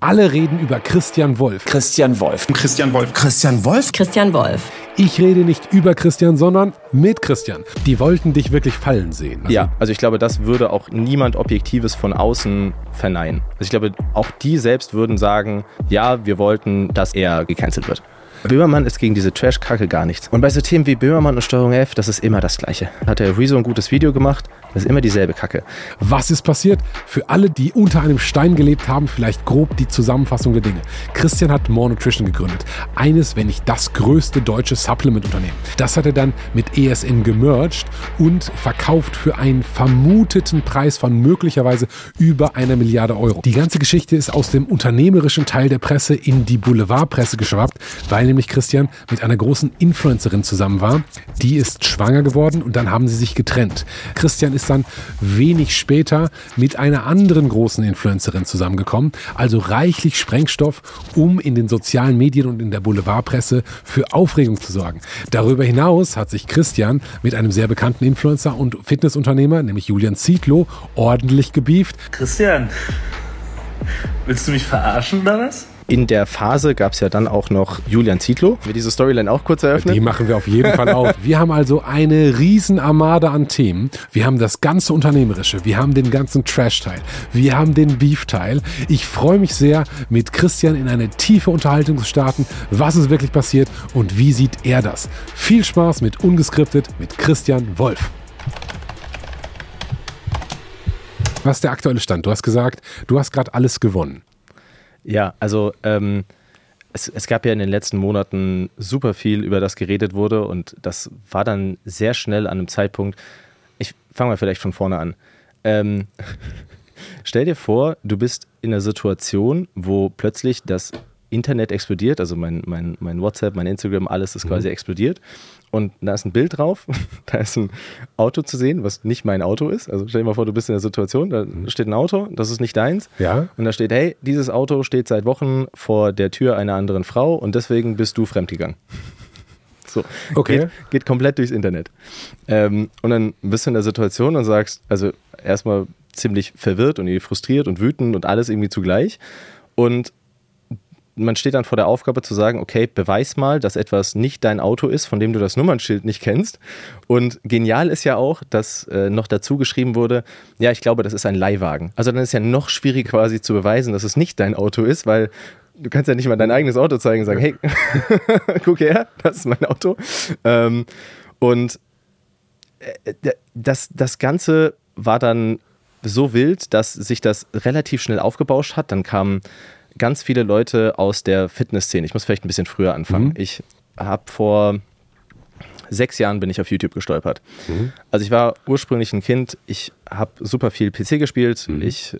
Alle reden über Christian Wolf. Christian Wolf. Christian Wolf. Christian Wolf? Christian Wolf. Ich rede nicht über Christian, sondern mit Christian. Die wollten dich wirklich fallen sehen. Also ja, also ich glaube, das würde auch niemand Objektives von außen verneinen. Also ich glaube, auch die selbst würden sagen, ja, wir wollten, dass er gecancelt wird. Böhmermann ist gegen diese Trash-Kacke gar nichts. Und bei so Themen wie Böhmermann und Steuerung F, das ist immer das Gleiche. Hat der Rezo ein gutes Video gemacht, das ist immer dieselbe Kacke. Was ist passiert? Für alle, die unter einem Stein gelebt haben, vielleicht grob die Zusammenfassung der Dinge. Christian hat More Nutrition gegründet. Eines, wenn nicht das größte deutsche Supplement-Unternehmen. Das hat er dann mit ESN gemerged und verkauft für einen vermuteten Preis von möglicherweise über einer Milliarde Euro. Die ganze Geschichte ist aus dem unternehmerischen Teil der Presse in die Boulevardpresse geschwappt, weil nämlich Christian mit einer großen Influencerin zusammen war. Die ist schwanger geworden und dann haben sie sich getrennt. Christian ist dann wenig später mit einer anderen großen Influencerin zusammengekommen. Also reichlich Sprengstoff, um in den sozialen Medien und in der Boulevardpresse für Aufregung zu sorgen. Darüber hinaus hat sich Christian mit einem sehr bekannten Influencer und Fitnessunternehmer, nämlich Julian Zietlow, ordentlich gebieft. Christian, willst du mich verarschen oder was? In der Phase gab es ja dann auch noch Julian Zietlow. Wir diese Storyline auch kurz eröffnen. Die machen wir auf jeden Fall auf. Wir haben also eine riesen Armada an Themen. Wir haben das ganze Unternehmerische. Wir haben den ganzen Trash-Teil. Wir haben den Beef-Teil. Ich freue mich sehr, mit Christian in eine tiefe Unterhaltung zu starten. Was ist wirklich passiert und wie sieht er das? Viel Spaß mit Ungeskriptet mit Christian Wolf. Was ist der aktuelle Stand? Du hast gesagt, du hast gerade alles gewonnen. Ja, also ähm, es, es, gab ja in den letzten Monaten super viel, über das geredet wurde und das war dann sehr schnell an einem Zeitpunkt. Ich fange mal vielleicht von vorne an. Ähm, stell dir vor, du bist in einer Situation, wo plötzlich das Internet explodiert, also mein, mein, mein WhatsApp, mein Instagram, alles ist mhm. quasi explodiert und da ist ein Bild drauf, da ist ein Auto zu sehen, was nicht mein Auto ist. Also stell dir mal vor, du bist in der Situation, da steht ein Auto, das ist nicht deins. Ja. Und da steht, hey, dieses Auto steht seit Wochen vor der Tür einer anderen Frau und deswegen bist du fremdgegangen. So, okay. Geht, geht komplett durchs Internet. Ähm, und dann bist du in der Situation und sagst, also erstmal ziemlich verwirrt und frustriert und wütend und alles irgendwie zugleich. Und man steht dann vor der Aufgabe zu sagen, okay, beweis mal, dass etwas nicht dein Auto ist, von dem du das Nummernschild nicht kennst. Und genial ist ja auch, dass äh, noch dazu geschrieben wurde, ja, ich glaube, das ist ein Leihwagen. Also dann ist ja noch schwierig quasi zu beweisen, dass es nicht dein Auto ist, weil du kannst ja nicht mal dein eigenes Auto zeigen und sagen, hey, guck her, das ist mein Auto. Ähm, und äh, das, das Ganze war dann so wild, dass sich das relativ schnell aufgebauscht hat. Dann kamen ganz viele Leute aus der Fitnessszene. Ich muss vielleicht ein bisschen früher anfangen. Mhm. Ich habe vor sechs Jahren bin ich auf YouTube gestolpert. Mhm. Also ich war ursprünglich ein Kind, ich habe super viel PC gespielt, mhm. ich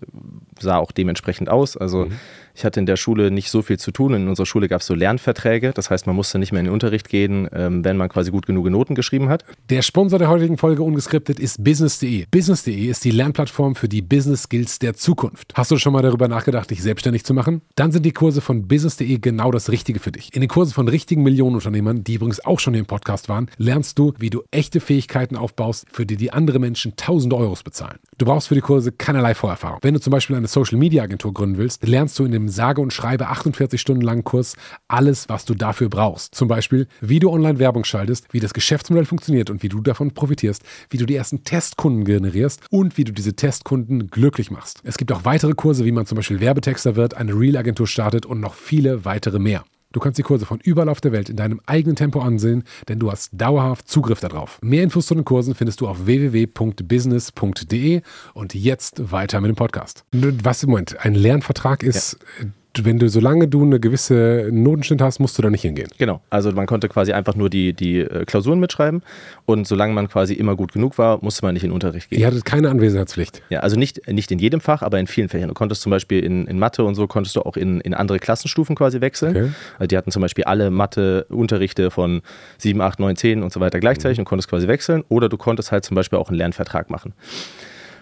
sah auch dementsprechend aus. Also mhm. Ich hatte in der Schule nicht so viel zu tun. In unserer Schule gab es so Lernverträge, das heißt, man musste nicht mehr in den Unterricht gehen, ähm, wenn man quasi gut genug Noten geschrieben hat. Der Sponsor der heutigen Folge ungeskriptet ist Business.de. Business.de ist die Lernplattform für die Business Skills der Zukunft. Hast du schon mal darüber nachgedacht, dich selbstständig zu machen? Dann sind die Kurse von Business.de genau das Richtige für dich. In den Kursen von richtigen Millionenunternehmern, die übrigens auch schon im Podcast waren, lernst du, wie du echte Fähigkeiten aufbaust, für die die andere Menschen tausende Euros bezahlen. Du brauchst für die Kurse keinerlei Vorerfahrung. Wenn du zum Beispiel eine Social Media Agentur gründen willst, lernst du in dem sage und schreibe 48 Stunden langen Kurs alles, was du dafür brauchst. Zum Beispiel, wie du online Werbung schaltest, wie das Geschäftsmodell funktioniert und wie du davon profitierst, wie du die ersten Testkunden generierst und wie du diese Testkunden glücklich machst. Es gibt auch weitere Kurse, wie man zum Beispiel Werbetexter wird, eine Real-Agentur startet und noch viele weitere mehr. Du kannst die Kurse von überall auf der Welt in deinem eigenen Tempo ansehen, denn du hast dauerhaft Zugriff darauf. Mehr Infos zu den Kursen findest du auf www.business.de und jetzt weiter mit dem Podcast. Was im Moment ein Lernvertrag ist, ja wenn du, solange du eine gewisse Notenschnitt hast, musst du da nicht hingehen. Genau. Also man konnte quasi einfach nur die, die äh, Klausuren mitschreiben und solange man quasi immer gut genug war, musste man nicht in den Unterricht gehen. Ihr hattet keine Anwesenheitspflicht. Ja, also nicht, nicht in jedem Fach, aber in vielen Fächern. Du konntest zum Beispiel in, in Mathe und so konntest du auch in, in andere Klassenstufen quasi wechseln. Okay. Also die hatten zum Beispiel alle Mathe-Unterrichte von 7, 8, 9, 10 und so weiter gleichzeitig mhm. und konntest quasi wechseln. Oder du konntest halt zum Beispiel auch einen Lernvertrag machen.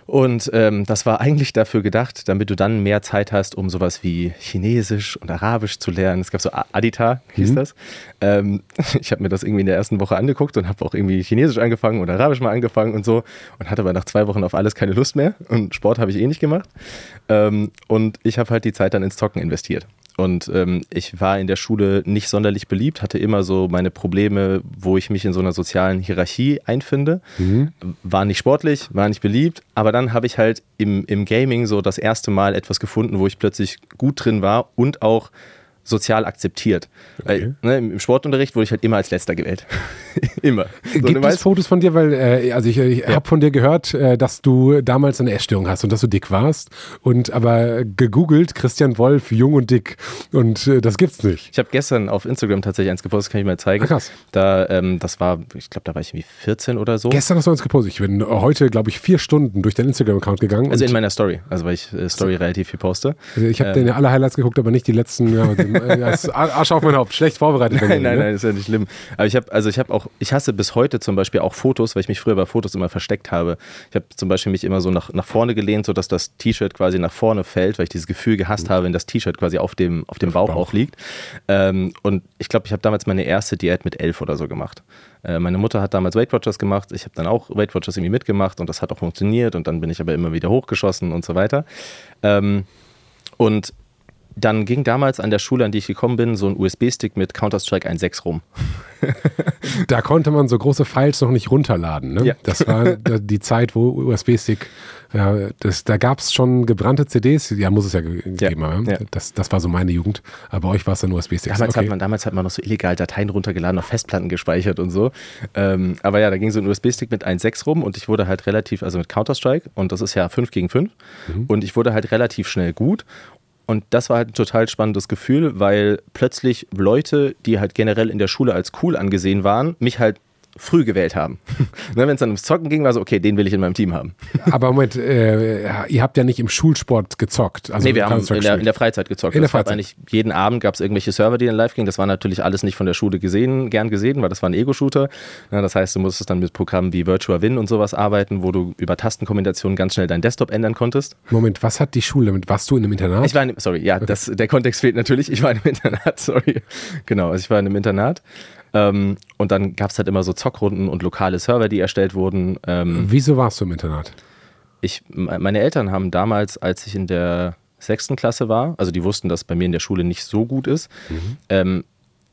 Und ähm, das war eigentlich dafür gedacht, damit du dann mehr Zeit hast, um sowas wie Chinesisch und Arabisch zu lernen. Es gab so Adita, hieß mhm. das. Ähm, ich habe mir das irgendwie in der ersten Woche angeguckt und habe auch irgendwie Chinesisch angefangen und Arabisch mal angefangen und so und hatte aber nach zwei Wochen auf alles keine Lust mehr und Sport habe ich eh nicht gemacht. Ähm, und ich habe halt die Zeit dann ins Zocken investiert. Und ähm, ich war in der Schule nicht sonderlich beliebt, hatte immer so meine Probleme, wo ich mich in so einer sozialen Hierarchie einfinde. Mhm. War nicht sportlich, war nicht beliebt, aber dann habe ich halt im, im Gaming so das erste Mal etwas gefunden, wo ich plötzlich gut drin war und auch sozial akzeptiert. Okay. Weil, ne, Im Sportunterricht wurde ich halt immer als Letzter gewählt. immer. So, Gibt es Fotos von dir? Weil, äh, also ich, ich ja. habe von dir gehört, äh, dass du damals eine Essstörung hast und dass du dick warst. Und aber gegoogelt, Christian Wolf, jung und dick. Und äh, das gibt's nicht. Ich habe gestern auf Instagram tatsächlich eins gepostet, kann ich mal zeigen. Ach, krass. Da, ähm, das war, ich glaube, da war ich irgendwie 14 oder so. Gestern hast du eins gepostet. Ich bin heute, glaube ich, vier Stunden durch deinen Instagram-Account gegangen. Also in meiner Story, also weil ich äh, Story so. relativ viel poste. Also ich habe ähm, deine alle Highlights geguckt, aber nicht die letzten, ja, äh, Arsch auf mein Haupt, schlecht vorbereitet. Nein, nein, ne? nein, ist ja nicht schlimm. Aber ich habe, also ich habe auch, ich hasse bis heute zum Beispiel auch Fotos, weil ich mich früher bei Fotos immer versteckt habe. Ich habe zum Beispiel mich immer so nach, nach vorne gelehnt, sodass das T-Shirt quasi nach vorne fällt, weil ich dieses Gefühl gehasst habe, wenn das T-Shirt quasi auf dem, auf dem Bauch, Bauch. auch liegt. Ähm, und ich glaube, ich habe damals meine erste Diät mit elf oder so gemacht. Äh, meine Mutter hat damals Weight Watchers gemacht, ich habe dann auch Weight Watchers irgendwie mitgemacht und das hat auch funktioniert und dann bin ich aber immer wieder hochgeschossen und so weiter. Ähm, und dann ging damals an der Schule, an die ich gekommen bin, so ein USB-Stick mit Counter-Strike 1.6 rum. da konnte man so große Files noch nicht runterladen. Ne? Ja. Das war die Zeit, wo USB-Stick, ja, das, da gab es schon gebrannte CDs, ja, muss es ja gegeben ja. haben. Ja. Das, das war so meine Jugend. Aber bei euch war es dann USB-Stick. Damals, okay. hat man, damals hat man noch so illegal Dateien runtergeladen, auf Festplatten gespeichert und so. Ähm, aber ja, da ging so ein USB-Stick mit 1.6 rum und ich wurde halt relativ, also mit Counter-Strike, und das ist ja 5 gegen 5. Mhm. Und ich wurde halt relativ schnell gut. Und das war halt ein total spannendes Gefühl, weil plötzlich Leute, die halt generell in der Schule als cool angesehen waren, mich halt früh gewählt haben. ne, Wenn es dann ums Zocken ging, war so, okay, den will ich in meinem Team haben. Aber Moment, äh, ihr habt ja nicht im Schulsport gezockt. Also nee, wir haben in der, in der, Freizeit gezockt. In der Freizeit. eigentlich jeden Abend gab es irgendwelche Server, die dann live gingen. Das war natürlich alles nicht von der Schule gesehen, gern gesehen, weil das war ein Ego-Shooter. Ja, das heißt, du musstest dann mit Programmen wie Virtual Win und sowas arbeiten, wo du über Tastenkombinationen ganz schnell deinen Desktop ändern konntest. Moment, was hat die Schule damit? Warst du in einem Internat? Ich war in, sorry, ja, okay. das, der Kontext fehlt natürlich. Ich war in einem Internat, sorry. Genau, also ich war in einem Internat. Ähm, und dann gab es halt immer so Zockrunden und lokale Server, die erstellt wurden. Ähm, Wieso warst du im Internat? Ich, meine Eltern haben damals, als ich in der sechsten Klasse war, also die wussten, dass bei mir in der Schule nicht so gut ist. Mhm. Ähm,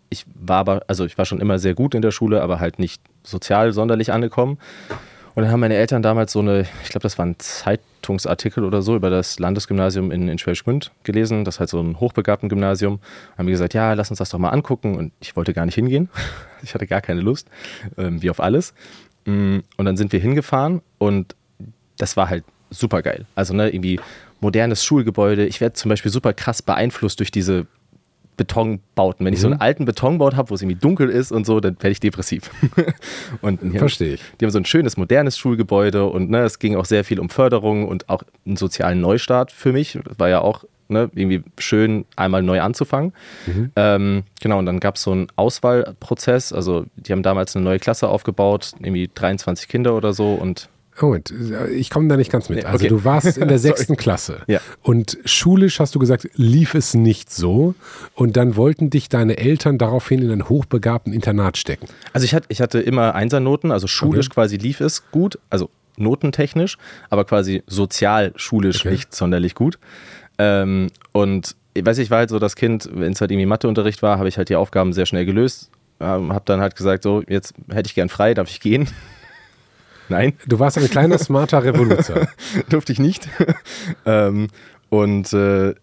ich war aber, also ich war schon immer sehr gut in der Schule, aber halt nicht sozial sonderlich angekommen. Und dann haben meine Eltern damals so eine, ich glaube, das war ein Zeitungsartikel oder so über das Landesgymnasium in, in Schwäbisch gelesen. Das ist halt so ein hochbegabten Gymnasium. Haben mir gesagt, ja, lass uns das doch mal angucken. Und ich wollte gar nicht hingehen. Ich hatte gar keine Lust, ähm, wie auf alles. Mm, und dann sind wir hingefahren und das war halt super geil. Also, ne, irgendwie modernes Schulgebäude. Ich werde zum Beispiel super krass beeinflusst durch diese Betonbauten. Wenn ich so einen mhm. alten Betonbau habe, wo es irgendwie dunkel ist und so, dann werde ich depressiv. und Verstehe ich. Die haben so ein schönes, modernes Schulgebäude und ne, es ging auch sehr viel um Förderung und auch einen sozialen Neustart für mich. Das war ja auch ne, irgendwie schön, einmal neu anzufangen. Mhm. Ähm, genau, und dann gab es so einen Auswahlprozess. Also, die haben damals eine neue Klasse aufgebaut, irgendwie 23 Kinder oder so und Moment, ich komme da nicht ganz mit. Also okay. du warst in der sechsten Klasse ja. und schulisch hast du gesagt, lief es nicht so und dann wollten dich deine Eltern daraufhin in einen hochbegabten Internat stecken. Also ich hatte, ich hatte immer Einsernoten, also schulisch okay. quasi lief es gut, also notentechnisch, aber quasi sozial schulisch okay. nicht sonderlich gut. Ähm, und ich weiß, ich war halt so das Kind, wenn es halt irgendwie Matheunterricht war, habe ich halt die Aufgaben sehr schnell gelöst, ähm, habe dann halt gesagt, so jetzt hätte ich gern frei, darf ich gehen? Nein. Du warst ein kleiner, smarter Revoluzer. Durfte ich nicht. ähm, und äh,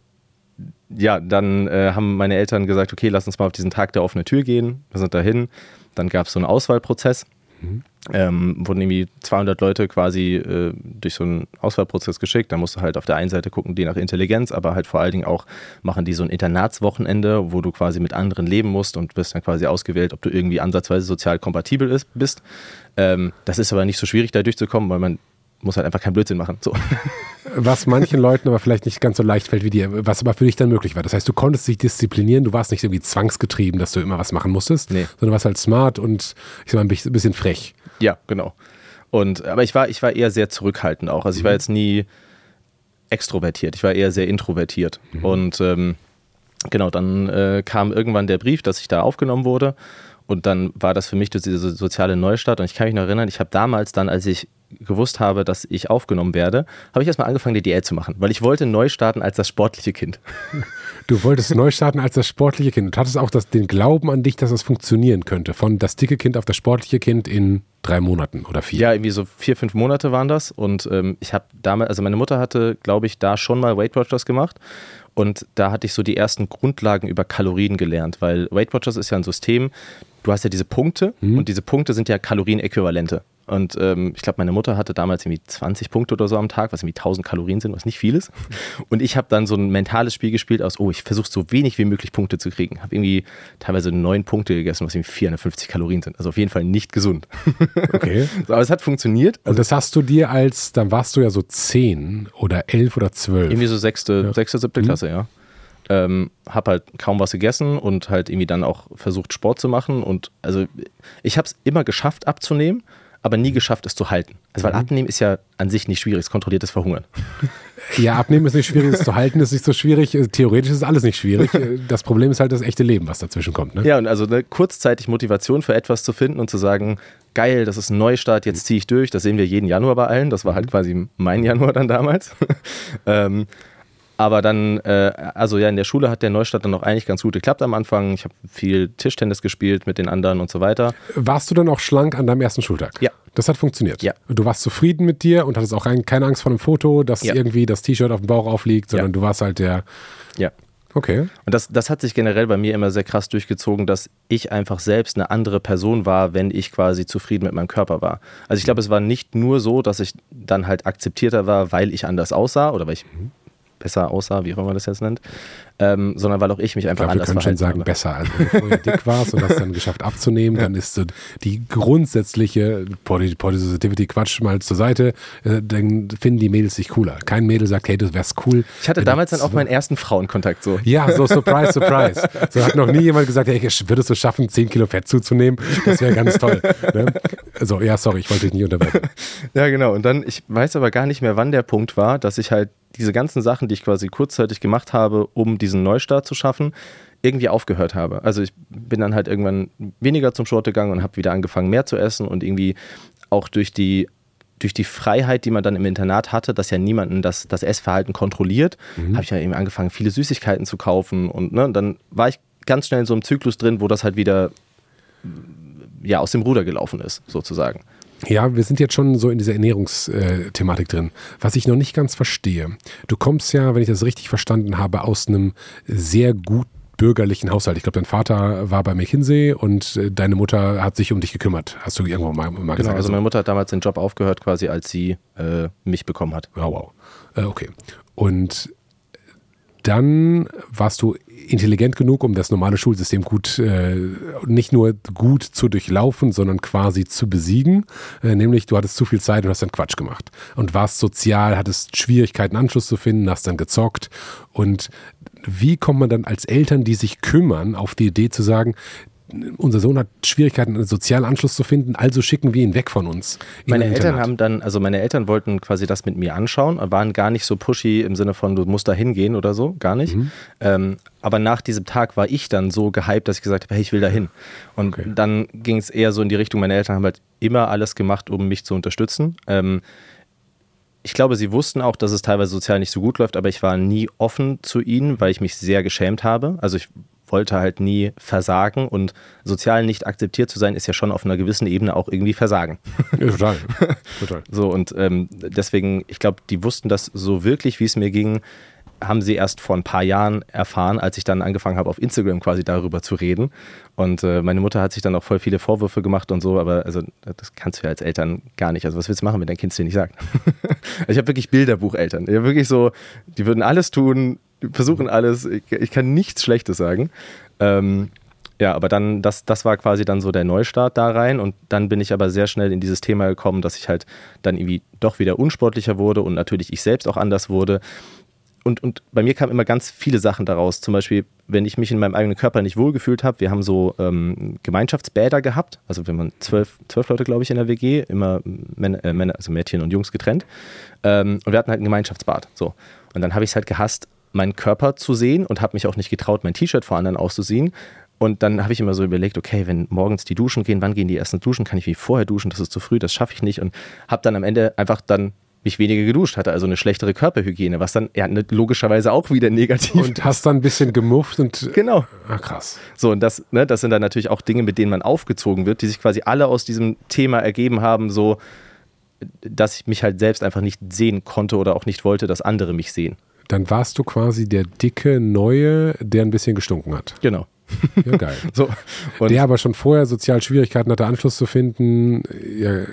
ja, dann äh, haben meine Eltern gesagt, okay, lass uns mal auf diesen Tag der offenen Tür gehen. Wir sind dahin. Dann gab es so einen Auswahlprozess. Mhm. Ähm, wurden irgendwie 200 Leute quasi äh, durch so einen Auswahlprozess geschickt. Da musst du halt auf der einen Seite gucken, die nach Intelligenz, aber halt vor allen Dingen auch machen die so ein Internatswochenende, wo du quasi mit anderen leben musst und wirst dann quasi ausgewählt, ob du irgendwie ansatzweise sozial kompatibel ist, bist. Ähm, das ist aber nicht so schwierig, da durchzukommen, weil man muss halt einfach keinen Blödsinn machen. So. Was manchen Leuten aber vielleicht nicht ganz so leicht fällt wie dir, was aber für dich dann möglich war. Das heißt, du konntest dich disziplinieren, du warst nicht irgendwie zwangsgetrieben, dass du immer was machen musstest, nee. sondern warst halt smart und ich sag mal ein bisschen frech. Ja, genau. Und, aber ich war, ich war eher sehr zurückhaltend auch. Also ich war jetzt nie extrovertiert, ich war eher sehr introvertiert. Mhm. Und ähm, genau, dann äh, kam irgendwann der Brief, dass ich da aufgenommen wurde. Und dann war das für mich diese soziale Neustart. Und ich kann mich noch erinnern, ich habe damals dann, als ich gewusst habe, dass ich aufgenommen werde, habe ich erstmal angefangen, die Diät zu machen, weil ich wollte neu starten als das sportliche Kind. Du wolltest neu starten als das sportliche Kind. Du hattest auch das, den Glauben an dich, dass das funktionieren könnte. Von das dicke Kind auf das sportliche Kind in drei Monaten oder vier. Ja, irgendwie so vier, fünf Monate waren das. Und ähm, ich habe damals, also meine Mutter hatte, glaube ich, da schon mal Weight Watchers gemacht. Und da hatte ich so die ersten Grundlagen über Kalorien gelernt, weil Weight Watchers ist ja ein System, du hast ja diese Punkte mhm. und diese Punkte sind ja Kalorienäquivalente. Und ähm, ich glaube, meine Mutter hatte damals irgendwie 20 Punkte oder so am Tag, was irgendwie 1000 Kalorien sind, was nicht viel ist. Und ich habe dann so ein mentales Spiel gespielt aus, oh, ich versuche so wenig wie möglich Punkte zu kriegen. Habe irgendwie teilweise neun Punkte gegessen, was irgendwie 450 Kalorien sind. Also auf jeden Fall nicht gesund. Okay. so, aber es hat funktioniert. Und das hast du dir als, dann warst du ja so 10 oder 11 oder 12. Irgendwie so sechste, ja. sechste siebte mhm. Klasse, ja. Ähm, habe halt kaum was gegessen und halt irgendwie dann auch versucht, Sport zu machen. Und also ich habe es immer geschafft abzunehmen, aber nie geschafft, es zu halten. Also weil mhm. abnehmen ist ja an sich nicht schwierig, es kontrolliertes Verhungern. Ja, abnehmen ist nicht schwierig, es zu halten ist nicht so schwierig. Äh, theoretisch ist alles nicht schwierig. Das Problem ist halt das echte Leben, was dazwischen kommt. Ne? Ja, und also eine kurzzeitig Motivation für etwas zu finden und zu sagen, geil, das ist ein Neustart, jetzt ziehe ich durch. Das sehen wir jeden Januar bei allen. Das war halt mhm. quasi mein Januar dann damals. ähm, aber dann, äh, also ja, in der Schule hat der Neustart dann noch eigentlich ganz gut geklappt am Anfang. Ich habe viel Tischtennis gespielt mit den anderen und so weiter. Warst du dann auch schlank an deinem ersten Schultag? Ja. Das hat funktioniert. Ja. Du warst zufrieden mit dir und hattest auch keine Angst vor einem Foto, dass ja. irgendwie das T-Shirt auf dem Bauch aufliegt, sondern ja. du warst halt der. Ja. Okay. Und das, das hat sich generell bei mir immer sehr krass durchgezogen, dass ich einfach selbst eine andere Person war, wenn ich quasi zufrieden mit meinem Körper war. Also ich glaube, es war nicht nur so, dass ich dann halt akzeptierter war, weil ich anders aussah oder weil ich mhm besser aussah, wie auch immer man das jetzt nennt, ähm, sondern weil auch ich mich einfach ich glaub, anders Wir können schon sagen, habe. besser. Also wenn du vorher dick warst und hast dann geschafft abzunehmen, ja. dann ist so die grundsätzliche Body, Positivity Quatsch mal zur Seite, äh, dann finden die Mädels sich cooler. Kein Mädel sagt, hey, du wärst cool. Ich hatte damals dann auch meinen ersten Frauenkontakt so. Ja, so surprise, surprise. So hat noch nie jemand gesagt, hey, würdest du schaffen, 10 Kilo Fett zuzunehmen? Das wäre ganz toll. Ne? So, ja, sorry, ich wollte dich nicht unterbrechen. Ja, genau. Und dann, ich weiß aber gar nicht mehr, wann der Punkt war, dass ich halt diese ganzen Sachen, die ich quasi kurzzeitig gemacht habe, um diesen Neustart zu schaffen, irgendwie aufgehört habe. Also ich bin dann halt irgendwann weniger zum Sport gegangen und habe wieder angefangen, mehr zu essen und irgendwie auch durch die durch die Freiheit, die man dann im Internat hatte, dass ja niemanden das, das Essverhalten kontrolliert, mhm. habe ich ja eben angefangen, viele Süßigkeiten zu kaufen und ne, dann war ich ganz schnell in so einem Zyklus drin, wo das halt wieder ja, aus dem Ruder gelaufen ist, sozusagen. Ja, wir sind jetzt schon so in dieser Ernährungsthematik drin. Was ich noch nicht ganz verstehe. Du kommst ja, wenn ich das richtig verstanden habe, aus einem sehr gut bürgerlichen Haushalt. Ich glaube, dein Vater war bei McKinsey und äh, deine Mutter hat sich um dich gekümmert. Hast du irgendwo mal, mal genau, gesagt? Also meine Mutter hat damals den Job aufgehört, quasi als sie äh, mich bekommen hat. Wow, wow. Äh, okay. Und dann warst du intelligent genug, um das normale Schulsystem gut, äh, nicht nur gut zu durchlaufen, sondern quasi zu besiegen. Äh, nämlich, du hattest zu viel Zeit und hast dann Quatsch gemacht. Und warst sozial, hattest Schwierigkeiten, Anschluss zu finden, hast dann gezockt. Und wie kommt man dann als Eltern, die sich kümmern, auf die Idee zu sagen, unser Sohn hat Schwierigkeiten, einen sozialen Anschluss zu finden, also schicken wir ihn weg von uns. Meine Eltern haben dann, also meine Eltern wollten quasi das mit mir anschauen, waren gar nicht so pushy im Sinne von, du musst da hingehen oder so, gar nicht. Mhm. Ähm, aber nach diesem Tag war ich dann so gehypt, dass ich gesagt habe, hey, ich will da hin. Und okay. dann ging es eher so in die Richtung, meine Eltern haben halt immer alles gemacht, um mich zu unterstützen. Ähm, ich glaube, sie wussten auch, dass es teilweise sozial nicht so gut läuft, aber ich war nie offen zu ihnen, weil ich mich sehr geschämt habe. Also ich wollte halt nie versagen und sozial nicht akzeptiert zu sein, ist ja schon auf einer gewissen Ebene auch irgendwie Versagen. Ja, total. total. So und ähm, deswegen, ich glaube, die wussten das so wirklich, wie es mir ging, haben sie erst vor ein paar Jahren erfahren, als ich dann angefangen habe, auf Instagram quasi darüber zu reden. Und äh, meine Mutter hat sich dann auch voll viele Vorwürfe gemacht und so, aber also das kannst du ja als Eltern gar nicht. Also was willst du machen, wenn dein Kind es dir nicht sagt? ich habe wirklich Bilderbucheltern. Ich habe wirklich so, die würden alles tun, versuchen alles. Ich, ich kann nichts Schlechtes sagen. Ähm, ja, aber dann, das, das war quasi dann so der Neustart da rein und dann bin ich aber sehr schnell in dieses Thema gekommen, dass ich halt dann irgendwie doch wieder unsportlicher wurde und natürlich ich selbst auch anders wurde. und, und bei mir kamen immer ganz viele Sachen daraus. Zum Beispiel, wenn ich mich in meinem eigenen Körper nicht wohlgefühlt habe, wir haben so ähm, Gemeinschaftsbäder gehabt, also wenn man zwölf, zwölf Leute, glaube ich, in der WG, immer Männer, äh, Männer, also Mädchen und Jungs getrennt. Ähm, und wir hatten halt ein Gemeinschaftsbad. So. Und dann habe ich es halt gehasst, meinen Körper zu sehen und habe mich auch nicht getraut, mein T-Shirt vor anderen auszuziehen. Und dann habe ich immer so überlegt, okay, wenn morgens die duschen gehen, wann gehen die ersten duschen? Kann ich wie vorher duschen? Das ist zu früh, das schaffe ich nicht. Und habe dann am Ende einfach dann mich weniger geduscht hatte, also eine schlechtere Körperhygiene, was dann ja ne, logischerweise auch wieder negativ Und hast dann ein bisschen gemufft und. Genau. Ah, krass. So, und das, ne, das sind dann natürlich auch Dinge, mit denen man aufgezogen wird, die sich quasi alle aus diesem Thema ergeben haben, so, dass ich mich halt selbst einfach nicht sehen konnte oder auch nicht wollte, dass andere mich sehen. Dann warst du quasi der dicke Neue, der ein bisschen gestunken hat. Genau. Ja, geil. So, der aber schon vorher sozial Schwierigkeiten hatte, Anschluss zu finden. Ja,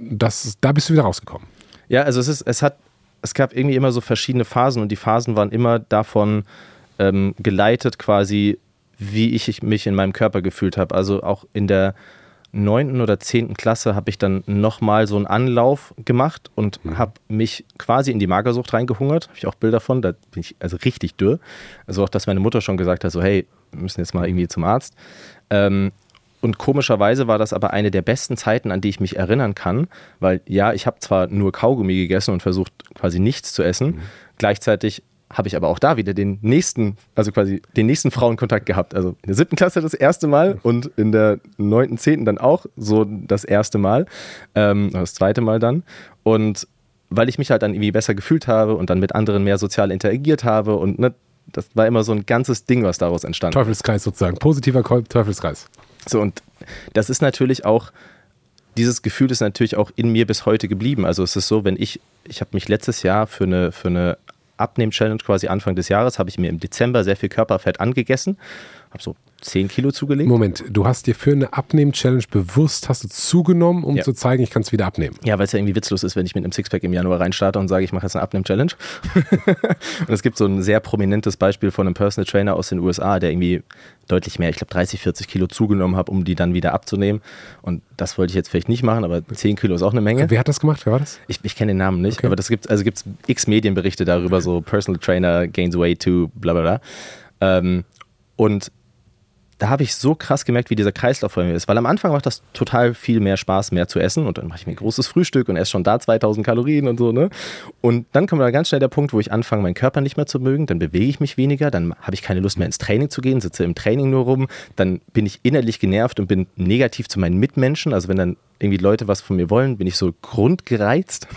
das, da bist du wieder rausgekommen. Ja, also es ist, es hat, es gab irgendwie immer so verschiedene Phasen und die Phasen waren immer davon ähm, geleitet, quasi, wie ich mich in meinem Körper gefühlt habe. Also auch in der neunten oder zehnten Klasse habe ich dann nochmal so einen Anlauf gemacht und habe mich quasi in die Magersucht reingehungert. Habe ich auch Bilder von, da bin ich also richtig dürr. Also auch, dass meine Mutter schon gesagt hat, so hey, wir müssen jetzt mal irgendwie zum Arzt. Ähm, und komischerweise war das aber eine der besten Zeiten, an die ich mich erinnern kann, weil ja, ich habe zwar nur Kaugummi gegessen und versucht quasi nichts zu essen, gleichzeitig habe ich aber auch da wieder den nächsten, also quasi den nächsten Frauenkontakt gehabt. Also in der siebten Klasse das erste Mal und in der neunten, zehnten dann auch so das erste Mal, ähm, das zweite Mal dann. Und weil ich mich halt dann irgendwie besser gefühlt habe und dann mit anderen mehr sozial interagiert habe und ne, das war immer so ein ganzes Ding, was daraus entstand. Teufelskreis sozusagen. Positiver Teufelskreis. So, und das ist natürlich auch, dieses Gefühl ist natürlich auch in mir bis heute geblieben. Also es ist so, wenn ich, ich habe mich letztes Jahr für eine, für eine Abnehm-Challenge quasi Anfang des Jahres, habe ich mir im Dezember sehr viel Körperfett angegessen, habe so 10 Kilo zugelegt. Moment, du hast dir für eine Abnehmen-Challenge bewusst, hast du zugenommen, um Ja. zu zeigen, ich kann es wieder abnehmen. Ja, weil es ja irgendwie witzlos ist, wenn ich mit einem Sixpack im Januar reinstarte und sage, ich mache jetzt eine Abnehm-Challenge. und es gibt so ein sehr prominentes Beispiel von einem Personal Trainer aus den USA, der irgendwie deutlich mehr, ich glaube 30, 40 Kilo zugenommen hat, um die dann wieder abzunehmen. Und das wollte ich jetzt vielleicht nicht machen, aber 10 Kilo ist auch eine Menge. Wer hat das gemacht? Wer war das? Ich, ich kenne den Namen nicht, Okay. aber das gibt also gibt's x Medienberichte darüber, so Personal Trainer gains weight to bla bla bla. Ähm, und da habe ich so krass gemerkt, wie dieser Kreislauf bei mir ist. Weil am Anfang macht das total viel mehr Spaß, mehr zu essen. Und dann mache ich mir ein großes Frühstück und esse schon da 2000 Kalorien und so. Ne? Und dann kommt dann ganz schnell der Punkt, wo ich anfange, meinen Körper nicht mehr zu mögen. Dann bewege ich mich weniger. Dann habe ich keine Lust mehr ins Training zu gehen, sitze im Training nur rum. Dann bin ich innerlich genervt und bin negativ zu meinen Mitmenschen. Also wenn dann irgendwie Leute was von mir wollen, bin ich so grundgereizt.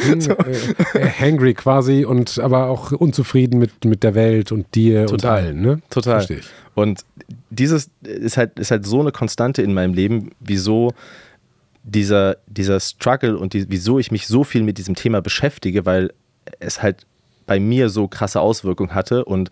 Hm, äh, äh, hangry quasi und aber auch unzufrieden mit, mit der Welt und dir und Total. allen, ne? Total. Verstehe ich. Und dieses ist halt, ist halt so eine Konstante in meinem Leben, wieso dieser, dieser Struggle und die, wieso ich mich so viel mit diesem Thema beschäftige, weil es halt bei mir so krasse Auswirkungen hatte und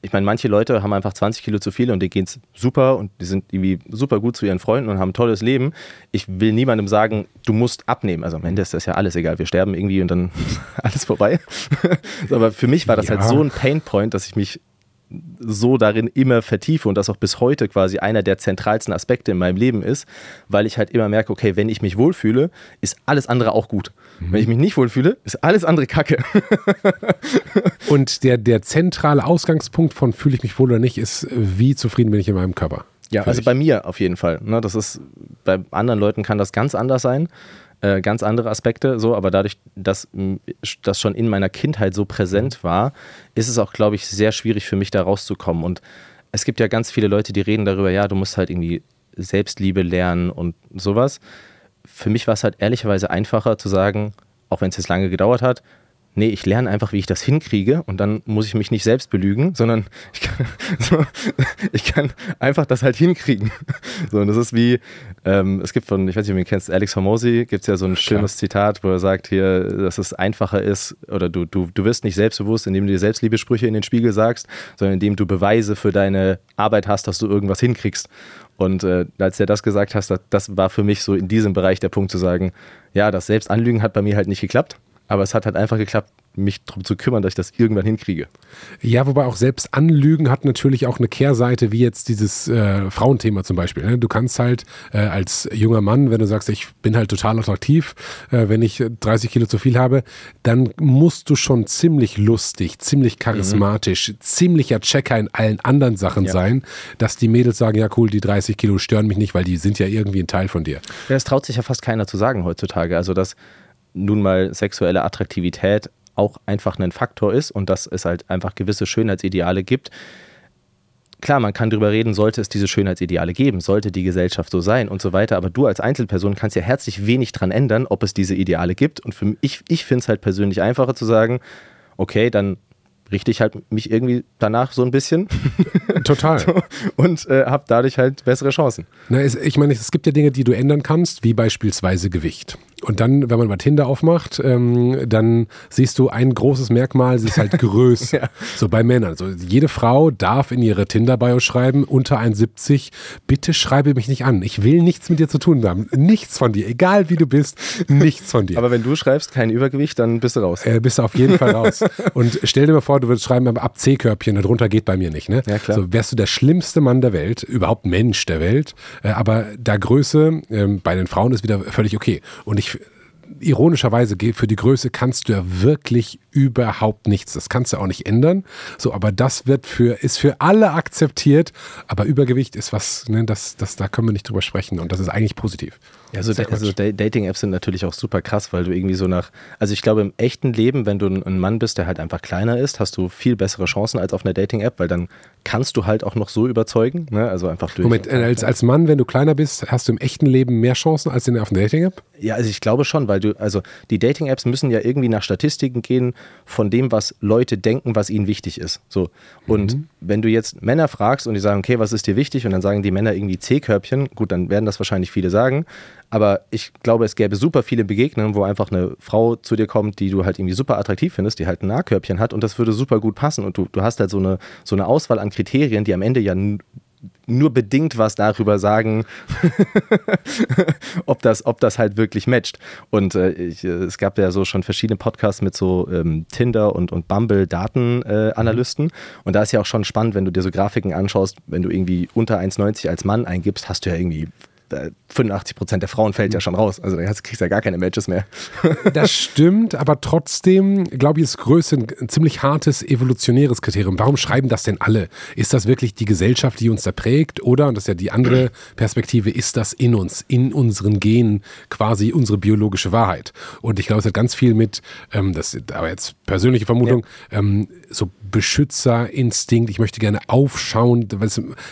ich meine, manche Leute haben einfach 20 Kilo zu viel und denen geht's super und die sind irgendwie super gut zu ihren Freunden und haben ein tolles Leben. Ich will niemandem sagen, du musst abnehmen. Also am Ende ist das ja alles egal. Wir sterben irgendwie und dann alles vorbei. Aber für mich war das Ja. halt so ein Painpoint, dass ich mich so darin immer vertiefe und das auch bis heute quasi einer der zentralsten Aspekte in meinem Leben ist, weil ich halt immer merke, okay, wenn ich mich wohlfühle, ist alles andere auch gut. Wenn ich mich nicht wohlfühle, ist alles andere Kacke. Und der, der zentrale Ausgangspunkt von fühle ich mich wohl oder nicht, ist, wie zufrieden bin ich in meinem Körper. Ja, also bei mir auf jeden Fall. Ne, das ist, bei anderen Leuten kann das ganz anders sein, äh, ganz andere Aspekte, so, aber dadurch, dass das schon in meiner Kindheit so präsent war, ist es auch, glaube ich, sehr schwierig für mich da rauszukommen. Und es gibt ja ganz viele Leute, die reden darüber, ja, du musst halt irgendwie Selbstliebe lernen und sowas. Für mich war es halt ehrlicherweise einfacher zu sagen, auch wenn es jetzt lange gedauert hat, nee, ich lerne einfach, wie ich das hinkriege und dann muss ich mich nicht selbst belügen, sondern ich kann, so, ich kann einfach das halt hinkriegen. So, und das ist wie, ähm, es gibt von, ich weiß nicht, ob du ihn kennst, Alex Hormozy, gibt es ja so ein schönes Zitat, wo er sagt hier, dass es einfacher ist oder du, du, du wirst nicht selbstbewusst, indem du dir Selbstliebesprüche in den Spiegel sagst, sondern indem du Beweise für deine Arbeit hast, dass du irgendwas hinkriegst. Und äh, als er das gesagt hat, das, das war für mich so in diesem Bereich der Punkt zu sagen, ja, das Selbstanlügen hat bei mir halt nicht geklappt, aber es hat halt einfach geklappt, mich darum zu kümmern, dass ich das irgendwann hinkriege. Ja, wobei auch selbst Anlügen hat natürlich auch eine Kehrseite, wie jetzt dieses äh, Frauenthema zum Beispiel. Ne? Du kannst halt äh, als junger Mann, wenn du sagst, ich bin halt total attraktiv, äh, wenn ich 30 Kilo zu viel habe, dann musst du schon ziemlich lustig, ziemlich charismatisch, mhm. ziemlicher Checker in allen anderen Sachen ja. sein, dass die Mädels sagen, ja cool, die 30 Kilo stören mich nicht, weil die sind ja irgendwie ein Teil von dir. Ja, das traut sich ja fast keiner zu sagen heutzutage. Also, dass nun mal sexuelle Attraktivität auch einfach ein Faktor ist und dass es halt einfach gewisse Schönheitsideale gibt. Klar, man kann darüber reden, sollte es diese Schönheitsideale geben, sollte die Gesellschaft so sein und so weiter, aber du als Einzelperson kannst ja herzlich wenig dran ändern, ob es diese Ideale gibt. Und für mich, ich, ich finde es halt persönlich einfacher zu sagen, okay, dann richte ich halt mich irgendwie danach so ein bisschen. Total. so, und äh, habe dadurch halt bessere Chancen. Na, ich meine, es gibt ja Dinge, die du ändern kannst, wie beispielsweise Gewicht. Und dann, wenn man mal Tinder aufmacht, ähm, dann siehst du ein großes Merkmal, sie ist halt Größe. ja. So bei Männern. Also jede Frau darf in ihre Tinder-Bio schreiben, unter 1,70, bitte schreibe mich nicht an. Ich will nichts mit dir zu tun haben. Nichts von dir. Egal wie du bist, nichts von dir. Aber wenn du schreibst, kein Übergewicht, dann bist du raus. Äh, bist du auf jeden Fall raus. Und stell dir mal vor, du würdest schreiben, aber ab C-Körbchen, darunter geht bei mir nicht. Ne? Ja, klar. So wärst du der schlimmste Mann der Welt, überhaupt Mensch der Welt. Äh, aber da Größe äh, bei den Frauen ist wieder völlig okay. Und ich ironischerweise für die Größe kannst du ja wirklich überhaupt nichts. Das kannst du auch nicht ändern. So, aber das wird für, ist für alle akzeptiert. Aber Übergewicht ist was, ne, das, das, da können wir nicht drüber sprechen. Und das ist eigentlich positiv. Also, also Dating-Apps sind natürlich auch super krass, weil du irgendwie so nach, also ich glaube im echten Leben, wenn du ein Mann bist, der halt einfach kleiner ist, hast du viel bessere Chancen als auf einer Dating-App, weil dann kannst du halt auch noch so überzeugen, ne? also einfach durch. Moment, als, als Mann, wenn du kleiner bist, hast du im echten Leben mehr Chancen als in, auf einer Dating-App? Ja, also ich glaube schon, weil du, also die Dating-Apps müssen ja irgendwie nach Statistiken gehen von dem, was Leute denken, was ihnen wichtig ist. So. Und mhm. wenn du jetzt Männer fragst und die sagen, okay, was ist dir wichtig? Und dann sagen die Männer irgendwie C-Körbchen, gut, dann werden das wahrscheinlich viele sagen. Aber ich glaube, es gäbe super viele Begegnungen, wo einfach eine Frau zu dir kommt, die du halt irgendwie super attraktiv findest, die halt ein Nahkörbchen hat und das würde super gut passen. Und du, du hast halt so eine, so eine Auswahl an Kriterien, die am Ende ja nur bedingt was darüber sagen, ob, das, ob das halt wirklich matcht. Und äh, ich, äh, es gab ja so schon verschiedene Podcasts mit so ähm, Tinder und, und Bumble-Datenanalysten. Äh, und da ist ja auch schon spannend, wenn du dir so Grafiken anschaust, wenn du irgendwie unter 1,90 als Mann eingibst, hast du ja irgendwie 85 Prozent der Frauen fällt ja schon raus. Also da kriegst du ja gar keine Matches mehr. das stimmt, aber trotzdem, glaube ich, ist Größe ein ziemlich hartes evolutionäres Kriterium. Warum schreiben das denn alle? Ist das wirklich die Gesellschaft, die uns da prägt? Oder, und das ist ja die andere Perspektive, ist das in uns, in unseren Genen quasi unsere biologische Wahrheit? Und ich glaube, es hat ganz viel mit, ähm, das ist aber jetzt persönliche Vermutung, ja. ähm, so Beschützerinstinkt, ich möchte gerne aufschauen.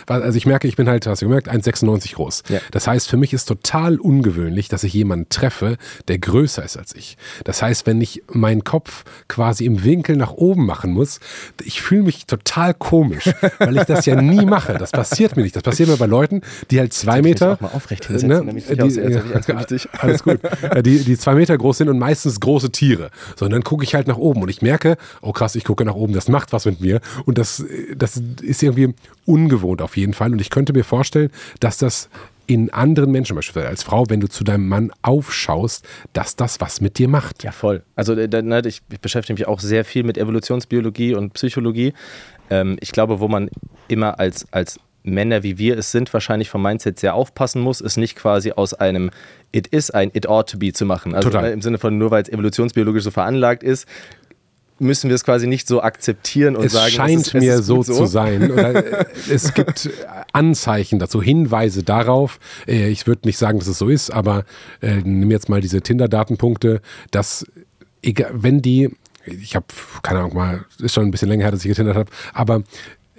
Also ich merke, ich bin halt, hast du gemerkt, 1,96 groß. Ja. Das heißt, für mich ist total ungewöhnlich, dass ich jemanden treffe, der größer ist als ich. Das heißt, wenn ich meinen Kopf quasi im Winkel nach oben machen muss, ich fühle mich total komisch, weil ich das ja nie mache. Das passiert mir nicht. Das passiert mir bei Leuten, die halt zwei Meter. Auch mal aufrecht hinsetzen, ne, die, aus, ja, alles gut. Die, die zwei Meter groß sind und meistens große Tiere. So, und dann gucke ich halt nach oben und ich merke, oh krass, ich gucke nach oben, das macht was mit mir. Und das, das ist irgendwie ungewohnt auf jeden Fall. Und ich könnte mir vorstellen, dass das in anderen Menschen, beispielsweise als Frau, wenn du zu deinem Mann aufschaust, dass das was mit dir macht. Ja, voll. Also äh, ne, ich beschäftige mich auch sehr viel mit Evolutionsbiologie und Psychologie. Ähm, ich glaube, wo man immer als, als Männer wie wir es sind, wahrscheinlich vom Mindset sehr aufpassen muss, ist nicht quasi aus einem It is ein It ought to be zu machen. Also Total. Ne, im Sinne von nur weil es evolutionsbiologisch so veranlagt ist, müssen wir es quasi nicht so akzeptieren und es sagen, es scheint ist, mir so, so, zu sein. Oder es gibt Anzeichen dazu, Hinweise darauf. Äh, ich würde nicht sagen, dass es so ist, aber äh, nimm jetzt mal diese Tinder-Datenpunkte, dass wenn die ich habe keine Ahnung mal, ist schon ein bisschen länger her, dass ich getindert habe, aber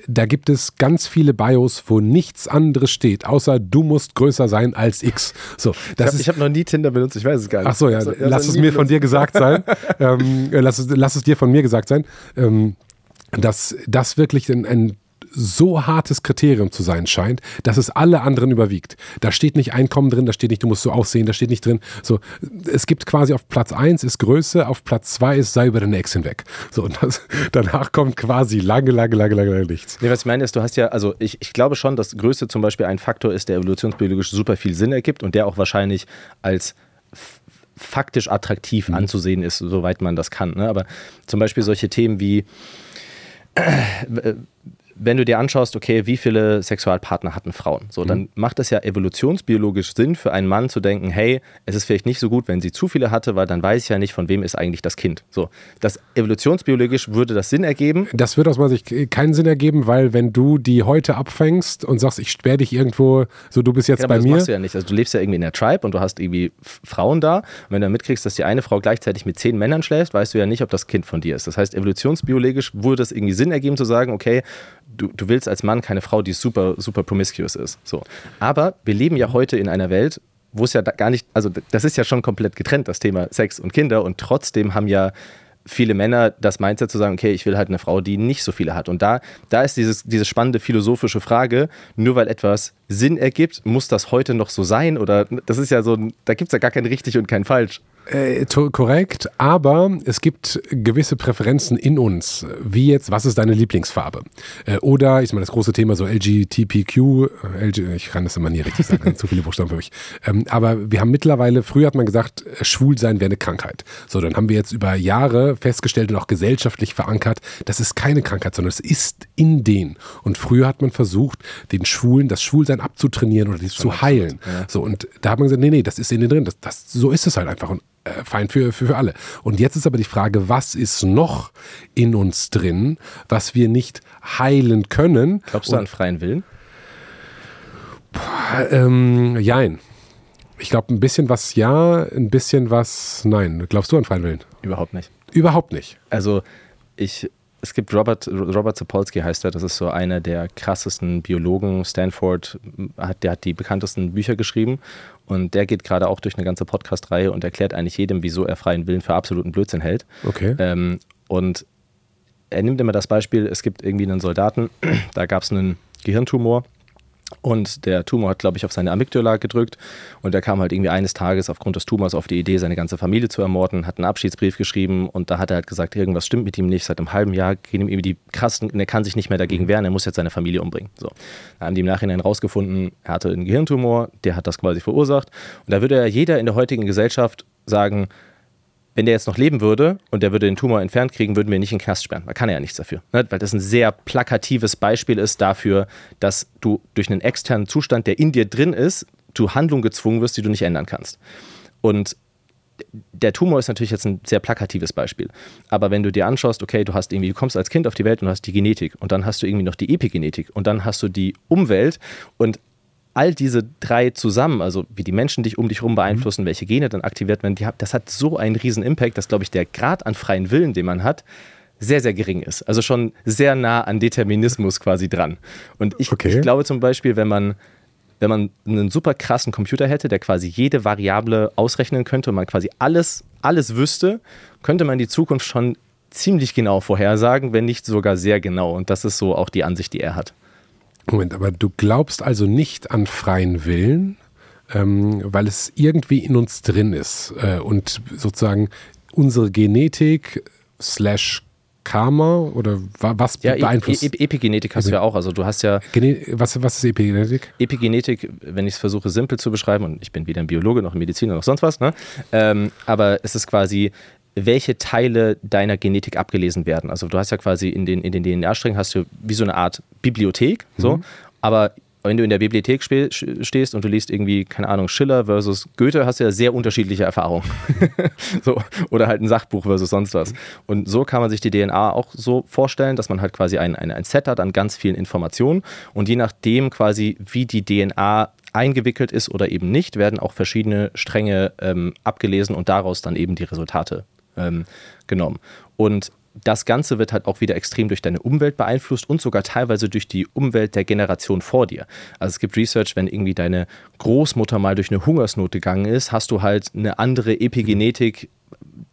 da gibt es ganz viele Bios, wo nichts anderes steht, außer du musst größer sein als X. So, das ich habe hab noch nie Tinder benutzt, ich weiß es gar nicht. Ach so, ja, also, lass es mir benutzt. von dir gesagt sein. ähm, lass, es, lass es dir von mir gesagt sein. Ähm, dass das wirklich ein, ein so hartes Kriterium zu sein scheint, dass es alle anderen überwiegt. Da steht nicht Einkommen drin, da steht nicht, du musst so aussehen, da steht nicht drin. So, es gibt quasi auf Platz 1 ist Größe, auf Platz 2 ist sei über den Ex hinweg. So, und das, danach kommt quasi lange, lange, lange, lange nichts. Nee, was ich meine ist, du hast ja, also ich, ich glaube schon, dass Größe zum Beispiel ein Faktor ist, der evolutionsbiologisch super viel Sinn ergibt und der auch wahrscheinlich als faktisch attraktiv mhm. anzusehen ist, soweit man das kann. Ne? Aber zum Beispiel solche Themen wie äh, wenn du dir anschaust, okay, wie viele Sexualpartner hatten Frauen, so, dann mhm. macht es ja evolutionsbiologisch Sinn für einen Mann zu denken, hey, es ist vielleicht nicht so gut, wenn sie zu viele hatte, weil dann weiß ich ja nicht, von wem ist eigentlich das Kind. So, das evolutionsbiologisch würde das Sinn ergeben. Das würde aus meiner Sicht keinen Sinn ergeben, weil wenn du die heute abfängst und sagst, ich sperre dich irgendwo, so du bist jetzt ja, bei das mir. Das machst du ja nicht. Also du lebst ja irgendwie in der Tribe und du hast irgendwie Frauen da. Und wenn du dann mitkriegst, dass die eine Frau gleichzeitig mit zehn Männern schläft, weißt du ja nicht, ob das Kind von dir ist. Das heißt, evolutionsbiologisch würde es irgendwie Sinn ergeben zu sagen, okay, du, du willst als Mann keine Frau, die super, super promiscuous ist. So. Aber wir leben ja heute in einer Welt, wo es ja gar nicht, also das ist ja schon komplett getrennt, das Thema Sex und Kinder. Und trotzdem haben ja viele Männer das Mindset zu sagen, okay, ich will halt eine Frau, die nicht so viele hat. Und da, da ist dieses, diese spannende philosophische Frage, nur weil etwas Sinn ergibt, muss das heute noch so sein? Oder das ist ja so, da gibt es ja gar kein richtig und kein falsch. Äh, korrekt, aber es gibt gewisse Präferenzen in uns, wie jetzt, was ist deine Lieblingsfarbe? Äh, oder, ich meine, das große Thema so LGTPQ, äh, LG, ich kann das immer nie richtig sagen, zu viele Buchstaben für mich. Ähm, aber wir haben mittlerweile, früher hat man gesagt, äh, schwul sein wäre eine Krankheit. So, dann haben wir jetzt über Jahre festgestellt und auch gesellschaftlich verankert, das ist keine Krankheit, sondern es ist in denen. Und früher hat man versucht, den Schwulen das Schwulsein abzutrainieren oder zu heilen. Ja. So, und da hat man gesagt, nee, nee, das ist in denen drin, das, das, so ist es halt einfach. Und äh, fein für, für, für alle. Und jetzt ist aber die Frage, was ist noch in uns drin, was wir nicht heilen können? Glaubst du Und, an freien Willen? Boah, ähm, jein. Ich glaube, ein bisschen was ja, ein bisschen was nein. Glaubst du an freien Willen? Überhaupt nicht. Überhaupt nicht. Also ich es gibt Robert, Robert Sapolsky heißt er, das ist so einer der krassesten Biologen. Stanford, hat, der hat die bekanntesten Bücher geschrieben und der geht gerade auch durch eine ganze Podcast-Reihe und erklärt eigentlich jedem, wieso er freien Willen für absoluten Blödsinn hält. Okay. Ähm, und er nimmt immer das Beispiel, es gibt irgendwie einen Soldaten, da gab es einen Gehirntumor und der Tumor hat, glaube ich, auf seine Amygdala gedrückt. Und er kam halt irgendwie eines Tages aufgrund des Tumors auf die Idee, seine ganze Familie zu ermorden, hat einen Abschiedsbrief geschrieben und da hat er halt gesagt, irgendwas stimmt mit ihm nicht. Seit einem halben Jahr gehen ihm die krassen, er kann sich nicht mehr dagegen wehren, er muss jetzt seine Familie umbringen. So. Da haben die im Nachhinein rausgefunden, er hatte einen Gehirntumor, der hat das quasi verursacht. Und da würde ja jeder in der heutigen Gesellschaft sagen, wenn der jetzt noch leben würde und der würde den Tumor entfernt kriegen, würden wir nicht in den Knast sperren. Da kann ja nichts dafür. Ne? Weil das ein sehr plakatives Beispiel ist dafür, dass du durch einen externen Zustand, der in dir drin ist, zu Handlungen gezwungen wirst, die du nicht ändern kannst. Und der Tumor ist natürlich jetzt ein sehr plakatives Beispiel. Aber wenn du dir anschaust, okay, du hast irgendwie, du kommst als Kind auf die Welt und hast die Genetik und dann hast du irgendwie noch die Epigenetik und dann hast du die Umwelt und all diese drei zusammen, also wie die Menschen dich um dich herum beeinflussen, mhm. welche Gene dann aktiviert werden, die, das hat so einen riesen Impact, dass, glaube ich, der Grad an freien Willen, den man hat, sehr, sehr gering ist. Also schon sehr nah an Determinismus quasi dran. Und ich, okay. ich glaube zum Beispiel, wenn man, wenn man einen super krassen Computer hätte, der quasi jede Variable ausrechnen könnte und man quasi alles, alles wüsste, könnte man die Zukunft schon ziemlich genau vorhersagen, wenn nicht sogar sehr genau. Und das ist so auch die Ansicht, die er hat. Moment, aber du glaubst also nicht an freien Willen, ähm, weil es irgendwie in uns drin ist äh, und sozusagen unsere Genetik slash Karma oder was ja, e- beeinflusst? E Epigenetik hast also, du ja auch. Also du hast ja. Gene was, was ist Epigenetik? Epigenetik, wenn ich es versuche simpel zu beschreiben, und ich bin weder ein Biologe noch ein Mediziner noch sonst was, ne? Ähm, aber es ist quasi welche Teile deiner Genetik abgelesen werden. Also du hast ja quasi in den, in den DNA-Strängen hast du wie so eine Art Bibliothek, so, mhm. aber wenn du in der Bibliothek stehst und du liest irgendwie, keine Ahnung, Schiller versus Goethe, hast du ja sehr unterschiedliche Erfahrungen. so, oder halt ein Sachbuch versus sonst was. Und so kann man sich die DNA auch so vorstellen, dass man halt quasi ein, ein, ein Set hat an ganz vielen Informationen und je nachdem quasi, wie die DNA eingewickelt ist oder eben nicht, werden auch verschiedene Stränge ähm, abgelesen und daraus dann eben die Resultate ähm, genommen. Und das Ganze wird halt auch wieder extrem durch deine Umwelt beeinflusst und sogar teilweise durch die Umwelt der Generation vor dir. Also es gibt Research, wenn irgendwie deine Großmutter mal durch eine Hungersnot gegangen ist, hast du halt eine andere Epigenetik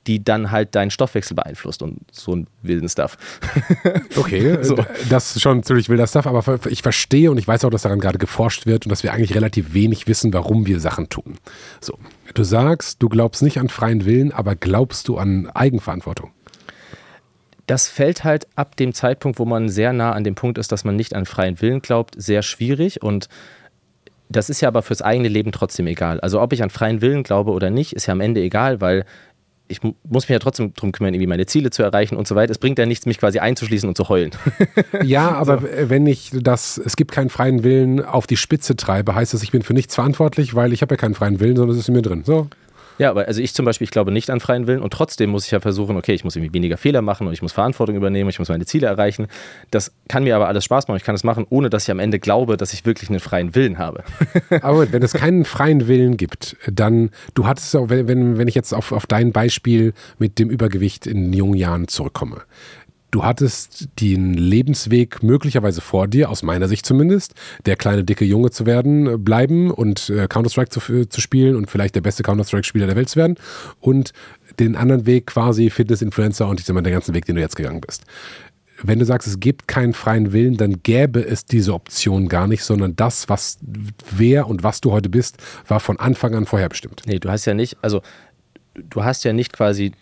die dann halt deinen Stoffwechsel beeinflusst und so ein wilden Stuff. Okay, so. das ist schon ziemlich wilder Stuff, aber ich verstehe und ich weiß auch, dass daran gerade geforscht wird und dass wir eigentlich relativ wenig wissen, warum wir Sachen tun. So, du sagst, du glaubst nicht an freien Willen, aber glaubst du an Eigenverantwortung? Das fällt halt ab dem Zeitpunkt, wo man sehr nah an dem Punkt ist, dass man nicht an freien Willen glaubt, sehr schwierig und das ist ja aber fürs eigene Leben trotzdem egal. Also ob ich an freien Willen glaube oder nicht, ist ja am Ende egal, weil ich muss mich ja trotzdem darum kümmern, irgendwie meine Ziele zu erreichen und so weiter. Es bringt ja nichts, mich quasi einzuschließen und zu heulen. ja, aber so. wenn ich das, es gibt keinen freien Willen auf die Spitze treibe, heißt das, ich bin für nichts verantwortlich, weil ich habe ja keinen freien Willen, sondern es ist in mir drin. So. Ja, aber also ich zum Beispiel, ich glaube nicht an freien Willen und trotzdem muss ich ja versuchen, okay, ich muss irgendwie weniger Fehler machen und ich muss Verantwortung übernehmen, ich muss meine Ziele erreichen. Das kann mir aber alles Spaß machen. Ich kann es machen, ohne dass ich am Ende glaube, dass ich wirklich einen freien Willen habe. aber wenn es keinen freien Willen gibt, dann, du hattest auch, wenn, wenn ich jetzt auf, auf dein Beispiel mit dem Übergewicht in jungen Jahren zurückkomme, du hattest den Lebensweg möglicherweise vor dir, aus meiner Sicht zumindest, der kleine dicke Junge zu werden, äh, bleiben und äh, Counter-Strike zu, äh, zu spielen und vielleicht der beste Counter-Strike-Spieler der Welt zu werden und den anderen Weg quasi Fitness-Influencer und ich sag mal, den ganzen Weg, den du jetzt gegangen bist. Wenn du sagst, es gibt keinen freien Willen, dann gäbe es diese Option gar nicht, sondern das, was wer und was du heute bist, war von Anfang an vorherbestimmt. Nee, du hast ja nicht, also du hast ja nicht quasi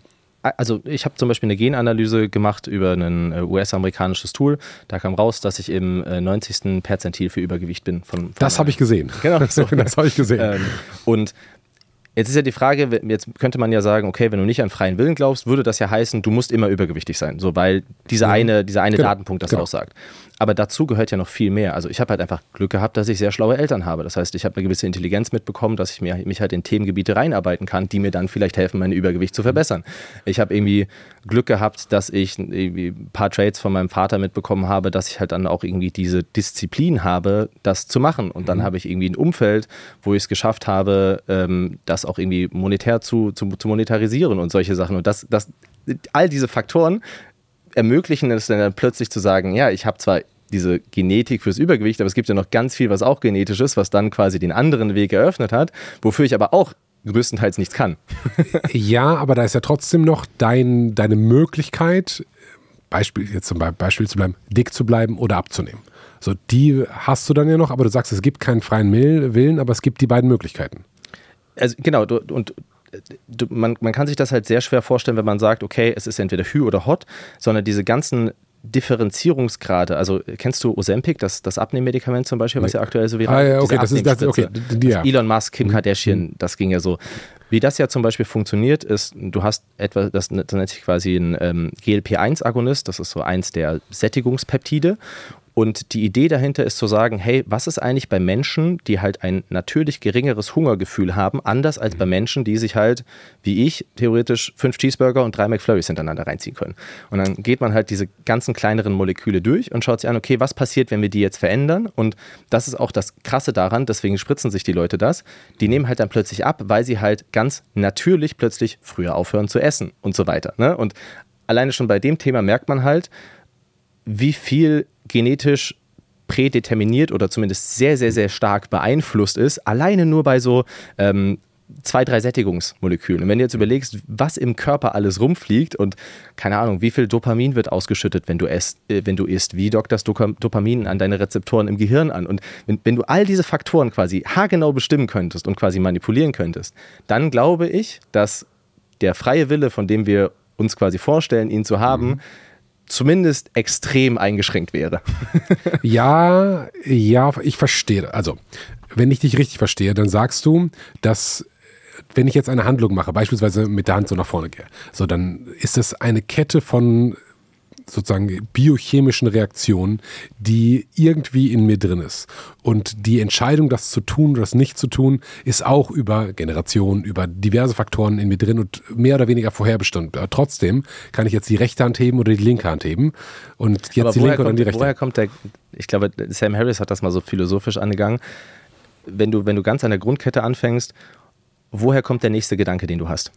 also ich habe zum Beispiel eine Genanalyse gemacht über ein äh, US-amerikanisches Tool. Da kam raus, dass ich im 90. Äh, Perzentil für Übergewicht bin. Von, von das habe ich gesehen. Genau, so. das habe ich gesehen. Ähm, und Jetzt ist ja die Frage, jetzt könnte man ja sagen, okay, wenn du nicht an freien Willen glaubst, würde das ja heißen, du musst immer übergewichtig sein, so weil dieser ja. eine, dieser eine genau. Datenpunkt das genau. aussagt. Aber dazu gehört ja noch viel mehr. Also ich habe halt einfach Glück gehabt, dass ich sehr schlaue Eltern habe. Das heißt, ich habe eine gewisse Intelligenz mitbekommen, dass ich mir, mich halt in Themengebiete reinarbeiten kann, die mir dann vielleicht helfen, mein Übergewicht zu verbessern. Ich habe irgendwie Glück gehabt, dass ich ein paar Trades von meinem Vater mitbekommen habe, dass ich halt dann auch irgendwie diese Disziplin habe, das zu machen. Und dann mhm. habe ich irgendwie ein Umfeld, wo ich es geschafft habe, ähm, das auch irgendwie monetär zu, zu, zu monetarisieren und solche Sachen. Und das, das, all diese Faktoren ermöglichen es dann plötzlich zu sagen, ja, ich habe zwar diese Genetik fürs Übergewicht, aber es gibt ja noch ganz viel, was auch genetisch ist, was dann quasi den anderen Weg eröffnet hat, wofür ich aber auch größtenteils nichts kann. ja, aber da ist ja trotzdem noch dein, deine Möglichkeit, Beispiel, jetzt zum Beispiel zu bleiben, dick zu bleiben oder abzunehmen. So, die hast du dann ja noch, aber du sagst, es gibt keinen freien Willen, aber es gibt die beiden Möglichkeiten. Also genau, du, und man, man kann sich das halt sehr schwer vorstellen, wenn man sagt, okay, es ist entweder Hü oder Hot, sondern diese ganzen Differenzierungsgrade. Also kennst du Ozempic, das, das Abnehmmedikament zum Beispiel, was ja aktuell so viral ah, ja, okay, das ist das, okay. Ja. Das Elon Musk, Kim mhm. Kardashian, mhm. das ging ja so. Wie das ja zum Beispiel funktioniert, ist, du hast etwas, das, das nennt sich quasi ein ähm, GLP-1-Agonist, das ist so eins der Sättigungspeptide. Und die Idee dahinter ist zu sagen, hey, was ist eigentlich bei Menschen, die halt ein natürlich geringeres Hungergefühl haben, anders als bei Menschen, die sich halt, wie ich, theoretisch fünf Cheeseburger und drei McFlurries hintereinander reinziehen können. Und dann geht man halt diese ganzen kleineren Moleküle durch und schaut sich an, okay, was passiert, wenn wir die jetzt verändern? Und das ist auch das Krasse daran, deswegen spritzen sich die Leute das. Die nehmen halt dann plötzlich ab, weil sie halt ganz natürlich plötzlich früher aufhören zu essen und so weiter. Ne? Und alleine schon bei dem Thema merkt man halt, wie viel genetisch prädeterminiert oder zumindest sehr, sehr, sehr stark beeinflusst ist, alleine nur bei so ähm, zwei, drei Sättigungsmolekülen. Und wenn du jetzt überlegst, was im Körper alles rumfliegt und keine Ahnung, wie viel Dopamin wird ausgeschüttet, wenn du, esst, äh, wenn du isst, wie dockt das Dopamin an deine Rezeptoren im Gehirn an? Und wenn, wenn du all diese Faktoren quasi haargenau bestimmen könntest und quasi manipulieren könntest, dann glaube ich, dass der freie Wille, von dem wir uns quasi vorstellen, ihn zu haben, mhm zumindest extrem eingeschränkt wäre. ja, ja, ich verstehe. Also, wenn ich dich richtig verstehe, dann sagst du, dass wenn ich jetzt eine Handlung mache, beispielsweise mit der Hand so nach vorne gehe, so dann ist das eine Kette von sozusagen biochemischen Reaktion, die irgendwie in mir drin ist. Und die Entscheidung, das zu tun oder das nicht zu tun, ist auch über Generationen, über diverse Faktoren in mir drin und mehr oder weniger vorherbestimmt. Aber trotzdem kann ich jetzt die rechte Hand heben oder die linke Hand heben und jetzt Aber die linke kommt, oder die rechte. Woher kommt der, ich glaube, Sam Harris hat das mal so philosophisch angegangen, wenn du, wenn du ganz an der Grundkette anfängst, woher kommt der nächste Gedanke, den du hast?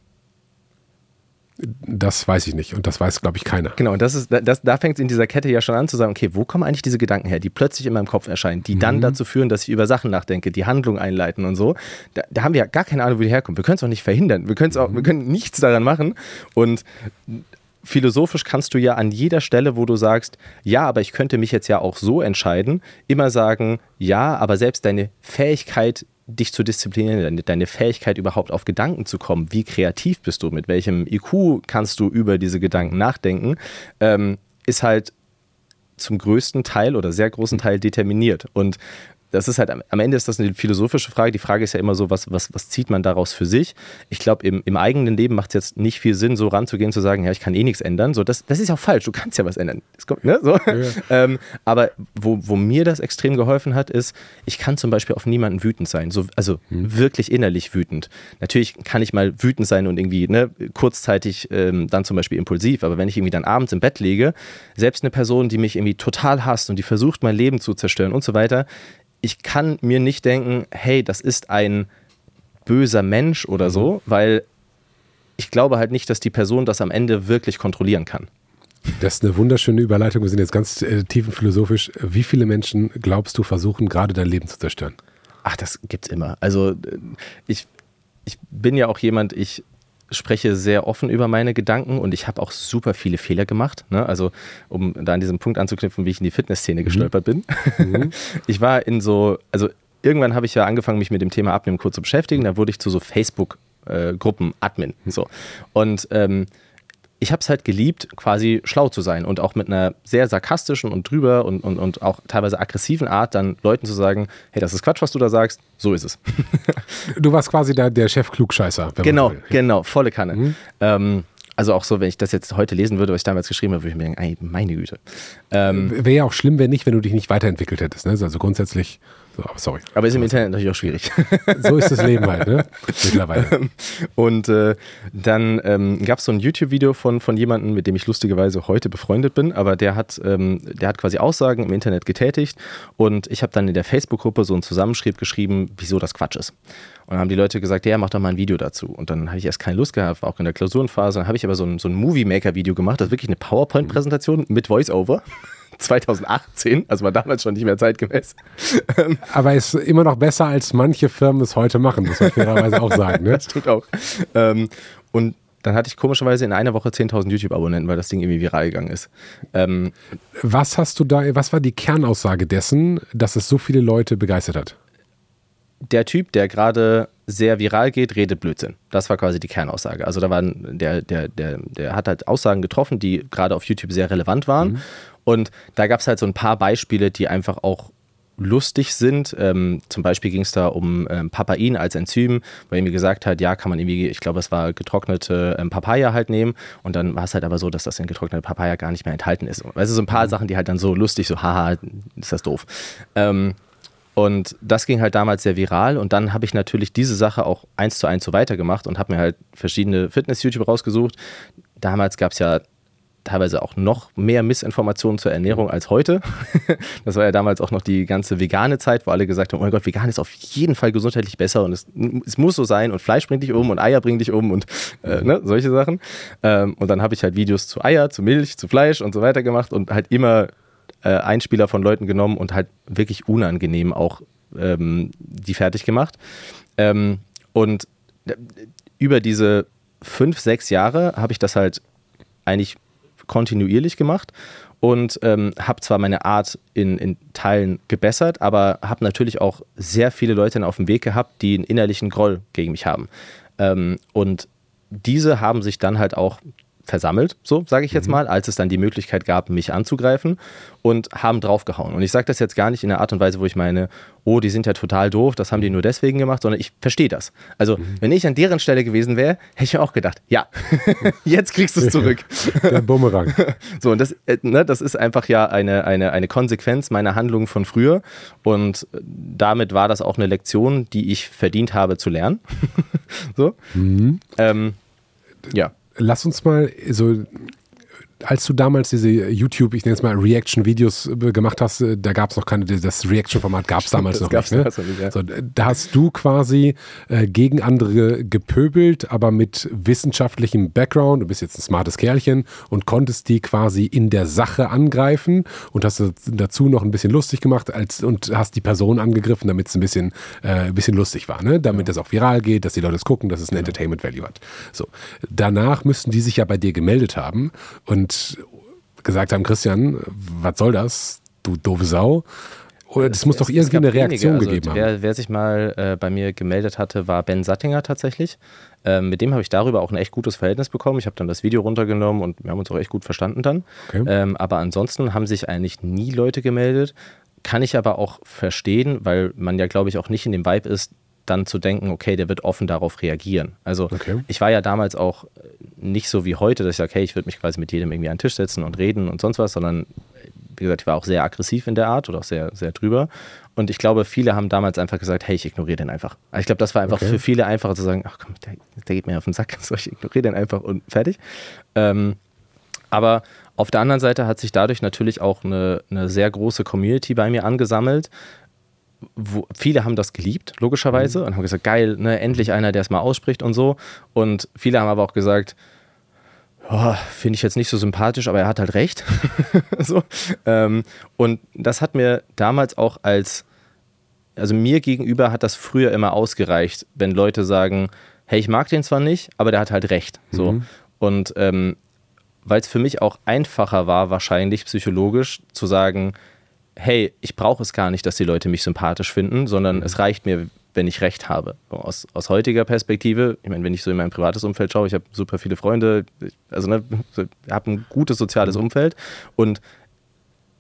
Das weiß ich nicht und das weiß, glaube ich, keiner. Genau, und das ist, das, da fängt es in dieser Kette ja schon an zu sagen, okay, wo kommen eigentlich diese Gedanken her, die plötzlich in meinem Kopf erscheinen, die mhm. dann dazu führen, dass ich über Sachen nachdenke, die Handlung einleiten und so. Da, da haben wir ja gar keine Ahnung, wo die herkommen. Wir können es auch nicht verhindern. Wir, auch, mhm. wir können nichts daran machen. Und philosophisch kannst du ja an jeder Stelle, wo du sagst, ja, aber ich könnte mich jetzt ja auch so entscheiden, immer sagen, ja, aber selbst deine Fähigkeit, dich zu disziplinieren, deine, deine Fähigkeit überhaupt auf Gedanken zu kommen, wie kreativ bist du, mit welchem IQ kannst du über diese Gedanken nachdenken, ähm, ist halt zum größten Teil oder sehr großen Teil determiniert. Und das ist halt, am Ende ist das eine philosophische Frage. Die Frage ist ja immer so, was, was, was zieht man daraus für sich? Ich glaube, im, im eigenen Leben macht es jetzt nicht viel Sinn, so ranzugehen, zu sagen, ja, ich kann eh nichts ändern. So, das, das ist ja auch falsch, du kannst ja was ändern. Kommt, ne? so. Ja. ähm, aber wo, wo mir das extrem geholfen hat, ist, ich kann zum Beispiel auf niemanden wütend sein. So, also hm. wirklich innerlich wütend. Natürlich kann ich mal wütend sein und irgendwie ne, kurzzeitig ähm, dann zum Beispiel impulsiv, aber wenn ich irgendwie dann abends im Bett lege, selbst eine Person, die mich irgendwie total hasst und die versucht, mein Leben zu zerstören und so weiter, ich kann mir nicht denken, hey, das ist ein böser Mensch oder so, mhm. weil ich glaube halt nicht, dass die Person das am Ende wirklich kontrollieren kann. Das ist eine wunderschöne Überleitung. Wir sind jetzt ganz äh, tiefenphilosophisch. Wie viele Menschen glaubst du versuchen gerade dein Leben zu zerstören? Ach, das gibt's immer. Also äh, ich, ich bin ja auch jemand, ich spreche sehr offen über meine Gedanken und ich habe auch super viele Fehler gemacht. Ne? Also, um da an diesem Punkt anzuknüpfen, wie ich in die Fitnessszene mhm. gestolpert bin. Mhm. Ich war in so, also irgendwann habe ich ja angefangen, mich mit dem Thema Abnehmen kurz zu beschäftigen. Da wurde ich zu so Facebook-Gruppen äh, Admin. So. Und ähm, ich habe es halt geliebt, quasi schlau zu sein und auch mit einer sehr sarkastischen und drüber und, und, und auch teilweise aggressiven Art dann Leuten zu sagen, hey, das ist Quatsch, was du da sagst, so ist es. du warst quasi da der Chef Klugscheißer. Genau, genau, volle Kanne. Mhm. Ähm, also auch so, wenn ich das jetzt heute lesen würde, was ich damals geschrieben habe, würde ich mir denken, ey, meine Güte. Ähm, Wäre ja auch schlimm, wenn nicht, wenn du dich nicht weiterentwickelt hättest. Ne? Also grundsätzlich so, aber sorry. Aber ist im Internet natürlich auch schwierig. So ist das Leben halt, ne? Mittlerweile. Und äh, dann ähm, gab es so ein YouTube-Video von, von jemandem, mit dem ich lustigerweise heute befreundet bin, aber der hat, ähm, der hat quasi Aussagen im Internet getätigt und ich habe dann in der Facebook-Gruppe so einen Zusammenschrieb geschrieben, wieso das Quatsch ist. Und dann haben die Leute gesagt, ja, mach doch mal ein Video dazu. Und dann habe ich erst keine Lust gehabt, auch in der Klausurenphase. Dann habe ich aber so ein, so ein Movie-Maker-Video gemacht, das ist wirklich eine PowerPoint-Präsentation mit Voice-Over. 2018, also war damals schon nicht mehr zeitgemäß. Aber ist immer noch besser, als manche Firmen es heute machen, muss man fairerweise auch sagen. Ne? Das tut auch. Ähm, und dann hatte ich komischerweise in einer Woche 10.000 YouTube-Abonnenten, weil das Ding irgendwie viral gegangen ist. Ähm, was hast du da, was war die Kernaussage dessen, dass es so viele Leute begeistert hat? Der Typ, der gerade sehr viral geht, redet Blödsinn. Das war quasi die Kernaussage. Also da waren, der, der, der, der hat halt Aussagen getroffen, die gerade auf YouTube sehr relevant waren. Mhm. Und da gab es halt so ein paar Beispiele, die einfach auch lustig sind. Ähm, zum Beispiel ging es da um ähm, Papain als Enzym, wo er mir gesagt hat, ja, kann man irgendwie, ich glaube, es war getrocknete ähm, Papaya halt nehmen. Und dann war es halt aber so, dass das in getrocknete Papaya gar nicht mehr enthalten ist. Also so ein paar mhm. Sachen, die halt dann so lustig, so, haha, ist das doof. Ähm, und das ging halt damals sehr viral und dann habe ich natürlich diese Sache auch eins zu eins so weitergemacht und habe mir halt verschiedene Fitness-YouTube rausgesucht. Damals gab es ja teilweise auch noch mehr Missinformationen zur Ernährung als heute. Das war ja damals auch noch die ganze vegane Zeit, wo alle gesagt haben, oh mein Gott, vegan ist auf jeden Fall gesundheitlich besser und es, es muss so sein und Fleisch bringt dich um und Eier bringt dich um und äh, ne, solche Sachen. Ähm, und dann habe ich halt Videos zu Eier, zu Milch, zu Fleisch und so weiter gemacht und halt immer äh, Einspieler von Leuten genommen und halt wirklich unangenehm auch ähm, die fertig gemacht. Ähm, und äh, über diese fünf, sechs Jahre habe ich das halt eigentlich kontinuierlich gemacht und ähm, habe zwar meine Art in, in Teilen gebessert, aber habe natürlich auch sehr viele Leute auf dem Weg gehabt, die einen innerlichen Groll gegen mich haben. Ähm, und diese haben sich dann halt auch versammelt, so sage ich jetzt mhm. mal, als es dann die Möglichkeit gab, mich anzugreifen und haben draufgehauen. Und ich sage das jetzt gar nicht in der Art und Weise, wo ich meine, oh, die sind ja total doof, das haben die nur deswegen gemacht, sondern ich verstehe das. Also, mhm. wenn ich an deren Stelle gewesen wäre, hätte ich mir auch gedacht, ja, jetzt kriegst du es zurück. Der Bumerang. So, und das, äh, ne, das ist einfach ja eine, eine, eine Konsequenz meiner Handlungen von früher. Und damit war das auch eine Lektion, die ich verdient habe zu lernen. so. Mhm. Ähm, ja lass uns mal so als du damals diese YouTube, ich nenne es mal Reaction-Videos äh, gemacht hast, äh, da gab es noch keine, das Reaction-Format gab es damals noch nicht. Ne? nicht ja. so, da hast du quasi äh, gegen andere gepöbelt, aber mit wissenschaftlichem Background. Du bist jetzt ein smartes Kerlchen und konntest die quasi in der Sache angreifen und hast dazu noch ein bisschen lustig gemacht als, und hast die Person angegriffen, damit es ein bisschen, äh, ein bisschen lustig war, ne? damit ja. das auch viral geht, dass die Leute es gucken, dass es ein Entertainment-Value hat. So. Danach müssten die sich ja bei dir gemeldet haben und gesagt haben, Christian, was soll das, du doofe Sau? Oder das muss doch irgendwie eine Reaktion also, gegeben haben. Wer, wer sich mal äh, bei mir gemeldet hatte, war Ben Sattinger tatsächlich. Ähm, mit dem habe ich darüber auch ein echt gutes Verhältnis bekommen. Ich habe dann das Video runtergenommen und wir haben uns auch echt gut verstanden dann. Okay. Ähm, aber ansonsten haben sich eigentlich nie Leute gemeldet. kann ich aber auch verstehen, weil man ja, glaube ich, auch nicht in dem Vibe ist, dann zu denken, okay, der wird offen darauf reagieren. Also Okay. ich war ja damals auch nicht so wie heute, dass ich sage, hey, ich würde mich quasi mit jedem irgendwie an den Tisch setzen und reden und sonst was, sondern wie gesagt, ich war auch sehr aggressiv in der Art oder auch sehr, sehr drüber. Und ich glaube, viele haben damals einfach gesagt, hey, ich ignoriere den einfach. Also ich glaube, das war einfach Okay. für viele einfacher zu sagen, ach komm, der, der geht mir auf den Sack, so, ich ignoriere den einfach und fertig. Ähm, aber auf der anderen Seite hat sich dadurch natürlich auch eine, eine sehr große Community bei mir angesammelt. Wo, viele haben das geliebt, logischerweise, und haben gesagt, geil, ne, endlich einer, der es mal ausspricht und so. Und viele haben aber auch gesagt, oh, finde ich jetzt nicht so sympathisch, aber er hat halt recht. so. ähm, und das hat mir damals auch als, also mir gegenüber hat das früher immer ausgereicht, wenn Leute sagen, hey, ich mag den zwar nicht, aber der hat halt recht. So. Und ähm, weil es für mich auch einfacher war, wahrscheinlich psychologisch zu sagen, hey, ich brauche es gar nicht, dass die Leute mich sympathisch finden, sondern es reicht mir, wenn ich recht habe. Aus, aus heutiger Perspektive, ich meine, wenn ich so in mein privates Umfeld schaue, ich habe super viele Freunde, also ne, habe ein gutes soziales Umfeld und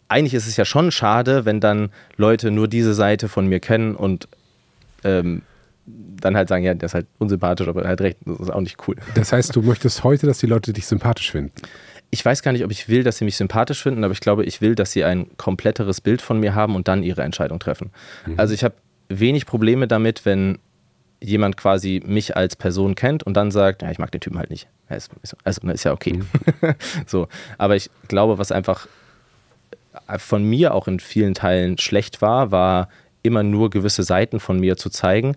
eigentlich ist es ja schon schade, wenn dann Leute nur diese Seite von mir kennen und ähm, dann halt sagen, ja, der ist halt unsympathisch, aber er hat recht, das ist auch nicht cool. Das heißt, du möchtest heute, dass die Leute dich sympathisch finden. Ich weiß gar nicht, ob ich will, dass sie mich sympathisch finden, aber ich glaube, ich will, dass sie ein kompletteres Bild von mir haben und dann ihre Entscheidung treffen. Also ich habe wenig Probleme damit, wenn jemand quasi mich als Person kennt und dann sagt, ja, ich mag den Typen halt nicht. Ist, also ist ja okay. so, aber ich glaube, was einfach von mir auch in vielen Teilen schlecht war, war immer nur gewisse Seiten von mir zu zeigen.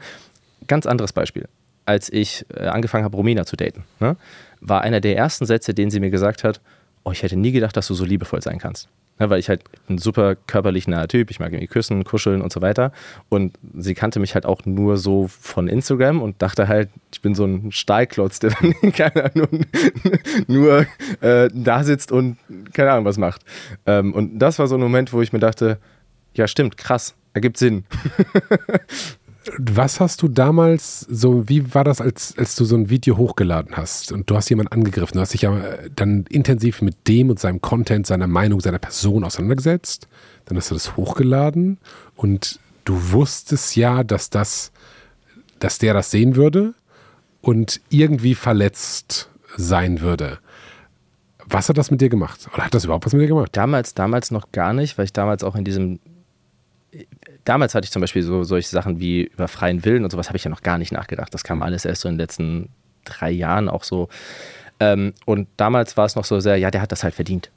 Ganz anderes Beispiel. Als ich äh, angefangen habe, Romina zu daten, ne, war einer der ersten Sätze, den sie mir gesagt hat, oh, ich hätte nie gedacht, dass du so liebevoll sein kannst. Ne, weil ich halt ein super körperlich naher Typ, ich mag irgendwie küssen, kuscheln und so weiter. Und sie kannte mich halt auch nur so von Instagram und dachte halt, ich bin so ein Stahlklotz, der dann, keine Ahnung, nur äh, da sitzt und keine Ahnung was macht. Ähm, und das war so ein Moment, wo ich mir dachte, ja stimmt, krass, ergibt Sinn. Was hast du damals so, wie war das, als, als du so ein Video hochgeladen hast und du hast jemanden angegriffen? Du hast dich ja äh, dann intensiv mit dem und seinem Content, seiner Meinung, seiner Person auseinandergesetzt. Dann hast du das hochgeladen und du wusstest ja, dass das, dass der das sehen würde und irgendwie verletzt sein würde. Was hat das mit dir gemacht? Oder hat das überhaupt was mit dir gemacht? Damals, damals noch gar nicht, weil ich damals auch in diesem. Damals hatte ich zum Beispiel so solche Sachen wie über freien Willen und sowas habe ich ja noch gar nicht nachgedacht. Das kam alles erst so in den letzten drei Jahren auch so. Ähm, und damals war es noch so sehr, ja, der hat das halt verdient.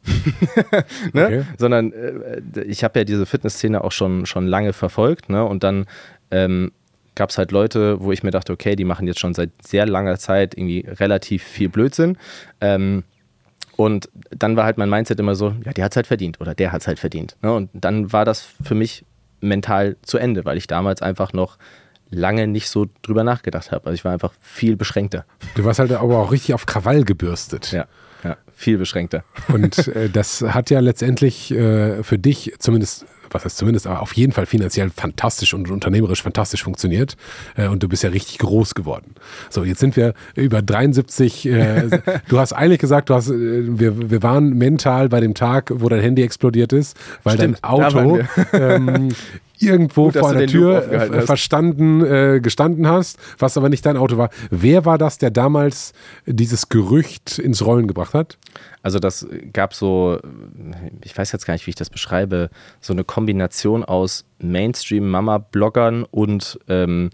ne? Okay. Sondern äh, ich habe ja diese Fitnessszene auch schon, schon lange verfolgt. Ne? Und dann ähm, gab es halt Leute, wo ich mir dachte, okay, die machen jetzt schon seit sehr langer Zeit irgendwie relativ viel Blödsinn. Ähm, und dann war halt mein Mindset immer so, ja, der hat es halt verdient oder der hat es halt verdient. Ne? Und dann war das für mich mental zu Ende, weil ich damals einfach noch lange nicht so drüber nachgedacht habe. Also ich war einfach viel beschränkter. Du warst halt aber auch richtig auf Krawall gebürstet. Ja, ja viel beschränkter. Und äh, das hat ja letztendlich äh, für dich zumindest, was heißt zumindest, aber auf jeden Fall finanziell fantastisch und unternehmerisch fantastisch funktioniert. Äh, und du bist ja richtig groß geworden. So, jetzt sind wir über 73. Äh, du hast eigentlich gesagt, du hast, äh, wir, wir waren mental bei dem Tag, wo dein Handy explodiert ist, weil Stimmt, dein Auto ähm, irgendwo Gut, vor einer Loop Tür äh, verstanden, äh, gestanden hast, was aber nicht dein Auto war. Wer war das, der damals dieses Gerücht ins Rollen gebracht hat? Also das gab so, ich weiß jetzt gar nicht, wie ich das beschreibe, so eine Kombination aus Mainstream-Mama-Bloggern und ähm,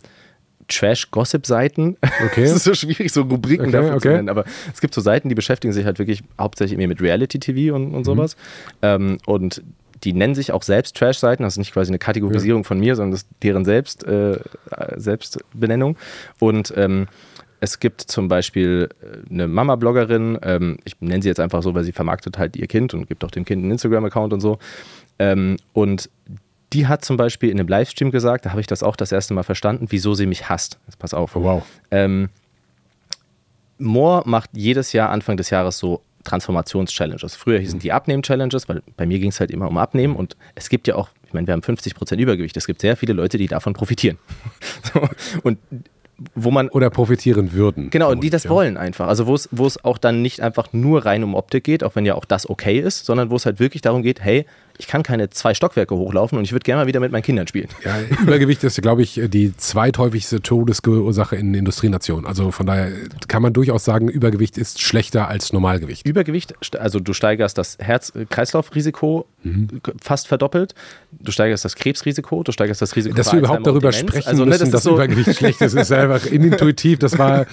Trash-Gossip-Seiten. Okay. Es ist so schwierig, so Rubriken Okay, dafür zu okay. nennen. Aber es gibt so Seiten, die beschäftigen sich halt wirklich hauptsächlich mit Reality-TV und, Mhm. und sowas. Ähm, und die nennen sich auch selbst Trash-Seiten. Das ist nicht quasi eine Kategorisierung von mir, sondern das ist deren Selbst, äh, Selbstbenennung. Und ähm, es gibt zum Beispiel äh, eine Mama-Bloggerin, ähm, ich nenne sie jetzt einfach so, weil sie vermarktet halt ihr Kind und gibt auch dem Kind einen Instagram-Account und so. Ähm, und die hat zum Beispiel in einem Livestream gesagt, da habe ich das auch das erste Mal verstanden, wieso sie mich hasst. Jetzt pass auf. Oh, wow. Ähm, Moore macht jedes Jahr Anfang des Jahres so Transformations-Challenges. Früher hießen die Abnehmen-Challenges, weil bei mir ging es halt immer um Abnehmen und es gibt ja auch, ich meine, wir haben 50% Übergewicht, es gibt sehr viele Leute, die davon profitieren. so, und wo man Oder profitieren würden. Genau, und die das ja. wollen einfach. Also wo es, wo es auch dann nicht einfach nur rein um Optik geht, auch wenn ja auch das okay ist, sondern wo es halt wirklich darum geht, hey, ich kann keine zwei Stockwerke hochlaufen und ich würde gerne mal wieder mit meinen Kindern spielen. Ja, Übergewicht ist, glaube ich, die zweithäufigste Todesursache in Industrienationen. Also von daher kann man durchaus sagen, Übergewicht ist schlechter als Normalgewicht. Übergewicht, also du steigerst das Herz-Kreislauf-Risiko mhm. fast verdoppelt, du steigerst das Krebsrisiko, du steigerst das Risiko Dass wir überhaupt darüber sprechen also, ne, müssen, das dass so Übergewicht schlecht ist, ist einfach intuitiv. Das war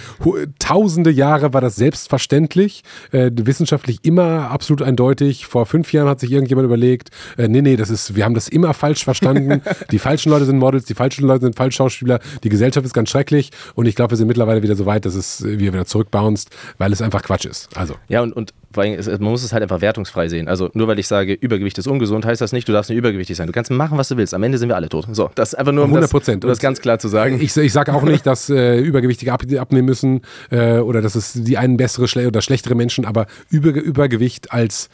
tausende Jahre war das selbstverständlich, äh, wissenschaftlich immer absolut eindeutig. Vor fünf Jahren hat sich irgendjemand überlegt, äh, nee, nee, das ist, wir haben das immer falsch verstanden. die falschen Leute sind Models, die falschen Leute sind Falschschauspieler, die Gesellschaft ist ganz schrecklich und ich glaube, wir sind mittlerweile wieder so weit, dass es äh, wir wieder zurückbounced, weil es einfach Quatsch ist. Also. Ja, und, und man muss es halt einfach wertungsfrei sehen. Also nur weil ich sage, Übergewicht ist ungesund, heißt das nicht, du darfst nicht übergewichtig sein. Du kannst machen, was du willst. Am Ende sind wir alle tot. So, das ist einfach nur, um 100 das, um das ganz klar zu sagen. Ich, ich sage auch nicht, dass äh, Übergewichtige ab, abnehmen müssen äh, oder dass es die einen bessere oder schlechtere Menschen, aber Über, Übergewicht als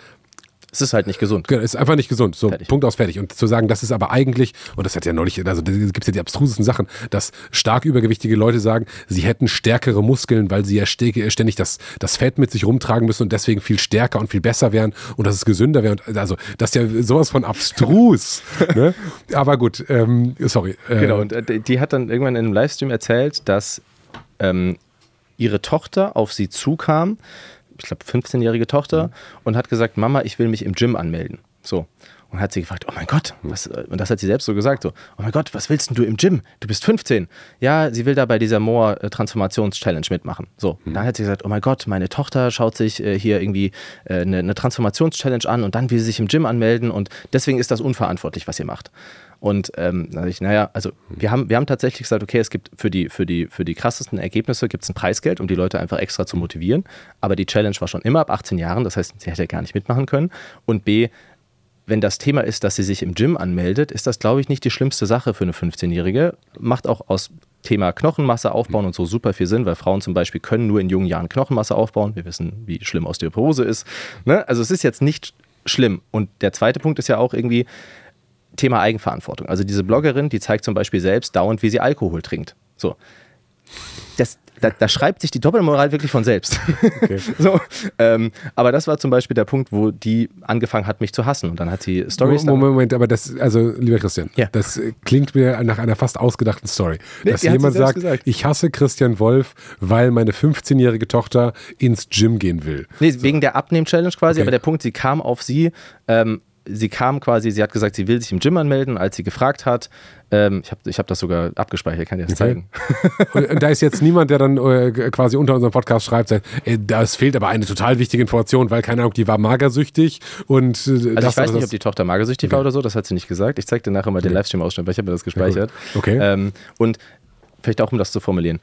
es ist halt nicht gesund. Genau, es ist einfach nicht gesund. So, fertig. Punkt aus fertig. Und zu sagen, das ist aber eigentlich, und das hat ja neulich, also da gibt es ja die abstrusesten Sachen, dass stark übergewichtige Leute sagen, sie hätten stärkere Muskeln, weil sie ja ständig das, das Fett mit sich rumtragen müssen und deswegen viel stärker und viel besser wären und dass es gesünder wäre. Also, das ist ja sowas von abstrus. ne? Aber gut, ähm, sorry. Äh, genau, und äh, die hat dann irgendwann in einem Livestream erzählt, dass ähm, ihre Tochter auf sie zukam ich glaube, 15-jährige Tochter mhm. und hat gesagt, Mama, ich will mich im Gym anmelden. So. Und hat sie gefragt, oh mein Gott, was, und das hat sie selbst so gesagt, so, oh mein Gott, was willst denn du im Gym? Du bist 15. Ja, sie will da bei dieser Moor-Transformations-Challenge mitmachen. So, mhm. dann hat sie gesagt, oh mein Gott, meine Tochter schaut sich äh, hier irgendwie äh, eine, eine Transformations-Challenge an und dann will sie sich im Gym anmelden und deswegen ist das unverantwortlich, was ihr macht. Und ähm, ich, naja, also wir haben, wir haben tatsächlich gesagt, okay, es gibt für die, für die, für die krassesten Ergebnisse gibt es ein Preisgeld, um die Leute einfach extra zu motivieren. Aber die Challenge war schon immer ab 18 Jahren, das heißt, sie hätte gar nicht mitmachen können. Und B, wenn das Thema ist, dass sie sich im Gym anmeldet, ist das, glaube ich, nicht die schlimmste Sache für eine 15-Jährige. Macht auch aus Thema Knochenmasse aufbauen und so super viel Sinn, weil Frauen zum Beispiel können nur in jungen Jahren Knochenmasse aufbauen. Wir wissen, wie schlimm Osteoporose ist. Ne? Also es ist jetzt nicht schlimm. Und der zweite Punkt ist ja auch irgendwie, Thema Eigenverantwortung. Also diese Bloggerin, die zeigt zum Beispiel selbst dauernd, wie sie Alkohol trinkt. So. Das, da, da, schreibt sich die Doppelmoral wirklich von selbst. Okay. so, ähm, aber das war zum Beispiel der Punkt, wo die angefangen hat, mich zu hassen. Und dann hat sie Stories. Moment, Moment, aber das, also lieber Christian, ja. das klingt mir nach einer fast ausgedachten Story. Nee, dass jemand sagt, gesagt. ich hasse Christian Wolf, weil meine 15-jährige Tochter ins Gym gehen will. Nee, so. wegen der Abnehm-Challenge quasi, okay. aber der Punkt, sie kam auf sie, ähm, sie kam quasi, sie hat gesagt, sie will sich im Gym anmelden, als sie gefragt hat. Ähm, ich habe ich hab das sogar abgespeichert, kann dir das okay. zeigen. Und da ist jetzt niemand, der dann äh, quasi unter unserem Podcast schreibt, sagt, äh, das fehlt aber eine total wichtige Information, weil keine Ahnung, die war magersüchtig und äh, Also ich weiß nicht, ob die Tochter magersüchtig okay. war oder so, das hat sie nicht gesagt. Ich zeig dir nachher mal okay. den Livestream-Ausschnitt, weil ich habe mir das gespeichert. Ja, okay. Ähm, und vielleicht auch, um das zu formulieren.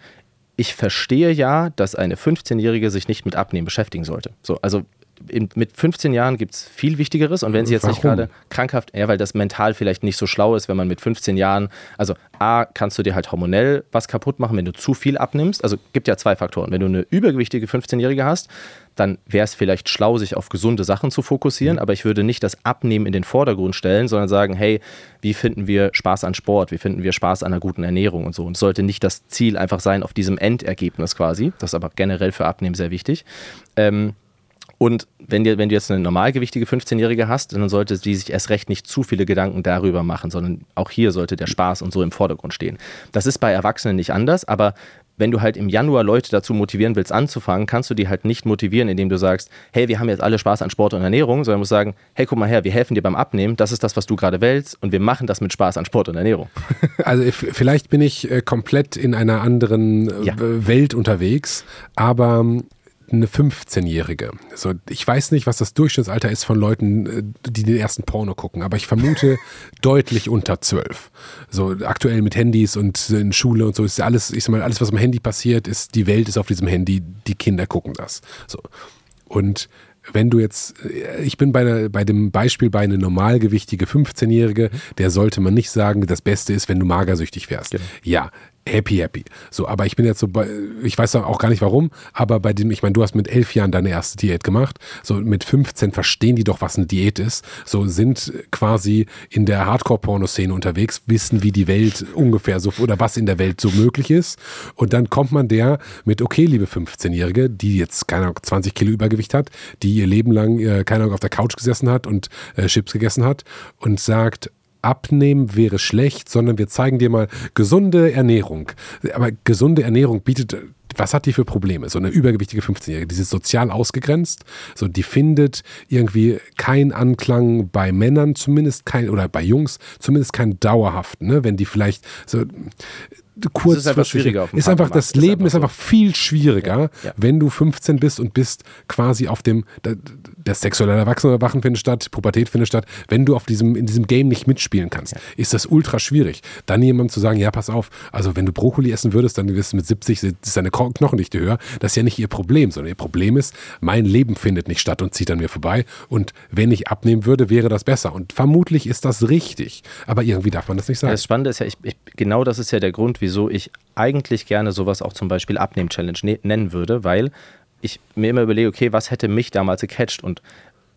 Ich verstehe ja, dass eine 15-Jährige sich nicht mit Abnehmen beschäftigen sollte. So, also in, mit 15 Jahren gibt es viel Wichtigeres und wenn sie jetzt Warum? nicht gerade krankhaft, ja, weil das mental vielleicht nicht so schlau ist, wenn man mit 15 Jahren, also A, kannst du dir halt hormonell was kaputt machen, wenn du zu viel abnimmst. Also gibt ja zwei Faktoren. Wenn du eine übergewichtige 15-Jährige hast, dann wäre es vielleicht schlau, sich auf gesunde Sachen zu fokussieren, mhm. aber ich würde nicht das Abnehmen in den Vordergrund stellen, sondern sagen, hey, wie finden wir Spaß an Sport, wie finden wir Spaß an einer guten Ernährung und so. Und es sollte nicht das Ziel einfach sein auf diesem Endergebnis quasi. Das ist aber generell für Abnehmen sehr wichtig. Ähm, und wenn, dir, wenn du jetzt eine normalgewichtige 15-Jährige hast, dann sollte die sich erst recht nicht zu viele Gedanken darüber machen, sondern auch hier sollte der Spaß und so im Vordergrund stehen. Das ist bei Erwachsenen nicht anders, aber wenn du halt im Januar Leute dazu motivieren willst, anzufangen, kannst du die halt nicht motivieren, indem du sagst, hey, wir haben jetzt alle Spaß an Sport und Ernährung, sondern musst sagen, hey, guck mal her, wir helfen dir beim Abnehmen, das ist das, was du gerade willst und wir machen das mit Spaß an Sport und Ernährung. Also vielleicht bin ich äh, komplett in einer anderen äh, ja. Welt unterwegs, aber eine 15-Jährige. So, ich weiß nicht, was das Durchschnittsalter ist von Leuten, äh, die den ersten Porno gucken, aber ich vermute deutlich unter 12. So aktuell mit Handys und in Schule und so ist alles, ich sag mal, alles, was am Handy passiert, ist, die Welt ist auf diesem Handy, die Kinder gucken das. So. Und wenn du jetzt, äh, ich bin bei, der, bei dem Beispiel bei einer normalgewichtige 15-Jährige, der sollte man nicht sagen, das Beste ist, wenn du magersüchtig wärst. Genau. Ja, happy, happy. So, aber ich bin jetzt so bei, ich weiß auch gar nicht warum, aber bei dem, ich meine, du hast mit elf Jahren deine erste Diät gemacht. So mit 15 verstehen die doch, was eine Diät ist. So sind quasi in der Hardcore-Porno-Szene unterwegs, wissen, wie die Welt ungefähr so oder was in der Welt so möglich ist. Und dann kommt man der mit, okay, liebe 15-Jährige, die jetzt, keine Ahnung, 20 Kilo Übergewicht hat, die ihr Leben lang, äh, keine Ahnung, auf der Couch gesessen hat und äh, Chips gegessen hat und sagt, abnehmen wäre schlecht, sondern wir zeigen dir mal gesunde Ernährung. Aber gesunde Ernährung bietet, was hat die für Probleme? So eine übergewichtige 15-Jährige, die ist sozial ausgegrenzt, so die findet irgendwie keinen Anklang bei Männern, zumindest kein, oder bei Jungs, zumindest keinen dauerhaften, ne? wenn die vielleicht so kurz ist einfach schwieriger auf dem ist einfach das Ist Leben einfach ist so. einfach viel schwieriger, Ja, ja. wenn du 15 bist und bist quasi auf dem der sexuelle Erwachsene findet statt, Pubertät findet statt, wenn du auf diesem in diesem Game nicht mitspielen kannst, ist das ultra schwierig. Dann jemandem zu sagen, ja, pass auf, also wenn du Brokkoli essen würdest, dann wirst du mit 70 ist deine Kno- Knochendichte höher, das ist ja nicht ihr Problem, sondern ihr Problem ist, mein Leben findet nicht statt und zieht an mir vorbei. Und wenn ich abnehmen würde, wäre das besser. Und vermutlich ist das richtig, aber irgendwie darf man das nicht Ja, sagen. das Spannende ist ja, ich, ich, genau das ist ja der Grund, wieso ich eigentlich gerne sowas auch zum Beispiel Abnehm-Challenge ne nennen würde, weil ich mir immer überlege, okay, was hätte mich damals gecatcht? Und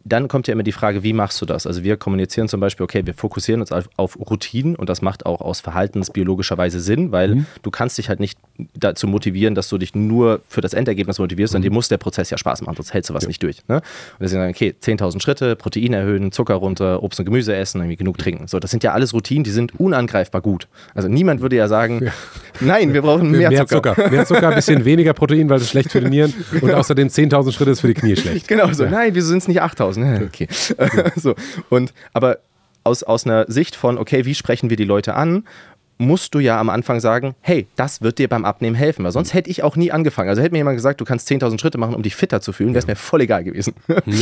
dann kommt ja immer die Frage, wie machst du das? Also wir kommunizieren zum Beispiel, okay, wir fokussieren uns auf, auf Routinen und das macht auch aus verhaltensbiologischer Weise Sinn, weil du kannst dich halt nicht dazu motivieren, dass du dich nur für das Endergebnis motivierst, sondern dir muss der Prozess ja Spaß machen, sonst hältst du was nicht durch. Ne? Und deswegen sagen, okay, 10.000 Schritte, Protein erhöhen, Zucker runter, Obst und Gemüse essen, irgendwie genug trinken. So, das sind ja alles Routinen, die sind unangreifbar gut. Also niemand würde ja sagen, nein, wir brauchen mehr, Zucker. Mehr Zucker, ein bisschen weniger Protein, weil das ist schlecht für die Nieren. Und außerdem 10.000 Schritte ist für die Knie schlecht. Genau so. Nein, wieso sind es nicht 8000? Okay. so. Und, aber aus, aus einer Sicht von, okay, wie sprechen wir die Leute an, musst du ja am Anfang sagen, hey, das wird dir beim Abnehmen helfen. Weil sonst hätte ich auch nie angefangen. Also hätte mir jemand gesagt, du kannst 10.000 Schritte machen, um dich fitter zu fühlen, wäre es mir voll egal gewesen.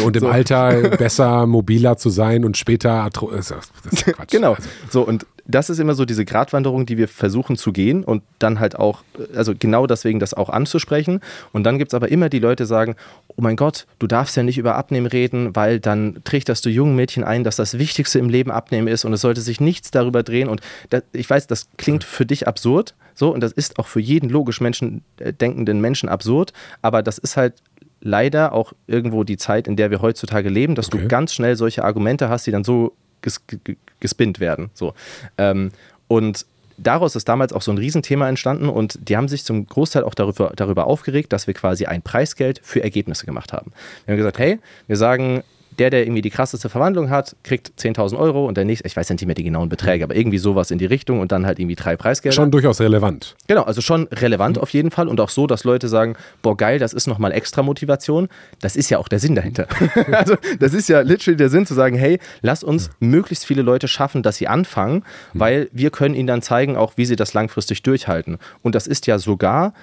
Und im Alter besser, mobiler zu sein und später. Arthro- Das ist Quatsch. Genau. Also, So, und das ist immer so diese Gratwanderung, die wir versuchen zu gehen und dann halt auch, also genau deswegen das auch anzusprechen. Und dann gibt es aber immer die Leute, die sagen, oh mein Gott, du darfst ja nicht über Abnehmen reden, weil dann trichterst du jungen Mädchen ein, dass das Wichtigste im Leben Abnehmen ist und es sollte sich nichts darüber drehen. Und das, ich weiß, das klingt für dich absurd, so, und das ist auch für jeden logisch Menschen, äh, denkenden Menschen absurd, aber das ist halt leider auch irgendwo die Zeit, in der wir heutzutage leben, dass Okay. du ganz schnell solche Argumente hast, die dann so ges ge- gespinnt werden. So. Ähm, und daraus ist damals auch so ein Riesenthema entstanden und die haben sich zum Großteil auch darüber, darüber aufgeregt, dass wir quasi ein Preisgeld für Ergebnisse gemacht haben. Wir haben gesagt, hey, wir sagen, der, der irgendwie die krasseste Verwandlung hat, kriegt 10.000 Euro und der nächste, ich weiß ja nicht mehr die genauen Beträge, aber irgendwie sowas in die Richtung und dann halt irgendwie drei Preisgelder. schon durchaus relevant. Genau, also schon relevant auf jeden Fall und auch so, dass Leute sagen, boah geil, das ist nochmal extra Motivation. Das ist ja auch der Sinn dahinter. also das ist ja literally der Sinn zu sagen, hey, lass uns möglichst viele Leute schaffen, dass sie anfangen, weil wir können ihnen dann zeigen, auch wie sie das langfristig durchhalten. Und das ist ja sogar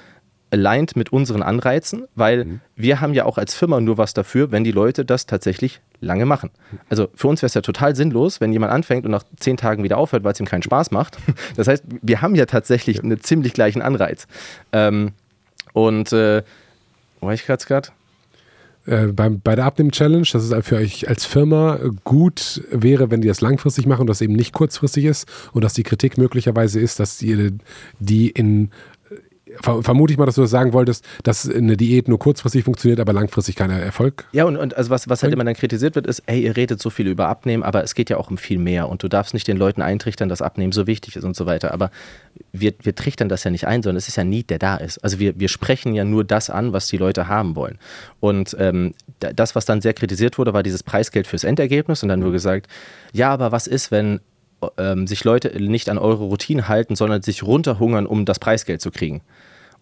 aligned mit unseren Anreizen, weil wir haben ja auch als Firma nur was dafür, wenn die Leute das tatsächlich lange machen. Also für uns wäre es ja total sinnlos, wenn jemand anfängt und nach zehn Tagen wieder aufhört, weil es ihm keinen Spaß macht. Das heißt, wir haben ja tatsächlich einen ziemlich gleichen Anreiz. Ähm, und äh, wo war ich gerade? Äh, beim, bei der Abnehmen-Challenge, dass es für euch als Firma gut wäre, wenn die das langfristig machen und das eben nicht kurzfristig ist und dass die Kritik möglicherweise ist, dass die, die in ver- vermute ich mal, dass du das sagen wolltest, dass eine Diät nur kurzfristig funktioniert, aber langfristig keiner Erfolg. Ja, und, und also was, was halt immer dann kritisiert wird, ist, hey, ihr redet so viel über Abnehmen, aber es geht ja auch um viel mehr und du darfst nicht den Leuten eintrichtern, dass Abnehmen so wichtig ist und so weiter. Aber wir, wir trichtern das ja nicht ein, sondern es ist ja Need, der da ist. Also wir, wir sprechen ja nur das an, was die Leute haben wollen. Und ähm, da- das, was dann sehr kritisiert wurde, war dieses Preisgeld fürs Endergebnis und dann wurde gesagt, ja, aber was ist, wenn ähm, sich Leute nicht an eure Routine halten, sondern sich runterhungern, um das Preisgeld zu kriegen?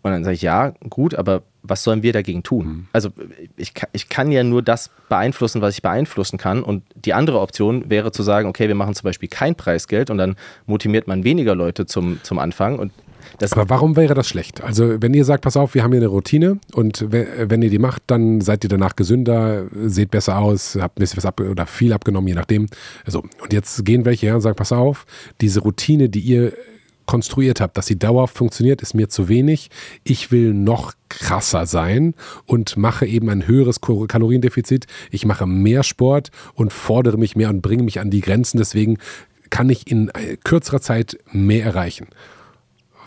Und dann sage ich, ja, gut, aber was sollen wir dagegen tun? Also ich, ich kann ja nur das beeinflussen, was ich beeinflussen kann. Und die andere Option wäre zu sagen, okay, wir machen zum Beispiel kein Preisgeld und dann motiviert man weniger Leute zum, zum Anfang. Und das, Aber warum wäre das schlecht? Also, wenn ihr sagt, pass auf, wir haben hier eine Routine und we- wenn ihr die macht, dann seid ihr danach gesünder, seht besser aus, habt ein bisschen was ab oder viel abgenommen, je nachdem. Also, und jetzt gehen welche her und sagen, pass auf, diese Routine, die ihr konstruiert habt, dass sie dauerhaft funktioniert, ist mir zu wenig. Ich will noch krasser sein und mache eben ein höheres Kaloriendefizit. Ich mache mehr Sport und fordere mich mehr und bringe mich an die Grenzen. Deswegen kann ich in äh, kürzerer Zeit mehr erreichen.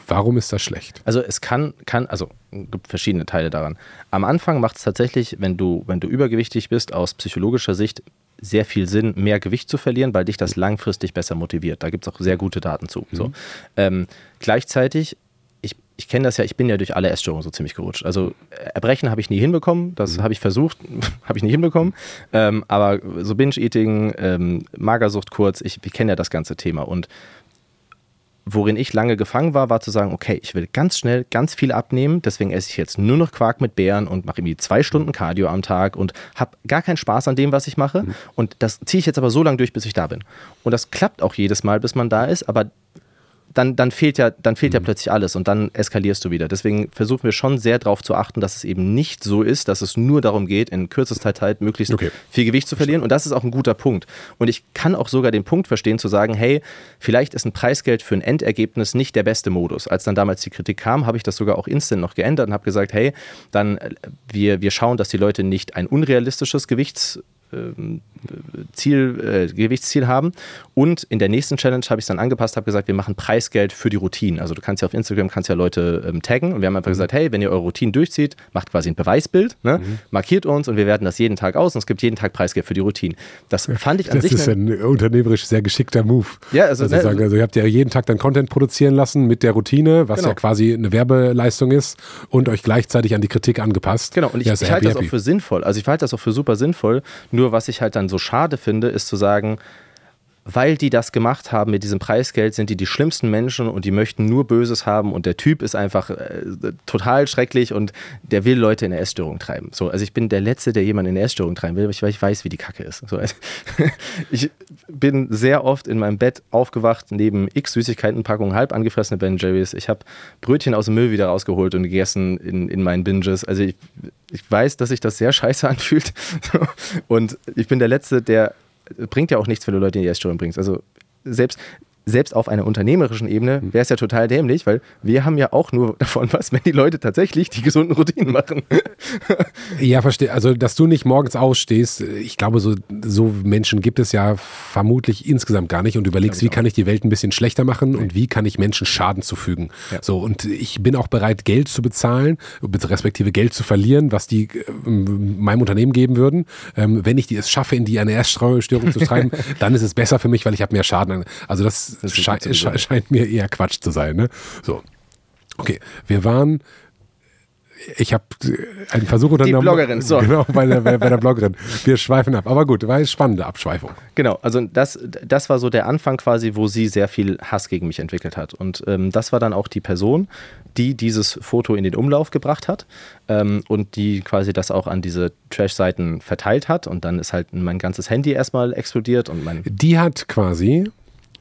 Warum ist das schlecht? Also es kann, kann, also gibt verschiedene Teile daran. Am Anfang macht es tatsächlich, wenn du, wenn du übergewichtig bist, aus psychologischer Sicht sehr viel Sinn, mehr Gewicht zu verlieren, weil dich das langfristig besser motiviert. Da gibt es auch sehr gute Daten zu. So. Ähm, gleichzeitig, ich, ich kenne das ja, ich bin ja durch alle Essstörungen so ziemlich gerutscht. Also Erbrechen habe ich nie hinbekommen, das habe ich versucht, habe ich nicht hinbekommen. Ähm, aber so Binge-Eating, ähm, Magersucht kurz, ich, ich kenne ja das ganze Thema. Und worin ich lange gefangen war, war zu sagen, okay, ich will ganz schnell ganz viel abnehmen, deswegen esse ich jetzt nur noch Quark mit Beeren und mache irgendwie zwei Stunden Cardio am Tag und habe gar keinen Spaß an dem, was ich mache. Und das ziehe ich jetzt aber so lange durch, bis ich da bin. Und das klappt auch jedes Mal, bis man da ist, aber dann, dann fehlt, ja, dann fehlt ja plötzlich alles und dann eskalierst du wieder. Deswegen versuchen wir schon sehr darauf zu achten, dass es eben nicht so ist, dass es nur darum geht, in kürzester Zeit möglichst Okay. viel Gewicht zu verlieren. Und das ist auch ein guter Punkt. Und ich kann auch sogar den Punkt verstehen, zu sagen, hey, vielleicht ist ein Preisgeld für ein Endergebnis nicht der beste Modus. Als dann damals die Kritik kam, habe ich das sogar auch instant noch geändert und habe gesagt, hey, dann äh, wir, wir schauen, dass die Leute nicht ein unrealistisches Gewichts Ziel, äh, Gewichtsziel haben. Und in der nächsten Challenge habe ich es dann angepasst, habe gesagt, wir machen Preisgeld für die Routinen. Also du kannst ja auf Instagram kannst ja Leute ähm, taggen und wir haben einfach gesagt, hey, wenn ihr eure Routinen durchzieht, macht quasi ein Beweisbild, ne? markiert uns und wir werten das jeden Tag aus und es gibt jeden Tag Preisgeld für die Routinen. Das fand ich an Das sich ist eine- ein unternehmerisch sehr geschickter Move. Ja, also, Also, ne, sagen, also ihr habt ja jeden Tag dann Content produzieren lassen mit der Routine, was Genau. ja quasi eine Werbeleistung ist und euch gleichzeitig an die Kritik angepasst. Genau, und ich, Ja, ist ich halte happy, das auch für sinnvoll. Also ich halte das auch für super sinnvoll. Nur was ich halt dann so schade finde, ist zu sagen, weil die das gemacht haben mit diesem Preisgeld, sind die die schlimmsten Menschen und die möchten nur Böses haben und der Typ ist einfach äh, total schrecklich und der will Leute in eine Essstörung treiben. So, also ich bin der Letzte, der jemanden in eine Essstörung treiben will, weil ich, weiß, wie die Kacke ist. So, also ich bin sehr oft in meinem Bett aufgewacht, neben x Süßigkeitenpackungen, halb angefressene Ben Jerry's. Ich habe Brötchen aus dem Müll wieder rausgeholt und gegessen in, in meinen Binges. Also ich, ich weiß, dass sich das sehr scheiße anfühlt. Und ich bin der Letzte, der bringt ja auch nichts, wenn du Leute in die Essstörung bringst. Also selbst, selbst auf einer unternehmerischen Ebene wäre es ja total dämlich, weil wir haben ja auch nur davon was, wenn die Leute tatsächlich die gesunden Routinen machen. Ja, verstehe. Also, dass du nicht morgens ausstehst, ich glaube, so, so Menschen gibt es ja vermutlich insgesamt gar nicht und überlegst, wie kann ich die Welt ein bisschen schlechter machen und wie kann ich Menschen Schaden zufügen. So, und ich bin auch bereit, Geld zu bezahlen, respektive Geld zu verlieren, was die äh, meinem Unternehmen geben würden. Ähm, wenn ich die es schaffe, in die eine Essstörung zu treiben, dann ist es besser für mich, weil ich habe mehr Schaden. Also, das, Das ist schei sowieso. sche scheint mir eher Quatsch zu sein. Ne? So. Okay, wir waren ich habe einen Versuch unternommen. Bloggerin, so. Genau, bei der, bei, bei der Bloggerin. Wir schweifen ab. Aber gut, war eine spannende Abschweifung. Genau, also das, das war so der Anfang quasi, wo sie sehr viel Hass gegen mich entwickelt hat. Und ähm, das war dann auch die Person, die dieses Foto in den Umlauf gebracht hat ähm, und die quasi das auch an diese Trash-Seiten verteilt hat. Und dann ist halt mein ganzes Handy erstmal explodiert und mein. Die hat quasi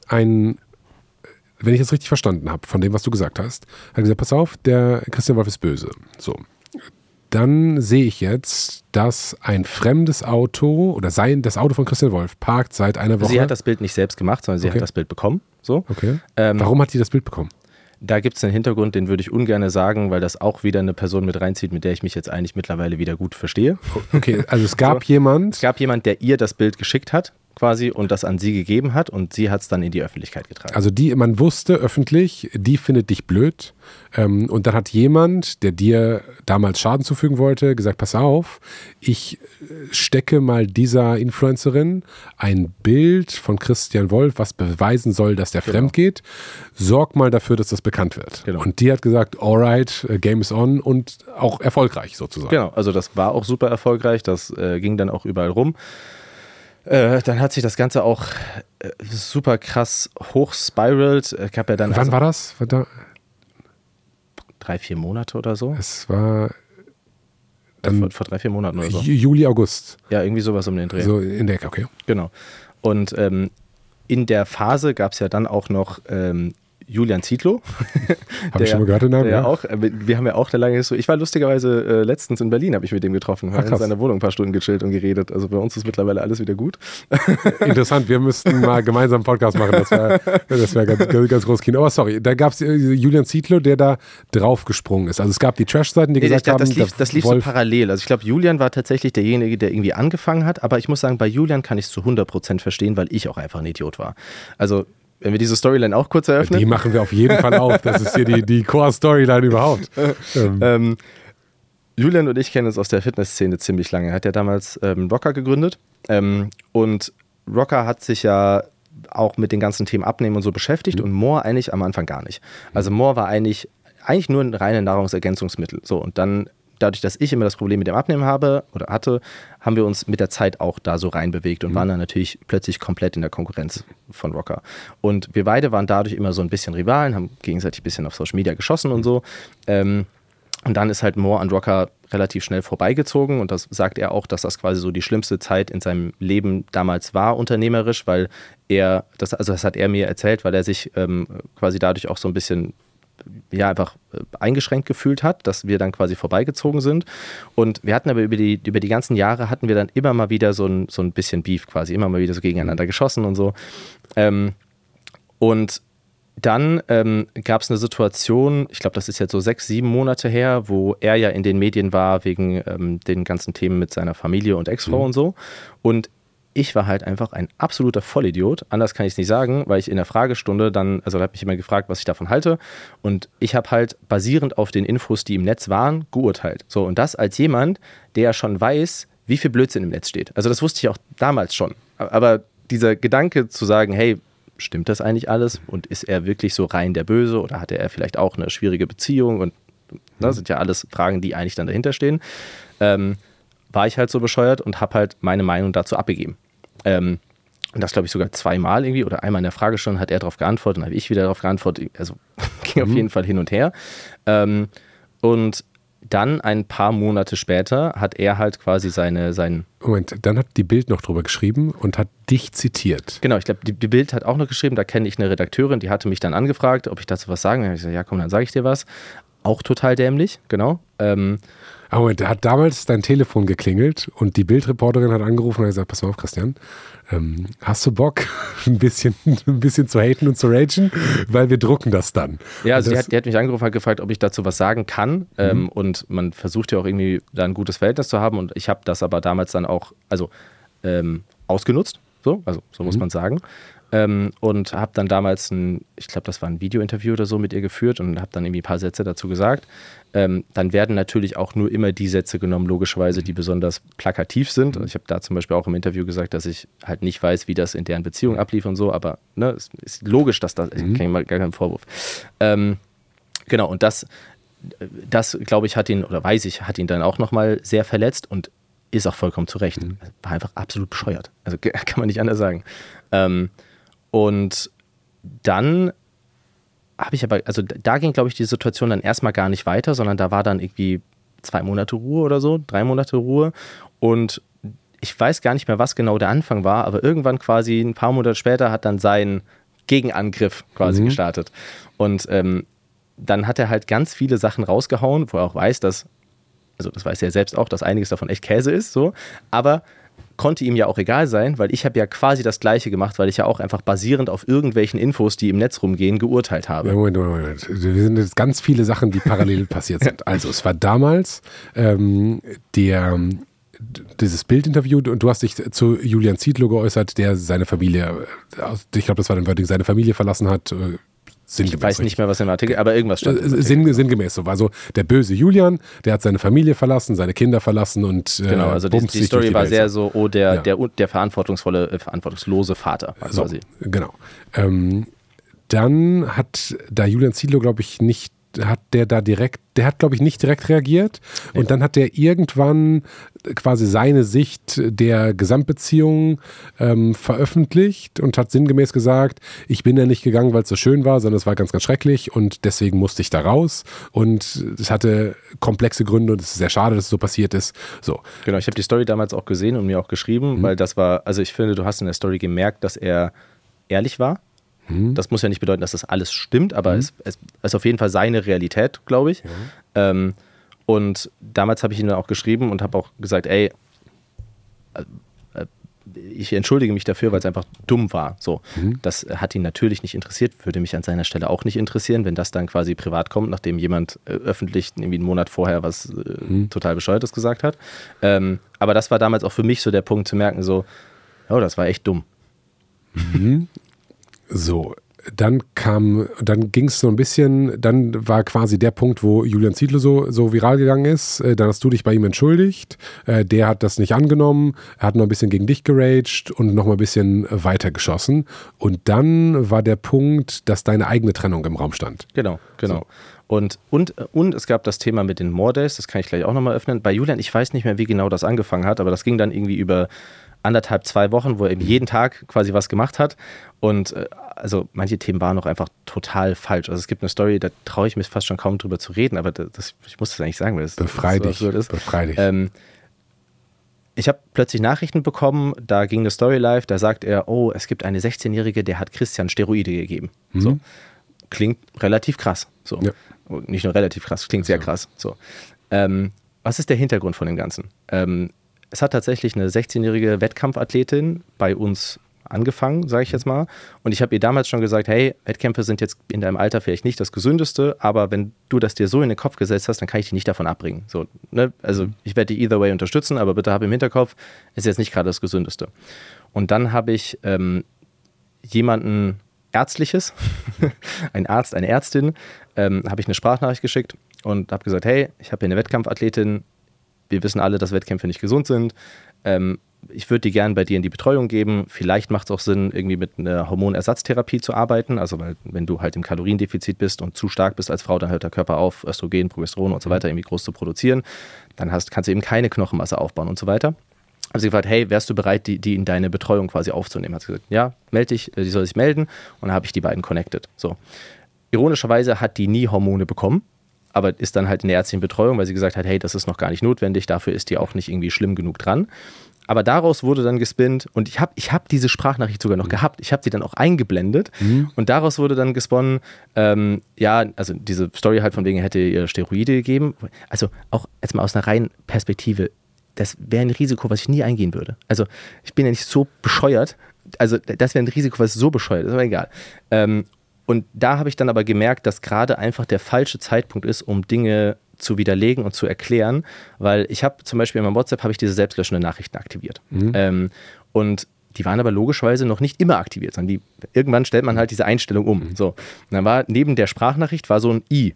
ein, wenn ich das richtig verstanden habe, von dem, was du gesagt hast, hat gesagt, pass auf, der Christian Wolf ist böse. So. Dann sehe ich jetzt, dass ein fremdes Auto oder sein, das Auto von Christian Wolf parkt seit einer Woche. Sie hat das Bild nicht selbst gemacht, sondern sie Okay. hat das Bild bekommen. So. okay. Ähm, Warum hat sie das Bild bekommen? Da gibt es einen Hintergrund, den würde ich ungern sagen, weil das auch wieder eine Person mit reinzieht, mit der ich mich jetzt eigentlich mittlerweile wieder gut verstehe. Okay, also es gab jemand, Es gab jemand, der ihr das Bild geschickt hat, quasi, und das an sie gegeben hat, und sie hat es dann in die Öffentlichkeit getragen. Also die, man wusste öffentlich, die findet dich blöd. Ähm, und dann hat jemand, der dir damals Schaden zufügen wollte, gesagt, pass auf, ich äh, stecke mal dieser Influencerin ein Bild von Christian Wolf, was beweisen soll, dass der fremd geht. Sorg mal dafür, dass das bekannt wird. Genau. Und die hat gesagt, alright, äh, game is on und auch erfolgreich sozusagen. Genau, also das war auch super erfolgreich, das äh, ging dann auch überall rum. Äh, dann hat sich das Ganze auch äh, super krass hochspiralt. Ich habe ja dann Wann also war das? Da- drei, vier Monate oder so. Es war vor, vor drei, vier Monaten oder so. Ju- Juli, August. Ja, irgendwie sowas um den Dreh. So in der Ecke, okay. Genau. Und ähm, in der Phase gab es ja dann auch noch ähm, Julian Zietlow. Hab ich schon mal gehört, den Namen, Der ja. auch, äh, wir haben ja auch eine lange Historie. Ich war lustigerweise äh, letztens in Berlin, habe ich mit dem getroffen. Haben in seiner Wohnung ein paar Stunden gechillt und geredet. Also bei uns ist mittlerweile alles wieder gut. Interessant, wir müssten mal gemeinsam einen Podcast machen. Das wäre wär ganz, ganz, ganz großes Kino. Aber sorry, da gab es Julian Zietlow, der da draufgesprungen ist. Also es gab die Trash-Seiten, die Nee, gesagt glaub, haben, das lief, das lief so parallel. Also ich glaube, Julian war tatsächlich derjenige, der irgendwie angefangen hat. Aber ich muss sagen, bei Julian kann ich es zu 100% verstehen, weil ich auch einfach ein Idiot war. Also wenn wir diese Storyline auch kurz eröffnen. Die machen wir auf jeden Fall auf. Das ist hier die, die Core-Storyline überhaupt. Ähm. Ähm, Julian und ich kennen uns aus der Fitnessszene ziemlich lange. Er hat ja damals ähm, Rocker gegründet. Ähm, und Rocker hat sich ja auch mit den ganzen Themen Abnehmen und so beschäftigt mhm. und More eigentlich am Anfang gar nicht. Also More war eigentlich, eigentlich nur ein reines Nahrungsergänzungsmittel. So, und dann dadurch, dass ich immer das Problem mit dem Abnehmen habe oder hatte, haben wir uns mit der Zeit auch da so reinbewegt und mhm. waren dann natürlich plötzlich komplett in der Konkurrenz von Rocker. Und wir beide waren dadurch immer so ein bisschen Rivalen, haben gegenseitig ein bisschen auf Social Media geschossen und so. Ähm, und dann ist halt Moore an Rocker relativ schnell vorbeigezogen und das sagt er auch, dass das quasi so die schlimmste Zeit in seinem Leben damals war, unternehmerisch, weil er, das, also das hat er mir erzählt, weil er sich ähm, quasi dadurch auch so ein bisschen ja, einfach äh, eingeschränkt gefühlt hat, dass wir dann quasi vorbeigezogen sind. Und wir hatten aber über die, über die ganzen Jahre hatten wir dann immer mal wieder so ein, so ein bisschen Beef quasi, immer mal wieder so gegeneinander geschossen und so. Ähm, und dann ähm, gab es eine Situation, ich glaube, das ist jetzt so sechs, sieben Monate her, wo er ja in den Medien war wegen ähm, den ganzen Themen mit seiner Familie und Ex-Frau mhm. und so. Und ich war halt einfach ein absoluter Vollidiot. Anders kann ich es nicht sagen, weil ich in der Fragestunde dann, also da hat mich immer gefragt, was ich davon halte. Und ich habe halt basierend auf den Infos, die im Netz waren, geurteilt. So, und das als jemand, der ja schon weiß, wie viel Blödsinn im Netz steht. Also das wusste ich auch damals schon. Aber dieser Gedanke zu sagen, hey, stimmt das eigentlich alles? Und ist er wirklich so rein der Böse oder hatte er vielleicht auch eine schwierige Beziehung? Und das sind ja alles Fragen, die eigentlich dann dahinter stehen. Ähm, war ich halt so bescheuert und habe halt meine Meinung dazu abgegeben. Ähm, und das glaube ich sogar zweimal irgendwie oder einmal in der Fragestunde hat er darauf geantwortet und habe ich wieder darauf geantwortet. Also ging mhm. auf jeden Fall hin und her. Ähm, und dann ein paar Monate später hat er halt quasi seine, sein. Moment, dann hat die Bild noch drüber geschrieben und hat dich zitiert. Genau, ich glaube, die, die, Bild hat auch noch geschrieben, da kenne ich eine Redakteurin, die hatte mich dann angefragt, ob ich dazu was sagen kann. Ich gesagt, ja komm, dann sage ich dir was. Auch total dämlich, genau. Ähm, aber da hat damals dein Telefon geklingelt und die Bildreporterin hat angerufen und hat gesagt, pass mal auf, Christian, ähm, hast du Bock, ein bisschen, ein bisschen zu haten und zu ragen? Weil wir drucken das dann. Ja, also die hat, die hat, mich angerufen und gefragt, ob ich dazu was sagen kann. Ähm, mhm. und man versucht ja auch irgendwie da ein gutes Verhältnis zu haben. Und ich habe das aber damals dann auch, also ähm, ausgenutzt. So, also so muss mhm. man sagen. Ähm, und habe dann damals ein, ich glaube, das war ein Videointerview oder so mit ihr geführt und habe dann irgendwie ein paar Sätze dazu gesagt. Ähm, dann werden natürlich auch nur immer die Sätze genommen, logischerweise, die besonders plakativ sind. Also ich habe da zum Beispiel auch im Interview gesagt, dass ich halt nicht weiß, wie das in deren Beziehung ablief und so, aber ne, es ist logisch, dass das, mhm. gar keinen Vorwurf. Ähm, genau, und das, das glaube ich, hat ihn, oder weiß ich, hat ihn dann auch nochmal sehr verletzt und ist auch vollkommen zu Recht. Mhm. War einfach absolut bescheuert. Also kann man nicht anders sagen. Ähm, und dann habe ich aber, also da ging, glaube ich, die Situation dann erstmal gar nicht weiter, sondern da war dann irgendwie zwei Monate Ruhe oder so, drei Monate Ruhe. Und ich weiß gar nicht mehr, was genau der Anfang war, aber irgendwann quasi ein paar Monate später hat dann sein Gegenangriff quasi mhm. gestartet. Und ähm, dann hat er halt ganz viele Sachen rausgehauen, wo er auch weiß, dass, also das weiß er selbst auch, dass einiges davon echt Käse ist, so, aber konnte ihm ja auch egal sein, weil ich habe ja quasi das Gleiche gemacht, weil ich ja auch einfach basierend auf irgendwelchen Infos, die im Netz rumgehen, geurteilt habe. Moment, Moment, Moment. Wir sind jetzt ganz viele Sachen, die parallel passiert sind. Also es war damals ähm, der dieses Bildinterview und du hast dich zu Julian Ziedlow geäußert, der seine Familie, ich glaube, das war dann Wörtlich, seine Familie verlassen hat, äh, Sinngemäß, ich weiß nicht mehr, was im Artikel, aber irgendwas stand. Äh, Sinn, sinngemäß so. Also der böse Julian, der hat seine Familie verlassen, seine Kinder verlassen und äh, Genau, also die, die Story die war sehr so, oh, der, ja. der, der verantwortungsvolle, äh, verantwortungslose Vater also, quasi. Genau. Ähm, dann hat da Julian Ziedlow, glaube ich, nicht hat der da direkt, der hat, glaube ich, nicht direkt reagiert. Und ja. dann hat der irgendwann quasi seine Sicht der Gesamtbeziehung ähm, veröffentlicht und hat sinngemäß gesagt, ich bin ja nicht gegangen, weil es so schön war, sondern es war ganz, ganz schrecklich und deswegen musste ich da raus. Und es hatte komplexe Gründe und es ist sehr schade, dass es so passiert ist. So. Genau, ich habe die Story damals auch gesehen und mir auch geschrieben, mhm. weil das war, also ich finde, du hast in der Story gemerkt, dass er ehrlich war Mhm. Das muss ja nicht bedeuten, dass das alles stimmt, aber mhm. es, es, ist auf jeden Fall seine Realität, glaube ich. Ja. Ähm, und damals habe ich ihm dann auch geschrieben und habe auch gesagt, ey, äh, äh, ich entschuldige mich dafür, weil es einfach dumm war. So, mhm. das hat ihn natürlich nicht interessiert, würde mich an seiner Stelle auch nicht interessieren, wenn das dann quasi privat kommt, nachdem jemand äh, öffentlich irgendwie einen Monat vorher was äh, mhm. total bescheuertes gesagt hat. Ähm, aber das war damals auch für mich so der Punkt zu merken, so, oh, das war echt dumm. Mhm. So, dann kam, dann ging es so ein bisschen, dann war quasi der Punkt, wo Julian Ziedler so, so viral gegangen ist. Äh, dann hast du dich bei ihm entschuldigt. Äh, der hat das nicht angenommen. Er hat noch ein bisschen gegen dich geraged und noch mal ein bisschen weiter geschossen. Und dann war der Punkt, dass deine eigene Trennung im Raum stand. Genau, genau. So. Und, und, und es gab das Thema mit den More Days, das kann ich gleich auch nochmal öffnen. Bei Julian, ich weiß nicht mehr, wie genau das angefangen hat, aber das ging dann irgendwie über anderthalb, zwei Wochen, wo er eben jeden Tag quasi was gemacht hat. Und äh, also manche Themen waren auch einfach total falsch. Also es gibt eine Story, da traue ich mich fast schon kaum drüber zu reden, aber das, ich muss das eigentlich sagen, weil das, Befrei das dich, ist. Befrei dich. Ähm, ich habe plötzlich Nachrichten bekommen, da ging eine Story live, da sagt er, oh, es gibt eine 16-Jährige, der hat Christian Steroide gegeben. Mhm. So. Klingt relativ krass. So. Ja. Nicht nur relativ krass, klingt sehr krass. So. Ähm, was ist der Hintergrund von dem Ganzen? Ähm, es hat tatsächlich eine 16-jährige Wettkampfathletin bei uns angefangen, sage ich jetzt mal. Und ich habe ihr damals schon gesagt, hey, Wettkämpfe sind jetzt in deinem Alter vielleicht nicht das Gesündeste, aber wenn du das dir so in den Kopf gesetzt hast, dann kann ich dich nicht davon abbringen. So, ne? Also ich werde dich either way unterstützen, aber bitte habe im Hinterkopf, ist jetzt nicht gerade das Gesündeste. Und dann habe ich ähm, jemanden Ärztliches, ein Arzt, eine Ärztin, ähm, habe ich eine Sprachnachricht geschickt und habe gesagt, hey, ich habe hier eine Wettkampfathletin, wir wissen alle, dass Wettkämpfe nicht gesund sind. Ähm, ich würde die gerne bei dir in die Betreuung geben. Vielleicht macht es auch Sinn, irgendwie mit einer Hormonersatztherapie zu arbeiten. Also, weil, wenn du halt im Kaloriendefizit bist und zu stark bist als Frau, dann hört der Körper auf, Östrogen, Progesteron und so weiter irgendwie groß zu produzieren. Dann hast, kannst du eben keine Knochenmasse aufbauen und so weiter. Habe sie gefragt, hey, wärst du bereit, die, die in deine Betreuung quasi aufzunehmen? Hat sie gesagt, ja, melde dich, die soll sich melden. Und dann habe ich die beiden connected. So. Ironischerweise hat die nie Hormone bekommen aber ist dann halt in der ärztlichen Betreuung, weil sie gesagt hat, hey, das ist noch gar nicht notwendig, dafür ist die auch nicht irgendwie schlimm genug dran. Aber daraus wurde dann gespinnt und ich habe ich hab diese Sprachnachricht sogar noch mhm. gehabt. Ich habe sie dann auch eingeblendet mhm. und daraus wurde dann gesponnen, ähm, ja, also diese Story halt von wegen, hätte ihr Steroide gegeben. Also auch jetzt mal aus einer reinen Perspektive, das wäre ein Risiko, was ich nie eingehen würde. Also ich bin ja nicht so bescheuert. Also das wäre ein Risiko, was so bescheuert ist, aber egal. Ähm, und da habe ich dann aber gemerkt, dass gerade einfach der falsche Zeitpunkt ist, um Dinge zu widerlegen und zu erklären, weil ich habe zum Beispiel in meinem WhatsApp habe ich diese selbstlöschenden Nachrichten aktiviert. Mhm. Ähm, und die waren aber logischerweise noch nicht immer aktiviert, sondern die, irgendwann stellt man halt diese Einstellung um. Mhm. So, und dann war neben der Sprachnachricht war so ein i.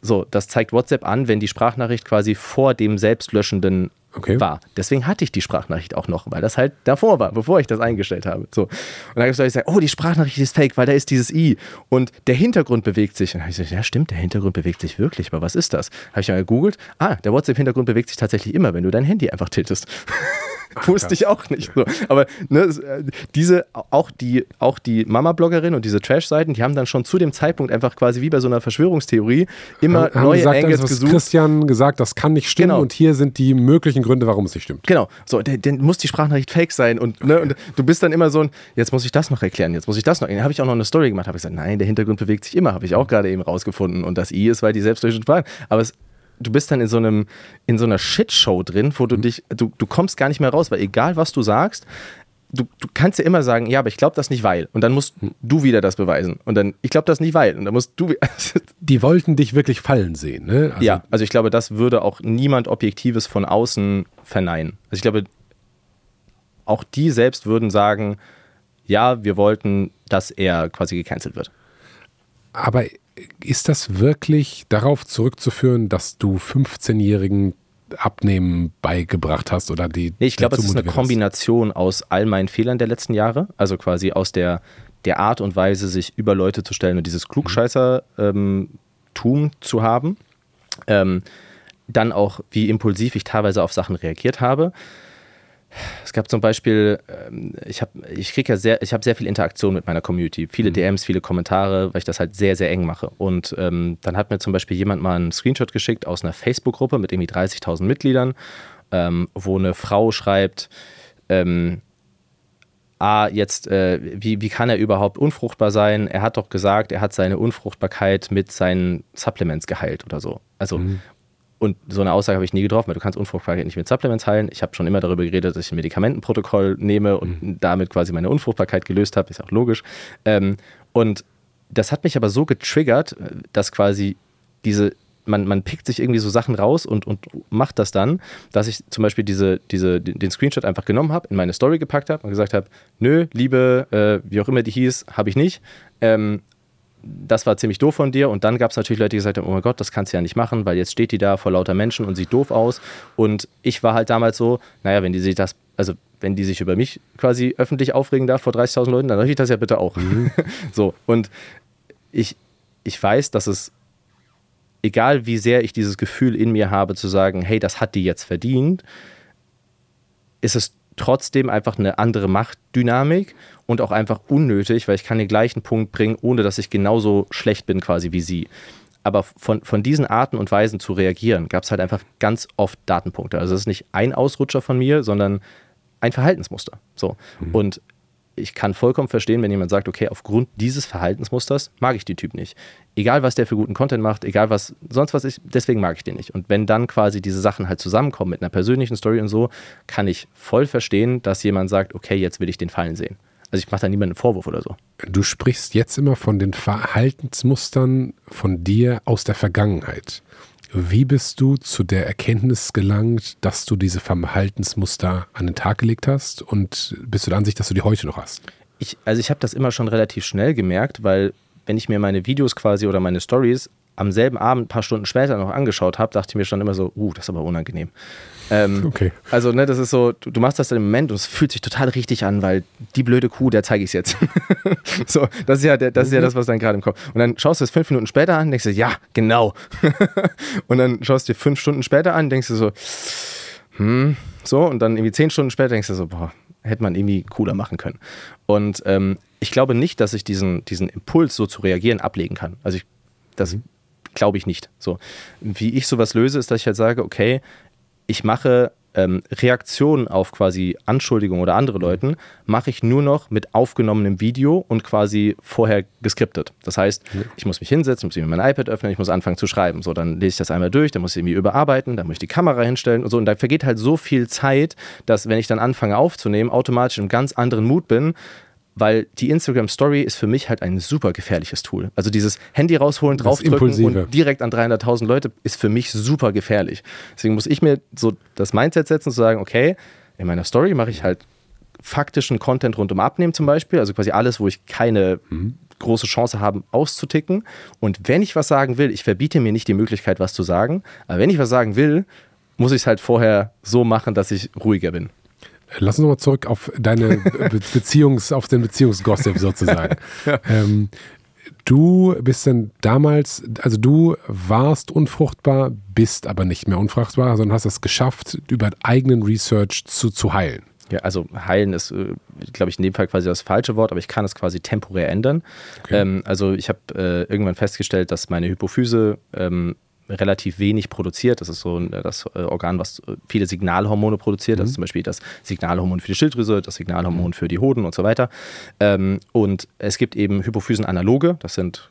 So, das zeigt WhatsApp an, wenn die Sprachnachricht quasi vor dem selbstlöschenden okay. war. Deswegen hatte ich die Sprachnachricht auch noch, weil das halt davor war, bevor ich das eingestellt habe. So. Und dann habe ich gesagt, oh, die Sprachnachricht ist fake, weil da ist dieses i und der Hintergrund bewegt sich. Und dann habe ich gesagt, ja stimmt, der Hintergrund bewegt sich wirklich, aber was ist das? Habe ich mal gegoogelt, ah, der WhatsApp-Hintergrund bewegt sich tatsächlich immer, wenn du dein Handy einfach tiltest. Wusste ich auch nicht so. Aber ne, äh, diese, auch die, auch die Mama-Bloggerin und diese Trash-Seiten, die haben dann schon zu dem Zeitpunkt einfach quasi wie bei so einer Verschwörungstheorie immer haben neue gesagt, Angles also, gesucht. Christian gesagt, das kann nicht stimmen genau. und hier sind die möglichen Gründe, warum es nicht stimmt. Genau. So, dann muss die Sprachnachricht fake sein und, ne, und du bist dann immer so ein, jetzt muss ich das noch erklären, jetzt muss ich das noch. Dann habe ich auch noch eine Story gemacht, habe ich gesagt, nein, der Hintergrund bewegt sich immer, habe ich auch gerade eben rausgefunden und das i ist, weil die selbstlöschenden Sprachen. Aber es du bist dann in so einem, in so einer Shitshow drin, wo du mhm. dich, du, du kommst gar nicht mehr raus, weil egal was du sagst, du, du kannst ja immer sagen, ja, aber ich glaube das nicht, weil. Und dann musst mhm. du wieder das beweisen. Und dann, ich glaube das nicht, weil. Und dann musst du. Die wollten dich wirklich fallen sehen, ne? Also ja, also ich glaube, das würde auch niemand Objektives von außen verneinen. Also ich glaube, auch die selbst würden sagen, ja, wir wollten, dass er quasi gecancelt wird. Aber ist das wirklich darauf zurückzuführen, dass du 15-Jährigen Abnehmen beigebracht hast oder die. Nee, ich glaube, es ist eine Kombination aus all meinen Fehlern der letzten Jahre, also quasi aus der, der Art und Weise, sich über Leute zu stellen und dieses Klugscheißer-Tum ähm, zu haben. Ähm, dann auch, wie impulsiv ich teilweise auf Sachen reagiert habe. Es gab zum Beispiel, ähm, ich habe ich krieg ja sehr, ich habe sehr viel Interaktion mit meiner Community, viele mhm. DMs, viele Kommentare, weil ich das halt sehr, sehr eng mache. Und ähm, dann hat mir zum Beispiel jemand mal einen Screenshot geschickt aus einer Facebook-Gruppe mit irgendwie 30.000 Mitgliedern, ähm, wo eine Frau schreibt, ähm, ah, jetzt, äh, wie, wie kann er überhaupt unfruchtbar sein? Er hat doch gesagt, er hat seine Unfruchtbarkeit mit seinen Supplements geheilt oder so. Also, mhm. Und so eine Aussage habe ich nie getroffen, weil du kannst Unfruchtbarkeit nicht mit Supplements heilen. Ich habe schon immer darüber geredet, dass ich ein Medikamentenprotokoll nehme und mhm. damit quasi meine Unfruchtbarkeit gelöst habe. Ist auch logisch. Ähm, und das hat mich aber so getriggert, dass quasi diese man, man pickt sich irgendwie so Sachen raus und, und macht das dann, dass ich zum Beispiel diese, diese, den Screenshot einfach genommen habe, in meine Story gepackt habe und gesagt habe, nö, Liebe, äh, wie auch immer die hieß, habe ich nicht. Ähm, das war ziemlich doof von dir. Und dann gab es natürlich Leute, die gesagt haben, oh mein Gott, das kannst du ja nicht machen, weil jetzt steht die da vor lauter Menschen und sieht doof aus. Und ich war halt damals so, naja, wenn die sich das, also wenn die sich über mich quasi öffentlich aufregen darf vor 30.000 Leuten, dann darf ich das ja bitte auch. Mhm. so, und ich, ich weiß, dass es egal wie sehr ich dieses Gefühl in mir habe, zu sagen, hey, das hat die jetzt verdient, ist es trotzdem einfach eine andere Machtdynamik und auch einfach unnötig, weil ich kann den gleichen Punkt bringen, ohne dass ich genauso schlecht bin quasi wie sie. Aber von, von diesen Arten und Weisen zu reagieren, gab es halt einfach ganz oft Datenpunkte. Also es ist nicht ein Ausrutscher von mir, sondern ein Verhaltensmuster. So. Mhm. Und ich kann vollkommen verstehen, wenn jemand sagt, okay, aufgrund dieses Verhaltensmusters mag ich die Typ nicht. Egal, was der für guten Content macht, egal was sonst was ich, deswegen mag ich den nicht. Und wenn dann quasi diese Sachen halt zusammenkommen mit einer persönlichen Story und so, kann ich voll verstehen, dass jemand sagt, okay, jetzt will ich den fallen sehen. Also ich mache da niemanden einen Vorwurf oder so. Du sprichst jetzt immer von den Verhaltensmustern von dir aus der Vergangenheit. Wie bist du zu der Erkenntnis gelangt, dass du diese Verhaltensmuster an den Tag gelegt hast und bist du der Ansicht, dass du die heute noch hast? Ich, also ich habe das immer schon relativ schnell gemerkt, weil wenn ich mir meine Videos quasi oder meine Stories am selben Abend, ein paar Stunden später noch angeschaut habe, dachte ich mir schon immer so, uh, das ist aber unangenehm. Ähm, okay. Also, ne, das ist so, du, du, machst das dann im Moment und es fühlt sich total richtig an, weil die blöde Kuh, der zeige ich es jetzt. so, das ist ja, der, das ist ja mhm. das, was dann gerade im Kopf. Und dann schaust du es fünf Minuten später an, denkst du, ja, genau. und dann schaust du dir fünf Stunden später an, denkst du so, hm, so, und dann irgendwie zehn Stunden später denkst du so, boah, hätte man irgendwie cooler machen können. Und ähm, ich glaube nicht, dass ich diesen, diesen Impuls, so zu reagieren, ablegen kann. Also ich, das mhm. Glaube ich nicht. So, wie ich sowas löse, ist, dass ich halt sage, okay, ich mache ähm, Reaktionen auf quasi Anschuldigungen oder andere Leuten, mache ich nur noch mit aufgenommenem Video und quasi vorher geskriptet. Das heißt, ich muss mich hinsetzen, muss mir mein iPad öffnen, ich muss anfangen zu schreiben. So, dann lese ich das einmal durch, dann muss ich irgendwie überarbeiten, dann muss ich die Kamera hinstellen und so. Und da vergeht halt so viel Zeit, dass wenn ich dann anfange aufzunehmen, automatisch in einem ganz anderen Mut bin, weil die Instagram Story ist für mich halt ein super gefährliches Tool. Also dieses Handy rausholen, draufdrücken und direkt an 300.000 Leute ist für mich super gefährlich. Deswegen muss ich mir so das Mindset setzen, zu sagen, okay, in meiner Story mache ich halt faktischen Content rund um Abnehmen zum Beispiel, also quasi alles, wo ich keine mhm. große Chance habe, auszuticken. Und wenn ich was sagen will, ich verbiete mir nicht die Möglichkeit, was zu sagen, aber wenn ich was sagen will, muss ich es halt vorher so machen, dass ich ruhiger bin. Lass uns nochmal zurück auf deine Be Beziehungs-, auf den Beziehungsgossip sozusagen. ja. ähm, du bist dann damals, also du warst unfruchtbar, bist aber nicht mehr unfruchtbar, sondern hast es geschafft, über eigenen Research zu, zu heilen. Ja, also heilen ist, äh, glaube ich, in dem Fall quasi das falsche Wort, aber ich kann es quasi temporär ändern. Okay. Ähm, also ich habe äh, irgendwann festgestellt, dass meine Hypophyse ähm, relativ wenig produziert. Das ist so das äh, Organ, was äh, viele Signalhormone produziert. Das ist mhm. zum Beispiel das Signalhormon für die Schilddrüse, das Signalhormon mhm. für die Hoden und so weiter. Ähm, und es gibt eben Hypophysen-Analoge. Das sind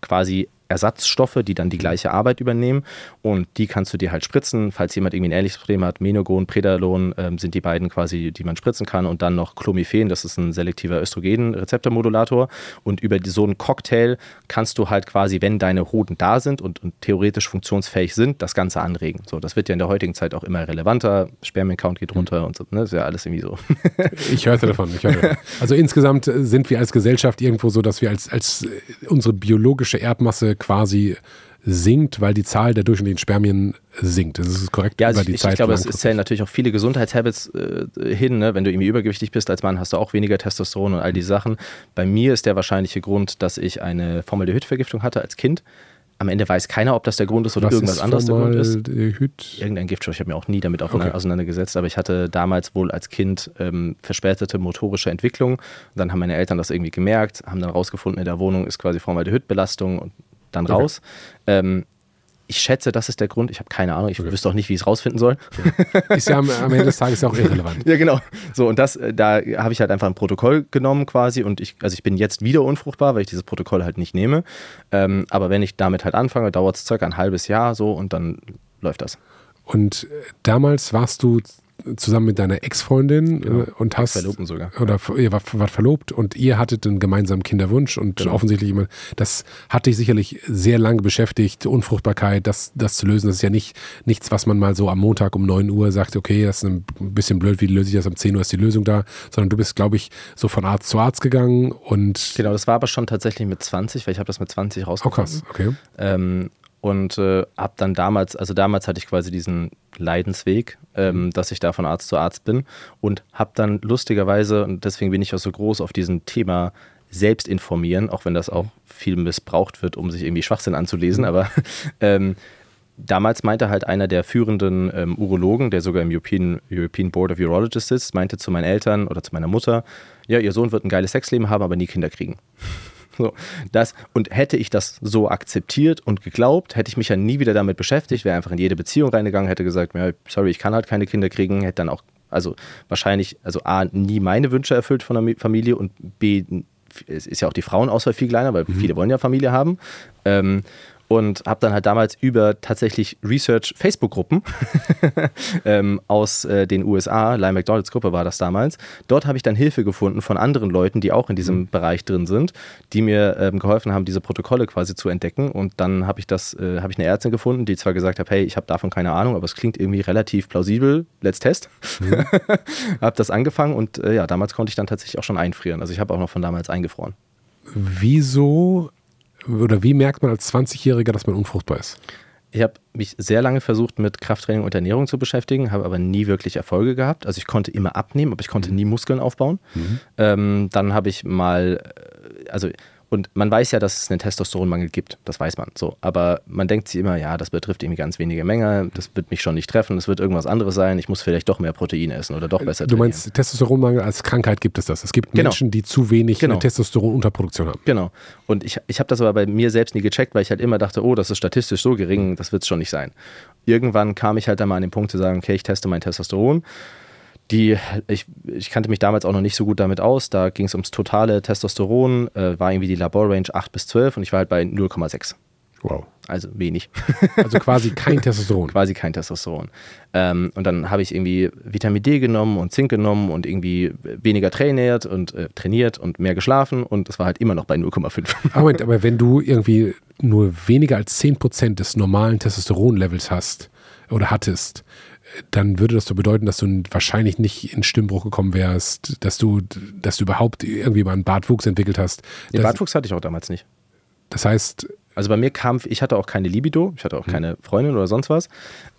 quasi Ersatzstoffe, die dann die gleiche Arbeit übernehmen und die kannst du dir halt spritzen, falls jemand irgendwie ein ähnliches Problem hat. Menogon, Predalon ähm, sind die beiden quasi, die man spritzen kann und dann noch Clomiphen, das ist ein selektiver Östrogen-Rezeptormodulator und über so einen Cocktail kannst du halt quasi, wenn deine Hoden da sind und, und, theoretisch funktionsfähig sind, das Ganze anregen. So, das wird ja in der heutigen Zeit auch immer relevanter. Spermiencount geht runter mhm. und so, ne? Das ist ja alles irgendwie so. ich hörte davon, ich hörte. Also insgesamt sind wir als Gesellschaft irgendwo so, dass wir als, als unsere biologische Erbmasse quasi sinkt, weil die Zahl der durchschnittlichen Spermien sinkt. Das ist korrekt ja, also über die ich, Zeit. Ich glaube, es zählen natürlich auch viele Gesundheitshabits äh, hin. Ne? Wenn du irgendwie übergewichtig bist als Mann, hast du auch weniger Testosteron und all die Sachen. Bei mir ist der wahrscheinliche Grund, dass ich eine Formaldehydvergiftung hatte als Kind. Am Ende weiß keiner, ob das der Grund ist oder Was irgendwas ist anderes der Grund ist. Irgendein Giftstoff. Ich habe mir auch nie damit okay. auseinandergesetzt, aber ich hatte damals wohl als Kind ähm, verspätete motorische Entwicklung. Und dann haben meine Eltern das irgendwie gemerkt, haben dann rausgefunden, in der Wohnung ist quasi Formaldehydbelastung und dann okay. raus. Ähm, ich schätze, das ist der Grund. Ich habe keine Ahnung. Ich okay. wüsste auch nicht, wie ich es rausfinden soll. Ist ja am, am, Ende des Tages auch irrelevant. ja, genau. So, und das, äh, da habe ich halt einfach ein Protokoll genommen quasi und ich, also ich bin jetzt wieder unfruchtbar, weil ich dieses Protokoll halt nicht nehme. Ähm, aber wenn ich damit halt anfange, dauert es circa ein halbes Jahr so und dann läuft das. Und äh, damals warst du zusammen mit deiner Ex-Freundin Genau. äh, und hast Verlobten sogar. oder ihr wart, wart verlobt und ihr hattet einen gemeinsamen Kinderwunsch und Genau. offensichtlich immer, das hat dich sicherlich sehr lange beschäftigt, Unfruchtbarkeit, das, das zu lösen. Das ist ja nicht nichts, was man mal so am Montag um 9 Uhr sagt, okay, das ist ein bisschen blöd, wie löse ich das? Um 10 Uhr ist die Lösung da, sondern du bist, glaube ich, so von Arzt zu Arzt gegangen und Genau, das war aber schon tatsächlich mit 20, weil ich habe das mit 20 oh rausgefunden. krass, okay. Ähm, und äh, habe dann damals, also damals hatte ich quasi diesen Leidensweg, ähm, dass ich da von Arzt zu Arzt bin und habe dann lustigerweise, und deswegen bin ich auch so groß auf diesem Thema selbst informieren, auch wenn das auch viel missbraucht wird, um sich irgendwie Schwachsinn anzulesen, aber ähm, damals meinte halt einer der führenden ähm, Urologen, der sogar im European, European Board of Urologists sitzt, meinte zu meinen Eltern oder zu meiner Mutter, ja, ihr Sohn wird ein geiles Sexleben haben, aber nie Kinder kriegen. So, das, und hätte ich das so akzeptiert und geglaubt, hätte ich mich ja nie wieder damit beschäftigt, wäre einfach in jede Beziehung reingegangen, hätte gesagt, ja, sorry, ich kann halt keine Kinder kriegen, hätte dann auch, also wahrscheinlich, also A, nie meine Wünsche erfüllt von der Mi- Familie und B, es ist ja auch die Frauenauswahl viel kleiner, weil viele wollen ja Familie haben. Ähm, und habe dann halt damals über tatsächlich Research-Facebook-Gruppen ähm, aus äh, den USA, Lyle McDonalds Gruppe war das damals. Dort habe ich dann Hilfe gefunden von anderen Leuten, die auch in diesem Bereich drin sind, die mir ähm, geholfen haben, diese Protokolle quasi zu entdecken. Und dann habe ich das, äh, habe ich eine Ärztin gefunden, die zwar gesagt hat, hey, ich habe davon keine Ahnung, aber es klingt irgendwie relativ plausibel. Let's test. habe das angefangen und äh, ja, damals konnte ich dann tatsächlich auch schon einfrieren. Also ich habe auch noch von damals eingefroren. Wieso oder wie merkt man als 20-Jähriger, dass man unfruchtbar ist? Ich habe mich sehr lange versucht, mit Krafttraining und Ernährung zu beschäftigen, habe aber nie wirklich Erfolge gehabt. Also ich konnte immer abnehmen, aber ich konnte nie Muskeln aufbauen. Ähm, dann habe ich mal, äh, also und man weiß ja, dass es einen Testosteronmangel gibt, das weiß man so. Aber man denkt sich immer, ja, das betrifft irgendwie ganz wenige Menge, das wird mich schon nicht treffen, es wird irgendwas anderes sein, ich muss vielleicht doch mehr Protein essen oder doch besser Du trainieren. meinst, Testosteronmangel als Krankheit gibt es das. Es gibt Genau. Menschen, die zu wenig Genau. Testosteronunterproduktion haben. Genau. Und ich, ich habe das aber bei mir selbst nie gecheckt, weil ich halt immer dachte, oh, das ist statistisch so gering, das wird es schon nicht sein. Irgendwann kam ich halt dann mal an den Punkt zu sagen, okay, ich teste mein Testosteron. Die, ich, ich kannte mich damals auch noch nicht so gut damit aus. Da ging es ums totale Testosteron, äh, war irgendwie die Laborrange 8 bis 12 und ich war halt bei 0,6. Wow. Also wenig. Also quasi kein Testosteron. Quasi kein Testosteron. Ähm, und dann habe ich irgendwie Vitamin D genommen und Zink genommen und irgendwie weniger trainiert und äh, trainiert und mehr geschlafen und es war halt immer noch bei 0,5. Aber, Moment, aber wenn du irgendwie nur weniger als 10% des normalen Testosteronlevels hast oder hattest, dann würde das so bedeuten, dass du wahrscheinlich nicht in Stimmbruch gekommen wärst, dass du, dass du überhaupt irgendwie mal einen Bartwuchs entwickelt hast. Den Das, Bartwuchs hatte ich auch damals nicht. das heißt, Also bei mir kam, ich hatte auch keine Libido, ich hatte auch keine Freundin oder sonst was.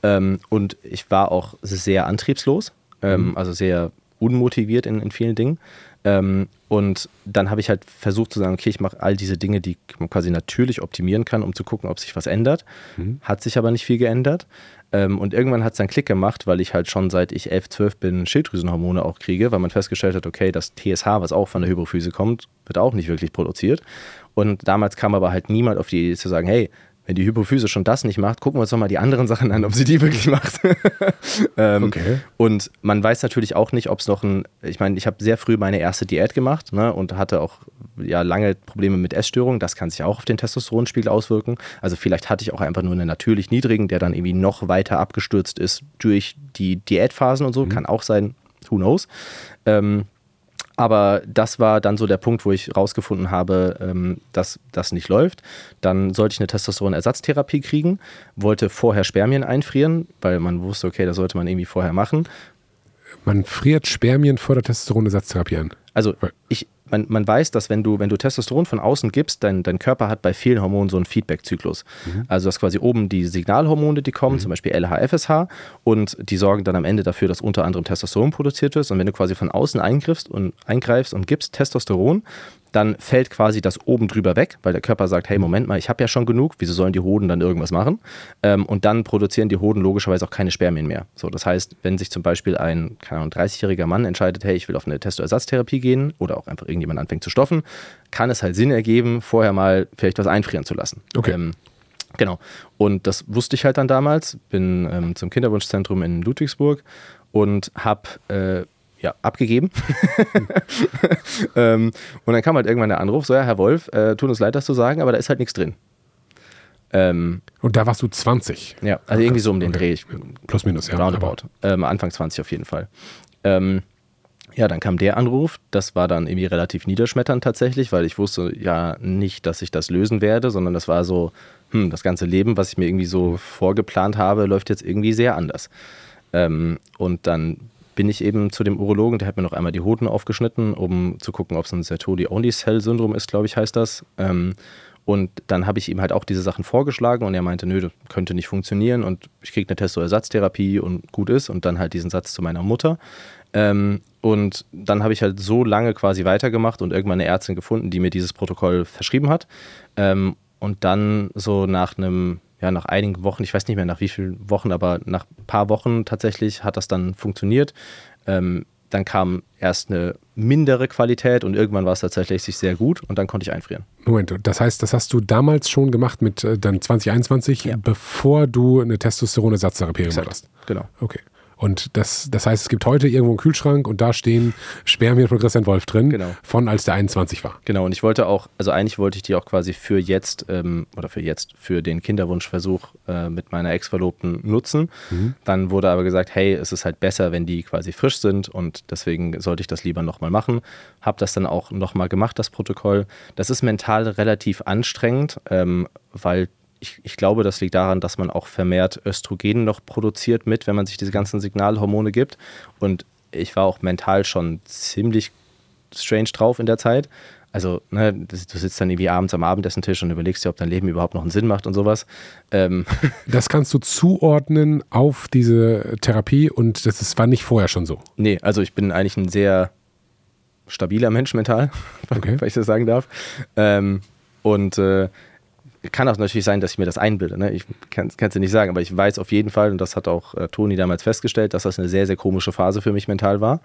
Ähm, und ich war auch sehr antriebslos, ähm, also sehr unmotiviert in, in vielen Dingen. Ähm, und dann habe ich halt versucht zu sagen, okay, ich mache all diese Dinge, die man quasi natürlich optimieren kann, um zu gucken, ob sich was ändert. Hat sich aber nicht viel geändert. Ähm, und irgendwann hat es einen Klick gemacht, weil ich halt schon seit ich 11, 12 bin Schilddrüsenhormone auch kriege, weil man festgestellt hat, okay, das TSH, was auch von der Hypophyse kommt, wird auch nicht wirklich produziert. Und damals kam aber halt niemand auf die Idee zu sagen, hey, wenn die Hypophyse schon das nicht macht, gucken wir uns doch mal die anderen Sachen an, ob sie die wirklich macht. ähm, Okay. Und man weiß natürlich auch nicht, ob es noch ein, ich meine, ich habe sehr früh meine erste Diät gemacht ne, und hatte auch ja, lange Probleme mit Essstörungen. Das kann sich auch auf den Testosteronspiegel auswirken. Also vielleicht hatte ich auch einfach nur einen natürlich niedrigen, der dann irgendwie noch weiter abgestürzt ist durch die Diätphasen und so. Kann auch sein, who knows. Ähm, aber das war dann so der Punkt, wo ich rausgefunden habe, ähm, dass das nicht läuft. Dann sollte ich eine Testosteronersatztherapie kriegen, wollte vorher Spermien einfrieren, weil man wusste, okay, das sollte man irgendwie vorher machen. man friert Spermien vor der Testosteronersatztherapie an. Also ich, man, man weiß, dass wenn du, wenn du Testosteron von außen gibst, dein, dein Körper hat bei vielen Hormonen so einen Feedback-Zyklus. Also das quasi oben die Signalhormone, die kommen, zum Beispiel LH, FSH, und die sorgen dann am Ende dafür, dass unter anderem Testosteron produziert wird. Und wenn du quasi von außen eingriffst und eingreifst und gibst Testosteron, dann fällt quasi das oben drüber weg, weil der Körper sagt, hey, Moment mal, ich habe ja schon genug, wieso sollen die Hoden dann irgendwas machen? Ähm, und dann produzieren die Hoden logischerweise auch keine Spermien mehr. So, das heißt, wenn sich zum Beispiel ein, keine Ahnung, 30-jähriger Mann entscheidet, hey, ich will auf eine Testoersatztherapie gehen oder auch einfach irgendjemand anfängt zu stoffen, kann es halt Sinn ergeben, vorher mal vielleicht was einfrieren zu lassen. Okay. Ähm, Genau. Und das wusste ich halt dann damals. Bin ähm, zum Kinderwunschzentrum in Ludwigsburg und habe äh, ja, abgegeben. ähm, und dann kam halt irgendwann der Anruf, so ja, Herr Wolf, äh, tut uns leid, das zu sagen, aber da ist halt nichts drin. Ähm, Und da warst du 20. ja, also irgendwie so um den Okay. Dreh. Ich, Plus minus, ja. Roundabout. Ähm, Anfang 20 auf jeden Fall. Ähm, ja, dann kam der Anruf. Das war dann irgendwie relativ niederschmetternd tatsächlich, weil ich wusste ja nicht, dass ich das lösen werde, sondern das war so, hm, das ganze Leben, was ich mir irgendwie so vorgeplant habe, läuft jetzt irgendwie sehr anders. Ähm, und dann bin ich eben zu dem Urologen, der hat mir noch einmal die Hoden aufgeschnitten, um zu gucken, ob es ein Sertoli-Only-Cell-Syndrom ist, glaube ich, heißt das. Ähm, und dann habe ich ihm halt auch diese Sachen vorgeschlagen und er meinte, nö, das könnte nicht funktionieren und ich kriege eine Testoersatztherapie und gut ist und dann halt diesen Satz zu meiner Mutter. Ähm, und dann habe ich halt so lange quasi weitergemacht und irgendwann eine Ärztin gefunden, die mir dieses Protokoll verschrieben hat. Ähm, und dann so nach einem, ja, nach einigen Wochen, ich weiß nicht mehr nach wie vielen Wochen, aber nach ein paar Wochen tatsächlich hat das dann funktioniert. Ähm, dann kam erst eine mindere Qualität und irgendwann war es tatsächlich sehr gut und dann konnte ich einfrieren. Moment, das heißt, das hast du damals schon gemacht mit äh, dann 2021, Ja. bevor du eine Testosteronersatztherapie gemacht hast. Genau. Okay. Und das, das heißt, es gibt heute irgendwo einen Kühlschrank und da stehen Spermien von Christian Wolf drin, Genau. von als der 21 war. Genau, und ich wollte auch, also eigentlich wollte ich die auch quasi für jetzt, ähm, oder für jetzt, für den Kinderwunschversuch äh, mit meiner Ex-Verlobten nutzen. Dann wurde aber gesagt, hey, es ist halt besser, wenn die quasi frisch sind und deswegen sollte ich das lieber nochmal machen. Hab das dann auch nochmal gemacht, das Protokoll. Das ist mental relativ anstrengend, ähm, weil ich, ich glaube, das liegt daran, dass man auch vermehrt Östrogen noch produziert mit, wenn man sich diese ganzen Signalhormone gibt. Und ich war auch mental schon ziemlich strange drauf in der Zeit. Also, ne, du sitzt dann irgendwie abends am Abendessentisch und überlegst dir, ob dein Leben überhaupt noch einen Sinn macht und sowas. Ähm, Das kannst du zuordnen auf diese Therapie und das ist, war nicht vorher schon so. nee, also ich bin eigentlich ein sehr stabiler Mensch mental, Okay. wenn ich das sagen darf. Ähm, und äh, kann auch natürlich sein, dass ich mir das einbilde. Ne? Ich kann es dir nicht sagen, aber ich weiß auf jeden Fall, und das hat auch äh, Toni damals festgestellt, dass das eine sehr, sehr komische Phase für mich mental war.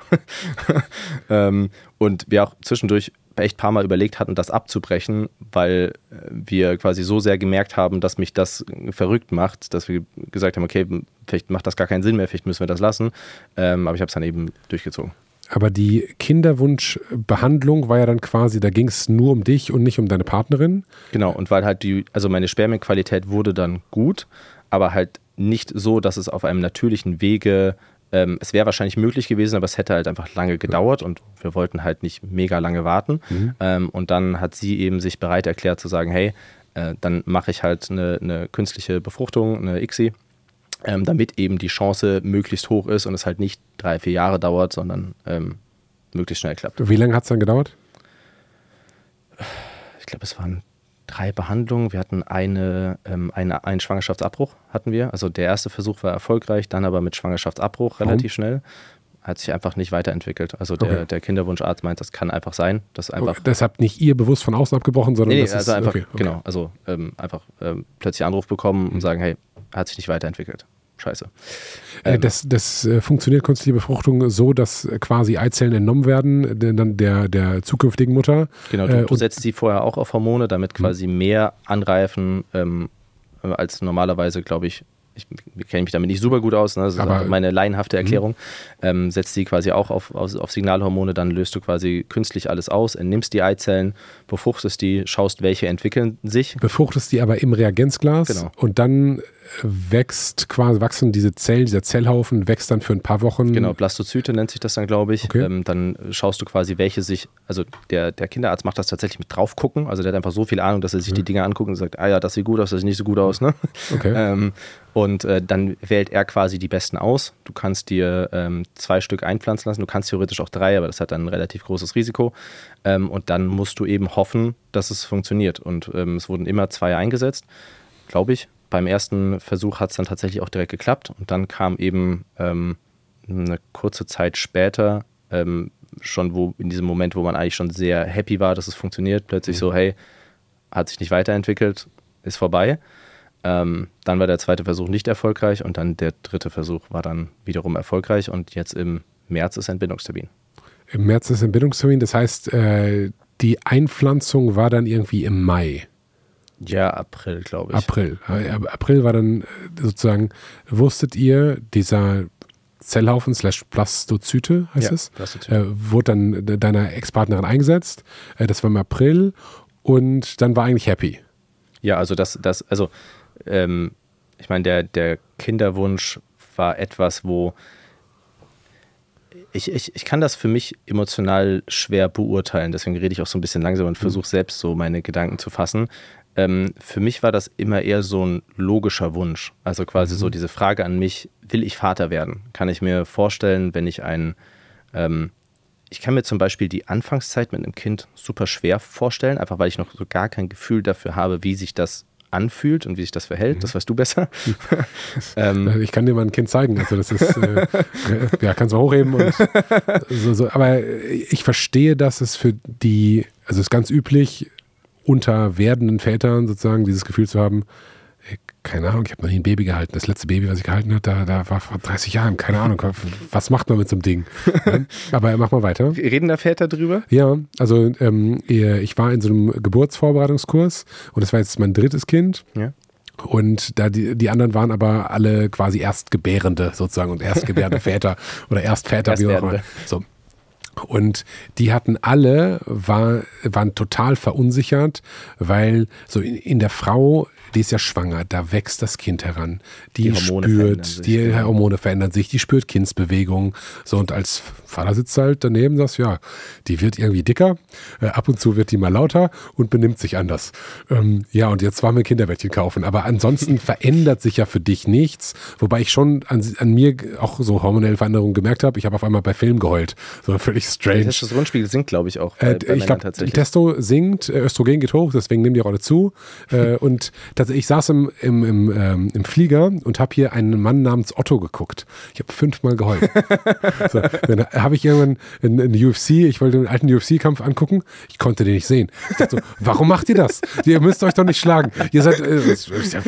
ähm, und wir auch zwischendurch echt ein paar Mal überlegt hatten, das abzubrechen, weil äh, wir quasi so sehr gemerkt haben, dass mich das verrückt macht, dass wir gesagt haben, okay, vielleicht macht das gar keinen Sinn mehr, vielleicht müssen wir das lassen. Ähm, aber ich habe es dann eben durchgezogen. Aber die Kinderwunschbehandlung war ja dann quasi, da ging es nur um dich und nicht um deine Partnerin. Genau, und weil halt die, also meine Spermienqualität wurde dann gut, aber halt nicht so, dass es auf einem natürlichen Wege, ähm, es wäre wahrscheinlich möglich gewesen, aber es hätte halt einfach lange gedauert und wir wollten halt nicht mega lange warten. Ähm, und dann hat sie eben sich bereit erklärt zu sagen, hey, äh, dann mache ich halt eine, eine künstliche Befruchtung, eine ICSI, ähm, damit eben die Chance möglichst hoch ist und es halt nicht drei, vier Jahre dauert, sondern ähm, möglichst schnell klappt. Wie lange hat es dann gedauert? ich glaube, es waren drei Behandlungen. Wir hatten eine, ähm, eine, einen Schwangerschaftsabbruch, hatten wir. Also der erste Versuch war erfolgreich, dann aber mit Schwangerschaftsabbruch Warum? relativ schnell. Hat sich einfach nicht weiterentwickelt. Also der, Okay. der Kinderwunscharzt meint, das kann einfach sein. Das einfach. das habt nicht ihr bewusst von außen abgebrochen, sondern Nee, das also ist, einfach, okay, okay. genau, also ähm, einfach ähm, plötzlich Anruf bekommen und sagen, hey, hat sich nicht weiterentwickelt. Scheiße. Äh, Ähm, Das, das äh, funktioniert künstliche Befruchtung so, dass äh, quasi Eizellen entnommen werden, dann der, der zukünftigen Mutter. Genau, Äh, du, du und- setzt sie vorher auch auf Hormone, damit quasi mehr anreifen ähm, als normalerweise, glaube ich. Ich kenne mich damit nicht super gut aus, ne? das ist Aber- meine laienhafte Erklärung. Ähm, setzt sie quasi auch auf, auf, auf Signalhormone, dann löst du quasi künstlich alles aus, entnimmst die Eizellen, befruchtest die, schaust, welche entwickeln sich. befruchtest die aber im Reagenzglas Genau. und dann äh, wächst quasi, wachsen diese Zellen, dieser Zellhaufen wächst dann für ein paar Wochen. Genau, Blastozyte nennt sich das dann, glaube ich. Okay. Ähm, dann schaust du quasi, welche sich, also der, der Kinderarzt macht das tatsächlich mit drauf gucken. Also der hat einfach so viel Ahnung, dass er sich die Dinge anguckt und sagt, ah ja, das sieht gut aus, das sieht nicht so gut aus. Ne? Okay. Ähm, und äh, dann wählt er quasi die besten aus. Du kannst dir ähm, zwei Stück einpflanzen lassen. Du kannst theoretisch auch drei, aber das hat dann ein relativ großes Risiko. Ähm, und dann musst du eben hoffen, dass es funktioniert. Und ähm, es wurden immer zwei eingesetzt, glaube ich. Beim ersten Versuch hat es dann tatsächlich auch direkt geklappt. Und dann kam eben ähm, eine kurze Zeit später, ähm, schon wo in diesem Moment, wo man eigentlich schon sehr happy war, dass es funktioniert, plötzlich so, hey, hat sich nicht weiterentwickelt, ist vorbei. Ähm, dann war der zweite Versuch nicht erfolgreich und dann der dritte Versuch war dann wiederum erfolgreich und jetzt im März ist Entbindungstermin. Im März ist Entbindungstermin, das heißt, äh, die Einpflanzung war dann irgendwie im Mai, Ja, April, glaube ich. April. Äh, April war dann äh, sozusagen, wusstet ihr, dieser Zellhaufen slash Blastozyte heißt Ja, es, Blastozyte. äh, wurde dann de- deiner Ex-Partnerin eingesetzt. Äh, das war im April und dann war eigentlich happy. Ja, also das, das, also ähm, ich meine, der, der Kinderwunsch war etwas, wo ich, ich, ich kann das für mich emotional schwer beurteilen, deswegen rede ich auch so ein bisschen langsam und mhm. versuche selbst so meine Gedanken zu fassen. Ähm, für mich war das immer eher so ein logischer Wunsch. Also quasi mhm. so diese Frage an mich, will ich Vater werden? Kann ich mir vorstellen, wenn ich ein, ähm, ich kann mir zum Beispiel die Anfangszeit mit einem Kind super schwer vorstellen, einfach weil ich noch so gar kein Gefühl dafür habe, wie sich das anfühlt und wie sich das verhält. Mhm. Das weißt du besser. ähm, ich kann dir mal ein Kind zeigen. Also das ist, äh, ja, kannst du hochheben. Und so, so. Aber ich verstehe, dass es für die, also es ist ganz üblich, unter werdenden Vätern sozusagen dieses Gefühl zu haben, keine Ahnung, ich habe noch nie ein Baby gehalten. Das letzte Baby, was ich gehalten habe, da, da war vor 30 Jahren. Keine Ahnung, was macht man mit so einem Ding? Aber mach mal weiter. Reden da Väter drüber? Ja, also ähm, ich war in so einem Geburtsvorbereitungskurs und das war jetzt mein drittes Kind. Ja. Und da die, die anderen waren aber alle quasi Erstgebärende sozusagen und Erstgebärende Väter oder Erstväter, wie auch immer. So. Und die hatten alle, war, waren total verunsichert, weil so in, in der Frau die ist ja schwanger, da wächst das Kind heran. Die, die spürt, sich, die ja. Hormone verändern sich, die spürt Kindsbewegung. So, und als Vater sitzt halt daneben, sagt, ja, die wird irgendwie dicker, äh, ab und zu wird die mal lauter und benimmt sich anders. Ähm, ja, und jetzt wollen wir Kinderbettchen kaufen. Aber ansonsten verändert sich ja für dich nichts, wobei ich schon an, an mir auch so hormonelle Veränderungen gemerkt habe. Ich habe auf einmal bei Filmen geheult. So völlig strange. Der Testosteronspiegel sinkt, glaube ich, auch. Bei, äh, bei ich glaube, Testo sinkt, äh, Östrogen geht hoch, deswegen nehmen die Rolle zu. äh, und ich saß im, im, im, ähm, im Flieger und habe hier einen Mann namens Otto geguckt. Ich habe fünfmal geheult. so, dann habe ich irgendwann in, in UFC, ich wollte den alten UFC-Kampf angucken, ich konnte den nicht sehen. Ich dachte so, warum macht ihr das? Ihr müsst euch doch nicht schlagen. Ihr seid, äh,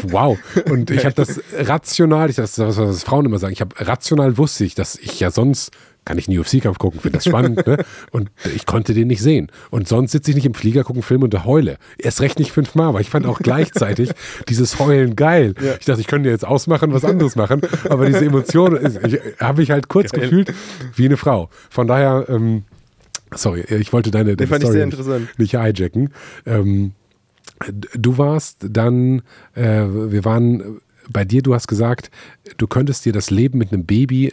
wow. Und ich habe das rational, ich, das was, was Frauen immer sagen, ich habe rational wusste ich, dass ich ja sonst kann ich einen UFC-Kampf gucken, finde das spannend. ne? Und ich konnte den nicht sehen. Und sonst sitze ich nicht im Flieger, gucke einen Film und heule. Erst recht nicht fünfmal, aber ich fand auch gleichzeitig dieses Heulen geil. Ja. Ich dachte, ich könnte jetzt ausmachen, was anderes machen. Aber diese Emotion habe ich halt kurz geil. gefühlt wie eine Frau. Von daher, ähm, sorry, ich wollte deine, deine Story nicht, nicht hijacken. Ähm, du warst dann, äh, wir waren bei dir, du hast gesagt, du könntest dir das Leben mit einem Baby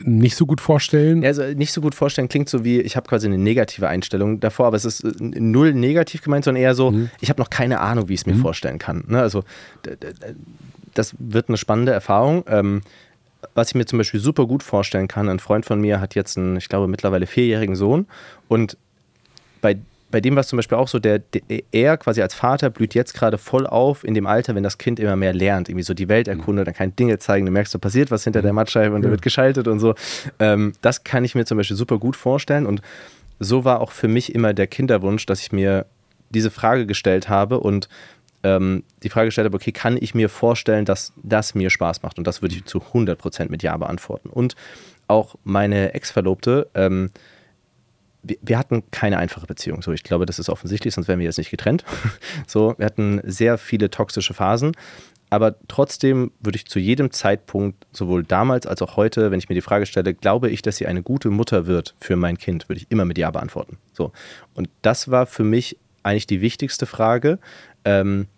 nicht so gut vorstellen? Also nicht so gut vorstellen klingt so wie, ich habe quasi eine negative Einstellung davor, aber es ist äh, null negativ gemeint, sondern eher so, mhm. ich habe noch keine Ahnung, wie ich es mir mhm. vorstellen kann. Ne? Also das wird eine spannende Erfahrung. Ähm, was ich mir zum Beispiel super gut vorstellen kann, ein Freund von mir hat jetzt einen, ich glaube, mittlerweile vierjährigen Sohn und bei bei dem war es zum Beispiel auch so, der, der, er quasi als Vater blüht jetzt gerade voll auf in dem Alter, wenn das Kind immer mehr lernt, irgendwie so die Welt erkundet, dann kann Dinge zeigen, du merkst, da passiert was hinter der mhm. Mattscheibe und da wird geschaltet und so. Ähm, das kann ich mir zum Beispiel super gut vorstellen und so war auch für mich immer der Kinderwunsch, dass ich mir diese Frage gestellt habe und ähm, die Frage gestellt habe, okay, kann ich mir vorstellen, dass das mir Spaß macht? Und das würde ich zu 100% mit Ja beantworten. Und auch meine Ex-Verlobte, ähm, wir, hatten keine einfache Beziehung. So, ich glaube, das ist offensichtlich, sonst wären wir jetzt nicht getrennt. so, wir hatten sehr viele toxische Phasen. Aber trotzdem würde ich zu jedem Zeitpunkt, sowohl damals als auch heute, wenn ich mir die Frage stelle, glaube ich, dass sie eine gute Mutter wird für mein Kind, würde ich immer mit Ja beantworten. So. Und das war für mich eigentlich die wichtigste Frage, ähm,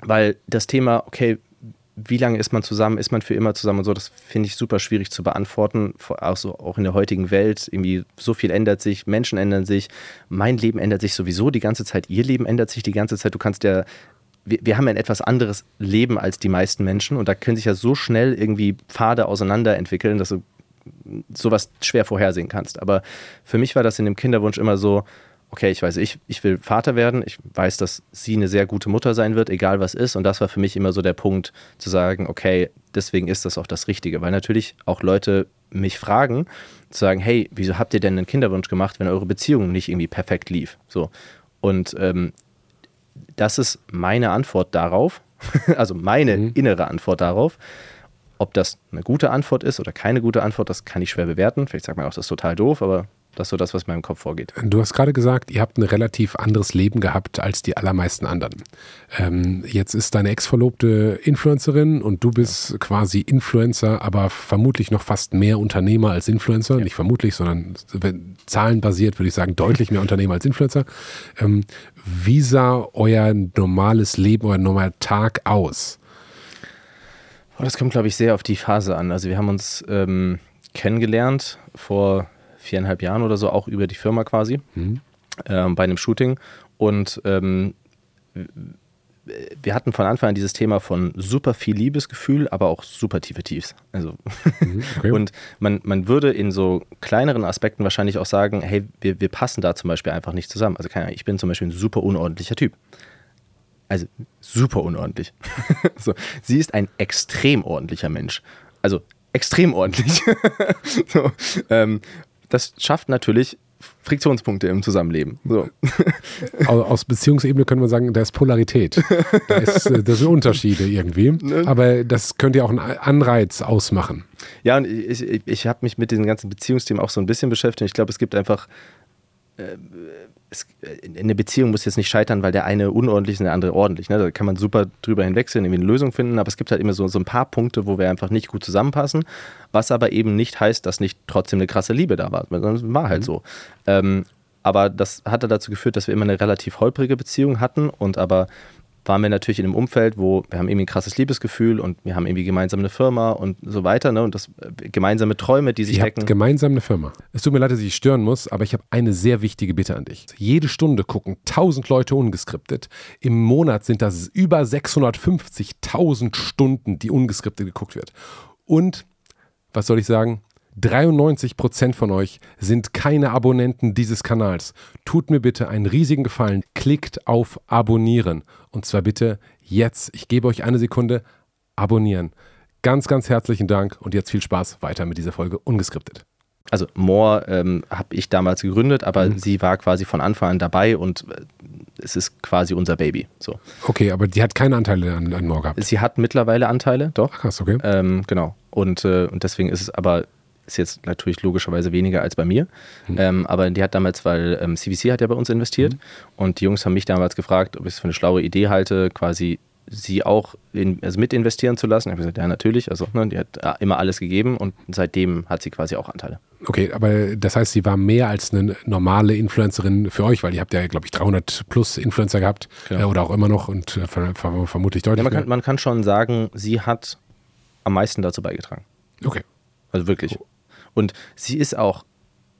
weil das Thema, okay, wie lange ist man zusammen, ist man für immer zusammen und so, das finde ich super schwierig zu beantworten, also auch in der heutigen Welt, irgendwie so viel ändert sich, Menschen ändern sich, mein Leben ändert sich sowieso die ganze Zeit, ihr Leben ändert sich die ganze Zeit, du kannst ja, wir, wir haben ja ein etwas anderes Leben als die meisten Menschen und da können sich ja so schnell irgendwie Pfade auseinander entwickeln, dass du sowas schwer vorhersehen kannst, aber für mich war das in dem Kinderwunsch immer so, okay, ich weiß, ich, ich will Vater werden, ich weiß, dass sie eine sehr gute Mutter sein wird, egal was ist. Und das war für mich immer so der Punkt, zu sagen, okay, deswegen ist das auch das Richtige. Weil natürlich auch Leute mich fragen, zu sagen, hey, wieso habt ihr denn einen Kinderwunsch gemacht, wenn eure Beziehung nicht irgendwie perfekt lief? So. Und ähm, das ist meine Antwort darauf, also meine mhm. innere Antwort darauf. Ob das eine gute Antwort ist oder keine gute Antwort, das kann ich schwer bewerten. Vielleicht sagt man auch, das ist total doof, aber Das ist so das, was in meinem Kopf vorgeht. Du hast gerade gesagt, ihr habt ein relativ anderes Leben gehabt als die allermeisten anderen. Ähm, jetzt ist deine Ex-Verlobte Influencerin und du bist ja. quasi Influencer, aber vermutlich noch fast mehr Unternehmer als Influencer. Ja. Nicht vermutlich, sondern zahlenbasiert würde ich sagen, deutlich mehr Unternehmer als Influencer. Ähm, wie sah euer normales Leben, euer normaler Tag aus? Oh, das kommt, glaube ich, sehr auf die Phase an. Also wir haben uns ähm, kennengelernt vor viereinhalb Jahren oder so, auch über die Firma quasi, mhm. ähm, bei einem Shooting. Und ähm, wir hatten von Anfang an dieses Thema von super viel Liebesgefühl, aber auch super tiefe Tiefs. Also mhm, okay. und man, man würde in so kleineren Aspekten wahrscheinlich auch sagen, hey, wir, wir passen da zum Beispiel einfach nicht zusammen. Also keine Ahnung, ich bin zum Beispiel ein super unordentlicher Typ. Also super unordentlich. so, sie ist ein extrem ordentlicher Mensch. Also extrem ordentlich. so, ähm, das schafft natürlich Friktionspunkte im Zusammenleben. So. Aus Beziehungsebene können wir sagen, da ist Polarität. Da ist, äh, das sind Unterschiede irgendwie. Ne? Aber das könnte ja auch einen Anreiz ausmachen. Ja, und ich, ich, ich habe mich mit diesen ganzen Beziehungsthemen auch so ein bisschen beschäftigt. Ich glaube, es gibt einfach äh, es, eine Beziehung muss jetzt nicht scheitern, weil der eine unordentlich ist und der andere ordentlich. Ne? Da kann man super drüber hinwechseln, irgendwie eine Lösung finden, aber es gibt halt immer so, so ein paar Punkte, wo wir einfach nicht gut zusammenpassen, was aber eben nicht heißt, dass nicht trotzdem eine krasse Liebe da war. Das war halt mhm. so. Ähm, aber das hatte dazu geführt, dass wir immer eine relativ holprige Beziehung hatten und aber waren wir natürlich in einem Umfeld, wo wir haben irgendwie ein krasses Liebesgefühl und wir haben irgendwie gemeinsam eine Firma und so weiter, ne? Und das äh, gemeinsame Träume, die sich Ihr. Habt gemeinsam eine Firma. Es tut mir leid, dass ich stören muss, aber ich habe eine sehr wichtige Bitte an dich. Jede Stunde gucken 1000 Leute ungeskriptet. Im Monat sind das über 650.000 Stunden, die ungeskriptet geguckt wird. Und was soll ich sagen? 93% von euch sind keine Abonnenten dieses Kanals. Tut mir bitte einen riesigen Gefallen. Klickt auf Abonnieren. Und zwar bitte jetzt. Ich gebe euch eine Sekunde. Abonnieren. Ganz, ganz herzlichen Dank und jetzt viel Spaß weiter mit dieser Folge ungeskriptet. Also More ähm, habe ich damals gegründet, aber mhm. sie war quasi von Anfang an dabei und äh, es ist quasi unser Baby. So. Okay, aber die hat keine Anteile an, an More gehabt. Sie hat mittlerweile Anteile, doch. Ach, krass, okay. Ähm, genau. Und, äh, und deswegen ist es aber ist jetzt natürlich logischerweise weniger als bei mir. Mhm. Ähm, aber die hat damals, weil ähm, CVC hat ja bei uns investiert mhm. und die Jungs haben mich damals gefragt, ob ich es für eine schlaue Idee halte, quasi sie auch in, also mit investieren zu lassen. Ich habe gesagt, ja, natürlich. Also, ne, die hat äh, immer alles gegeben und seitdem hat sie quasi auch Anteile. Okay, aber das heißt, sie war mehr als eine normale Influencerin für euch, weil ihr habt ja, glaube ich, 300 plus Influencer gehabt genau. äh, oder auch immer noch und äh, ver ver vermutlich deutlich ja, man, kann, man kann schon sagen, sie hat am meisten dazu beigetragen. Okay. Also wirklich. Und sie ist auch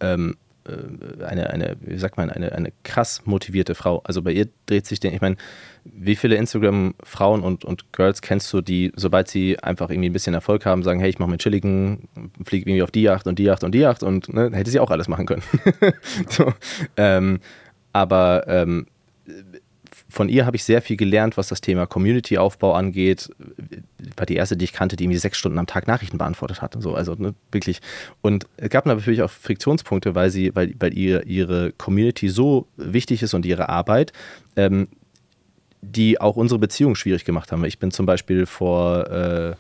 ähm, äh, eine, eine, wie sagt man, eine, eine krass motivierte Frau. Also bei ihr dreht sich den, ich meine, wie viele Instagram-Frauen und, und Girls kennst du, die, sobald sie einfach irgendwie ein bisschen Erfolg haben, sagen, hey, ich mache mir chilligen, fliege irgendwie auf die Yacht und die Yacht und die Yacht und ne, hätte sie auch alles machen können. so, ähm, aber ähm, von ihr habe ich sehr viel gelernt, was das Thema Community-Aufbau angeht. War die erste, die ich kannte, die irgendwie sechs Stunden am Tag Nachrichten beantwortet hat. Und so, also ne, wirklich. Und es gab natürlich auch Friktionspunkte, weil sie, weil, weil ihr, ihre Community so wichtig ist und ihre Arbeit, ähm, die auch unsere Beziehung schwierig gemacht haben. Ich bin zum Beispiel vor äh,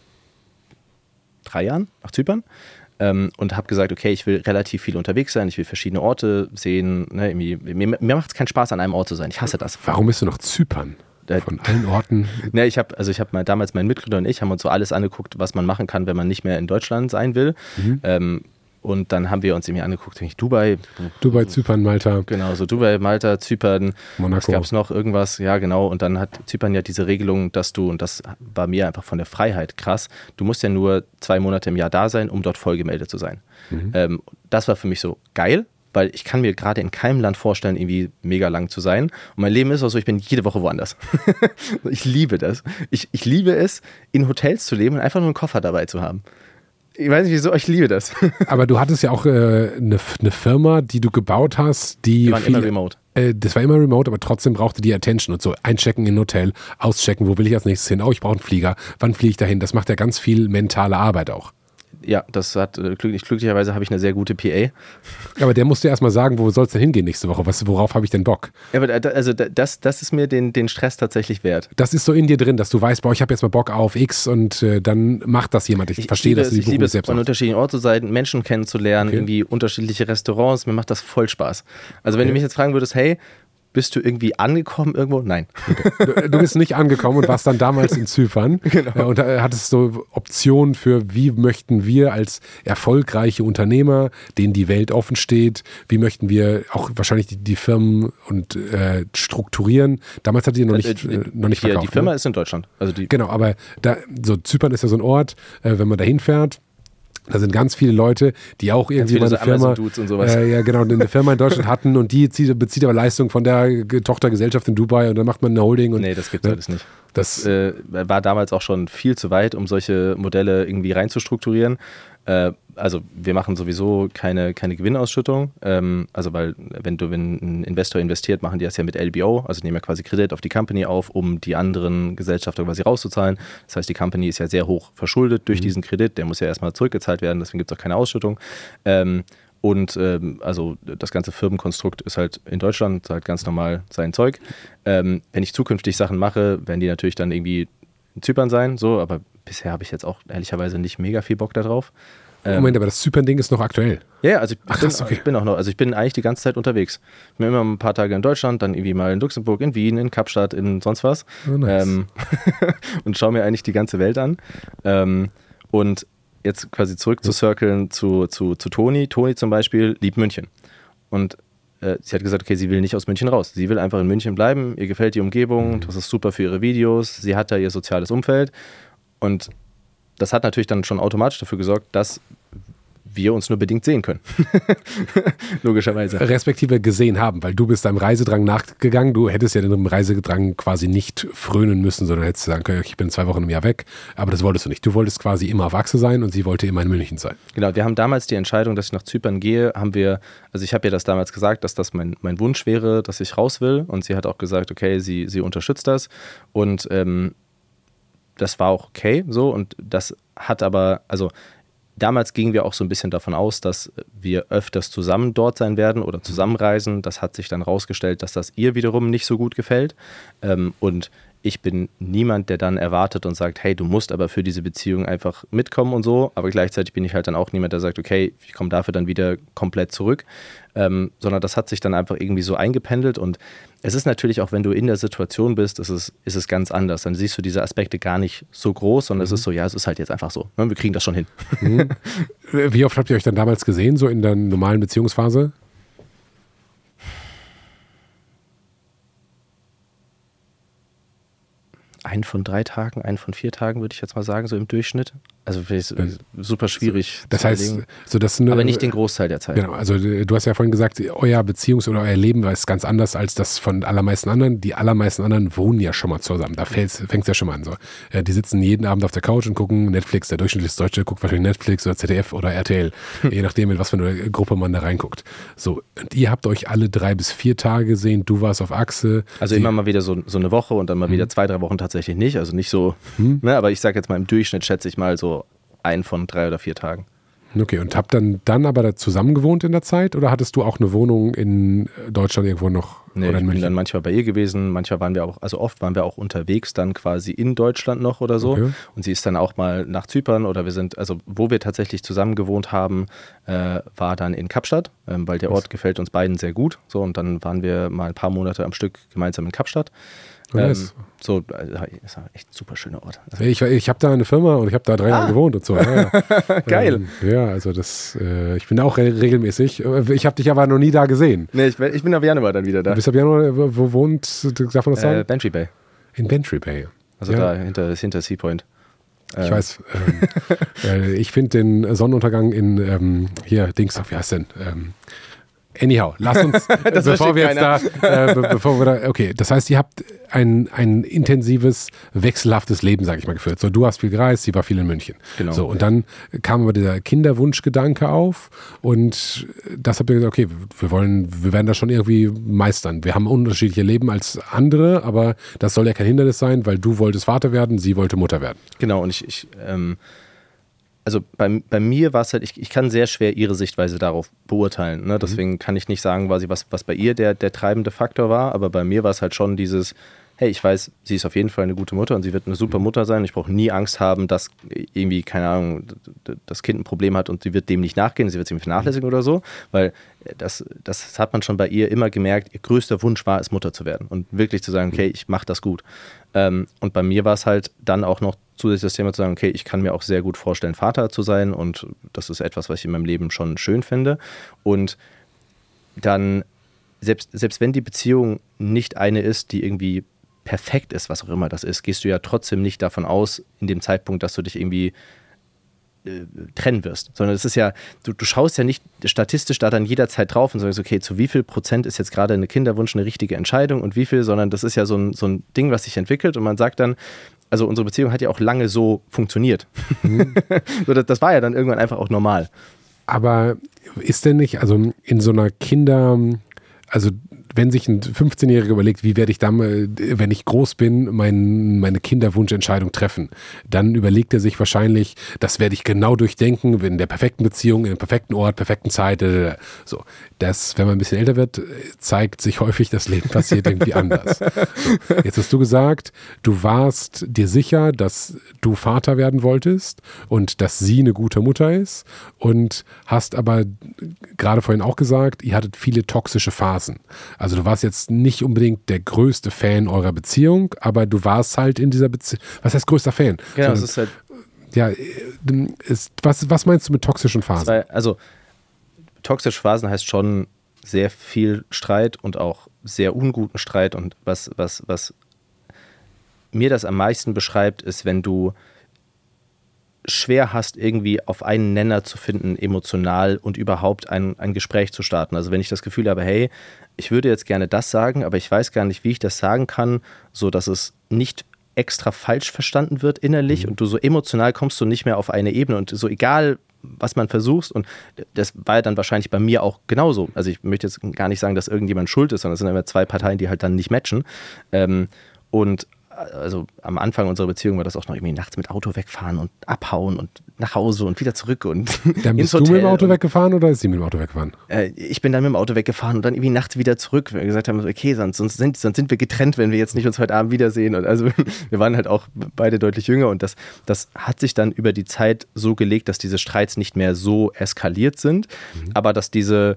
drei Jahren nach Zypern ähm, und habe gesagt, okay, ich will relativ viel unterwegs sein, ich will verschiedene Orte sehen. Ne, mir, mir macht es keinen Spaß, an einem Ort zu sein. Ich hasse das. Warum bist du noch Zypern? Von allen Orten. Ne, ich habe also ich habe damals mein Mitgründer und ich haben uns so alles angeguckt, was man machen kann, wenn man nicht mehr in Deutschland sein will. Mhm. Ähm, und dann haben wir uns irgendwie angeguckt, ich, Dubai. Dubai, Zypern, Malta. Genau, so Dubai, Malta, Zypern. Monaco. Gab es noch irgendwas? Ja, genau. Und dann hat Zypern ja diese Regelung, dass du, und das war mir einfach von der Freiheit krass, du musst ja nur zwei Monate im Jahr da sein, um dort vollgemeldet zu sein. Mhm. Ähm, das war für mich so geil, weil ich kann mir gerade in keinem Land vorstellen, irgendwie mega lang zu sein. Und mein Leben ist auch so, ich bin jede Woche woanders. ich liebe das. Ich, ich liebe es, in Hotels zu leben und einfach nur einen Koffer dabei zu haben. Ich weiß nicht wieso, ich liebe das. Aber du hattest ja auch äh, eine, eine Firma, die du gebaut hast, die. Die waren viele, immer remote. Äh, das war immer remote, aber trotzdem brauchte die Attention und so. Einchecken in ein Hotel, auschecken, wo will ich als nächstes hin? Oh, ich brauche einen Flieger. Wann fliege ich dahin? Das macht ja ganz viel mentale Arbeit auch. Ja, das hat äh, glücklich, glücklicherweise habe ich eine sehr gute PA. Aber der musste erstmal sagen, wo soll es denn hingehen nächste Woche? Was, worauf habe ich denn Bock? Ja, aber also da- das, das ist mir den, den Stress tatsächlich wert. Das ist so in dir drin, dass du weißt, boah, ich habe jetzt mal Bock auf X und äh, dann macht das jemand. Ich, verstehe, dass du es, die ich liebe es, selbst an unterschiedlichen Orten zu sein, Menschen kennenzulernen, Okay. irgendwie unterschiedliche Restaurants. Mir macht das voll Spaß. Also wenn du mich jetzt fragen würdest, hey, bist du irgendwie angekommen irgendwo? Nein. Du, du bist nicht angekommen und warst dann damals in Zypern äh, und äh, hattest so Optionen für, wie möchten wir als erfolgreiche Unternehmer, denen die Welt offen steht, wie möchten wir auch wahrscheinlich die, die Firmen und äh, strukturieren. Damals hattet ihr noch nicht, Äh, äh, noch nicht verkauft. die Firma ne? ist in Deutschland. Also die, Genau, aber da, so Zypern ist ja so ein Ort, äh, wenn man da hinfährt, da sind ganz viele Leute, die auch irgendwie mal so eine Firma, sowas. Äh, ja genau, eine Firma in Deutschland hatten und die zieht, bezieht aber Leistung von der Ge- Tochtergesellschaft in Dubai und dann macht man eine Holding und nee, das gibt's ne? alles nicht. das äh, war damals auch schon viel zu weit, um solche Modelle irgendwie reinzustrukturieren. Äh, also wir machen sowieso keine, keine Gewinnausschüttung. Ähm, also weil wenn du wenn ein Investor investiert, machen die das ja mit LBO, also nehmen ja quasi Kredit auf die Company auf, um die anderen Gesellschafter quasi rauszuzahlen. Das heißt, die Company ist ja sehr hoch verschuldet durch diesen Kredit, der muss ja erstmal zurückgezahlt werden, deswegen gibt es auch keine Ausschüttung. Ähm, und ähm, also das ganze Firmenkonstrukt ist halt in Deutschland, halt ganz normal sein Zeug. Ähm, wenn ich zukünftig Sachen mache, werden die natürlich dann irgendwie in Zypern sein, so, aber bisher habe ich jetzt auch ehrlicherweise nicht mega viel Bock darauf. Ähm, Moment, aber das Zypern-Ding ist noch aktuell. ja, ja, also ich, Ach, bin, krass, okay. ich bin auch noch, also ich bin eigentlich die ganze Zeit unterwegs. Ich bin immer ein paar Tage in Deutschland, dann irgendwie mal in Luxemburg, in Wien, in Kapstadt, in sonst was. Oh, nice. ähm, und schaue mir eigentlich die ganze Welt an. Ähm, und jetzt quasi zurück zu circlen zu, zu, zu Toni. Toni zum Beispiel liebt München. Und äh, sie hat gesagt, okay, sie will nicht aus München raus. Sie will einfach in München bleiben. Ihr gefällt die Umgebung, das ist super für ihre Videos. Sie hat da ihr soziales Umfeld. Und das hat natürlich dann schon automatisch dafür gesorgt, dass wir uns nur bedingt sehen können. Logischerweise. Respektive gesehen haben, weil du bist deinem Reisedrang nachgegangen. Du hättest ja dem Reisedrang quasi nicht frönen müssen, sondern hättest sagen können, ich bin zwei Wochen im Jahr weg. Aber das wolltest du nicht. Du wolltest quasi immer auf Achse sein und sie wollte immer in München sein. Genau, wir haben damals die Entscheidung, dass ich nach Zypern gehe, haben wir, also ich habe ihr das damals gesagt, dass das mein, mein Wunsch wäre, dass ich raus will. Und sie hat auch gesagt, okay, sie, sie unterstützt das. Und ähm, das war auch okay so. Und das hat aber, also damals gingen wir auch so ein bisschen davon aus, dass wir öfters zusammen dort sein werden oder zusammenreisen. Das hat sich dann rausgestellt, dass das ihr wiederum nicht so gut gefällt. Ähm, und ich bin niemand, der dann erwartet und sagt, hey, du musst aber für diese Beziehung einfach mitkommen und so. Aber gleichzeitig bin ich halt dann auch niemand, der sagt, okay, ich komme dafür dann wieder komplett zurück. Ähm, sondern das hat sich dann einfach irgendwie so eingependelt. Und es ist natürlich auch, wenn du in der Situation bist, ist es, ist es ganz anders. Dann siehst du diese Aspekte gar nicht so groß, sondern es ist so, ja, es ist halt jetzt einfach so. Ne? Wir kriegen das schon hin. Wie oft habt ihr euch dann damals gesehen, so in der normalen Beziehungsphase? Ein von drei Tagen, ein von vier Tagen, würde ich jetzt mal sagen, so im Durchschnitt. Also super schwierig. Das zu heißt, so dass eine, aber nicht den Großteil der Zeit. Genau, also äh, du hast ja vorhin gesagt, euer Beziehungs- oder euer Leben ist ganz anders als das von allermeisten anderen. Die allermeisten anderen wohnen ja schon mal zusammen. Da fängt es ja schon mal an. So. Äh, Die sitzen jeden Abend auf der Couch und gucken Netflix. Der durchschnittliche Deutsche guckt wahrscheinlich Netflix oder ZDF oder RTL, je nachdem, in was für eine Gruppe man da reinguckt. So, und ihr habt euch alle drei bis vier Tage gesehen. Du warst auf Achse. Also immer mal wieder so, so eine Woche und dann mal Mhm. wieder zwei, drei Wochen tatsächlich nicht. Also nicht so, ne, aber ich sage jetzt mal im Durchschnitt schätze ich mal so ein von drei oder vier Tagen. Okay, und habt dann, dann aber da zusammen gewohnt in der Zeit oder hattest du auch eine Wohnung in Deutschland irgendwo noch Nee, oder ich in bin dann manchmal bei ihr gewesen, manchmal waren wir auch, also oft waren wir auch unterwegs dann quasi in Deutschland noch oder so. Okay. Und sie ist dann auch mal nach Zypern oder wir sind, also wo wir tatsächlich zusammen gewohnt haben, äh, war dann in Kapstadt, ähm, weil der Ort gefällt uns beiden sehr gut. So, und dann waren wir mal ein paar Monate am Stück gemeinsam in Kapstadt. Nice. so, äh, ist echt ein super schöner Ort. Also, Ich, ich habe da eine Firma und ich habe da drei Jahre gewohnt und so. Ja, ja. Geil. Ähm, ja, also das, äh, ich bin da auch re regelmäßig. Äh, Ich habe dich aber noch nie da gesehen. Nee, ich, bin- ich bin ab Januar dann wieder da. Du bist ab Januar, wo wo wohnt, darf man das sagen? Äh, Bantry Bay. In Bantry Bay. Also ja, da hinter, hinter Sea Point. Ich weiß. Ähm, äh, ich finde den Sonnenuntergang in, ähm, hier, Dings, wie heißt denn? Ähm, Anyhow, lass uns, bevor wir jetzt da, äh, be bevor wir da, okay, das heißt, ihr habt ein, ein intensives, wechselhaftes Leben, sage ich mal, geführt. So, du hast viel gereist, sie war viel in München. Genau. So, und dann kam aber dieser Kinderwunschgedanke auf und das habt ihr gesagt, okay, wir wollen, wir werden das schon irgendwie meistern. Wir haben unterschiedliche Leben als andere, aber das soll ja kein Hindernis sein, weil du wolltest Vater werden, sie wollte Mutter werden. Genau, und ich, ich ähm, also bei, bei mir war es halt, ich, ich kann sehr schwer ihre Sichtweise darauf beurteilen. Ne? Deswegen mhm. kann ich nicht sagen, quasi, was, was bei ihr der, der treibende Faktor war, aber bei mir war es halt schon dieses, hey, ich weiß, sie ist auf jeden Fall eine gute Mutter und sie wird eine super mhm. Mutter sein. Ich brauche nie Angst haben, dass irgendwie, keine Ahnung, das Kind ein Problem hat und sie wird dem nicht nachgehen, sie wird irgendwie vernachlässigen oder so, weil das, das hat man schon bei ihr immer gemerkt, ihr größter Wunsch war es, Mutter zu werden und wirklich zu sagen, okay, ich mache das gut. Ähm, und bei mir war es halt dann auch noch zusätzlich das Thema zu sagen, okay, ich kann mir auch sehr gut vorstellen, Vater zu sein und das ist etwas, was ich in meinem Leben schon schön finde. Und dann, selbst, selbst wenn die Beziehung nicht eine ist, die irgendwie perfekt ist, was auch immer das ist, gehst du ja trotzdem nicht davon aus, in dem Zeitpunkt, dass du dich irgendwie äh, trennen wirst, sondern es ist ja, du, du schaust ja nicht statistisch da dann jederzeit drauf und sagst, okay, zu wie viel Prozent ist jetzt gerade eine Kinderwunsch eine richtige Entscheidung und wie viel, sondern das ist ja so ein, so ein Ding, was sich entwickelt und man sagt dann, also unsere Beziehung hat ja auch lange so funktioniert. Mhm. so, das, das war ja dann irgendwann einfach auch normal. Aber ist denn nicht, also in so einer Kinder, also wenn sich ein 15-Jähriger überlegt, wie werde ich dann, wenn ich groß bin, mein, meine Kinderwunschentscheidung treffen, dann überlegt er sich wahrscheinlich, das werde ich genau durchdenken, in der perfekten Beziehung, in dem perfekten Ort, perfekten Zeit. Äh, so, das, wenn man ein bisschen älter wird, zeigt sich häufig, das Leben passiert irgendwie anders. So, jetzt hast du gesagt, du warst dir sicher, dass du Vater werden wolltest und dass sie eine gute Mutter ist und hast aber gerade vorhin auch gesagt, ihr hattet viele toxische Phasen. Also du warst jetzt nicht unbedingt der größte Fan eurer Beziehung, aber du warst halt in dieser Beziehung. Was heißt größter Fan? Genau, das ist halt. Ja, ist, was, was meinst du mit toxischen Phasen? Zwei, also toxische Phasen heißt schon sehr viel Streit und auch sehr unguten Streit. Und was, was, was mir das am meisten beschreibt, ist, wenn du schwer hast, irgendwie auf einen Nenner zu finden, emotional und überhaupt ein, ein Gespräch zu starten. Also wenn ich das Gefühl habe, hey, ich würde jetzt gerne das sagen, aber ich weiß gar nicht, wie ich das sagen kann, so dass es nicht extra falsch verstanden wird innerlich mhm. und du so emotional kommst du nicht mehr auf eine Ebene und so egal, was man versucht und das war ja dann wahrscheinlich bei mir auch genauso. Also ich möchte jetzt gar nicht sagen, dass irgendjemand schuld ist, sondern es sind immer zwei Parteien, die halt dann nicht matchen. Ähm, und also am Anfang unserer Beziehung war das auch noch irgendwie nachts mit Auto wegfahren und abhauen und nach Hause und wieder zurück und Dann bist du mit dem Auto weggefahren oder ist sie mit dem Auto weggefahren? Äh, ich bin dann mit dem Auto weggefahren und dann irgendwie nachts wieder zurück, weil wir gesagt haben, okay, sonst, sonst, sind, sonst sind wir getrennt, wenn wir jetzt nicht uns heute Abend wiedersehen. Und also wir waren halt auch beide deutlich jünger und das, das hat sich dann über die Zeit so gelegt, dass diese Streits nicht mehr so eskaliert sind, mhm. aber dass diese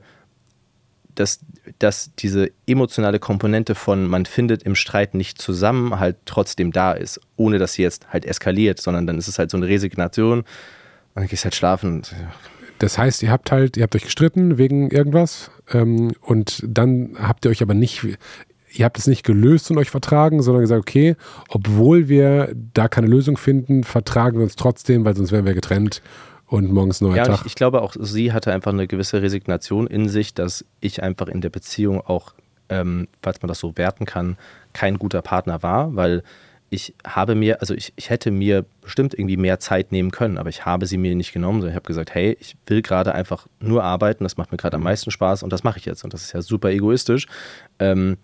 dass, dass diese emotionale Komponente von man findet im Streit nicht zusammen halt trotzdem da ist, ohne dass sie jetzt halt eskaliert, sondern dann ist es halt so eine Resignation und dann gehst halt schlafen. Das heißt, ihr habt halt, ihr habt euch gestritten wegen irgendwas ähm, und dann habt ihr euch aber nicht, ihr habt es nicht gelöst und euch vertragen, sondern gesagt, okay, obwohl wir da keine Lösung finden, vertragen wir uns trotzdem, weil sonst wären wir getrennt und morgens neuer ja, Tag. Ich, ich glaube auch, sie hatte einfach eine gewisse Resignation in sich, dass ich einfach in der Beziehung auch, ähm, falls man das so werten kann, kein guter Partner war, weil ich habe mir, also ich, ich hätte mir bestimmt irgendwie mehr Zeit nehmen können, aber ich habe sie mir nicht genommen. Ich habe gesagt, hey, ich will gerade einfach nur arbeiten, das macht mir gerade am meisten Spaß und das mache ich jetzt. Und das ist ja super egoistisch. Ähm,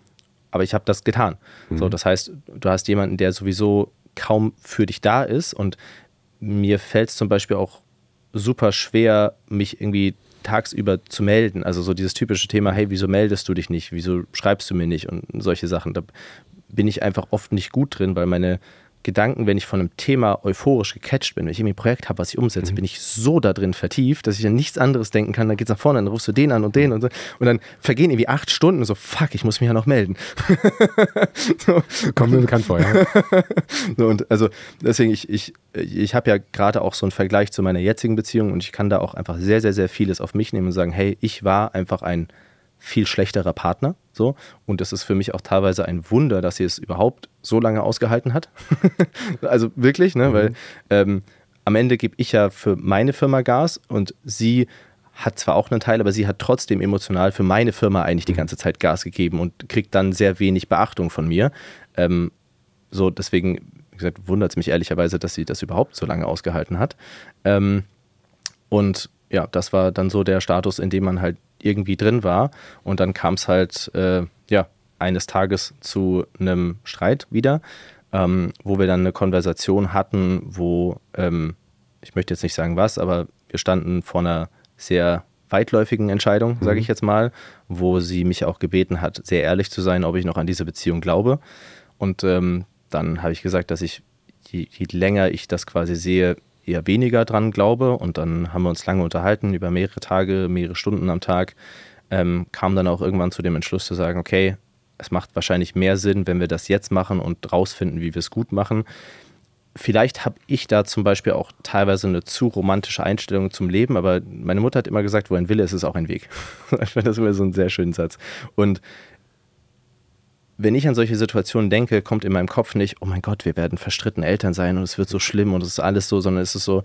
aber ich habe das getan. Mhm. So, das heißt, du hast jemanden, der sowieso kaum für dich da ist und mir fällt es zum Beispiel auch super schwer, mich irgendwie tagsüber zu melden. Also so dieses typische Thema, hey, wieso meldest du dich nicht? Wieso schreibst du mir nicht? Und solche Sachen. Da bin ich einfach oft nicht gut drin, weil meine Gedanken, wenn ich von einem Thema euphorisch gecatcht bin, wenn ich irgendwie ein Projekt habe, was ich umsetze, mhm. bin ich so da drin vertieft, dass ich an nichts anderes denken kann. Dann geht's nach vorne, dann rufst du den an und den und so. Und dann vergehen irgendwie acht Stunden und so, fuck, ich muss mich ja noch melden. so. Kommt mir bekannt vor, ja. so, und also deswegen, ich, ich, ich habe ja gerade auch so einen Vergleich zu meiner jetzigen Beziehung und ich kann da auch einfach sehr, sehr, sehr vieles auf mich nehmen und sagen, hey, ich war einfach ein viel schlechterer Partner. So. Und es ist für mich auch teilweise ein Wunder, dass sie es überhaupt so lange ausgehalten hat. also wirklich, ne? Mhm. weil ähm, am Ende gebe ich ja für meine Firma Gas und sie hat zwar auch einen Teil, aber sie hat trotzdem emotional für meine Firma eigentlich die mhm. ganze Zeit Gas gegeben und kriegt dann sehr wenig Beachtung von mir. Ähm, so, deswegen, wie gesagt, wundert es mich ehrlicherweise, dass sie das überhaupt so lange ausgehalten hat. Ähm, und ja, das war dann so der Status, in dem man halt irgendwie drin war. Und dann kam es halt, äh, ja, eines Tages zu einem Streit wieder, ähm, wo wir dann eine Konversation hatten, wo ähm, ich möchte jetzt nicht sagen was, aber wir standen vor einer sehr weitläufigen Entscheidung, sage ich jetzt mal, wo sie mich auch gebeten hat, sehr ehrlich zu sein, ob ich noch an diese Beziehung glaube. Und ähm, dann habe ich gesagt, dass ich, je, je länger ich das quasi sehe, eher weniger dran glaube. Und dann haben wir uns lange unterhalten, über mehrere Tage, mehrere Stunden am Tag. Ähm, kam dann auch irgendwann zu dem Entschluss zu sagen, okay, es macht wahrscheinlich mehr Sinn, wenn wir das jetzt machen und rausfinden, wie wir es gut machen. Vielleicht habe ich da zum Beispiel auch teilweise eine zu romantische Einstellung zum Leben, aber meine Mutter hat immer gesagt, wo ein Wille ist, ist auch ein Weg. ich finde das immer so einen sehr schönen Satz. Und wenn ich an solche Situationen denke, kommt in meinem Kopf nicht, oh mein Gott, wir werden verstritten Eltern sein und es wird so schlimm und es ist alles so, sondern es ist so,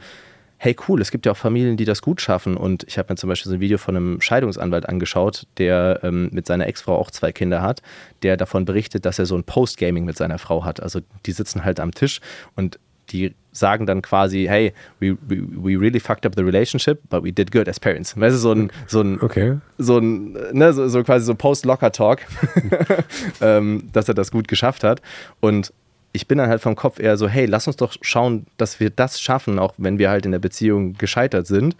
hey cool, es gibt ja auch Familien, die das gut schaffen. Und ich habe mir zum Beispiel so ein Video von einem Scheidungsanwalt angeschaut, der ähm, mit seiner Ex-Frau auch zwei Kinder hat, der davon berichtet, dass er so ein Post-Gaming mit seiner Frau hat. Also die sitzen halt am Tisch und die sagen dann quasi, hey, we, we, we really fucked up the relationship, but we did good as parents. Weißt du, so ein, so ein, Okay. so ein, ne, so, so quasi so Post-Locker-Talk, ähm, dass er das gut geschafft hat. Und ich bin dann halt vom Kopf eher so, hey, lass uns doch schauen, dass wir das schaffen, auch wenn wir halt in der Beziehung gescheitert sind.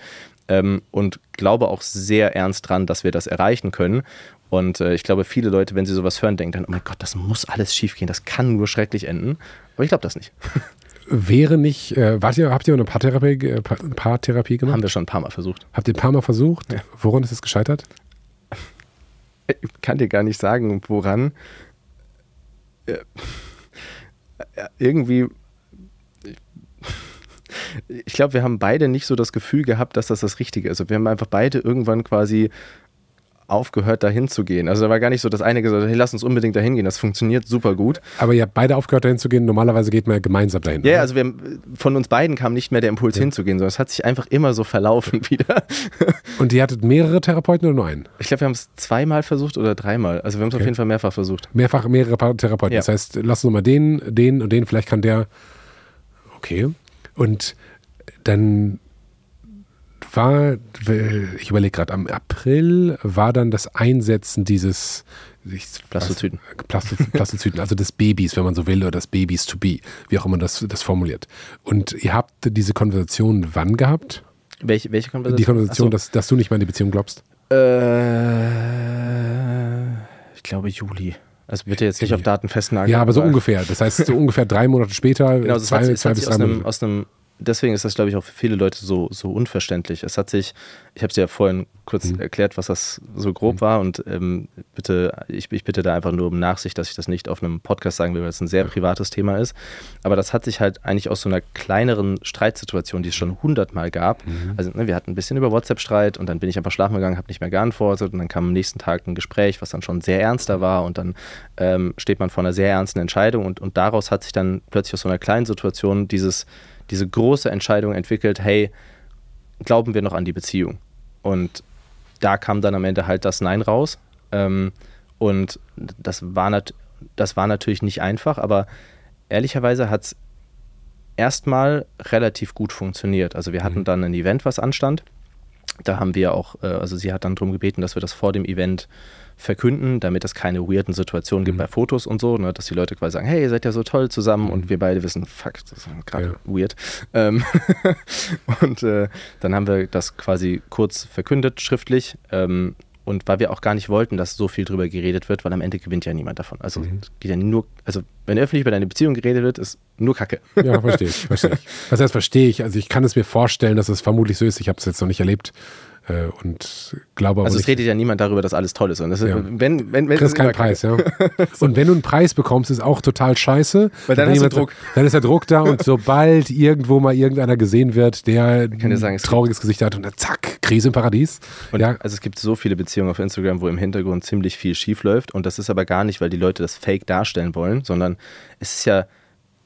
Ähm, und glaube auch sehr ernst dran, dass wir das erreichen können. Und äh, ich glaube, viele Leute, wenn sie sowas hören, denken dann, oh mein Gott, das muss alles schiefgehen, das kann nur schrecklich enden. Aber ich glaube das nicht. Wäre nicht, äh, wart ihr, habt ihr eine Paartherapie, äh, Pa- Paartherapie gemacht? Haben wir schon ein paar Mal versucht. Habt ihr ein paar Mal versucht? Woran ist es gescheitert? Ich kann dir gar nicht sagen, woran. Äh, Irgendwie. Ich glaube, wir haben beide nicht so das Gefühl gehabt, dass das das Richtige ist. Also wir haben einfach beide irgendwann quasi aufgehört, dahin zu gehen. Also da war gar nicht so, dass eine gesagt hat, hey, lass uns unbedingt dahin gehen. Das funktioniert super gut. Aber ihr habt beide aufgehört, dahin zu gehen. Normalerweise geht man ja gemeinsam dahin. Ja, oder? also wir von uns beiden kam nicht mehr der Impuls hinzugehen, sondern es hat sich einfach immer so verlaufen wieder. Und ihr hattet mehrere Therapeuten oder nur einen? Ich glaube, wir haben es zweimal versucht oder dreimal. Also wir haben es auf Okay. jeden Fall mehrfach versucht. Mehrfach mehrere Therapeuten. Ja. Das heißt, lass uns mal den, den und den, vielleicht kann der. Okay. Und dann war, ich überlege gerade, am April war dann das Einsetzen dieses ich, Plastozyten. Plasto- Plastozyten, also des Babys, wenn man so will, oder des Babys to be, wie auch immer das, das formuliert. Und ihr habt diese Konversation wann gehabt? Welche, welche Konversation? Die Konversation, Ach dass, dass du nicht mehr an die Beziehung glaubst? so. äh, ich glaube Juli. Also bitte jetzt nicht Juli. auf Daten festnageln. Ja, aber so ungefähr. Das heißt, so ungefähr drei Monate später, Genau, das zwei, hat, zwei bis sich drei aus einem, Monate. aus einem, deswegen ist das, glaube ich, auch für viele Leute so, so unverständlich. Es hat sich, ich habe es ja vorhin kurz Mhm. erklärt, was das so grob war und ähm, bitte, ich, ich bitte da einfach nur um Nachsicht, dass ich das nicht auf einem Podcast sagen will, weil es ein sehr privates Thema ist. Aber das hat sich halt eigentlich aus so einer kleineren Streitsituation, die es schon hundertmal gab. Mhm. Also ne, wir hatten ein bisschen über WhatsApp-Streit und dann bin ich einfach schlafen gegangen, habe nicht mehr geantwortet und dann kam am nächsten Tag ein Gespräch, was dann schon sehr ernster war und dann ähm, steht man vor einer sehr ernsten Entscheidung und, und daraus hat sich dann plötzlich aus so einer kleinen Situation dieses, diese große Entscheidung entwickelt, hey, glauben wir noch an die Beziehung? Und da kam dann am Ende halt das Nein raus. Ähm, und das war, nat das war natürlich nicht einfach, aber ehrlicherweise hat es erstmal relativ gut funktioniert. Also wir hatten dann ein Event, was anstand. Da haben wir auch, äh, also sie hat dann darum gebeten, dass wir das vor dem Event verkünden, damit es keine weirden Situationen gibt bei Fotos und so, ne, dass die Leute quasi sagen, hey, ihr seid ja so toll zusammen und wir beide wissen, fuck, das ist gerade weird. Ähm, und äh, dann haben wir das quasi kurz verkündet, schriftlich. Ähm, und weil wir auch gar nicht wollten, dass so viel drüber geredet wird, weil am Ende gewinnt ja niemand davon. Also es geht ja nur, also wenn öffentlich über deine Beziehung geredet wird, ist nur Kacke. Ja, verstehe ich, verstehe ich. Was heißt verstehe ich? Also ich kann es mir vorstellen, dass es vermutlich so ist. Ich habe es jetzt noch nicht erlebt und glaube Also es redet ja niemand darüber, dass alles toll ist. Und das ist, Ja. wenn, wenn, wenn Du kriegst keinen Preis, ja. Und wenn du einen Preis bekommst, ist auch total scheiße. Weil dann hast du Druck. sagt- Dann ist der Druck da und sobald irgendwo mal irgendeiner gesehen wird, der kann sagen, ein es trauriges Gesicht hat und dann zack, Krise im Paradies. Und ja, also es gibt so viele Beziehungen auf Instagram, wo im Hintergrund ziemlich viel schief läuft. Und das ist aber gar nicht, weil die Leute das fake darstellen wollen, sondern es ist ja,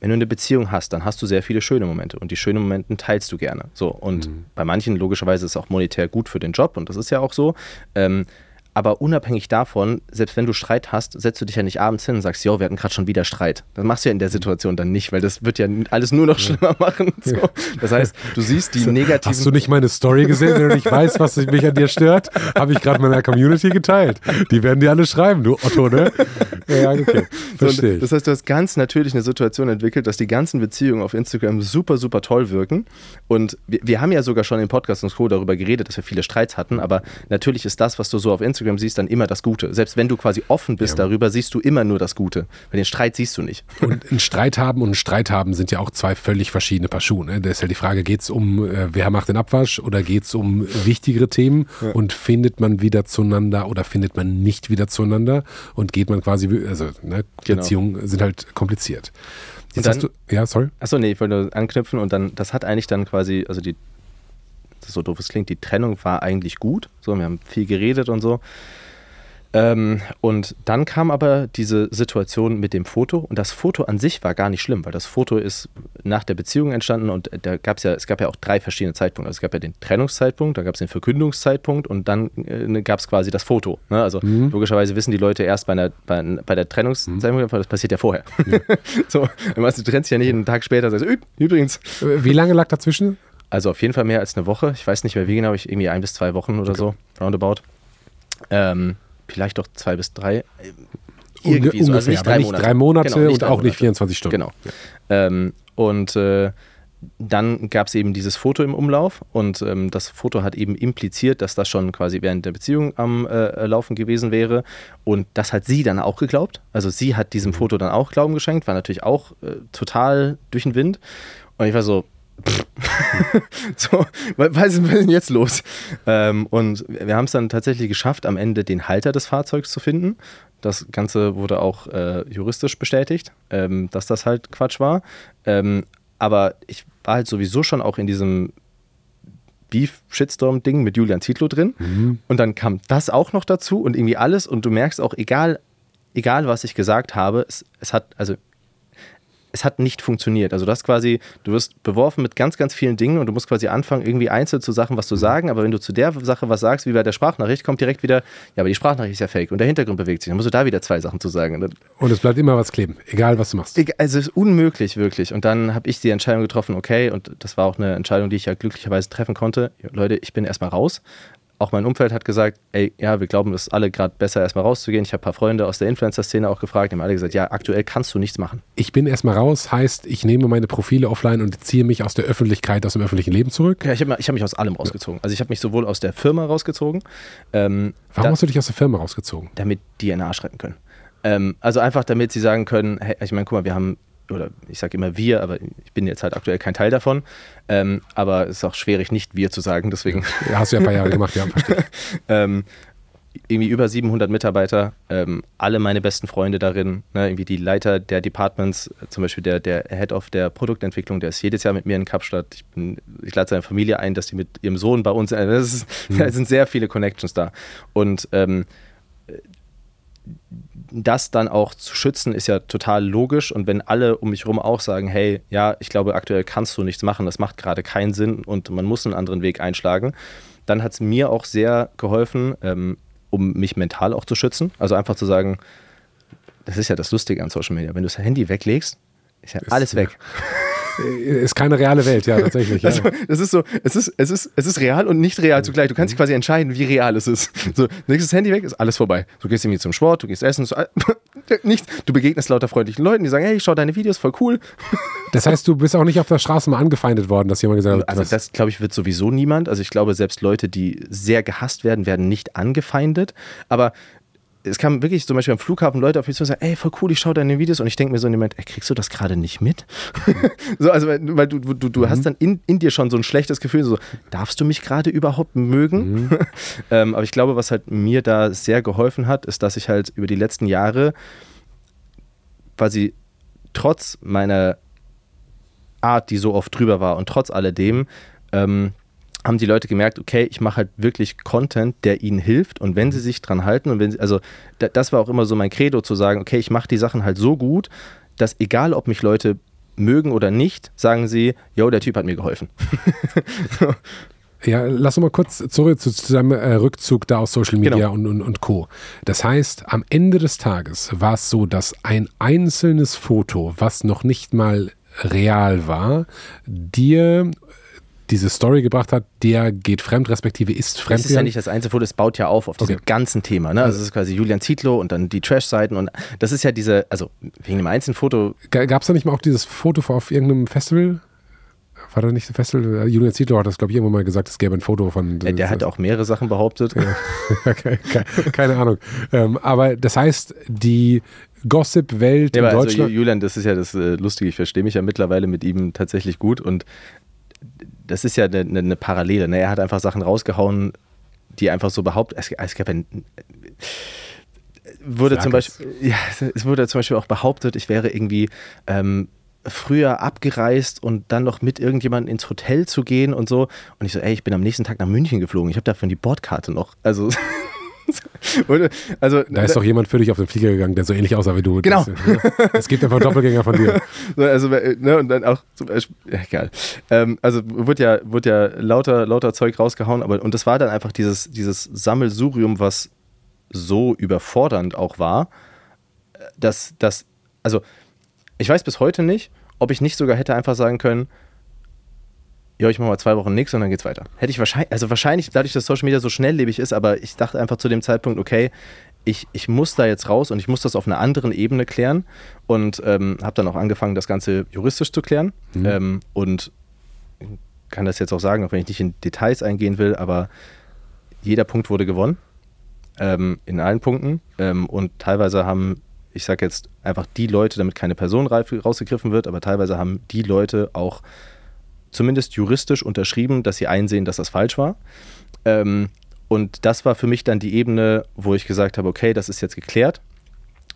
wenn du eine Beziehung hast, dann hast du sehr viele schöne Momente. Und die schönen Momente teilst du gerne. So. Und bei manchen, logischerweise, ist es auch monetär gut für den Job. Und das ist ja auch so. Ähm, aber unabhängig davon, selbst wenn du Streit hast, setzt du dich ja nicht abends hin und sagst, jo, wir hatten gerade schon wieder Streit. Das machst du ja in der Situation dann nicht, weil das wird ja alles nur noch schlimmer machen. So. Das heißt, du siehst die negativen. Hast du nicht meine Story gesehen, wenn du nicht weißt, was mich an dir stört? Habe ich gerade meiner Community geteilt. Die werden dir alle schreiben, du Otto, ne? Ja, okay. Verstehe. So, das heißt, du hast ganz natürlich eine Situation entwickelt, dass die ganzen Beziehungen auf Instagram super, super toll wirken. Und wir, wir haben ja sogar schon im Podcast und Co. darüber geredet, dass wir viele Streits hatten, aber natürlich ist das, was du so auf Instagram siehst, dann immer das Gute. Selbst wenn du quasi offen bist ja. darüber, siehst du immer nur das Gute. Weil den Streit siehst du nicht. Und ein Streit haben und ein Streit haben sind ja auch zwei völlig verschiedene Paar Schuhe. Ne? Da ist ja die Frage, geht es um, äh, wer macht den Abwasch oder geht es um wichtigere Themen ja. und findet man wieder zueinander oder findet man nicht wieder zueinander und geht man quasi, also ne, genau. Beziehungen sind halt kompliziert. Jetzt dann, hast du, ja, sorry. Achso, nee, ich wollte nur anknüpfen und dann, das hat eigentlich dann quasi, also die, so doof es klingt, die Trennung war eigentlich gut. So, wir haben viel geredet und so. Ähm, und dann kam aber diese Situation mit dem Foto und das Foto an sich war gar nicht schlimm, weil das Foto ist nach der Beziehung entstanden und da gab es ja, es gab ja auch drei verschiedene Zeitpunkte. Also es gab ja den Trennungszeitpunkt, da gab es den Verkündungszeitpunkt und dann äh, gab es quasi das Foto. Ne? Also mhm. logischerweise wissen die Leute erst bei, einer, bei, bei der Trennungszeitpunkt, mhm. das passiert ja vorher. Ja. so, du trennst ja nicht einen Tag später, sagst übrigens. Wie lange lag dazwischen? Also auf jeden Fall mehr als eine Woche. Ich weiß nicht mehr wie genau, ich irgendwie ein bis zwei Wochen oder okay. so, roundabout. Ähm, vielleicht doch zwei bis drei. Irgendwie Unge so, also nicht drei nicht Monate. Drei Monate genau, nicht und drei auch Monate. nicht 24 Stunden. Genau. Ähm, und äh, dann gab es eben dieses Foto im Umlauf und ähm, das Foto hat eben impliziert, dass das schon quasi während der Beziehung am äh, Laufen gewesen wäre. Und das hat sie dann auch geglaubt. Also sie hat diesem Foto dann auch Glauben geschenkt, war natürlich auch äh, total durch den Wind. Und ich war so, so, was ist denn jetzt los? Ähm, und wir haben es dann tatsächlich geschafft, am Ende den Halter des Fahrzeugs zu finden. Das Ganze wurde auch äh, juristisch bestätigt, ähm, dass das halt Quatsch war. Ähm, aber ich war halt sowieso schon auch in diesem Beef-Shitstorm-Ding mit Julian Zietlow drin. Mhm. Und dann kam das auch noch dazu und irgendwie alles. Und du merkst auch, egal, egal was ich gesagt habe, es, es hat, also es hat nicht funktioniert. Also du hast quasi, du wirst beworfen mit ganz, ganz vielen Dingen und du musst quasi anfangen, irgendwie einzeln zu Sachen was zu sagen, aber wenn du zu der Sache was sagst, wie bei der Sprachnachricht, kommt direkt wieder, ja, aber die Sprachnachricht ist ja fake und der Hintergrund bewegt sich. Dann musst du da wieder zwei Sachen zu sagen. Und es bleibt immer was kleben, egal was du machst. Also es ist unmöglich, wirklich. Und dann habe ich die Entscheidung getroffen, okay, und das war auch eine Entscheidung, die ich ja glücklicherweise treffen konnte. Leute, ich bin erstmal raus auch mein Umfeld hat gesagt, ey, ja, wir glauben, es ist alle gerade besser, erstmal rauszugehen. Ich habe ein paar Freunde aus der Influencer-Szene auch gefragt, die haben alle gesagt, ja, aktuell kannst du nichts machen. Ich bin erstmal raus, heißt, ich nehme meine Profile offline und ziehe mich aus der Öffentlichkeit, aus dem öffentlichen Leben zurück? Ja, ich habe hab mich aus allem rausgezogen. Also ich habe mich sowohl aus der Firma rausgezogen. Ähm, Warum da, hast du dich aus der Firma rausgezogen? Damit die in den Arsch retten können. Ähm, also einfach, damit sie sagen können, hey, ich meine, guck mal, wir haben oder ich sage immer wir, aber ich bin jetzt halt aktuell kein Teil davon. Ähm, aber es ist auch schwierig, nicht wir zu sagen, deswegen. Ja, hast du ja ein paar Jahre gemacht, ja, verstehe. ähm, irgendwie über 700 Mitarbeiter, ähm, alle meine besten Freunde darin, ne, irgendwie die Leiter der Departments, zum Beispiel der, der Head of der Produktentwicklung, der ist jedes Jahr mit mir in Kapstadt. Ich, ich lade seine Familie ein, dass die mit ihrem Sohn bei uns, äh, ist, mhm. da sind sehr viele Connections da. Und ähm, das dann auch zu schützen, ist ja total logisch. Und wenn alle um mich herum auch sagen, hey, ja, ich glaube, aktuell kannst du nichts machen, das macht gerade keinen Sinn und man muss einen anderen Weg einschlagen, dann hat es mir auch sehr geholfen, ähm, um mich mental auch zu schützen. Also einfach zu sagen, das ist ja das Lustige an Social Media. Wenn du das Handy weglegst, ist ja ist, alles weg. Ja. Ist keine reale Welt, ja, tatsächlich. Also, das ist so, es ist, es, ist, es ist real und nicht real zugleich. Du kannst dich quasi entscheiden, wie real es ist. So, nächstes Handy weg, ist alles vorbei. Du gehst irgendwie zum Sport, du gehst essen, so, nichts. Du begegnest lauter freundlichen Leuten, die sagen, hey, ich schau deine Videos, voll cool. Das heißt, du bist auch nicht auf der Straße mal angefeindet worden, dass jemand gesagt hat, also das, glaube ich, wird sowieso niemand. Also ich glaube, selbst Leute, die sehr gehasst werden, werden nicht angefeindet. Aber es kam wirklich zum Beispiel am Flughafen Leute auf mich zu und sagen, ey, voll cool, ich schaue deine Videos und ich denke mir so in dem Moment, ey, kriegst du das gerade nicht mit? so, also, weil du, du, du mhm. hast dann in, in dir schon so ein schlechtes Gefühl, so, darfst du mich gerade überhaupt mögen? Mhm. ähm, aber ich glaube, was halt mir da sehr geholfen hat, ist, dass ich halt über die letzten Jahre quasi trotz meiner Art, die so oft drüber war und trotz alledem, ähm, haben die Leute gemerkt, okay, ich mache halt wirklich Content, der ihnen hilft und wenn sie sich dran halten und wenn sie, also das war auch immer so mein Credo zu sagen, okay, ich mache die Sachen halt so gut, dass egal ob mich Leute mögen oder nicht, sagen sie, yo, der Typ hat mir geholfen. Ja, lass uns mal kurz zurück zu, zu deinem äh, Rückzug da aus Social Media Genau. und, und, und Co. Das heißt, am Ende des Tages war es so, dass ein einzelnes Foto, was noch nicht mal real war, dir diese Story gebracht hat, der geht fremd, respektive ist fremd. Das ist ja nicht das einzige Foto, es baut ja auf auf diesem Okay. ganzen Thema. Ne? Also es ist quasi Julian Zietlow und dann die Trash-Seiten und das ist ja diese, also wegen dem einzelnen Foto, Gab es da nicht mal auch dieses Foto auf irgendeinem Festival? War da nicht ein Festival? Julian Zietlow hat das, glaube ich, irgendwann mal gesagt, es gäbe ein Foto von. äh, der hat auch mehrere Sachen behauptet. keine, keine Ahnung. Ähm, aber das heißt, die Gossip-Welt Ja, in also Deutschland. Ju- Julian, das ist ja das äh, Lustige, ich verstehe mich ja mittlerweile mit ihm tatsächlich gut und das ist ja eine, eine, eine Parallele. Ne? Er hat einfach Sachen rausgehauen, die einfach so behauptet. Es, es gab ein, wurde Sag zum es. Beispiel, ja, es wurde zum Beispiel auch behauptet, ich wäre irgendwie ähm, früher abgereist und dann noch mit irgendjemandem ins Hotel zu gehen und so. Und ich so, ey, ich bin am nächsten Tag nach München geflogen. Ich habe davon die Bordkarte noch. Also, also da ist doch jemand für dich auf den Flieger gegangen, der so ähnlich aussah wie du. Genau. Ne? Es gibt einfach Doppelgänger von dir. So, also, ne, und dann auch zum Beispiel, ja, egal. Ähm, also wurde ja, wurde ja lauter, lauter Zeug rausgehauen, aber und das war dann einfach dieses, dieses Sammelsurium, was so überfordernd auch war, dass das, also ich weiß bis heute nicht, ob ich nicht sogar hätte einfach sagen können, ja, ich mache mal zwei Wochen nichts und dann geht's weiter. Hätte ich wahrscheinlich, also wahrscheinlich, dadurch, dass Social Media so schnelllebig ist, aber ich dachte einfach zu dem Zeitpunkt, okay, ich, ich muss da jetzt raus und ich muss das auf einer anderen Ebene klären und ähm, habe dann auch angefangen, das Ganze juristisch zu klären. Ähm, und kann das jetzt auch sagen, auch wenn ich nicht in Details eingehen will, aber jeder Punkt wurde gewonnen, ähm, in allen Punkten. Ähm, und teilweise haben, ich sage jetzt einfach die Leute, damit keine Person reif- rausgegriffen wird, aber teilweise haben die Leute auch zumindest juristisch unterschrieben, dass sie einsehen, dass das falsch war. Ähm, und das war für mich dann die Ebene, wo ich gesagt habe, okay, das ist jetzt geklärt.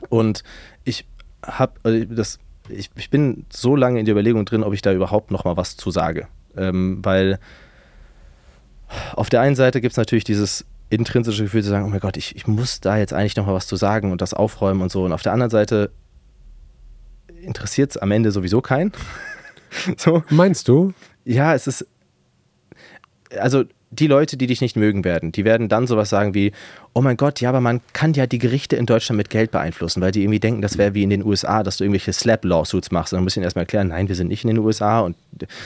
Und ich habe also das, ich, ich bin so lange in der Überlegung drin, ob ich da überhaupt noch mal was zu sage. Ähm, weil auf der einen Seite gibt es natürlich dieses intrinsische Gefühl zu sagen, oh mein Gott, ich, ich muss da jetzt eigentlich noch mal was zu sagen und das aufräumen und so. Und auf der anderen Seite interessiert es am Ende sowieso keinen. So. Meinst du? Ja, es ist. Also, die Leute, die dich nicht mögen werden, die werden dann sowas sagen wie: Oh mein Gott, ja, aber man kann ja die Gerichte in Deutschland mit Geld beeinflussen, weil die irgendwie denken, das wäre wie in den USA, dass du irgendwelche Slap-Lawsuits machst. Und dann du ihnen erstmal erklären: Nein, wir sind nicht in den USA. Und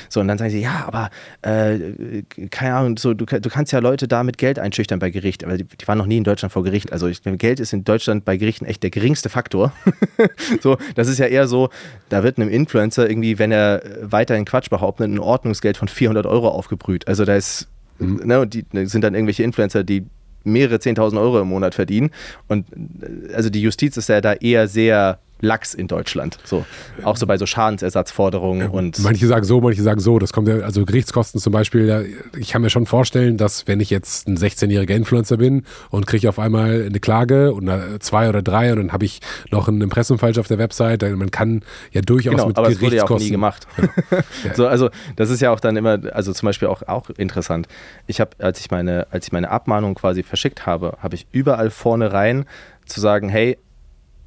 so, und dann sagen sie: Ja, aber äh, keine Ahnung, so, du, du kannst ja Leute da mit Geld einschüchtern bei Gericht. Aber die, die waren noch nie in Deutschland vor Gericht. Also, ich, Geld ist in Deutschland bei Gerichten echt der geringste Faktor. so, das ist ja eher so, da wird einem Influencer irgendwie, wenn er weiterhin Quatsch behauptet, ein Ordnungsgeld von 400 Euro aufgebrüht. Also da ist, ne, und die sind dann irgendwelche Influencer, die mehrere 10.000 Euro im Monat verdienen. Und äh, also die Justiz ist ja da eher sehr lax in Deutschland. So, auch so bei so Schadensersatzforderungen und Manche sagen so, manche sagen so. Das kommt ja, also Gerichtskosten zum Beispiel. Ich kann mir schon vorstellen, dass wenn ich jetzt ein 16-jähriger Influencer bin und kriege auf einmal eine Klage oder zwei oder drei und dann habe ich noch ein Impressum falsch auf der Website, dann- man kann ja durchaus Genau, mit aber es wurde ja auch Gerichtskosten. nie gemacht. so, also das ist ja auch dann immer, also zum Beispiel auch, auch interessant. Ich habe, als ich meine, als ich meine Abmahnung quasi verschickt habe, habe ich überall vorne rein zu sagen, hey,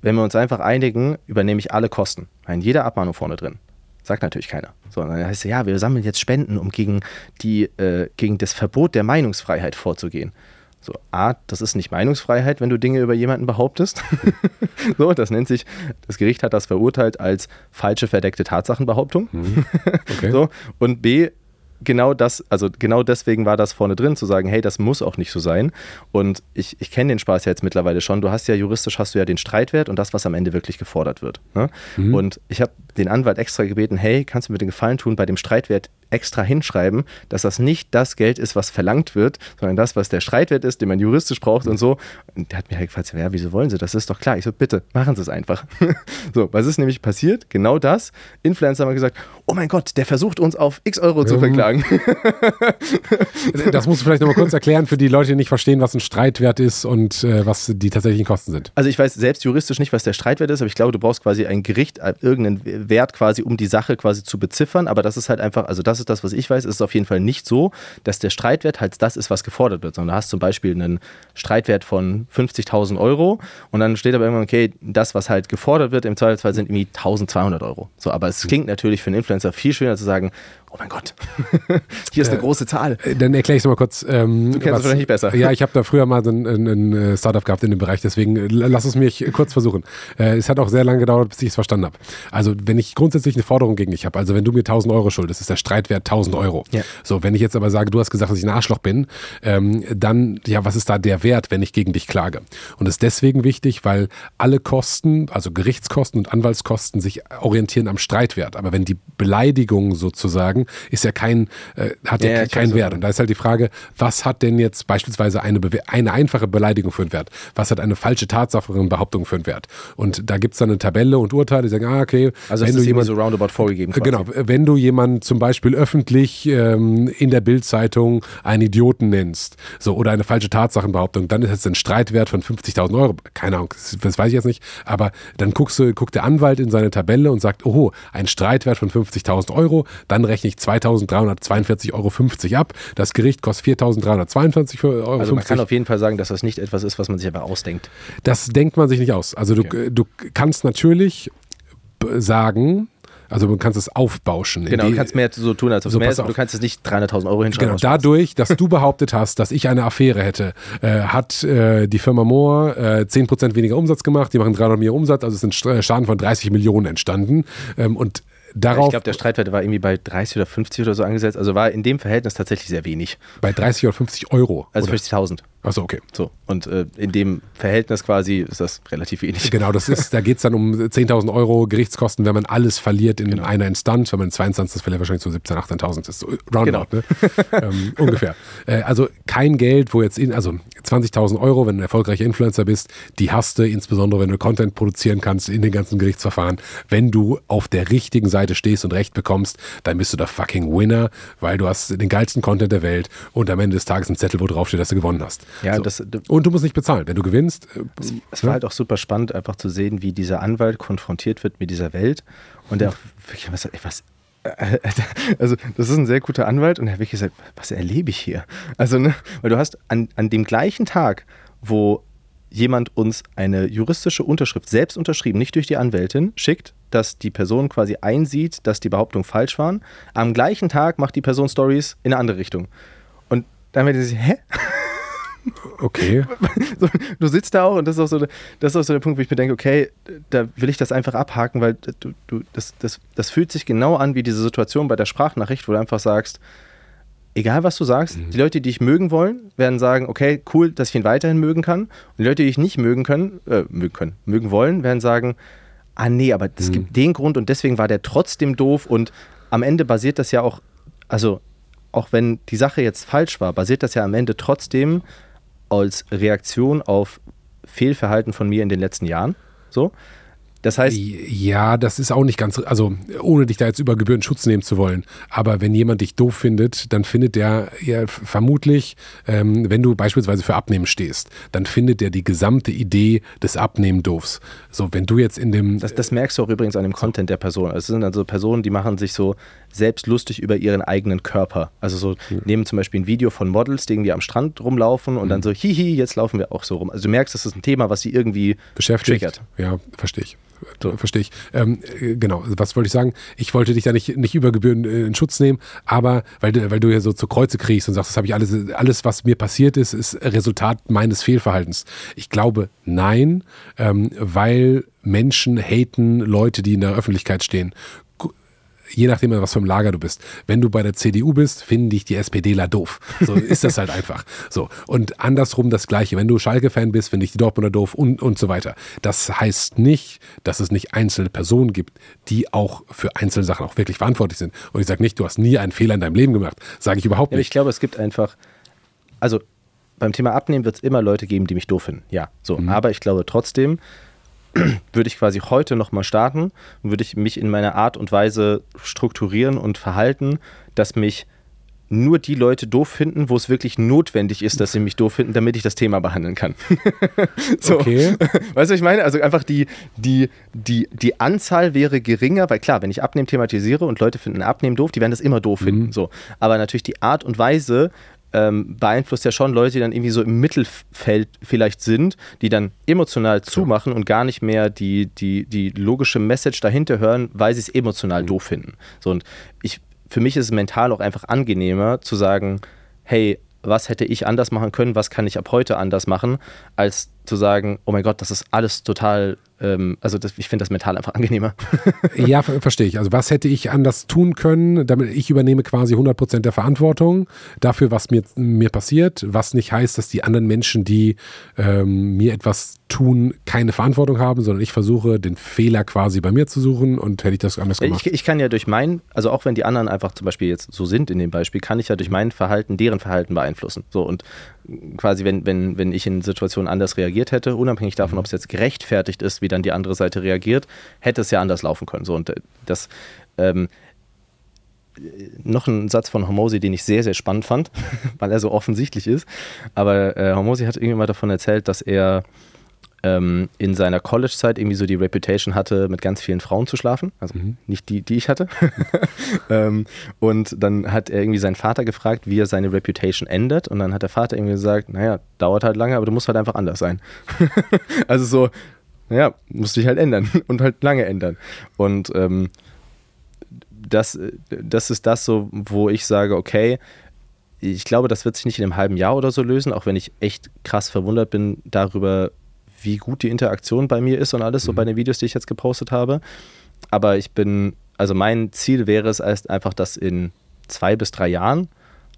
wenn wir uns einfach einigen, übernehme ich alle Kosten. In jeder Abmahnung vorne drin. Sagt natürlich keiner. So, und dann heißt es, ja, wir sammeln jetzt Spenden, um gegen, die, äh, gegen das Verbot der Meinungsfreiheit vorzugehen. So, A, das ist nicht Meinungsfreiheit, wenn du Dinge über jemanden behauptest. so, das nennt sich, das Gericht hat das verurteilt als falsche verdeckte Tatsachenbehauptung. Okay. So, und B, genau das, also genau deswegen war das vorne drin, zu sagen, hey, das muss auch nicht so sein. Und ich, ich kenne den Spaß ja jetzt mittlerweile schon. Du hast ja juristisch hast du ja den Streitwert und das, was am Ende wirklich gefordert wird. Ne? Und ich habe den Anwalt extra gebeten, hey, kannst du mir den Gefallen tun, bei dem Streitwert extra hinschreiben, dass das nicht das Geld ist, was verlangt wird, sondern das, was der Streitwert ist, den man juristisch braucht und so. Und der hat mir halt gefragt, ja, wieso wollen Sie das? Das ist doch klar. Ich so, bitte, machen Sie es einfach. so, was ist nämlich passiert? Genau das. Influencer haben gesagt, oh mein Gott, der versucht uns auf x Euro zu Mhm. verklagen. Das musst du vielleicht nochmal kurz erklären für die Leute, die nicht verstehen, was ein Streitwert ist und äh, was die tatsächlichen Kosten sind. Also ich weiß selbst juristisch nicht, was der Streitwert ist, aber ich glaube, du brauchst quasi ein Gericht, äh, irgendeinen Wert quasi, um die Sache quasi zu beziffern. Aber das ist halt einfach, also das ist das, was ich weiß, ist es auf jeden Fall nicht so, dass der Streitwert halt das ist, was gefordert wird, sondern du hast zum Beispiel einen Streitwert von 50.000 Euro und dann steht aber irgendwann, okay, das, was halt gefordert wird, im Zweifelsfall sind irgendwie 1.200 Euro. So, aber es klingt natürlich für einen Influencer viel schöner zu sagen, oh mein Gott, hier ist eine große Zahl. Äh, Dann erkläre ich es mal kurz. Ähm, Du kennst es vielleicht besser. Ja, ich habe da früher mal so ein, ein, ein äh, Startup gehabt in dem Bereich, deswegen äh, lass es mich kurz versuchen. Äh, es hat auch sehr lange gedauert, bis ich es verstanden habe. Also, wenn ich grundsätzlich eine Forderung gegen dich habe, also wenn du mir 1000 Euro schuldest, ist der Streitwert 1000 Euro. Ja. So, wenn ich jetzt aber sage, du hast gesagt, dass ich ein Arschloch bin, ähm, dann, ja, was ist da der Wert, wenn ich gegen dich klage? Und das ist deswegen wichtig, weil alle Kosten, also Gerichtskosten und Anwaltskosten, sich orientieren am Streitwert. Aber wenn die Beleidigung sozusagen, ist ja kein, äh, hat ja, Ja, keinen Wert. Und da ist halt die Frage, was hat denn jetzt beispielsweise eine, Bewe eine einfache Beleidigung für einen Wert? Was hat eine falsche Tatsachenbehauptung für einen Wert? Und da gibt es dann eine Tabelle und Urteile, die sagen, ah, okay, Also, wenn du jemand, so roundabout vorgegeben. Quasi. Genau, wenn du jemanden zum Beispiel öffentlich ähm, in der Bildzeitung einen Idioten nennst, so oder eine falsche Tatsachenbehauptung, dann ist es ein Streitwert von 50.000 Euro. Keine Ahnung, das, das weiß ich jetzt nicht. Aber dann guckst du, guckt der Anwalt in seine Tabelle und sagt, oh, ein Streitwert von 50.000 Euro, dann rechne ich 2.342,50 Euro ab. Das Gericht kostet 4.322 Euro. Also man kann auf jeden Fall sagen, dass das nicht etwas ist, was man sich einfach ausdenkt. Das denkt man sich nicht aus. Also Okay. du, du kannst natürlich sagen, also du kannst es aufbauschen. Genau, du kannst mehr so tun, als ob So, es mehr ist, aber du kannst jetzt nicht 300.000 Euro hinschreiben. Genau, dadurch, dass du behauptet hast, dass ich eine Affäre hätte, äh, hat äh, die Firma Moore äh, 10% weniger Umsatz gemacht, die machen 300 Millionen Umsatz, also es sind St- Schaden von 30 Millionen entstanden. Ähm, und darauf Ich glaube, der Streitwert war irgendwie bei 30 oder 50 oder so angesetzt. Also war in dem Verhältnis tatsächlich sehr wenig. bei 30 oder 50 Euro. Also oder? 50.000. Achso, okay. So. Und äh, in dem Verhältnis quasi ist das relativ wenig. Genau, das ist, da geht es dann um 10.000 Euro Gerichtskosten, wenn man alles verliert in Genau. einer Instanz. Wenn man in zwei Instanzen, verliert wahrscheinlich so 17.000, 18.000. Das ist so roundabout, Genau. ne? ähm, ungefähr. Äh, also kein Geld, wo jetzt, in, also 20.000 Euro, wenn du ein erfolgreicher Influencer bist, die hast du, insbesondere wenn du Content produzieren kannst in den ganzen Gerichtsverfahren. Wenn du auf der richtigen Seite stehst und Recht bekommst, dann bist du der fucking Winner, weil du hast den geilsten Content der Welt und am Ende des Tages ein Zettel, wo drauf steht, dass du gewonnen hast. Ja, so. das- und du musst nicht bezahlen. Wenn du gewinnst, äh, Es war halt auch super spannend, einfach zu sehen, wie dieser Anwalt konfrontiert wird mit dieser Welt. Und der auch wirklich, was, was äh, also das ist ein sehr guter Anwalt und er hat wirklich gesagt, was erlebe ich hier? Also, ne, weil du hast an, an dem gleichen Tag, wo jemand uns eine juristische Unterschrift selbst unterschrieben, nicht durch die Anwältin, schickt, dass die Person quasi einsieht, dass die Behauptungen falsch waren. Am gleichen Tag macht die Person Stories in eine andere Richtung. Und dann wird sie, hä? okay. du sitzt da auch und das ist auch so, das ist auch so der Punkt, wo ich mir denke, okay, da will ich das einfach abhaken, weil du, du, das, das, das fühlt sich genau an wie diese Situation bei der Sprachnachricht, wo du einfach sagst, egal was du sagst, die Leute, die dich mögen wollen, werden sagen, okay, cool, dass ich ihn weiterhin mögen kann. Und die Leute, die dich nicht mögen können, äh, mögen können, mögen wollen, werden sagen, ah nee, aber es gibt den Grund und deswegen war der trotzdem doof und am Ende basiert das ja auch, also auch wenn die Sache jetzt falsch war, basiert das ja am Ende trotzdem als Reaktion auf Fehlverhalten von mir in den letzten Jahren. So. Das heißt, Ja, das ist auch nicht ganz, also ohne dich da jetzt über Gebühren Schutz nehmen zu wollen. Aber wenn jemand dich doof findet, dann findet der ja, vermutlich, ähm, wenn du beispielsweise für Abnehmen stehst, dann findet der die gesamte Idee des Abnehmen doofs. So, wenn du jetzt in dem, das, das merkst du auch übrigens an dem Content der Person. Es sind also Personen, die machen sich so selbst lustig über ihren eigenen Körper. Also so nehmen zum Beispiel ein Video von Models, die irgendwie am Strand rumlaufen und dann so, hihi, jetzt laufen wir auch so rum. Also du merkst, das ist ein Thema, was sie irgendwie beschäftigt. triggert. Ja, verstehe ich. Verstehe ich. Ähm, äh, genau, was wollte ich sagen? Ich wollte dich da nicht, nicht über Gebühren äh, in Schutz nehmen, aber weil du, weil du ja so zu Kreuze kriegst und sagst, das habe ich alles, alles, was mir passiert ist, ist Resultat meines Fehlverhaltens. Ich glaube, nein, ähm, weil Menschen haten Leute, die in der Öffentlichkeit stehen. Je nachdem, was für ein Lager du bist. Wenn du bei der CDU bist, finden dich die SPDler doof. So ist das halt einfach. So. Und andersrum das Gleiche. Wenn du Schalke-Fan bist, finde ich die Dortmunder doof und, und so weiter. Das heißt nicht, dass es nicht einzelne Personen gibt, die auch für einzelne Sachen auch wirklich verantwortlich sind. Und ich sage nicht, du hast nie einen Fehler in deinem Leben gemacht. Sage ich überhaupt Ja, aber ich nicht. glaube, es gibt einfach, also beim Thema Abnehmen wird es immer Leute geben, die mich doof finden. Ja, so. Aber ich glaube trotzdem, würde ich quasi heute nochmal starten und würde ich mich in meiner Art und Weise strukturieren und verhalten, dass mich nur die Leute doof finden, wo es wirklich notwendig ist, dass sie mich doof finden, damit ich das Thema behandeln kann. so. Okay. Weißt du, was ich meine? Also einfach die, die, die, die Anzahl wäre geringer, weil klar, wenn ich Abnehmen thematisiere und Leute finden Abnehmen doof, die werden das immer doof finden. So. Aber natürlich die Art und Weise ähm, beeinflusst ja schon Leute, die dann irgendwie so im Mittelfeld vielleicht sind, die dann emotional zumachen und gar nicht mehr die, die, die logische Message dahinter hören, weil sie es emotional doof finden. So, und ich für mich ist es mental auch einfach angenehmer zu sagen, hey, was hätte ich anders machen können, was kann ich ab heute anders machen, als zu sagen, oh mein Gott, das ist alles total, ähm, also das, ich finde das mental einfach angenehmer. ja, ver verstehe ich. Also was hätte ich anders tun können, damit ich übernehme quasi 100% der Verantwortung dafür, was mir, mir passiert, was nicht heißt, dass die anderen Menschen, die ähm, mir etwas tun, keine Verantwortung haben, sondern ich versuche, den Fehler quasi bei mir zu suchen und hätte ich das anders gemacht. Ich, ich kann ja durch mein, also auch wenn die anderen einfach zum Beispiel jetzt so sind in dem Beispiel, kann ich ja durch mein Verhalten deren Verhalten beeinflussen. So und quasi, wenn, wenn, wenn ich in Situationen anders reagiert hätte, unabhängig davon, ob es jetzt gerechtfertigt ist, wie dann die andere Seite reagiert, hätte es ja anders laufen können. So, und äh, das ähm, noch ein Satz von Hormosi, den ich sehr, sehr spannend fand, weil er so offensichtlich ist. Aber äh, Hormosi hat irgendwie mal davon erzählt, dass er ähm, in seiner College-Zeit irgendwie so die Reputation hatte, mit ganz vielen Frauen zu schlafen. Also mhm. nicht die, die ich hatte. ähm, und dann hat er irgendwie seinen Vater gefragt, wie er seine Reputation ändert. Und dann hat der Vater irgendwie gesagt, naja, dauert halt lange, aber du musst halt einfach anders sein. also so, naja, musst dich halt ändern und halt lange ändern. Und ähm, das, das ist das so, wo ich sage, okay, ich glaube, das wird sich nicht in einem halben Jahr oder so lösen, auch wenn ich echt krass verwundert bin darüber, wie gut die Interaktion bei mir ist und alles, mhm. so bei den Videos, die ich jetzt gepostet habe. Aber ich bin, also mein Ziel wäre es erst einfach, dass in zwei bis drei Jahren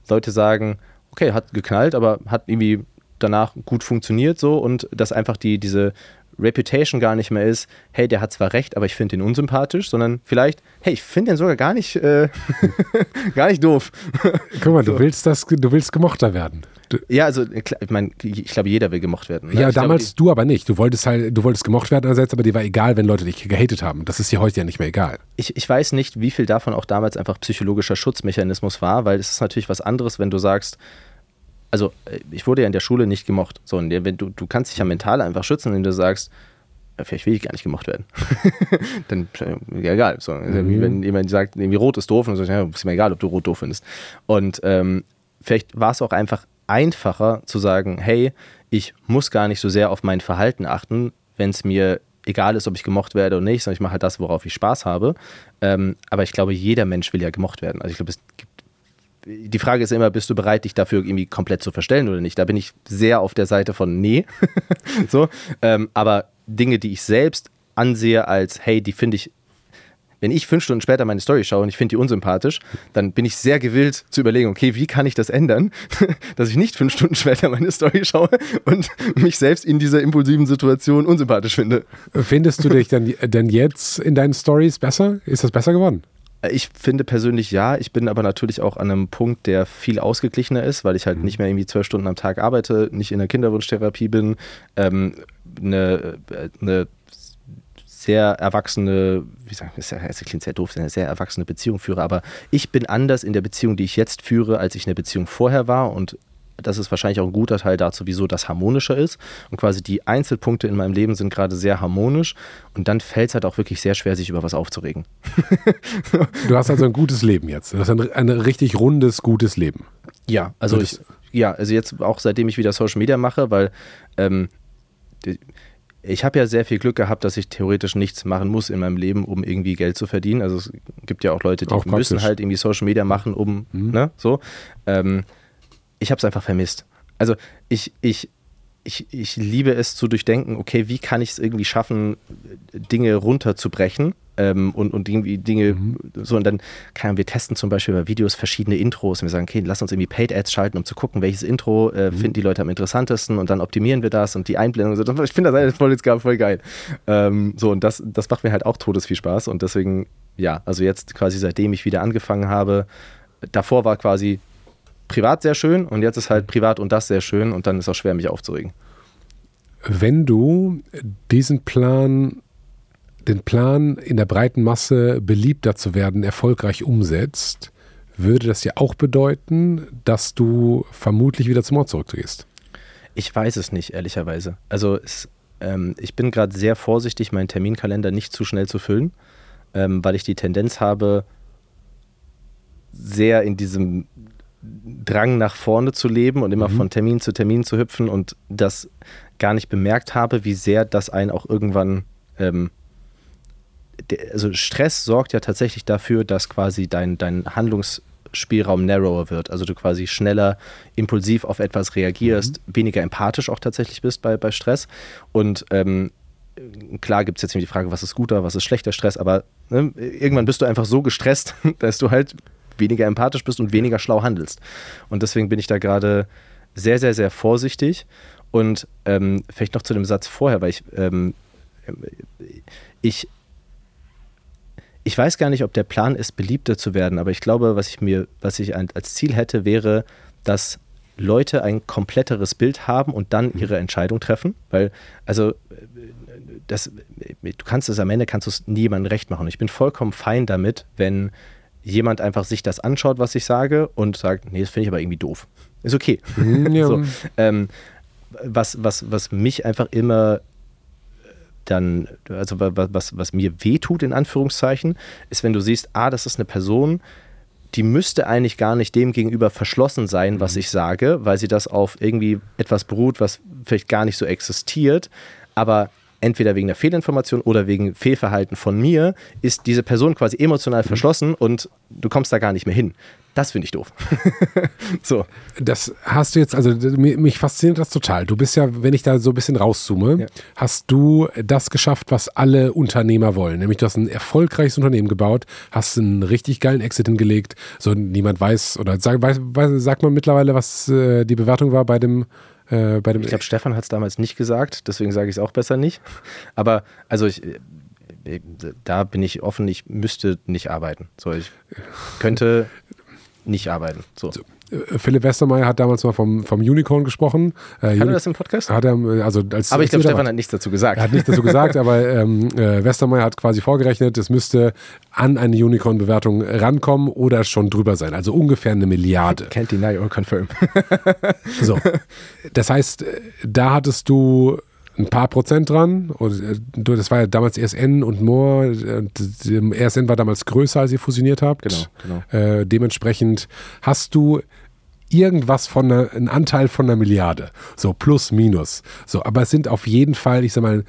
Leute sagen, okay, hat geknallt, aber hat irgendwie danach gut funktioniert so und dass einfach die, diese Reputation gar nicht mehr ist, hey, der hat zwar recht, aber ich finde ihn unsympathisch, sondern vielleicht, hey, ich finde den sogar gar nicht, äh, gar nicht doof. Guck mal, so. du willst das, du willst gemochter werden. Ja, also ich meine, ich glaube, jeder will gemocht werden. Ne? Ja, ich damals glaube, du aber nicht. Du wolltest halt, du wolltest gemocht werden einerseits, aber dir war egal, wenn Leute dich gehatet haben. Das ist dir heute ja nicht mehr egal. Ich, ich weiß nicht, wie viel davon auch damals einfach psychologischer Schutzmechanismus war, weil es ist natürlich was anderes, wenn du sagst, also ich wurde ja in der Schule nicht gemocht. So, und wenn du, du kannst dich ja mental einfach schützen, indem du sagst, vielleicht will ich gar nicht gemocht werden. dann, ja, egal. So, mhm. Wenn jemand sagt, irgendwie rot ist doof, dann sag ich, ja, ist mir egal, ob du rot doof findest. Und ähm, vielleicht war es auch einfach einfacher zu sagen, hey, ich muss gar nicht so sehr auf mein Verhalten achten, wenn es mir egal ist, ob ich gemocht werde oder nicht, sondern ich mache halt das, worauf ich Spaß habe. Ähm, aber ich glaube, jeder Mensch will ja gemocht werden. Also ich glaube, es die Frage ist immer, bist du bereit, dich dafür irgendwie komplett zu verstellen oder nicht? Da bin ich sehr auf der Seite von nee. so, ähm, aber Dinge, die ich selbst ansehe als, hey, die finde ich wenn ich fünf Stunden später meine Story schaue und ich finde die unsympathisch, dann bin ich sehr gewillt zu überlegen, okay, wie kann ich das ändern, dass ich nicht fünf Stunden später meine Story schaue und mich selbst in dieser impulsiven Situation unsympathisch finde. Findest du dich denn, denn jetzt in deinen Stories besser? Ist das besser geworden? Ich finde persönlich ja. Ich bin aber natürlich auch an einem Punkt, der viel ausgeglichener ist, weil ich halt mhm. nicht mehr irgendwie zwölf Stunden am Tag arbeite, nicht in der Kinderwunschtherapie bin, ähm, eine, eine sehr erwachsene, wie sagen wir, es klingt sehr doof, eine sehr erwachsene Beziehung führe, aber ich bin anders in der Beziehung, die ich jetzt führe, als ich in der Beziehung vorher war und das ist wahrscheinlich auch ein guter Teil dazu, wieso das harmonischer ist. Und quasi die Einzelpunkte in meinem Leben sind gerade sehr harmonisch. Und dann fällt es halt auch wirklich sehr schwer, sich über was aufzuregen. du hast also ein gutes Leben jetzt. Du hast ein, ein richtig rundes, gutes Leben. Ja, also ich, ja, also jetzt auch seitdem ich wieder Social Media mache, weil ähm, ich habe ja sehr viel Glück gehabt, dass ich theoretisch nichts machen muss in meinem Leben, um irgendwie Geld zu verdienen. Also es gibt ja auch Leute, die auch müssen halt irgendwie Social Media machen, um, mhm. ne, so. Ähm, ich habe es einfach vermisst. Also ich, ich, ich, ich liebe es zu durchdenken, okay, wie kann ich es irgendwie schaffen, Dinge runterzubrechen ähm, und, und irgendwie Dinge mhm. so und dann kann wir testen zum Beispiel bei Videos verschiedene Intros und wir sagen, okay, lass uns irgendwie Paid Ads schalten, um zu gucken, welches Intro äh, mhm. finden die Leute am interessantesten und dann optimieren wir das und die Einblendung. So. Ich finde das alles voll, jetzt voll geil. Ähm, so und das, das macht mir halt auch todes viel Spaß und deswegen, ja, also jetzt quasi seitdem ich wieder angefangen habe, davor war quasi privat sehr schön und jetzt ist halt privat und das sehr schön und dann ist auch schwer, mich aufzuregen. Wenn du diesen Plan, den Plan in der breiten Masse beliebter zu werden, erfolgreich umsetzt, würde das ja auch bedeuten, dass du vermutlich wieder zum Ort zurückgehst. Ich weiß es nicht, ehrlicherweise. Also es, ähm, ich bin gerade sehr vorsichtig, meinen Terminkalender nicht zu schnell zu füllen, ähm, weil ich die Tendenz habe, sehr in diesem Drang nach vorne zu leben und immer mhm. von Termin zu Termin zu hüpfen und das gar nicht bemerkt habe, wie sehr das einen auch irgendwann ähm, also Stress sorgt ja tatsächlich dafür, dass quasi dein, dein Handlungsspielraum narrower wird. Also du quasi schneller impulsiv auf etwas reagierst, mhm. weniger empathisch auch tatsächlich bist bei, bei Stress. Und ähm, klar gibt es jetzt die Frage, was ist guter, was ist schlechter Stress, aber ne, irgendwann bist du einfach so gestresst, dass du halt weniger empathisch bist und weniger schlau handelst. Und deswegen bin ich da gerade sehr, sehr, sehr vorsichtig. Und ähm, vielleicht noch zu dem Satz vorher, weil ich, ähm, ich, ich weiß gar nicht, ob der Plan ist, beliebter zu werden, aber ich glaube, was ich mir, was ich als Ziel hätte, wäre, dass Leute ein kompletteres Bild haben und dann mhm. ihre Entscheidung treffen. Weil, also, das, du kannst es am Ende, kannst du es niemandem recht machen. Ich bin vollkommen fein damit, wenn jemand einfach sich das anschaut, was ich sage und sagt, nee, das finde ich aber irgendwie doof. Ist okay. Mhm, ja. so, ähm, was, was, was mich einfach immer dann, also was, was mir wehtut, in Anführungszeichen, ist, wenn du siehst, ah, das ist eine Person, die müsste eigentlich gar nicht dem gegenüber verschlossen sein, was mhm. ich sage, weil sie das auf irgendwie etwas beruht, was vielleicht gar nicht so existiert, aber entweder wegen der Fehlinformation oder wegen Fehlverhalten von mir, ist diese Person quasi emotional mhm. verschlossen und du kommst da gar nicht mehr hin. Das finde ich doof. so. Das hast du jetzt, also mich fasziniert das total. Du bist ja, wenn ich da so ein bisschen rauszoome, ja. hast du das geschafft, was alle Unternehmer wollen. Nämlich du hast ein erfolgreiches Unternehmen gebaut, hast einen richtig geilen Exit hingelegt. So niemand weiß, oder sag, weiß, sagt man mittlerweile, was äh, die Bewertung war bei dem äh, bei dem ich glaube, Stefan hat es damals nicht gesagt, deswegen sage ich es auch besser nicht. Aber also ich, äh, da bin ich offen, ich müsste nicht arbeiten. So, ich könnte nicht arbeiten. So. Äh, Philipp Westermeier hat damals mal vom, vom Unicorn gesprochen. Äh, hat er das im Podcast? Hat er, also als, aber ich glaube, Stefan hat nichts dazu gesagt. Er hat nichts dazu gesagt, aber ähm, äh, Westermeier hat quasi vorgerechnet, es müsste an eine Unicorn-Bewertung rankommen oder schon drüber sein. Also ungefähr eine Milliarde. Can't deny or confirm. so. Das heißt, äh, da hattest du ein paar Prozent dran. Und äh, das war ja damals ESN und More. ESN war damals größer, als ihr fusioniert habt. Genau, genau. Äh, dementsprechend hast du irgendwas von einer, einen Anteil von einer Milliarde. So plus, minus. So, aber es sind auf jeden Fall, ich sag mal,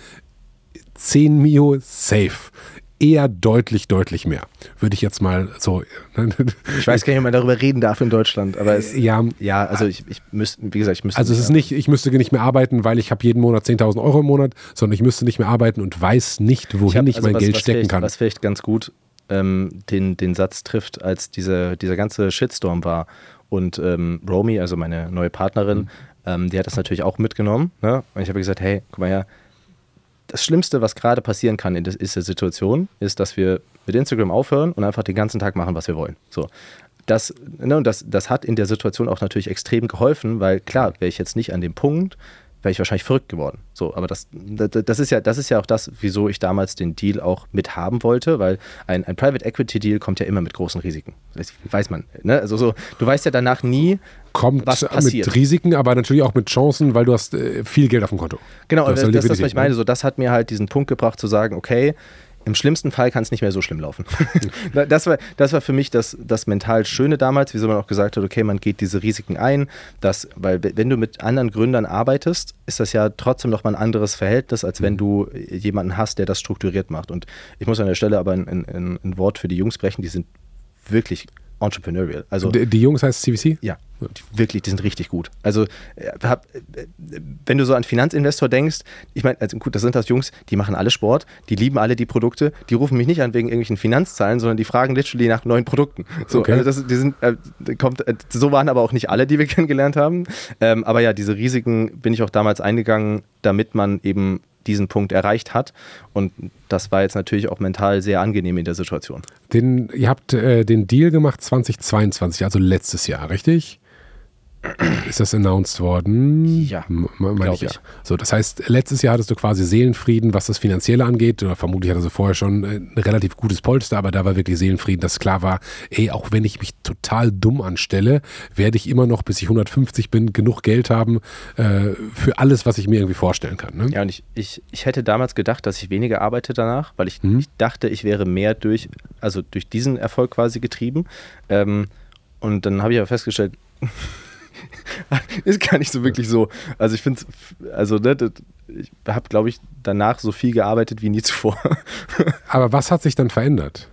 10 Mio safe eher deutlich, deutlich mehr. Würde ich jetzt mal so. ich weiß gar nicht, ob man darüber reden darf in Deutschland, aber es, ja, ja, also ich, ich müsste, wie gesagt, ich müsste. Also es ist nicht, ich müsste nicht mehr arbeiten, weil ich habe jeden Monat 10.000 Euro im Monat, sondern ich müsste nicht mehr arbeiten und weiß nicht, wohin ich, hab, ich also mein was, Geld was stecken kann. Was vielleicht ganz gut ähm, den, den Satz trifft, als diese, dieser ganze Shitstorm war und ähm, Romy, also meine neue Partnerin, mhm. ähm, die hat das natürlich auch mitgenommen. Ne? Und ich habe gesagt, hey, guck mal her, das Schlimmste, was gerade passieren kann in dieser Situation, ist, dass wir mit Instagram aufhören und einfach den ganzen Tag machen, was wir wollen. So. Das, ne, und das, das hat in der Situation auch natürlich extrem geholfen, weil klar, wäre ich jetzt nicht an dem Punkt, wäre ich wahrscheinlich verrückt geworden. So, aber das, das, ist ja, das ist ja auch das, wieso ich damals den Deal auch mit haben wollte, weil ein, ein Private Equity Deal kommt ja immer mit großen Risiken. Das weiß man. Ne? Also so, du weißt ja danach nie, kommt was passiert. mit Risiken, aber natürlich auch mit Chancen, weil du hast äh, viel Geld auf dem Konto. Genau, das, das ist das, was ich meine. So, das hat mir halt diesen Punkt gebracht, zu sagen, okay, im schlimmsten Fall kann es nicht mehr so schlimm laufen. das, war, das war für mich das, das mental Schöne damals, wieso man auch gesagt hat, okay, man geht diese Risiken ein, dass, weil wenn du mit anderen Gründern arbeitest, ist das ja trotzdem nochmal ein anderes Verhältnis, als wenn mhm. du jemanden hast, der das strukturiert macht. Und ich muss an der Stelle aber ein, ein, ein Wort für die Jungs brechen, die sind wirklich entrepreneurial. Also, die, die Jungs heißt CVC? Ja, wirklich, die sind richtig gut. Also, äh, hab, äh, wenn du so an Finanzinvestor denkst, ich meine, also gut, das sind das Jungs, die machen alle Sport, die lieben alle die Produkte, die rufen mich nicht an wegen irgendwelchen Finanzzahlen, sondern die fragen literally nach neuen Produkten. So, okay. also das, die sind, äh, kommt, äh, so waren aber auch nicht alle, die wir kennengelernt haben. Ähm, aber ja, diese Risiken bin ich auch damals eingegangen, damit man eben diesen Punkt erreicht hat. Und das war jetzt natürlich auch mental sehr angenehm in der Situation. Den, ihr habt äh, den Deal gemacht 2022, also letztes Jahr, richtig? Ist das announced worden? Ja, meine ich, ja. So, das heißt, letztes Jahr hattest du quasi Seelenfrieden, was das Finanzielle angeht. Oder vermutlich hattest du vorher schon äh, ein relativ gutes Polster, aber da war wirklich Seelenfrieden, dass klar war, ey, auch wenn ich mich total dumm anstelle, werde ich immer noch, bis ich 150 bin, genug Geld haben äh, für alles, was ich mir irgendwie vorstellen kann. Ne? Ja, und ich, ich, ich hätte damals gedacht, dass ich weniger arbeite danach, weil ich, mhm. ich dachte, ich wäre mehr durch, also durch diesen Erfolg quasi getrieben. Ähm, und dann habe ich aber festgestellt, ist gar nicht so wirklich so. Also ich finde also ne, ich habe, glaube ich, danach so viel gearbeitet wie nie zuvor. Aber was hat sich dann verändert?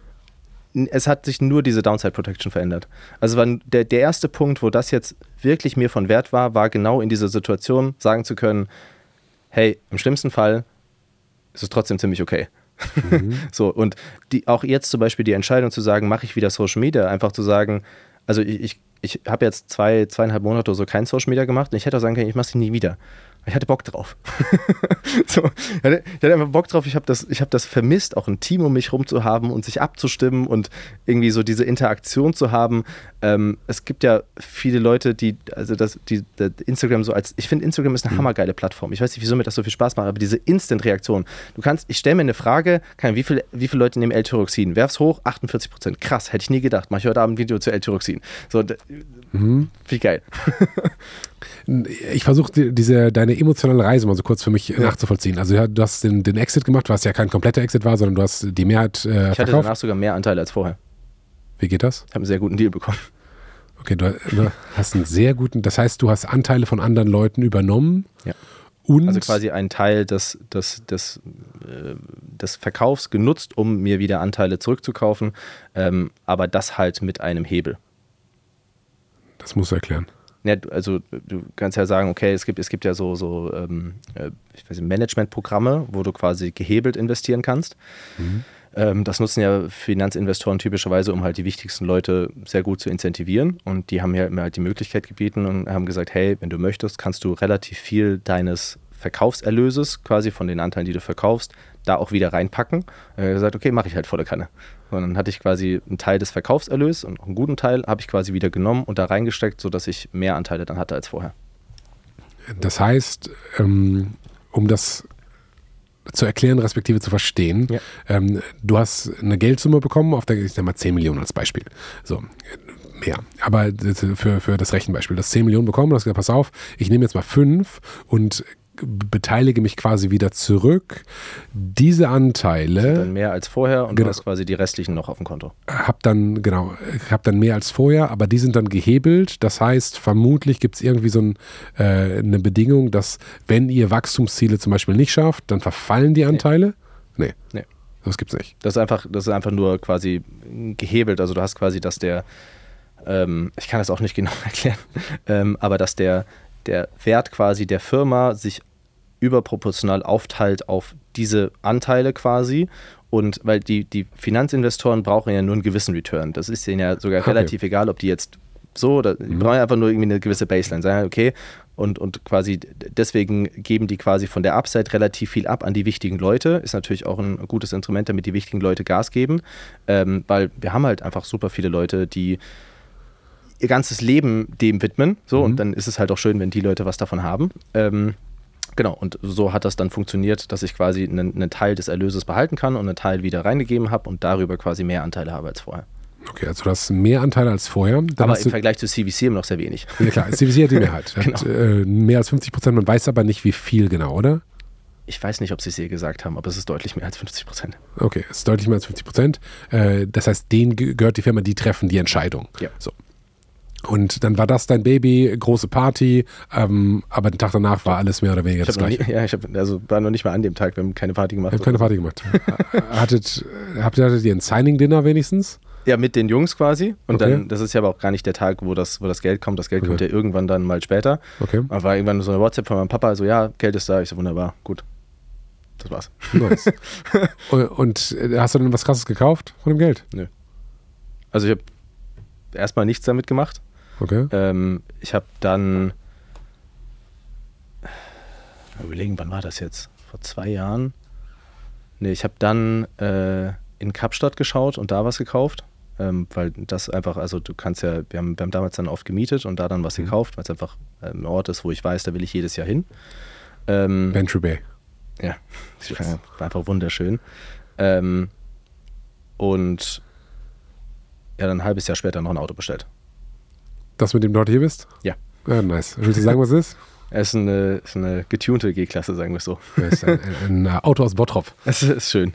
es hat sich nur diese Downside Protection verändert. Also war der, der erste Punkt, wo das jetzt wirklich mir von Wert war, war genau in dieser Situation sagen zu können, hey, im schlimmsten Fall ist es trotzdem ziemlich okay. so, und die, auch jetzt zum Beispiel die Entscheidung zu sagen, mache ich wieder Social Media, einfach zu sagen, also ich, ich, ich habe jetzt zwei, zweieinhalb Monate so kein Social Media gemacht und ich hätte auch sagen können, ich mache es nie wieder. Ich hatte Bock drauf. so, ich, hatte, ich hatte einfach Bock drauf. Ich habe das, ich hab das vermisst, auch ein Team um mich rum zu haben und sich abzustimmen und irgendwie so diese Interaktion zu haben. Ähm, es gibt ja viele Leute, die, also das, die, das Instagram so als, ich finde Instagram ist eine hammergeile Plattform. Ich weiß nicht, wieso mir das so viel Spaß macht, aber diese Instant-Reaktion. Du kannst, ich stelle mir eine Frage, kann, wie, viel, wie viele Leute nehmen L-Tyroxin? Werf's hoch, 48 Prozent. Krass, hätte ich nie gedacht. Mache ich heute Abend ein Video zu L-Tyroxin. So, d- wie geil. Ich versuche die- diese deine emotionale Reise mal so kurz für mich nachzuvollziehen. Also ja, du hast den, den Exit gemacht, was ja kein kompletter Exit war, sondern du hast die Mehrheit äh, Ich hatte verkauft. danach sogar mehr Anteile als vorher. Wie geht das? Ich habe einen sehr guten Deal bekommen. Okay, du, hast einen sehr guten, das heißt, du hast Anteile von anderen Leuten übernommen Ja. und Also quasi einen Teil des, des, des, äh, des Verkaufs genutzt, um mir wieder Anteile zurückzukaufen, ähm, aber das halt mit einem Hebel. das musst du erklären. Ja, also du kannst ja sagen, okay, es gibt, es gibt ja so, so ähm, äh, ich weiß nicht, Managementprogramme, wo du quasi gehebelt investieren kannst. Ähm, das nutzen ja Finanzinvestoren typischerweise, um halt die wichtigsten Leute sehr gut zu incentivieren. Und die haben mir mir halt die Möglichkeit gebeten und haben gesagt, hey, wenn du möchtest, kannst du relativ viel deines Verkaufserlöses, quasi von den Anteilen, die du verkaufst, da auch wieder reinpacken. Er hat gesagt, okay, mache ich halt volle Kanne. Und dann hatte ich quasi einen Teil des Verkaufserlös und einen guten Teil habe ich quasi wieder genommen und da reingesteckt, sodass ich mehr Anteile dann hatte als vorher. Das heißt, ähm, um das zu erklären, respektive zu verstehen, Ja. ähm, du hast eine Geldsumme bekommen, auf der, ich nenne mal 10 Millionen als Beispiel. So, mehr. Aber das- für, für das Rechenbeispiel, du hast 10 Millionen bekommen, hast gesagt, pass auf, ich nehme jetzt mal 5 und beteilige mich quasi wieder zurück. Diese Anteile Dann mehr als vorher und Genau. du hast quasi die restlichen noch auf dem Konto. hab dann, genau, hab dann mehr als vorher, aber die sind dann gehebelt. Das heißt, vermutlich gibt es irgendwie so ein, äh, eine Bedingung, dass wenn ihr Wachstumsziele zum Beispiel nicht schafft, dann verfallen die Anteile? Nee. Nee. Das gibt's nicht. Das ist einfach, das ist einfach nur quasi gehebelt. Also du hast quasi, dass der, ähm, ich kann das auch nicht genau erklären, ähm, aber dass der, der Wert quasi der Firma sich überproportional aufteilt auf diese Anteile quasi. Und weil die, die Finanzinvestoren brauchen ja nur einen gewissen Return. Das ist denen ja sogar Okay. relativ egal, ob die jetzt so oder die brauchen einfach nur irgendwie eine gewisse Baseline. Sagen, okay, und, und quasi deswegen geben die quasi von der Upside relativ viel ab an die wichtigen Leute. Ist natürlich auch ein gutes Instrument, damit die wichtigen Leute Gas geben. Ähm, weil wir haben halt einfach super viele Leute, die ihr ganzes Leben dem widmen. So, und dann ist es halt auch schön, wenn die Leute was davon haben. Ähm, genau, und so hat das dann funktioniert, dass ich quasi einen, einen Teil des Erlöses behalten kann und einen Teil wieder reingegeben habe und darüber quasi mehr Anteile habe als vorher. Okay, also du hast mehr Anteile als vorher. Dann Aber im Vergleich zu CVC immer noch sehr wenig. ja klar, CVC hat die Mehrheit. Hat, Genau. äh, mehr als 50 Prozent, man weiß aber nicht, wie viel genau, oder? Ich weiß nicht, ob sie es je gesagt haben, aber es ist deutlich mehr als 50 Prozent. Okay, es ist deutlich mehr als 50 Prozent. Äh, das heißt, denen ge- gehört die Firma, die treffen die Entscheidung. Ja. So. Und dann war das dein Baby, große Party, ähm, aber den Tag danach war alles mehr oder weniger das gleiche. nie, ja, ich hab, also war noch nicht mal an dem Tag, wir haben keine Party gemacht. Ihr habt keine Party gemacht. hattet, habt ihr, hattet ihr ein Signing-Dinner wenigstens? Ja, mit den Jungs quasi. Und Okay. dann, das ist ja aber auch gar nicht der Tag, wo das, wo das Geld kommt. Das Geld Okay. kommt ja irgendwann dann mal später. Okay. Aber war irgendwann so eine WhatsApp von meinem Papa, also ja, Geld ist da. Ich so, wunderbar, gut. Das war's. Nice. und, und äh, hast du denn was krasses gekauft von dem Geld? Also ich habe erstmal nichts damit gemacht. Okay. Ähm, ich habe dann überlegen, wann war das jetzt? Vor zwei Jahren? Nee, ich habe dann äh, in Kapstadt geschaut und da was gekauft. Ähm, weil das einfach, also du kannst ja, wir haben, wir haben damals dann oft gemietet und da dann was gekauft, weil es einfach äh, ein Ort ist, wo ich weiß, da will ich jedes Jahr hin. Ähm, Bantry Bay. ja, war einfach wunderschön. Ähm, und ja, dann ein halbes Jahr später noch ein Auto bestellt. Das, mit dem du heute hier bist? Ja. Ja, nice. Willst du sagen, was es ist? Es ist eine, ist eine getunte G-Klasse, sagen wir es so. Das ist ein, ein, ein Auto aus Bottrop. Das ist schön.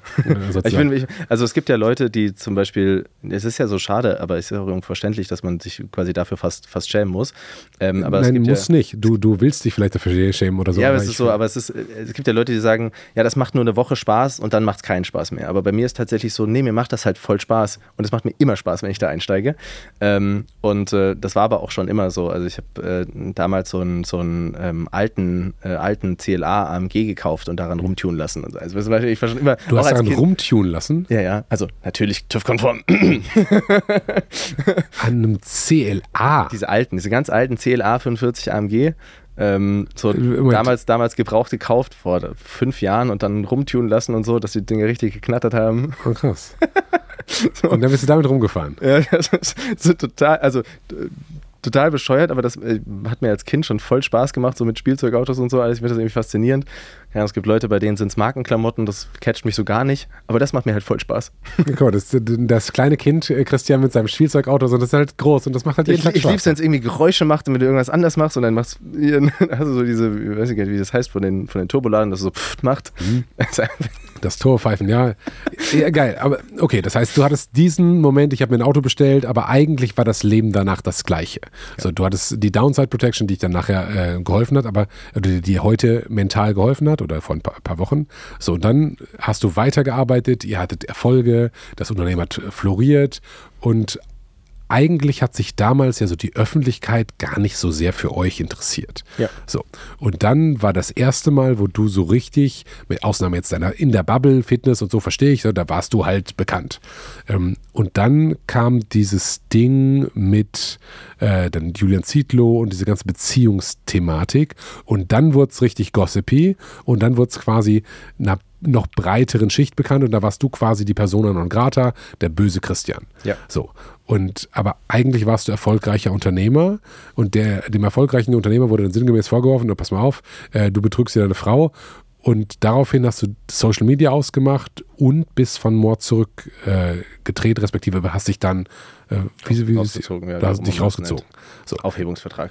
Ich bin, ich, also es gibt ja Leute, die zum Beispiel, es ist ja so schade, aber es ist ja auch verständlich, dass man sich quasi dafür fast, fast schämen muss. Ähm, aber es Nein, gibt muss ja, nicht. Du, du willst dich vielleicht dafür schämen oder so. ja, aber es ist so, aber es ist, es gibt ja Leute, die sagen, ja, das macht nur eine Woche Spaß und dann macht es keinen Spaß mehr. Aber bei mir ist tatsächlich so, nee, mir macht das halt voll Spaß und es macht mir immer Spaß, wenn ich da einsteige. Ähm, und äh, das war aber auch schon immer so. Also ich habe äh, damals so einen, so einen ähm, alten, äh, alten CLA AMG gekauft und daran rumtunen lassen. Und so. Also Beispiel, ich war schon immer Du hast daran Kind- rumtunen lassen Ja, ja, also natürlich TÜV-konform. an einem CLA. diese alten, diese ganz alten CLA 45 AMG. Ähm, so Moment. damals, damals gebraucht gekauft vor fünf Jahren und dann rumtunen lassen und so, dass die Dinge richtig geknattert haben. Oh, krass. Und dann bist du damit rumgefahren. Ja, das ist so total, also total bescheuert, aber das äh, hat mir als Kind schon voll Spaß gemacht, so mit Spielzeugautos und so alles. Ich finde das irgendwie faszinierend. Ja, es gibt Leute, bei denen sind es Markenklamotten, das catcht mich so gar nicht, aber das macht mir halt voll Spaß. Mal, das, das kleine Kind äh, Christian mit seinem Spielzeugauto, so, das ist halt groß und das macht halt jeden Ich, Tag ich Spaß. lieb's, wenn es irgendwie Geräusche macht und wenn du irgendwas anders machst und dann machst du also so diese, ich weiß nicht, wie das heißt von den, von den Turboladen, dass es so pfft macht. Das ist einfach- Das Torpfeifen, ja. ja. Geil, aber okay, das heißt, du hattest diesen Moment, ich habe mir ein Auto bestellt, aber eigentlich war das Leben danach das gleiche. So, du hattest die Downside Protection, die ich dann nachher äh, geholfen hat, aber äh, die, die heute mental geholfen hat oder vor ein paar, paar Wochen. So, und dann hast du weitergearbeitet, ihr hattet Erfolge, das Unternehmen hat floriert und eigentlich hat sich damals ja so die Öffentlichkeit gar nicht so sehr für euch interessiert. Ja. So. Und dann war das erste Mal, wo du so richtig, mit Ausnahme jetzt deiner in der Bubble, Fitness und so verstehe ich, so, da warst du halt bekannt. Ähm, und dann kam dieses Ding mit äh, dann Julian Zietlow und diese ganze Beziehungsthematik. Und dann wurde es richtig gossipy und dann wurde es quasi einer noch breiteren Schicht bekannt und da warst du quasi die Persona non grata, der böse Christian. Ja. So. Und aber eigentlich warst du erfolgreicher Unternehmer und der, dem erfolgreichen Unternehmer wurde dann sinngemäß vorgeworfen, pass mal auf, äh, du betrügst dir deine Frau. Und daraufhin hast du Social Media ausgemacht und bist von Mord zurück äh, gedreht, respektive hast dich dann äh, wie, wie, Rausgezogen, ja, du hast dich rausgezogen. So. Aufhebungsvertrag.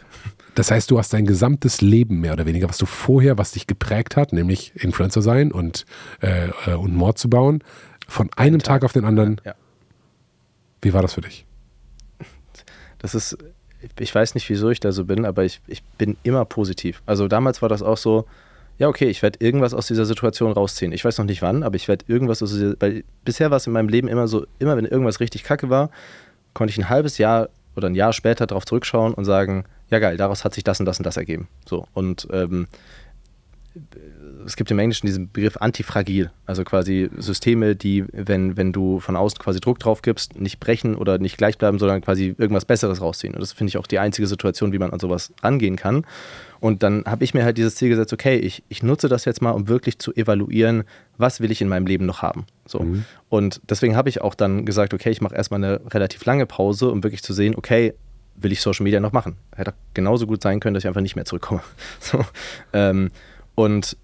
Das heißt, du hast dein gesamtes Leben mehr oder weniger, was du vorher, was dich geprägt hat, nämlich Influencer sein und, äh, äh, und Mord zu bauen, von einem Tag, auf den anderen. Ja. Wie war das für dich? Das ist, ich weiß nicht, wieso ich da so bin, aber ich, ich bin immer positiv. Also damals war das auch so, ja, okay, ich werde irgendwas aus dieser Situation rausziehen. Ich weiß noch nicht wann, aber ich werde irgendwas aus dieser, weil bisher war es in meinem Leben immer so, immer wenn irgendwas richtig kacke war, konnte ich ein halbes Jahr oder ein Jahr später darauf zurückschauen und sagen, ja geil, daraus hat sich das und das und das ergeben. So, und ähm, es gibt im Englischen diesen Begriff antifragil, also quasi Systeme, die, wenn, wenn du von außen quasi Druck drauf gibst, nicht brechen oder nicht gleich bleiben, sondern quasi irgendwas Besseres rausziehen. Und das finde ich auch die einzige Situation, wie man an sowas rangehen kann. Und dann habe ich mir halt dieses Ziel gesetzt, okay, ich, ich nutze das jetzt mal, um wirklich zu evaluieren, was will ich in meinem Leben noch haben. So. Und deswegen habe ich auch dann gesagt, okay, ich mache erstmal eine relativ lange Pause, um wirklich zu sehen, okay, will ich Social Media noch machen? Hätte genauso gut sein können, dass ich einfach nicht mehr zurückkomme. So. Ähm, und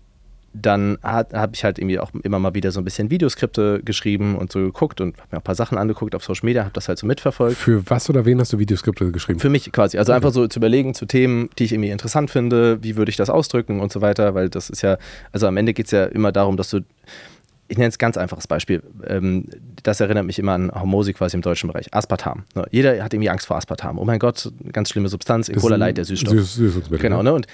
dann habe ich halt irgendwie auch immer mal wieder so ein bisschen Videoskripte geschrieben und so geguckt und habe mir auch ein paar Sachen angeguckt auf Social Media, habe das halt so mitverfolgt. Für was oder wen hast du Videoskripte geschrieben? Für mich quasi. Also einfach so zu überlegen zu Themen, die ich irgendwie interessant finde, wie würde ich das ausdrücken und so weiter, weil das ist ja, also am Ende geht es ja immer darum, dass du, ich nenne es ganz einfaches Beispiel, ähm, das erinnert mich immer an Hormosi quasi im deutschen Bereich, Aspartam. Ne? Jeder hat irgendwie Angst vor Aspartam. Oh mein Gott, ganz schlimme Substanz, E. Coli ein Light, der Süßstoff. Süß- Süßungsmittel, Genau, ja. ne? Und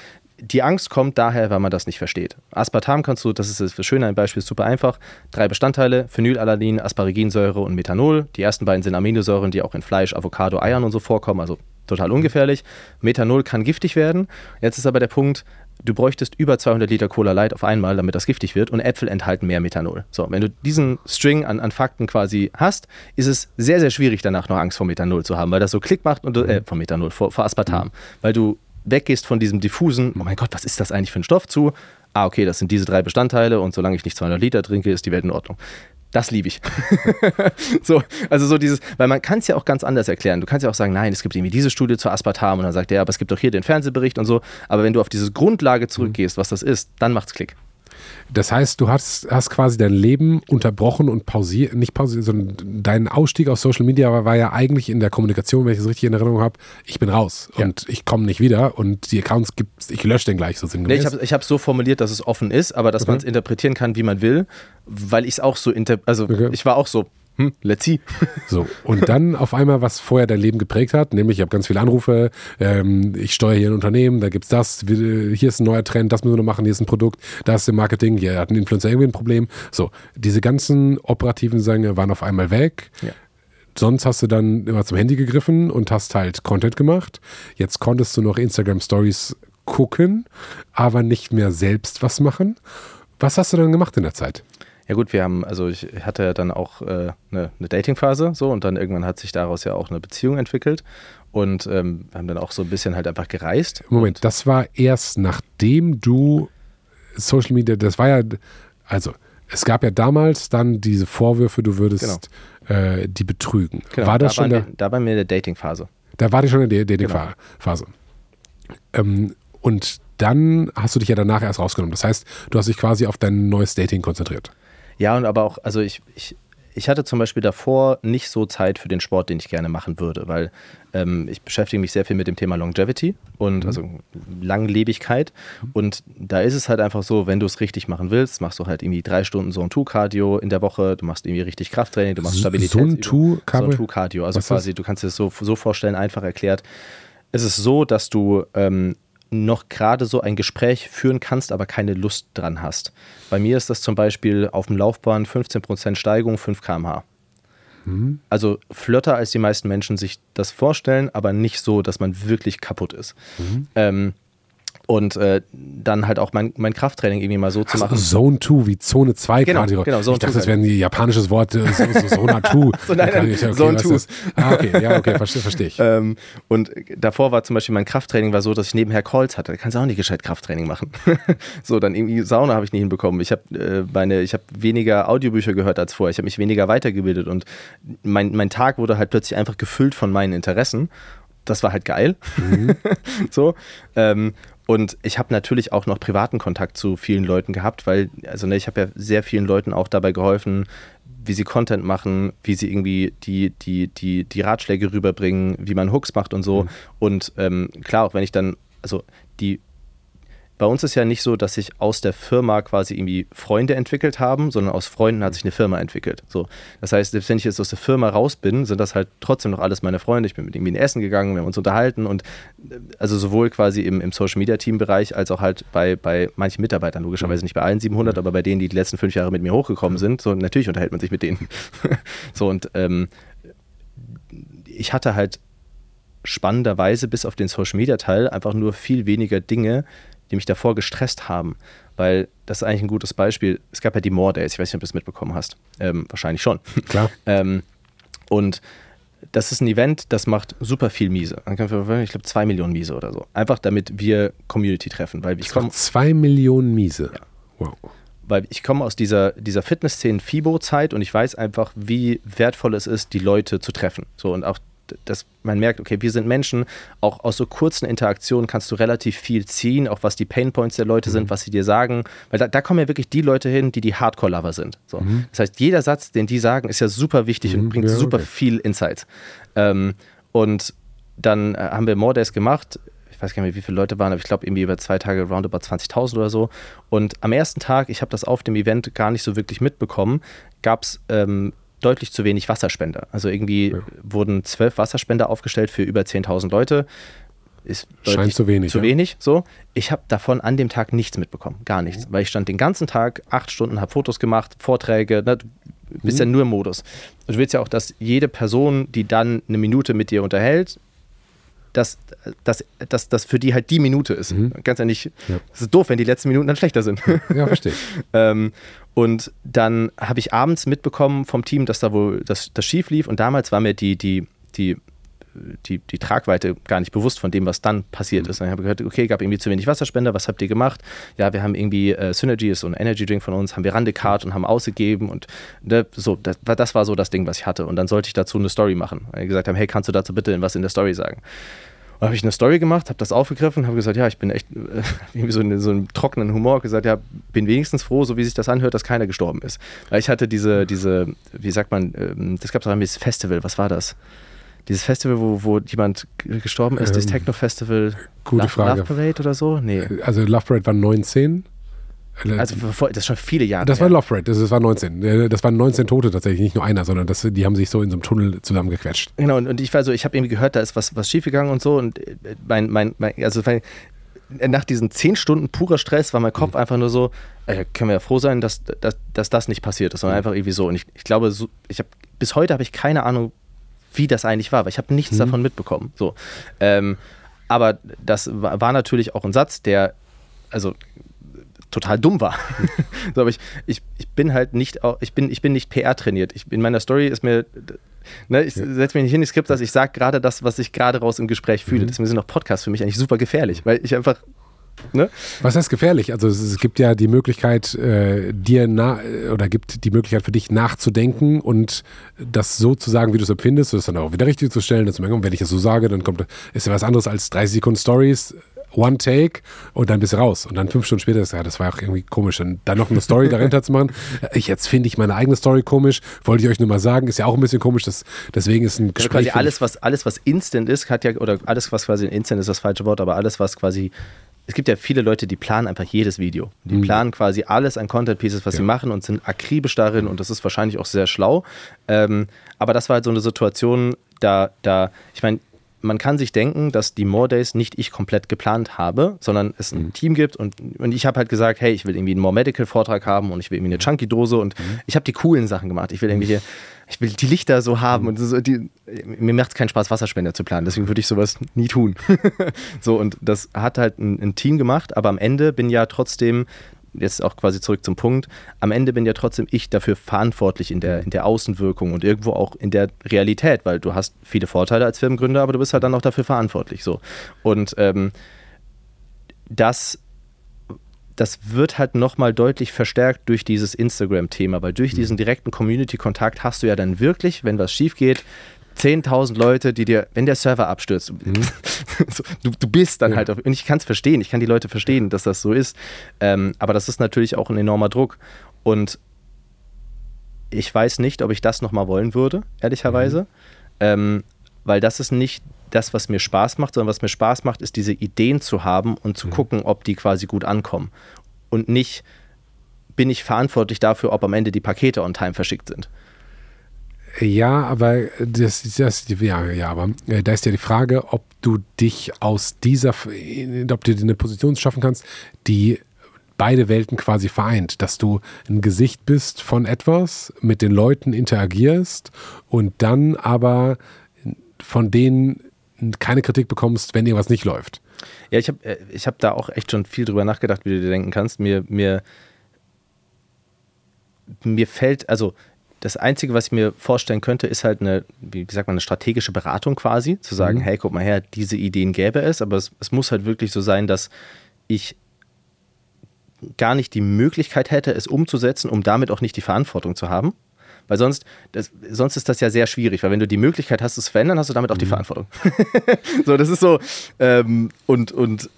die Angst kommt daher, weil man das nicht versteht. Aspartam kannst du, das ist das Schöne, ein Beispiel ist super einfach. Drei Bestandteile: Phenylalanin, Asparaginsäure und Methanol. Die ersten beiden sind Aminosäuren, die auch in Fleisch, Avocado, Eiern und so vorkommen, also total ungefährlich. Methanol kann giftig werden. Jetzt ist aber der Punkt, du bräuchtest über 200 Liter Cola Light auf einmal, damit das giftig wird und Äpfel enthalten mehr Methanol. So, wenn du diesen String an, an Fakten quasi hast, ist es sehr, sehr schwierig danach noch Angst vor Methanol zu haben, weil das so Klick macht und du, äh, vor Methanol, vor, vor Aspartam, weil du weggehst von diesem diffusen, oh mein Gott, was ist das eigentlich für ein Stoff zu? Ah, okay, das sind diese drei Bestandteile und solange ich nicht 200 Liter trinke, ist die Welt in Ordnung. Das liebe ich. so, also so dieses, weil man kann es ja auch ganz anders erklären. Du kannst ja auch sagen, nein, es gibt irgendwie diese Studie zu Aspartam und dann sagt er, aber es gibt doch hier den Fernsehbericht und so. Aber wenn du auf diese Grundlage zurückgehst, was das ist, dann macht's Klick. Das heißt, du hast, hast quasi dein Leben unterbrochen und pausiert, nicht pausiert, sondern dein Ausstieg aus Social Media war, war ja eigentlich in der Kommunikation, wenn ich es richtig in Erinnerung habe, ich bin raus Ja. und ich komme nicht wieder und die Accounts gibt's, ich lösche den gleich so Nee, sinngemäß. ich habe ich es so formuliert, dass es offen ist, aber dass man es interpretieren kann, wie man will, weil ich es auch so inter also Okay. ich war auch so, hm, let's see. So, und dann auf einmal, was vorher dein Leben geprägt hat, nämlich ich habe ganz viele Anrufe, ähm, ich steuere hier ein Unternehmen, da gibt's das, wir- hier ist ein neuer Trend, das müssen wir noch machen, hier ist ein Produkt, da ist im Marketing, hier hat ein Influencer irgendwie ein Problem. So, diese ganzen operativen Sänge waren auf einmal weg. Ja. Sonst hast du dann immer zum Handy gegriffen und hast halt Content gemacht. Jetzt konntest du noch Instagram Stories gucken, aber nicht mehr selbst was machen. Was hast du dann gemacht in der Zeit? Ja gut, wir haben, also ich hatte ja dann auch äh, eine, eine Dating-Phase so und dann irgendwann hat sich daraus ja auch eine Beziehung entwickelt und ähm, haben dann auch so ein bisschen halt einfach gereist. Moment, das war erst nachdem du Social Media, das war ja, also es gab ja damals dann diese Vorwürfe, du würdest äh, die betrügen. Genau, war das da schon waren der, da waren wir in der Dating-Phase. da war die schon in der Genau. Dating-Phase. Ähm, und dann hast du dich ja danach erst rausgenommen. Das heißt, du hast dich quasi auf dein neues Dating konzentriert. Ja, und aber auch, also ich, ich, ich hatte zum Beispiel davor nicht so Zeit für den Sport, den ich gerne machen würde, weil ähm, ich beschäftige mich sehr viel mit dem Thema Longevity und also Langlebigkeit. Und da ist es halt einfach so, wenn du es richtig machen willst, machst du halt irgendwie drei Stunden Zone 2 Cardio in der Woche, du machst irgendwie richtig Krafttraining, du machst Stabilität. Zone 2 Cardio? Zone 2 Cardio. Also quasi, du kannst dir das so, so vorstellen, einfach erklärt. Es ist so, dass du ähm, noch gerade so ein Gespräch führen kannst, aber keine Lust dran hast. Bei mir ist das zum Beispiel auf dem Laufbahn 15% Steigung, 5 km/h. Also flotter, als die meisten Menschen sich das vorstellen, aber nicht so, dass man wirklich kaputt ist. Ähm, und äh, dann halt auch mein, mein Krafttraining irgendwie mal so zu Also machen. Zone 2 wie Zone 2 Genau, Cardio. genau, Zone ich dachte, 2 das wäre ein japanisches Wort, äh, so, so, Zona 2. So, nein, nein, okay, Zone was 2. ist- Ah, okay, ja, okay, verstehe versteh ich. Ähm, und davor war zum Beispiel mein Krafttraining war so, dass ich nebenher Calls hatte. Da kannst du auch nicht gescheit Krafttraining machen. so, dann irgendwie Sauna habe ich nicht hinbekommen. Ich habe äh, meine, ich habe weniger Audiobücher gehört als vorher. Ich habe mich weniger weitergebildet und mein, mein Tag wurde halt plötzlich einfach gefüllt von meinen Interessen. Das war halt geil. so. Ähm, und ich habe natürlich auch noch privaten Kontakt zu vielen Leuten gehabt, weil, also ne, ich habe ja sehr vielen Leuten auch dabei geholfen, wie sie Content machen, wie sie irgendwie die, die, die, die Ratschläge rüberbringen, wie man Hooks macht und so. Und ähm, klar, auch wenn ich dann, also die bei uns ist ja nicht so, dass sich aus der Firma quasi irgendwie Freunde entwickelt haben, sondern aus Freunden hat sich eine Firma entwickelt. So. Das heißt, selbst wenn ich jetzt aus der Firma raus bin, sind das halt trotzdem noch alles meine Freunde. Ich bin mit irgendwie in Essen gegangen, wir haben uns unterhalten und äh, also sowohl quasi im, im Social Media Team Bereich als auch halt bei, bei manchen Mitarbeitern, logischerweise nicht bei allen 700, aber bei denen, die die letzten fünf Jahre mit mir hochgekommen sind. So, natürlich unterhält man sich mit denen. so und ähm, ich hatte halt spannenderweise bis auf den Social Media Teil einfach nur viel weniger Dinge, die mich davor gestresst haben. Weil das ist eigentlich ein gutes Beispiel. Es gab ja die More Days, ich weiß nicht, ob du es mitbekommen hast. Ähm, wahrscheinlich schon. Klar. ähm, und das ist ein Event, das macht super viel Miese. Ich glaube, zwei Millionen Miese oder so. Einfach damit wir Community treffen. Weil ich Das macht zwei Millionen Miese. Wow. weil ich komme aus dieser, dieser Fitnessszenen-FIBO-Zeit und ich weiß einfach, wie wertvoll es ist, die Leute zu treffen. So und auch, dass man merkt, okay, wir sind Menschen, auch aus so kurzen Interaktionen kannst du relativ viel ziehen, auch was die Painpoints der Leute sind, was sie dir sagen, weil da, da kommen ja wirklich die Leute hin, die die Hardcore-Lover sind. So. Das heißt, jeder Satz, den die sagen, ist ja super wichtig und bringt ja, super okay. viel Insights. Ähm, und dann äh, haben wir More Days gemacht. Ich weiß gar nicht mehr, wie viele Leute waren, aber ich glaube irgendwie über zwei Tage roundabout 20.000 oder so. Und am ersten Tag, ich habe das auf dem Event gar nicht so wirklich mitbekommen, gab es ähm, deutlich zu wenig Wasserspender. Also irgendwie wurden zwölf Wasserspender aufgestellt für über 10.000 Leute. Ist Scheint deutlich zu wenig, Zu ja. wenig, so. Ich habe davon an dem Tag nichts mitbekommen, gar nichts. Weil ich stand den ganzen Tag, acht Stunden, habe Fotos gemacht, Vorträge, ne, du bist Mhm. ja nur im Modus. Und du willst ja auch, dass jede Person, die dann eine Minute mit dir unterhält, dass, dass, dass das für die halt die Minute ist. Ganz ehrlich, Mhm. Ja. es ist doof, wenn die letzten Minuten dann schlechter sind. Ja, verstehe. ähm, und dann habe ich abends mitbekommen vom Team, dass da wohl das, das schief lief. Und damals war mir die, die, die, die, die Tragweite gar nicht bewusst von dem, was dann passiert ist. Und ich habe gehört, okay, gab irgendwie zu wenig Wasserspender, was habt ihr gemacht? Ja, wir haben irgendwie äh, Synergy, ist so ein Energy Drink von uns, haben wir randekart und haben ausgegeben und ne, so, das, war- das war so das Ding, was ich hatte. Und dann sollte ich dazu eine Story machen. Weil die gesagt haben, hey, kannst du dazu bitte was in der Story sagen? Und habe ich eine Story gemacht, habe das aufgegriffen, habe gesagt, ja, ich bin echt äh, irgendwie so, eine, so einen trockenen Humor, gesagt, ja, bin wenigstens froh, so wie sich das anhört, dass keiner gestorben ist. Weil ich hatte diese, diese, wie sagt man, ähm, das gab es auch ein Festival, was war das? Dieses Festival, wo, wo jemand gestorben ist, ähm, das Techno-Festival. Love, Frage. Love Parade oder so? Nee. Also Love Parade war 19. Also das ist schon viele Jahre. Das her. war Love Parade, das, das war 19. Das waren 19 Tote tatsächlich, nicht nur einer, sondern das, die haben sich so in so einem Tunnel zusammengequetscht. Genau, und, und ich war so, ich habe irgendwie gehört, da ist was, was schiefgegangen und so. Und äh, mein, mein, mein also nach diesen 10 Stunden purer Stress war mein Kopf mhm. einfach nur so, äh, können wir ja froh sein, dass, dass, dass das nicht passiert ist, sondern mhm. einfach irgendwie so. Und ich, ich glaube, so, ich habe bis heute habe ich keine Ahnung, wie das eigentlich war, weil ich habe nichts mhm. davon mitbekommen. So. Ähm, aber das war, natürlich auch ein Satz, der, also total dumm war. so, aber ich, ich, ich bin halt nicht, ich bin, ich bin nicht PR trainiert. Ich, in meiner Story ist mir, ne, ich setze mich nicht hin, ich skript das, ich sage gerade das, was ich gerade raus im Gespräch fühle. Mhm. Deswegen sind auch Podcasts für mich eigentlich super gefährlich, weil ich einfach Ne? Was heißt gefährlich? Also es, gibt ja die Möglichkeit, äh, dir na oder gibt die Möglichkeit für dich nachzudenken und das so zu sagen, wie du es empfindest, das dann auch wieder richtig zu stellen. Und wenn ich das so sage, dann kommt ist ja was anderes als 30 Sekunden Stories One Take und dann bist du raus. Und dann fünf Stunden später ist ja, das war auch irgendwie komisch. Und dann noch eine Story dahinter zu machen. Ich, jetzt finde ich meine eigene Story komisch. Wollte ich euch nur mal sagen. Ist ja auch ein bisschen komisch. Das, deswegen ist ein Gespräch. Ja, alles, was, alles, was instant ist, hat ja, oder alles, was quasi instant ist das falsche Wort, aber alles, was quasi es gibt ja viele Leute, die planen einfach jedes Video. Die mhm. planen quasi alles an Content Pieces, was ja. sie machen und sind akribisch darin und das ist wahrscheinlich auch sehr schlau. Ähm, aber das war halt so eine Situation, da, da, ich meine, man kann sich denken, dass die More Days nicht ich komplett geplant habe, sondern es ein mhm. Team gibt und, und ich habe halt gesagt, hey, ich will irgendwie einen More Medical Vortrag haben und ich will irgendwie eine Chunky Dose und mhm. ich habe die coolen Sachen gemacht. Ich will irgendwie hier, ich will die Lichter so haben mhm. und so, die, mir macht es keinen Spaß, Wasserspender zu planen, deswegen würde ich sowas nie tun. so und das hat halt ein, ein Team gemacht, aber am Ende bin ja trotzdem jetzt auch quasi zurück zum Punkt, am Ende bin ja trotzdem ich dafür verantwortlich in der, in der Außenwirkung und irgendwo auch in der Realität, weil du hast viele Vorteile als Firmengründer, aber du bist halt dann auch dafür verantwortlich. So. Und ähm, das das wird halt nochmal deutlich verstärkt durch dieses Instagram-Thema, weil durch mhm. diesen direkten Community-Kontakt hast du ja dann wirklich, wenn was schief geht, 10.000 Leute, die dir, wenn der Server abstürzt, mhm. du, du bist dann ja. halt auf, und ich kann es verstehen, ich kann die Leute verstehen, dass das so ist, ähm, aber das ist natürlich auch ein enormer Druck und ich weiß nicht, ob ich das nochmal wollen würde, ehrlicherweise, mhm. ähm, weil das ist nicht das, was mir Spaß macht, sondern was mir Spaß macht, ist diese Ideen zu haben und zu mhm. gucken, ob die quasi gut ankommen und nicht bin ich verantwortlich dafür, ob am Ende die Pakete on time verschickt sind. Ja, aber das, das ja, ja, aber äh, da ist ja die Frage, ob du dich aus dieser, ob du dir eine Position schaffen kannst, die beide Welten quasi vereint, dass du ein Gesicht bist von etwas, mit den Leuten interagierst und dann aber von denen keine Kritik bekommst, wenn irgendwas nicht läuft. Ja, ich habe äh, ich hab da auch echt schon viel drüber nachgedacht, wie du dir denken kannst. Mir, mir, mir fällt, also das Einzige, was ich mir vorstellen könnte, ist halt eine, wie sagt man, eine strategische Beratung quasi, zu sagen, mhm. hey, guck mal her, diese Ideen gäbe es, aber es, es muss halt wirklich so sein, dass ich gar nicht die Möglichkeit hätte, es umzusetzen, um damit auch nicht die Verantwortung zu haben. Weil sonst, das, sonst ist das ja sehr schwierig, weil wenn du die Möglichkeit hast, es zu verändern, hast du damit auch die mhm. Verantwortung. so, das ist so, ähm, und, und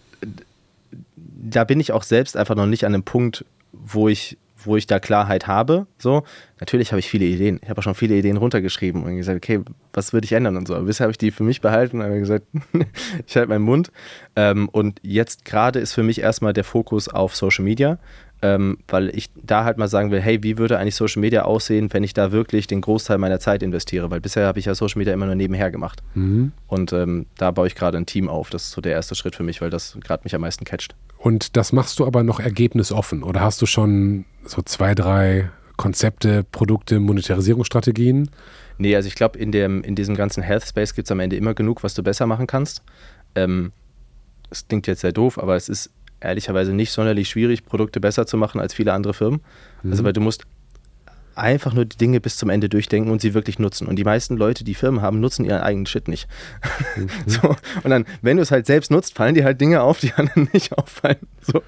da bin ich auch selbst einfach noch nicht an einem Punkt, wo ich wo ich da Klarheit habe. So, natürlich habe ich viele Ideen. Ich habe auch schon viele Ideen runtergeschrieben und gesagt, okay, was würde ich ändern und so. Aber bisher habe ich die für mich behalten und habe gesagt, ich halte meinen Mund. Ähm, und jetzt gerade ist für mich erstmal der Fokus auf Social Media. Ähm, weil ich da halt mal sagen will, hey, wie würde eigentlich Social Media aussehen, wenn ich da wirklich den Großteil meiner Zeit investiere? Weil bisher habe ich ja Social Media immer nur nebenher gemacht. Mhm. Und ähm, da baue ich gerade ein Team auf. Das ist so der erste Schritt für mich, weil das gerade mich am meisten catcht. Und das machst du aber noch ergebnisoffen oder hast du schon so zwei, drei Konzepte, Produkte, Monetarisierungsstrategien? Nee, also ich glaube, in, in diesem ganzen Health Space gibt es am Ende immer genug, was du besser machen kannst. Ähm, das klingt jetzt sehr doof, aber es ist ehrlicherweise nicht sonderlich schwierig, Produkte besser zu machen als viele andere Firmen. Also, mhm. Also weil du musst einfach nur die Dinge bis zum Ende durchdenken und sie wirklich nutzen. Und die meisten Leute, die Firmen haben, nutzen ihren eigenen Shit nicht. Mhm. so, und dann, wenn du es halt selbst nutzt, fallen dir halt Dinge auf, die anderen nicht auffallen. So.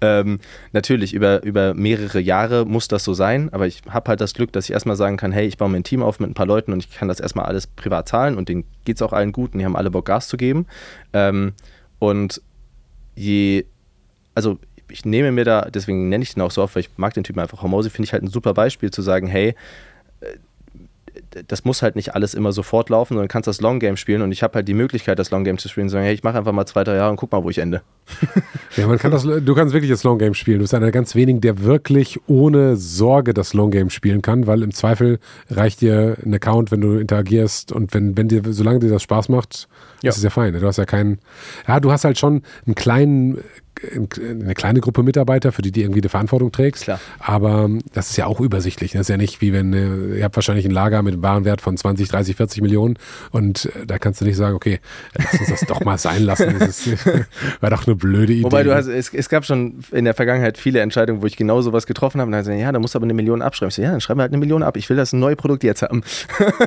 Ähm, natürlich, über, über mehrere Jahre muss das so sein, aber ich habe halt das Glück, dass ich erstmal sagen kann, hey, ich baue mir ein Team auf mit ein paar Leuten und ich kann das erstmal alles privat zahlen und denen geht es auch allen gut und die haben alle Bock Gas zu geben. Ähm, und je, also ich nehme mir da, deswegen nenne ich den auch so oft, weil ich mag den Typen einfach Hormose, finde ich halt ein super Beispiel zu sagen, hey, äh, das muss halt nicht alles immer sofort laufen, sondern kannst das Long Game spielen und ich habe halt die Möglichkeit, das Long Game zu spielen und sagen, hey, ich mache einfach mal zwei, drei Jahre und guck mal, wo ich ende. Ja, man kann das, du kannst wirklich das Long Game spielen. Du bist einer der ganz wenigen, der wirklich ohne Sorge das Long Game spielen kann, weil im Zweifel reicht dir ein Account, wenn du interagierst und wenn, wenn dir, solange dir das Spaß macht, ja. ist es ja fein. Du hast ja keinen, ja, du hast halt schon einen kleinen eine kleine Gruppe Mitarbeiter, für die du irgendwie die Verantwortung trägst. Klar. Aber das ist ja auch übersichtlich. Das ist ja nicht wie wenn, äh, ihr habt wahrscheinlich ein Lager mit einem Warenwert von 20, 30, 40 Millionen und äh, da kannst du nicht sagen, okay, lass uns das doch mal sein lassen. Das ist, war doch eine blöde Idee. Wobei du hast, es, es, gab schon in der Vergangenheit viele Entscheidungen, wo ich genau sowas getroffen habe und dann gesagt, ja, da musst du aber eine Million abschreiben. Ich so, ja, dann schreiben wir halt eine Million ab. Ich will das neue Produkt jetzt haben.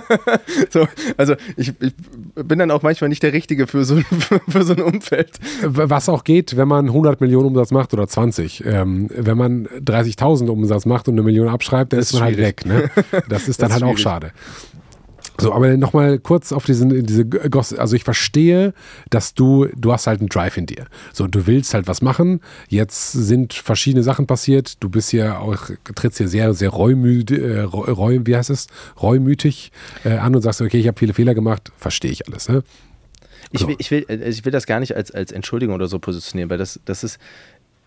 so, also ich, ich, bin dann auch manchmal nicht der Richtige für so, für so ein Umfeld. Was auch geht, wenn man 100 Millionen Umsatz macht oder 20. Ähm, wenn man 30.000 Umsatz macht und eine Million abschreibt, dann das ist man halt weg. Ne? Das ist dann das ist halt auch schade. So, aber nochmal kurz auf diesen, diese Goss, also ich verstehe, dass du, du hast halt einen Drive in dir. So, du willst halt was machen. Jetzt sind verschiedene Sachen passiert. Du bist hier auch, trittst hier sehr, sehr reumütig, äh, reu, wie heißt es? Reumütig äh, an und sagst, okay, ich habe viele Fehler gemacht, verstehe ich alles. Ne? Ich will, ich, will, äh, ich will das gar nicht als, als Entschuldigung oder so positionieren, weil das, das ist,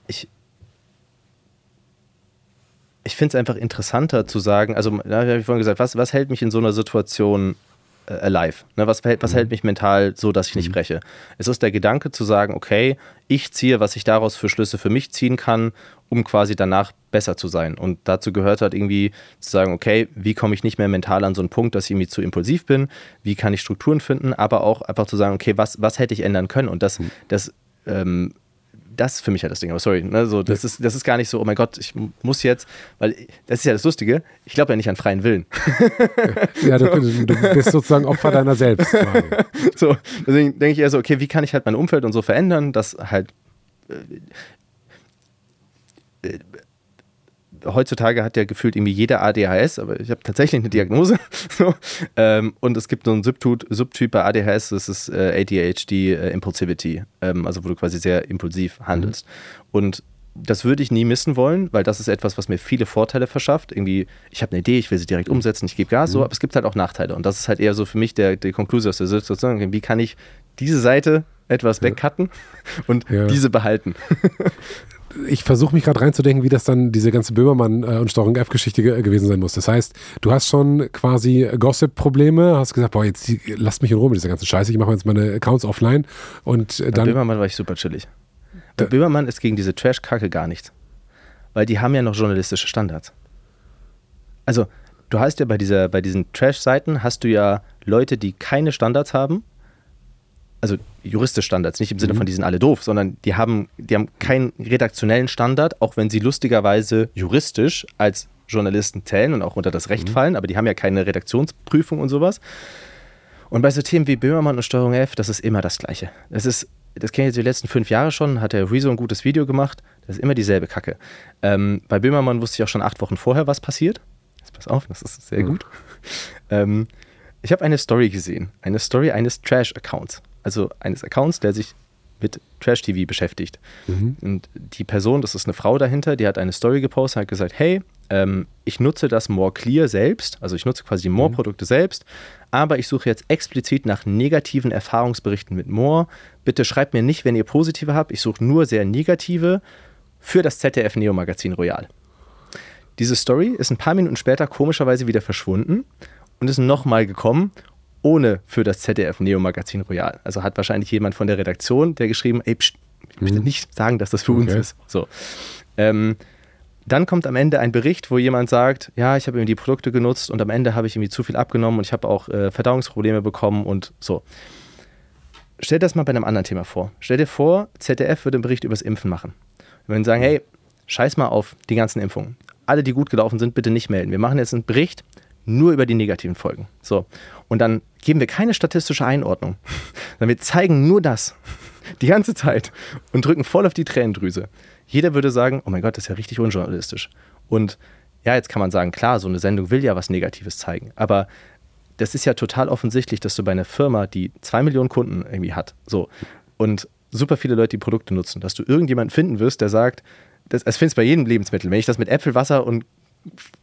ich, ich finde es einfach interessanter zu sagen, also da habe ich vorhin gesagt, was, was hält mich in so einer Situation äh, alive? Ne, was, was mhm. hält mich mental so, dass ich nicht mhm. breche? Es ist der Gedanke zu sagen, okay, ich ziehe, was ich daraus für Schlüsse für mich ziehen kann, um quasi danach besser zu sein. Und dazu gehört halt irgendwie zu sagen, okay, wie komme ich nicht mehr mental an so einen Punkt, dass ich irgendwie zu impulsiv bin? Wie kann ich Strukturen finden? Aber auch einfach zu sagen, okay, was, was hätte ich ändern können? Und das, mhm. das ähm, das ist für mich halt das Ding. Aber sorry, ne, so, das, ist, das ist gar nicht so, oh mein Gott, ich muss jetzt, weil das ist ja das Lustige, ich glaube ja nicht an freien Willen. ja, du, du bist sozusagen Opfer deiner selbst. so, deswegen denke ich eher so, okay, wie kann ich halt mein Umfeld und so verändern, dass halt äh, heutzutage hat ja gefühlt irgendwie jeder ADHS, aber ich habe tatsächlich eine Diagnose. so. ähm, und es gibt so einen Subtyp, Subtyp bei ADHS, das ist äh, ADHD äh, Impulsivity, ähm, also wo du quasi sehr impulsiv handelst. Mhm. Und das würde ich nie missen wollen, weil das ist etwas, was mir viele Vorteile verschafft. Irgendwie, ich habe eine Idee, ich will sie direkt umsetzen, ich gebe Gas, mhm. so, aber es gibt halt auch Nachteile. Und das ist halt eher so für mich der, der Konklusion aus der Situation. Wie kann ich diese Seite etwas wegcutten und ja. diese behalten? ich versuche mich gerade reinzudenken, wie das dann diese ganze Böhmermann äh, und Steuerung F-Geschichte ge gewesen sein muss. Das heißt, du hast schon quasi Gossip-Probleme, hast gesagt, boah, jetzt lasst mich in Ruhe mit dieser ganzen Scheiße, ich mache jetzt meine Accounts offline und äh, dann. Bei Böhmermann war ich super chillig. Bei Böhmermann ist gegen diese Trash-Kacke gar nichts. Weil die haben ja noch journalistische Standards. Also, du hast ja bei, dieser, bei diesen Trash-Seiten hast du ja Leute, die keine Standards haben also juristisch Standards, nicht im Sinne mhm. von, die sind alle doof, sondern die haben, die haben keinen redaktionellen Standard, auch wenn sie lustigerweise juristisch als Journalisten zählen und auch unter das Recht mhm. fallen, aber die haben ja keine Redaktionsprüfung und sowas. Und bei so Themen wie Böhmermann und Steuerung F, das ist immer das Gleiche. Das ist, das kenne ich jetzt die letzten fünf Jahre schon, hat der Rezo ein gutes Video gemacht, das ist immer dieselbe Kacke. Ähm, bei Böhmermann wusste ich auch schon acht Wochen vorher, was passiert. Jetzt pass auf, das ist sehr mhm. gut. Ähm, ich habe eine Story gesehen, eine Story eines Trash-Accounts also eines Accounts, der sich mit Trash-TV beschäftigt. Mhm. Und die Person, das ist eine Frau dahinter, die hat eine Story gepostet, hat gesagt, hey, ähm, ich nutze das More Clear selbst, also ich nutze quasi die More-Produkte mhm. selbst, aber ich suche jetzt explizit nach negativen Erfahrungsberichten mit More. Bitte schreibt mir nicht, wenn ihr positive habt, ich suche nur sehr negative für das ZDF Neo Magazin Royal. Diese Story ist ein paar Minuten später komischerweise wieder verschwunden und ist nochmal gekommen ohne für das ZDF Neo Magazin Royal. Also hat wahrscheinlich jemand von der Redaktion, der geschrieben, ey, pst, ich möchte mhm. nicht sagen, dass das für okay. uns ist. So. Ähm, dann kommt am Ende ein Bericht, wo jemand sagt, ja, ich habe irgendwie die Produkte genutzt und am Ende habe ich irgendwie zu viel abgenommen und ich habe auch äh, Verdauungsprobleme bekommen und so. Stell dir das mal bei einem anderen Thema vor. Stell dir vor, ZDF würde einen Bericht über das Impfen machen. Wir würden sagen, hey, scheiß mal auf die ganzen Impfungen. alle, die gut gelaufen sind, bitte nicht melden. Wir machen jetzt einen Bericht nur über die negativen Folgen. So. Und dann geben wir keine statistische Einordnung, sondern wir zeigen nur das die ganze Zeit und drücken voll auf die Tränendrüse. Jeder würde sagen, oh mein Gott, das ist ja richtig unjournalistisch. Und ja, jetzt kann man sagen, klar, so eine Sendung will ja was Negatives zeigen, aber das ist ja total offensichtlich, dass du bei einer Firma, die zwei Millionen Kunden irgendwie hat, so und super viele Leute die Produkte nutzen, dass du irgendjemanden finden wirst, der sagt, das, das findest du bei jedem Lebensmittel. Wenn ich das mit Äpfel, Wasser und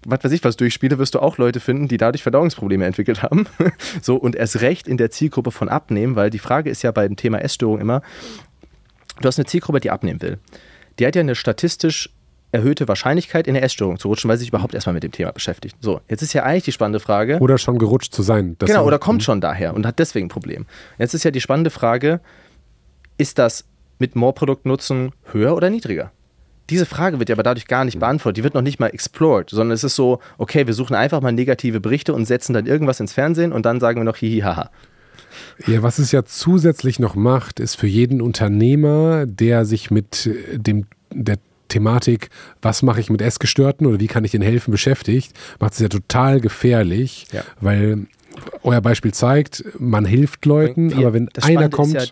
was weiß ich was durchspiele, wirst du auch Leute finden, die dadurch Verdauungsprobleme entwickelt haben. so und erst recht in der Zielgruppe von Abnehmen, weil die Frage ist ja bei dem Thema Essstörung immer, du hast eine Zielgruppe, die abnehmen will. Die hat ja eine statistisch erhöhte Wahrscheinlichkeit, in eine Essstörung zu rutschen, weil sie sich überhaupt erstmal mit dem Thema beschäftigt. So, jetzt ist ja eigentlich die spannende Frage. Oder schon gerutscht zu sein. Genau, oder kommt schon daher und hat deswegen ein Problem. Jetzt ist ja die spannende Frage, ist das mit More-Produkt nutzen höher oder niedriger? Diese Frage wird ja aber dadurch gar nicht beantwortet. Die wird noch nicht mal explored, sondern es ist so, okay, wir suchen einfach mal negative Berichte und setzen dann irgendwas ins Fernsehen und dann sagen wir noch hihi haha. Ja, was es ja zusätzlich noch macht, ist für jeden Unternehmer, der sich mit dem, der Thematik, was mache ich mit Essgestörten oder wie kann ich ihnen helfen, beschäftigt, macht es ja total gefährlich, ja. weil euer Beispiel zeigt, man hilft Leuten, wir, aber wenn einer kommt. Ja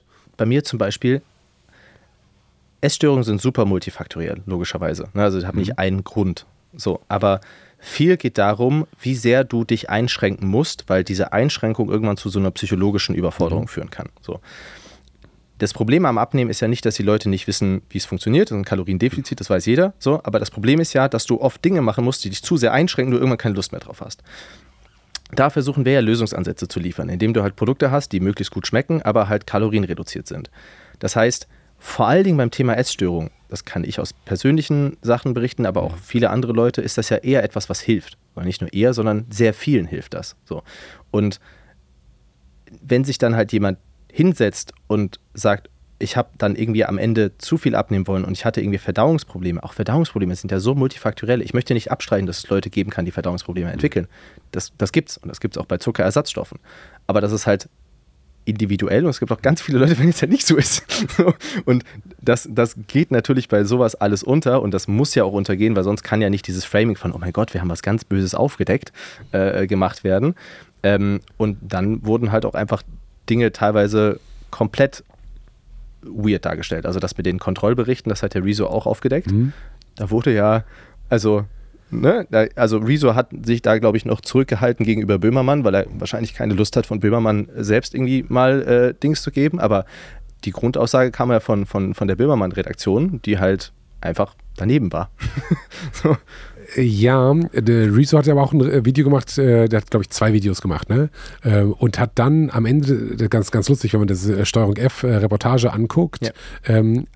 bei mir zum Beispiel, Essstörungen sind super multifaktoriell, logischerweise. Ne, also ich habe nicht mhm. einen Grund. So, aber viel geht darum, wie sehr du dich einschränken musst, weil diese Einschränkung irgendwann zu so einer psychologischen Überforderung mhm. führen kann. So. Das Problem am Abnehmen ist ja nicht, dass die Leute nicht wissen, wie es funktioniert. Das ist ein Kaloriendefizit, das weiß jeder. So, aber das Problem ist ja, dass du oft Dinge machen musst, die dich zu sehr einschränken, du irgendwann keine Lust mehr drauf hast. Da versuchen wir ja Lösungsansätze zu liefern, indem du halt Produkte hast, die möglichst gut schmecken, aber halt kalorienreduziert sind. Das heißt, vor allen Dingen beim Thema Essstörung, das kann ich aus persönlichen Sachen berichten, aber auch viele andere Leute, ist das ja eher etwas, was hilft. Oder nicht nur eher, sondern sehr vielen hilft das. So. Und wenn sich dann halt jemand hinsetzt und sagt, ich habe dann irgendwie am Ende zu viel abnehmen wollen und ich hatte irgendwie Verdauungsprobleme. Auch Verdauungsprobleme sind ja so multifaktoriell. Ich möchte nicht abstreiten, dass es Leute geben kann, die Verdauungsprobleme entwickeln. Das, das es und das gibt es auch bei Zuckerersatzstoffen. Aber das ist halt individuell und es gibt auch ganz viele Leute, wenn es ja nicht so ist. und das, das geht natürlich bei sowas alles unter und das muss ja auch untergehen, weil sonst kann ja nicht dieses Framing von, oh mein Gott, wir haben was ganz Böses aufgedeckt, äh, gemacht werden. Ähm, und dann wurden halt auch einfach Dinge teilweise komplett weird dargestellt. Also das mit den Kontrollberichten, das hat der Rezo auch aufgedeckt. Mhm. Da wurde ja, also Ne? Also Rezo hat sich da, glaube ich, noch zurückgehalten gegenüber Böhmermann, weil er wahrscheinlich keine Lust hat, von Böhmermann selbst irgendwie mal äh, Dings zu geben. Aber die Grundaussage kam ja von, von, von der Böhmermann-Redaktion, die halt einfach daneben war. so. Ja, der Rezo hat aber auch ein äh, Video gemacht, äh, der hat, glaube ich, zwei Videos gemacht, ne? Äh, und hat dann am Ende, ganz, ganz lustig, wenn man das Steuerung F-Reportage anguckt, ja. ähm,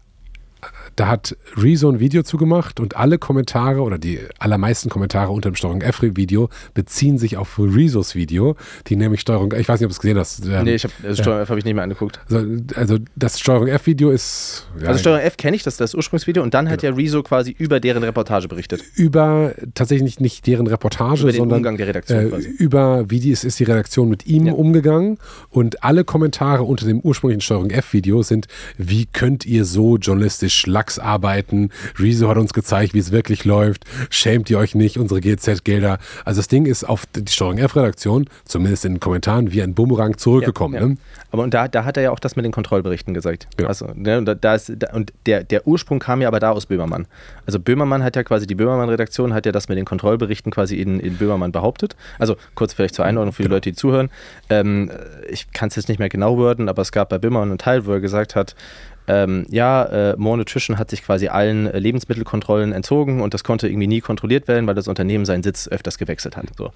da hat Rezo ein Video zugemacht und alle Kommentare oder die allermeisten Kommentare unter dem Steuerung F-Video beziehen sich auf Rezos Video, die nämlich Steuerung, ich weiß nicht, ob du es gesehen hast. Ähm, nee, ich hab, also Steuerung äh, F habe ich nicht mehr angeguckt. Also, also das Steuerung F-Video ist. Ja, also Steuerung F kenne ich, das ist das Ursprungsvideo und dann hat genau. ja Rezo quasi über deren Reportage berichtet. Über tatsächlich nicht deren Reportage, über den sondern Umgang der Redaktion äh, quasi. über wie die, ist, ist die Redaktion mit ihm ja. umgegangen und alle Kommentare unter dem ursprünglichen Steuerung F-Video sind, wie könnt ihr so journalistisch lacken Bugs arbeiten. Rezo hat uns gezeigt, wie es wirklich läuft. Schämt ihr euch nicht, unsere GZ-Gelder. Also das Ding ist auf die Steuerung F-Redaktion, zumindest in den Kommentaren, wie ein Bumerang zurückgekommen. Ja, ja. Ne? Aber und da, da hat er ja auch das mit den Kontrollberichten gesagt. Genau. Also, ne, und da ist, und der, der Ursprung kam ja aber da aus Böhmermann. Also Böhmermann hat ja quasi, die Böhmermann-Redaktion hat ja das mit den Kontrollberichten quasi in, in Böhmermann behauptet. Also kurz vielleicht zur Einordnung für die genau. Leute, die zuhören. Ähm, ich kann es jetzt nicht mehr genau würden, aber es gab bei Böhmermann einen Teil, wo er gesagt hat, ähm, ja, äh, More Nutrition hat sich quasi allen äh, Lebensmittelkontrollen entzogen und das konnte irgendwie nie kontrolliert werden, weil das Unternehmen seinen Sitz öfters gewechselt hat. So.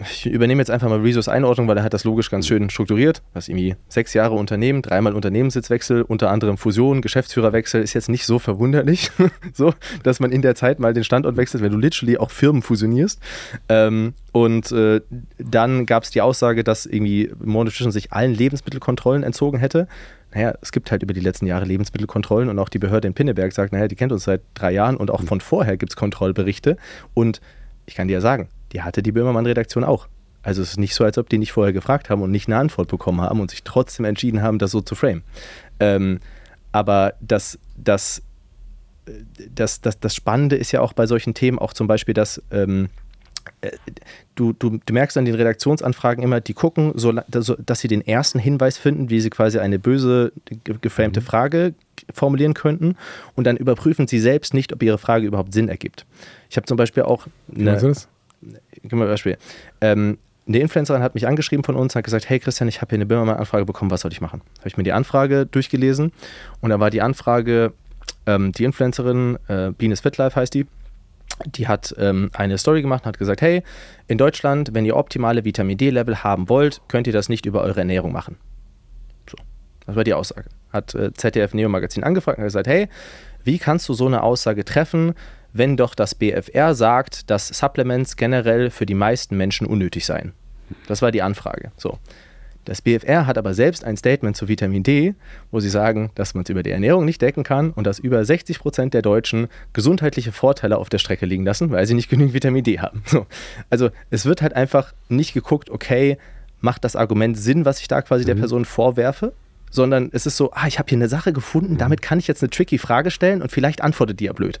Ich übernehme jetzt einfach mal Rezos Einordnung, weil er hat das logisch ganz schön strukturiert. Was irgendwie sechs Jahre Unternehmen, dreimal Unternehmenssitzwechsel, unter anderem Fusion, Geschäftsführerwechsel, ist jetzt nicht so verwunderlich, so, dass man in der Zeit mal den Standort wechselt, wenn du literally auch Firmen fusionierst. Ähm, und äh, dann gab es die Aussage, dass irgendwie More Nutrition sich allen Lebensmittelkontrollen entzogen hätte naja, es gibt halt über die letzten Jahre Lebensmittelkontrollen und auch die Behörde in Pinneberg sagt, naja, die kennt uns seit drei Jahren und auch mhm. von vorher gibt es Kontrollberichte. Und ich kann dir ja sagen, die hatte die Böhmermann-Redaktion auch. Also es ist nicht so, als ob die nicht vorher gefragt haben und nicht eine Antwort bekommen haben und sich trotzdem entschieden haben, das so zu frame. Ähm, aber das, das das, das, das Spannende ist ja auch bei solchen Themen auch zum Beispiel, dass ähm, äh, du, du, du merkst an den Redaktionsanfragen immer, die gucken, so, dass sie den ersten Hinweis finden, wie sie quasi eine böse, geframte mhm. Frage formulieren könnten und dann überprüfen sie selbst nicht, ob ihre Frage überhaupt Sinn ergibt. Ich habe zum Beispiel auch eine, das? Gib mal ein Beispiel. Ähm, eine Influencerin hat mich angeschrieben von uns, hat gesagt, hey Christian, ich habe hier eine Böhmermann-Anfrage bekommen, was soll ich machen? Habe ich mir die Anfrage durchgelesen und da war die Anfrage, ähm, die Influencerin, äh, Bines Fitlife heißt die, die hat ähm, eine Story gemacht und hat gesagt, hey, in Deutschland, wenn ihr optimale Vitamin D-Level haben wollt, könnt ihr das nicht über eure Ernährung machen. So, das war die Aussage. Hat äh, ZDF Neo Magazin angefragt und gesagt, hey, wie kannst du so eine Aussage treffen, wenn doch das BFR sagt, dass Supplements generell für die meisten Menschen unnötig seien? Das war die Anfrage. So. Das BFR hat aber selbst ein Statement zu Vitamin D, wo sie sagen, dass man es über die Ernährung nicht decken kann und dass über 60 Prozent der Deutschen gesundheitliche Vorteile auf der Strecke liegen lassen, weil sie nicht genügend Vitamin D haben. So. Also es wird halt einfach nicht geguckt, okay, macht das Argument Sinn, was ich da quasi mhm. der Person vorwerfe? Sondern es ist so, ah, ich habe hier eine Sache gefunden, damit kann ich jetzt eine tricky Frage stellen und vielleicht antwortet die ja blöd.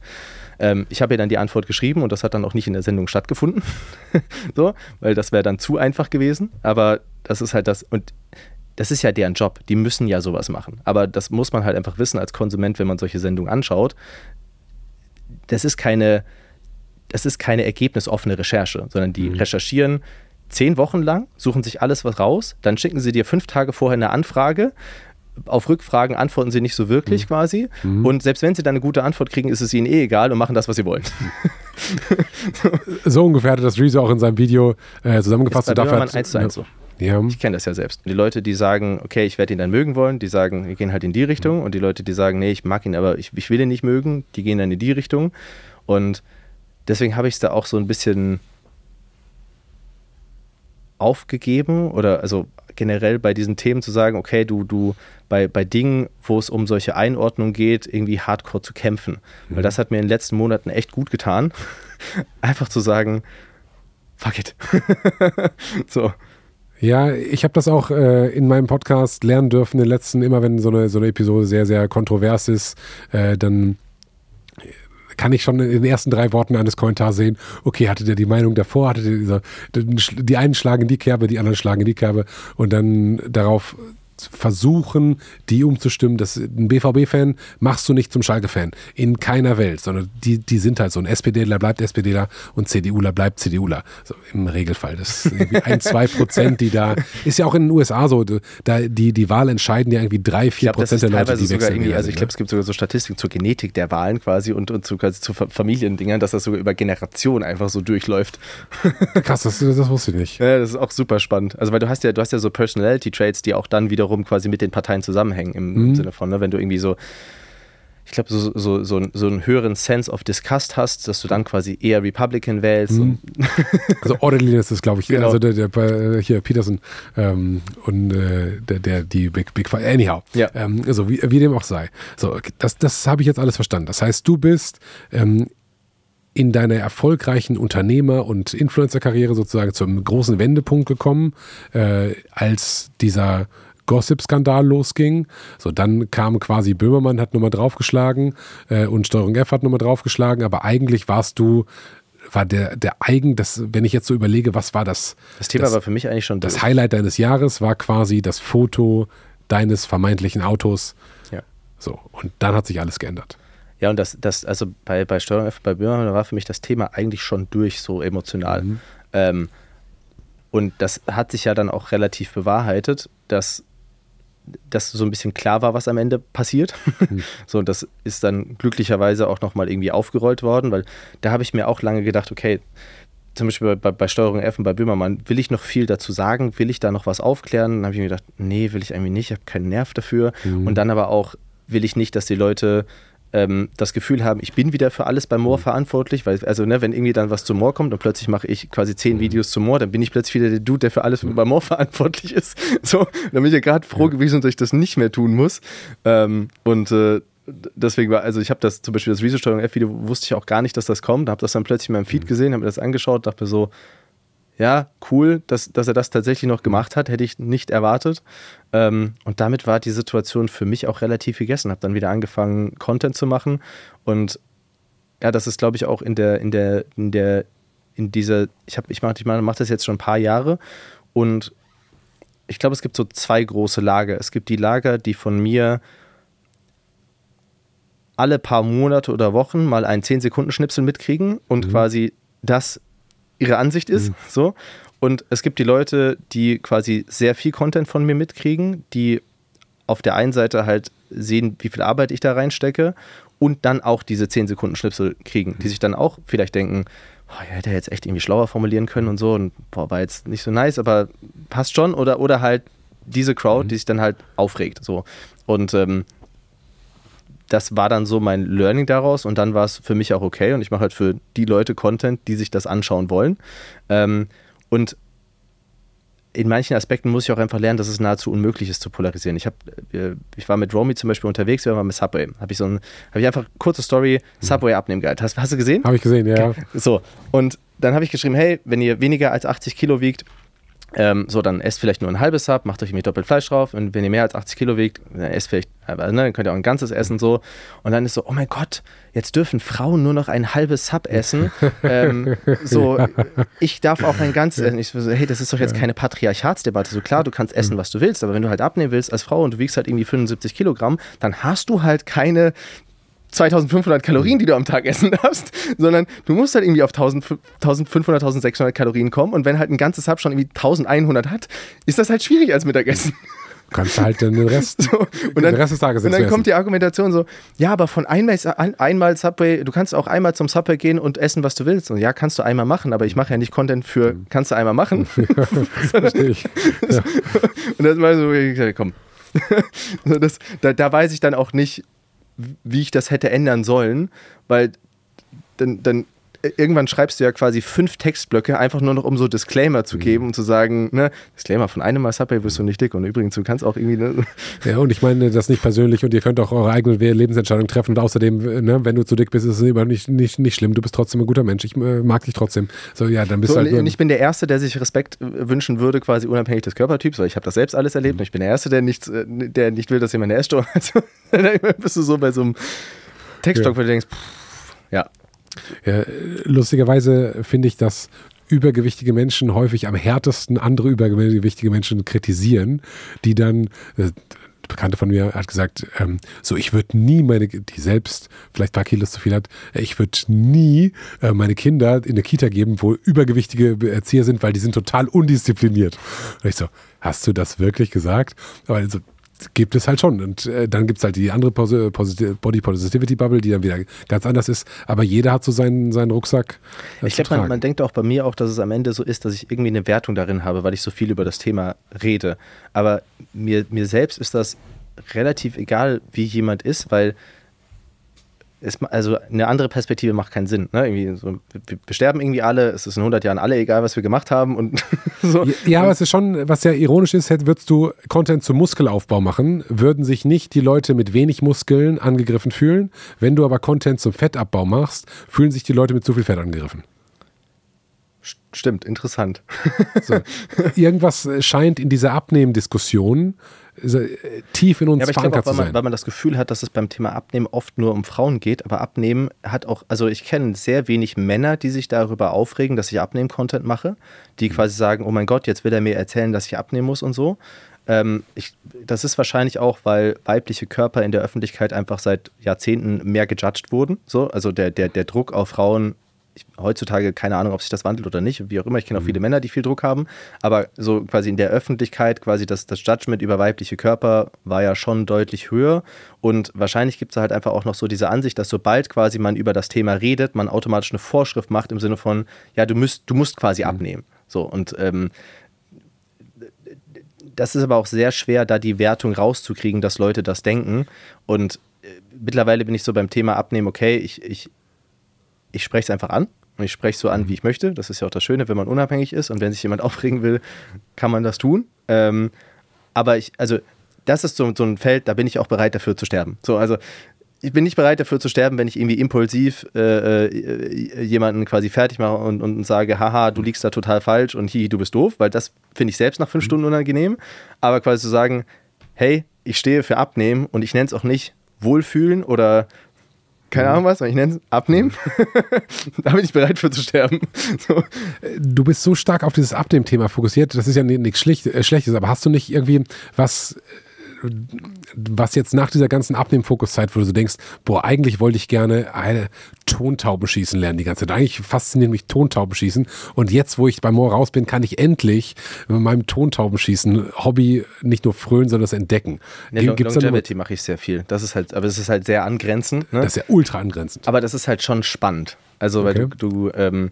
Ähm, ich habe ihr dann die Antwort geschrieben und das hat dann auch nicht in der Sendung stattgefunden. so, weil das wäre dann zu einfach gewesen. Aber das ist halt das. Und das ist ja deren Job. Die müssen ja sowas machen. Aber das muss man halt einfach wissen als Konsument, wenn man solche Sendungen anschaut. Das ist keine, das ist keine ergebnisoffene Recherche, sondern die mhm. recherchieren zehn Wochen lang, suchen sich alles was raus, dann schicken sie dir fünf Tage vorher eine Anfrage auf Rückfragen antworten sie nicht so wirklich mhm. quasi. Mhm. Und selbst wenn sie dann eine gute Antwort kriegen, ist es ihnen eh egal und machen das, was sie wollen. so ungefähr hat das Rezo auch in seinem Video äh, zusammengefasst. Ist bei dafür hat, 1 zu 1 so. Ja. Ich kenne das ja selbst. Die Leute, die sagen, okay, ich werde ihn dann mögen wollen, die sagen, wir gehen halt in die Richtung. Und die Leute, die sagen, nee, ich mag ihn, aber ich, ich will ihn nicht mögen, die gehen dann in die Richtung. Und deswegen habe ich es da auch so ein bisschen aufgegeben oder also generell bei diesen Themen zu sagen, okay, du, du bei, bei Dingen, wo es um solche Einordnung geht, irgendwie hardcore zu kämpfen. Mhm. Weil das hat mir in den letzten Monaten echt gut getan. Einfach zu sagen, fuck it. so. Ja, ich habe das auch äh, in meinem Podcast lernen dürfen, in den letzten, immer wenn so eine, so eine Episode sehr, sehr kontrovers ist, äh, dann kann ich schon in den ersten drei Worten eines Kommentars sehen, okay, hatte der die Meinung davor, hatte der dieser, die einen schlagen die Kerbe, die anderen schlagen die Kerbe. Und dann darauf versuchen, die umzustimmen. Das, ein BVB-Fan machst du nicht zum Schalke-Fan. In keiner Welt, sondern die, die sind halt so. Ein SPDler bleibt SPDler und CDUler bleibt CDUler. So, Im Regelfall. Das ist irgendwie ein, zwei Prozent, die da, ist ja auch in den USA so, da, die, die Wahl entscheiden ja irgendwie drei, vier glaub, Prozent der Leute, die wechseln. Irgendwie, also ich glaube, es gibt sogar so Statistiken zur Genetik der Wahlen quasi und, und zu, quasi zu Familiendingern, dass das sogar über Generationen einfach so durchläuft. Krass, das, das wusste ich nicht. Ja, das ist auch super spannend. Also weil du hast ja, du hast ja so Personality-Traits, die auch dann wiederum wiederum quasi mit den Parteien zusammenhängen, im mhm. Sinne von, ne, wenn du irgendwie so, ich glaube, so, so, so, so einen höheren Sense of Disgust hast, dass du dann quasi eher Republican wählst. Mhm. also Orderliness ist, glaube ich, genau. also der, der, hier Peterson ähm, und äh, der, der, die Big, Big Anyhow. Ja. Ähm, also wie, wie dem auch sei. So, das, das habe ich jetzt alles verstanden. Das heißt, du bist ähm, in deiner erfolgreichen Unternehmer- und Influencer-Karriere sozusagen zum großen Wendepunkt gekommen, äh, als dieser Gossip-Skandal losging. So, dann kam quasi Böhmermann, hat nochmal draufgeschlagen äh, und Steuerung F hat nochmal draufgeschlagen, aber eigentlich warst du war der, der eigen, das, wenn ich jetzt so überlege, was war das? Das Thema das, war für mich eigentlich schon das Highlight deines Jahres war quasi das Foto deines vermeintlichen Autos. Ja. So, und dann hat sich alles geändert. Ja, und das, das also bei, bei Steuerung F, bei Böhmermann war für mich das Thema eigentlich schon durch, so emotional. Mhm. Ähm, und das hat sich ja dann auch relativ bewahrheitet, dass dass so ein bisschen klar war, was am Ende passiert. Mhm. So, und das ist dann glücklicherweise auch nochmal irgendwie aufgerollt worden, weil da habe ich mir auch lange gedacht, okay, zum Beispiel bei, bei, Steuerung F und bei Böhmermann, will ich noch viel dazu sagen? Will ich da noch was aufklären? Dann habe ich mir gedacht, nee, will ich irgendwie nicht, ich habe keinen Nerv dafür. Mhm. Und dann aber auch will ich nicht, dass die Leute ähm, das Gefühl haben, ich bin wieder für alles beim Moor mhm. verantwortlich, weil, also, ne, wenn irgendwie dann was zum Moor kommt und plötzlich mache ich quasi zehn mhm. Videos zum Moor, dann bin ich plötzlich wieder der Dude, der für alles mhm. beim Moor verantwortlich ist. So, dann bin ich ja gerade froh gewesen, dass ich das nicht mehr tun muss. Ähm, und äh, deswegen war, also ich habe das zum Beispiel das Rezo-Steuerung F-Video, wusste ich auch gar nicht, dass das kommt, habe das dann plötzlich in meinem Feed gesehen, habe mir das angeschaut, dachte mir so, ja, cool, dass, dass er das tatsächlich noch gemacht hat, hätte ich nicht erwartet. Ähm, und damit war die Situation für mich auch relativ gegessen. Habe dann wieder angefangen, Content zu machen. Und ja, das ist, glaube ich, auch in der, in der, in der, in dieser, ich habe, ich mache ich mach das jetzt schon ein paar Jahre und ich glaube, es gibt so zwei große Lager. Es gibt die Lager, die von mir alle paar Monate oder Wochen mal einen 10-Sekunden-Schnipsel mitkriegen und mhm. quasi das ihre Ansicht ist. Mhm. So. Und es gibt die Leute, die quasi sehr viel Content von mir mitkriegen, die auf der einen Seite halt sehen, wie viel Arbeit ich da reinstecke und dann auch diese 10 Sekunden Schnipsel kriegen, die sich dann auch vielleicht denken, oh, ja, hätte er jetzt echt irgendwie schlauer formulieren können und so und boah, war jetzt nicht so nice, aber passt schon oder, oder halt diese Crowd, mhm. die sich dann halt aufregt, so. Und ähm, das war dann so mein Learning daraus und dann war es für mich auch okay und ich mache halt für die Leute Content, die sich das anschauen wollen. Ähm, und in manchen Aspekten muss ich auch einfach lernen, dass es nahezu unmöglich ist zu polarisieren. Ich, hab, äh, ich war mit Romy zum Beispiel unterwegs, wir waren mit Subway. Habe ich so ein, habe ich einfach kurze Story, Subway abnehmen Guide. Hast, hast du gesehen? Habe ich gesehen, ja. So, und dann habe ich geschrieben, hey, wenn ihr weniger als 80 Kilo wiegt, ähm, so, dann esst vielleicht nur ein halbes Sub, macht euch irgendwie doppelt Fleisch drauf. Und wenn ihr mehr als 80 Kilo wiegt, dann esst vielleicht, also, ne, dann könnt ihr auch ein ganzes essen so. Und dann ist so, oh mein Gott, jetzt dürfen Frauen nur noch ein halbes Sub essen. ähm, so, ich darf auch ein ganzes essen. Ich so, hey, das ist doch jetzt keine Patriarchatsdebatte. So klar, du kannst essen, was du willst, aber wenn du halt abnehmen willst als Frau und du wiegst halt irgendwie 75 Kilogramm, dann hast du halt keine 2500 Kalorien, die du am Tag essen darfst, sondern du musst halt irgendwie auf 1500, 1600 Kalorien kommen und wenn halt ein ganzes Sub schon irgendwie 1100 hat, ist das halt schwierig als Mittagessen. Du kannst halt den Rest, so, und dann, den Rest des Tages Und dann kommt die Argumentation so, ja, aber von einmal, einmal Subway, du kannst auch einmal zum Subway gehen und essen, was du willst. Und ja, kannst du einmal machen, aber ich mache ja nicht Content für, mhm. kannst du einmal machen. Ja, verstehe ich. Ja. Und das war so, ich gesagt, komm. das, da, da weiß ich dann auch nicht, wie ich das hätte ändern sollen, weil dann, dann irgendwann schreibst du ja quasi fünf Textblöcke, einfach nur noch um so Disclaimer zu mhm. geben und zu sagen, ne, Disclaimer, von einem Mal Subway wirst du nicht dick und übrigens, du kannst auch irgendwie. Ne, ja, und ich meine das nicht persönlich und ihr könnt auch eure eigene Lebensentscheidung treffen und außerdem, ne, wenn du zu dick bist, ist es überhaupt nicht, nicht, nicht schlimm, du bist trotzdem ein guter Mensch, ich äh, mag dich trotzdem. So, ja, dann bist so, du halt und ich bin der Erste, der sich Respekt äh, wünschen würde, quasi unabhängig des Körpertyps, weil ich habe das selbst alles erlebt mhm. und ich bin der Erste, der nicht, äh, der nicht will, dass jemand eine Essstörung hat. dann bist du so bei so einem Textblock, ja. wo du denkst, pff, ja, ja, lustigerweise finde ich, dass übergewichtige Menschen häufig am härtesten andere übergewichtige Menschen kritisieren, die dann, äh, Bekannte von mir hat gesagt, ähm, so ich würde nie meine, die selbst vielleicht ein paar Kilos zu viel hat, ich würde nie äh, meine Kinder in eine Kita geben, wo übergewichtige Erzieher sind, weil die sind total undiszipliniert. Und ich so, hast du das wirklich gesagt? Aber also, gibt es halt schon. Und äh, dann gibt es halt die andere Posi Body Positivity Bubble, die dann wieder ganz anders ist. Aber jeder hat so seinen, seinen Rucksack. Äh, ich glaube, man, man, denkt auch bei mir auch, dass es am Ende so ist, dass ich irgendwie eine Wertung darin habe, weil ich so viel über das Thema rede. Aber mir, mir selbst ist das relativ egal, wie jemand ist, weil es, also eine andere Perspektive macht keinen Sinn. Ne? So, wir, sterben irgendwie alle, es ist in 100 Jahren alle egal, was wir gemacht haben. Und so. Ja, aber es ist schon, was ja ironisch ist, würdest du Content zum Muskelaufbau machen, würden sich nicht die Leute mit wenig Muskeln angegriffen fühlen. Wenn du aber Content zum Fettabbau machst, fühlen sich die Leute mit zu viel Fett angegriffen. Stimmt, interessant. So. Irgendwas scheint in dieser Abnehmdiskussion tief in uns ja, aber ich verankert auch, weil man, zu sein. Weil man das Gefühl hat, dass es beim Thema Abnehmen oft nur um Frauen geht, aber Abnehmen hat auch, also ich kenne sehr wenig Männer, die sich darüber aufregen, dass ich Abnehmen-Content mache, die mhm. quasi sagen, oh mein Gott, jetzt will er mir erzählen, dass ich abnehmen muss und so. Ähm, ich, das ist wahrscheinlich auch, weil weibliche Körper in der Öffentlichkeit einfach seit Jahrzehnten mehr gejudged wurden. So, also der, der, der Druck auf Frauen ich, heutzutage keine Ahnung, ob sich das wandelt oder nicht, wie auch immer. Ich kenne auch mhm. viele Männer, die viel Druck haben, aber so quasi in der Öffentlichkeit, quasi das, das Judgment über weibliche Körper war ja schon deutlich höher und wahrscheinlich gibt es halt einfach auch noch so diese Ansicht, dass sobald quasi man über das Thema redet, man automatisch eine Vorschrift macht im Sinne von, ja, du musst, du musst quasi mhm. abnehmen. So und ähm, das ist aber auch sehr schwer, da die Wertung rauszukriegen, dass Leute das denken. Und äh, mittlerweile bin ich so beim Thema Abnehmen, okay, ich, ich ich spreche es einfach an. Und ich spreche es so an, mhm. wie ich möchte. Das ist ja auch das Schöne, wenn man unabhängig ist und wenn sich jemand aufregen will, kann man das tun. Ähm, aber ich, also, das ist so, so ein Feld, da bin ich auch bereit dafür zu sterben. So, also, ich bin nicht bereit dafür zu sterben, wenn ich irgendwie impulsiv äh, äh, jemanden quasi fertig mache und, und sage, haha, du liegst da total falsch und hihi, du bist doof, weil das finde ich selbst nach fünf mhm. Stunden unangenehm. Aber quasi zu sagen, hey, ich stehe für Abnehmen und ich nenne es auch nicht Wohlfühlen oder keine Ahnung was, ich nenne es abnehmen. da bin ich bereit für zu sterben. So. Du bist so stark auf dieses Abnehmen-Thema fokussiert, das ist ja nichts äh, Schlechtes, aber hast du nicht irgendwie was was jetzt nach dieser ganzen Abnehmen-Fokuszeit, wo du so denkst, boah, eigentlich wollte ich gerne eine Tontauben schießen lernen die ganze Zeit. Eigentlich fasziniert mich Tontauben schießen. Und jetzt, wo ich bei Moor raus bin, kann ich endlich mit meinem Tontauben schießen Hobby nicht nur frönen, sondern das entdecken. Nee, Gibt's Longevity mache ich sehr viel. Das ist halt, aber es ist halt sehr angrenzend. Ne? Das ist ja ultra angrenzend. Aber das ist halt schon spannend. Also, okay. weil du, du ähm,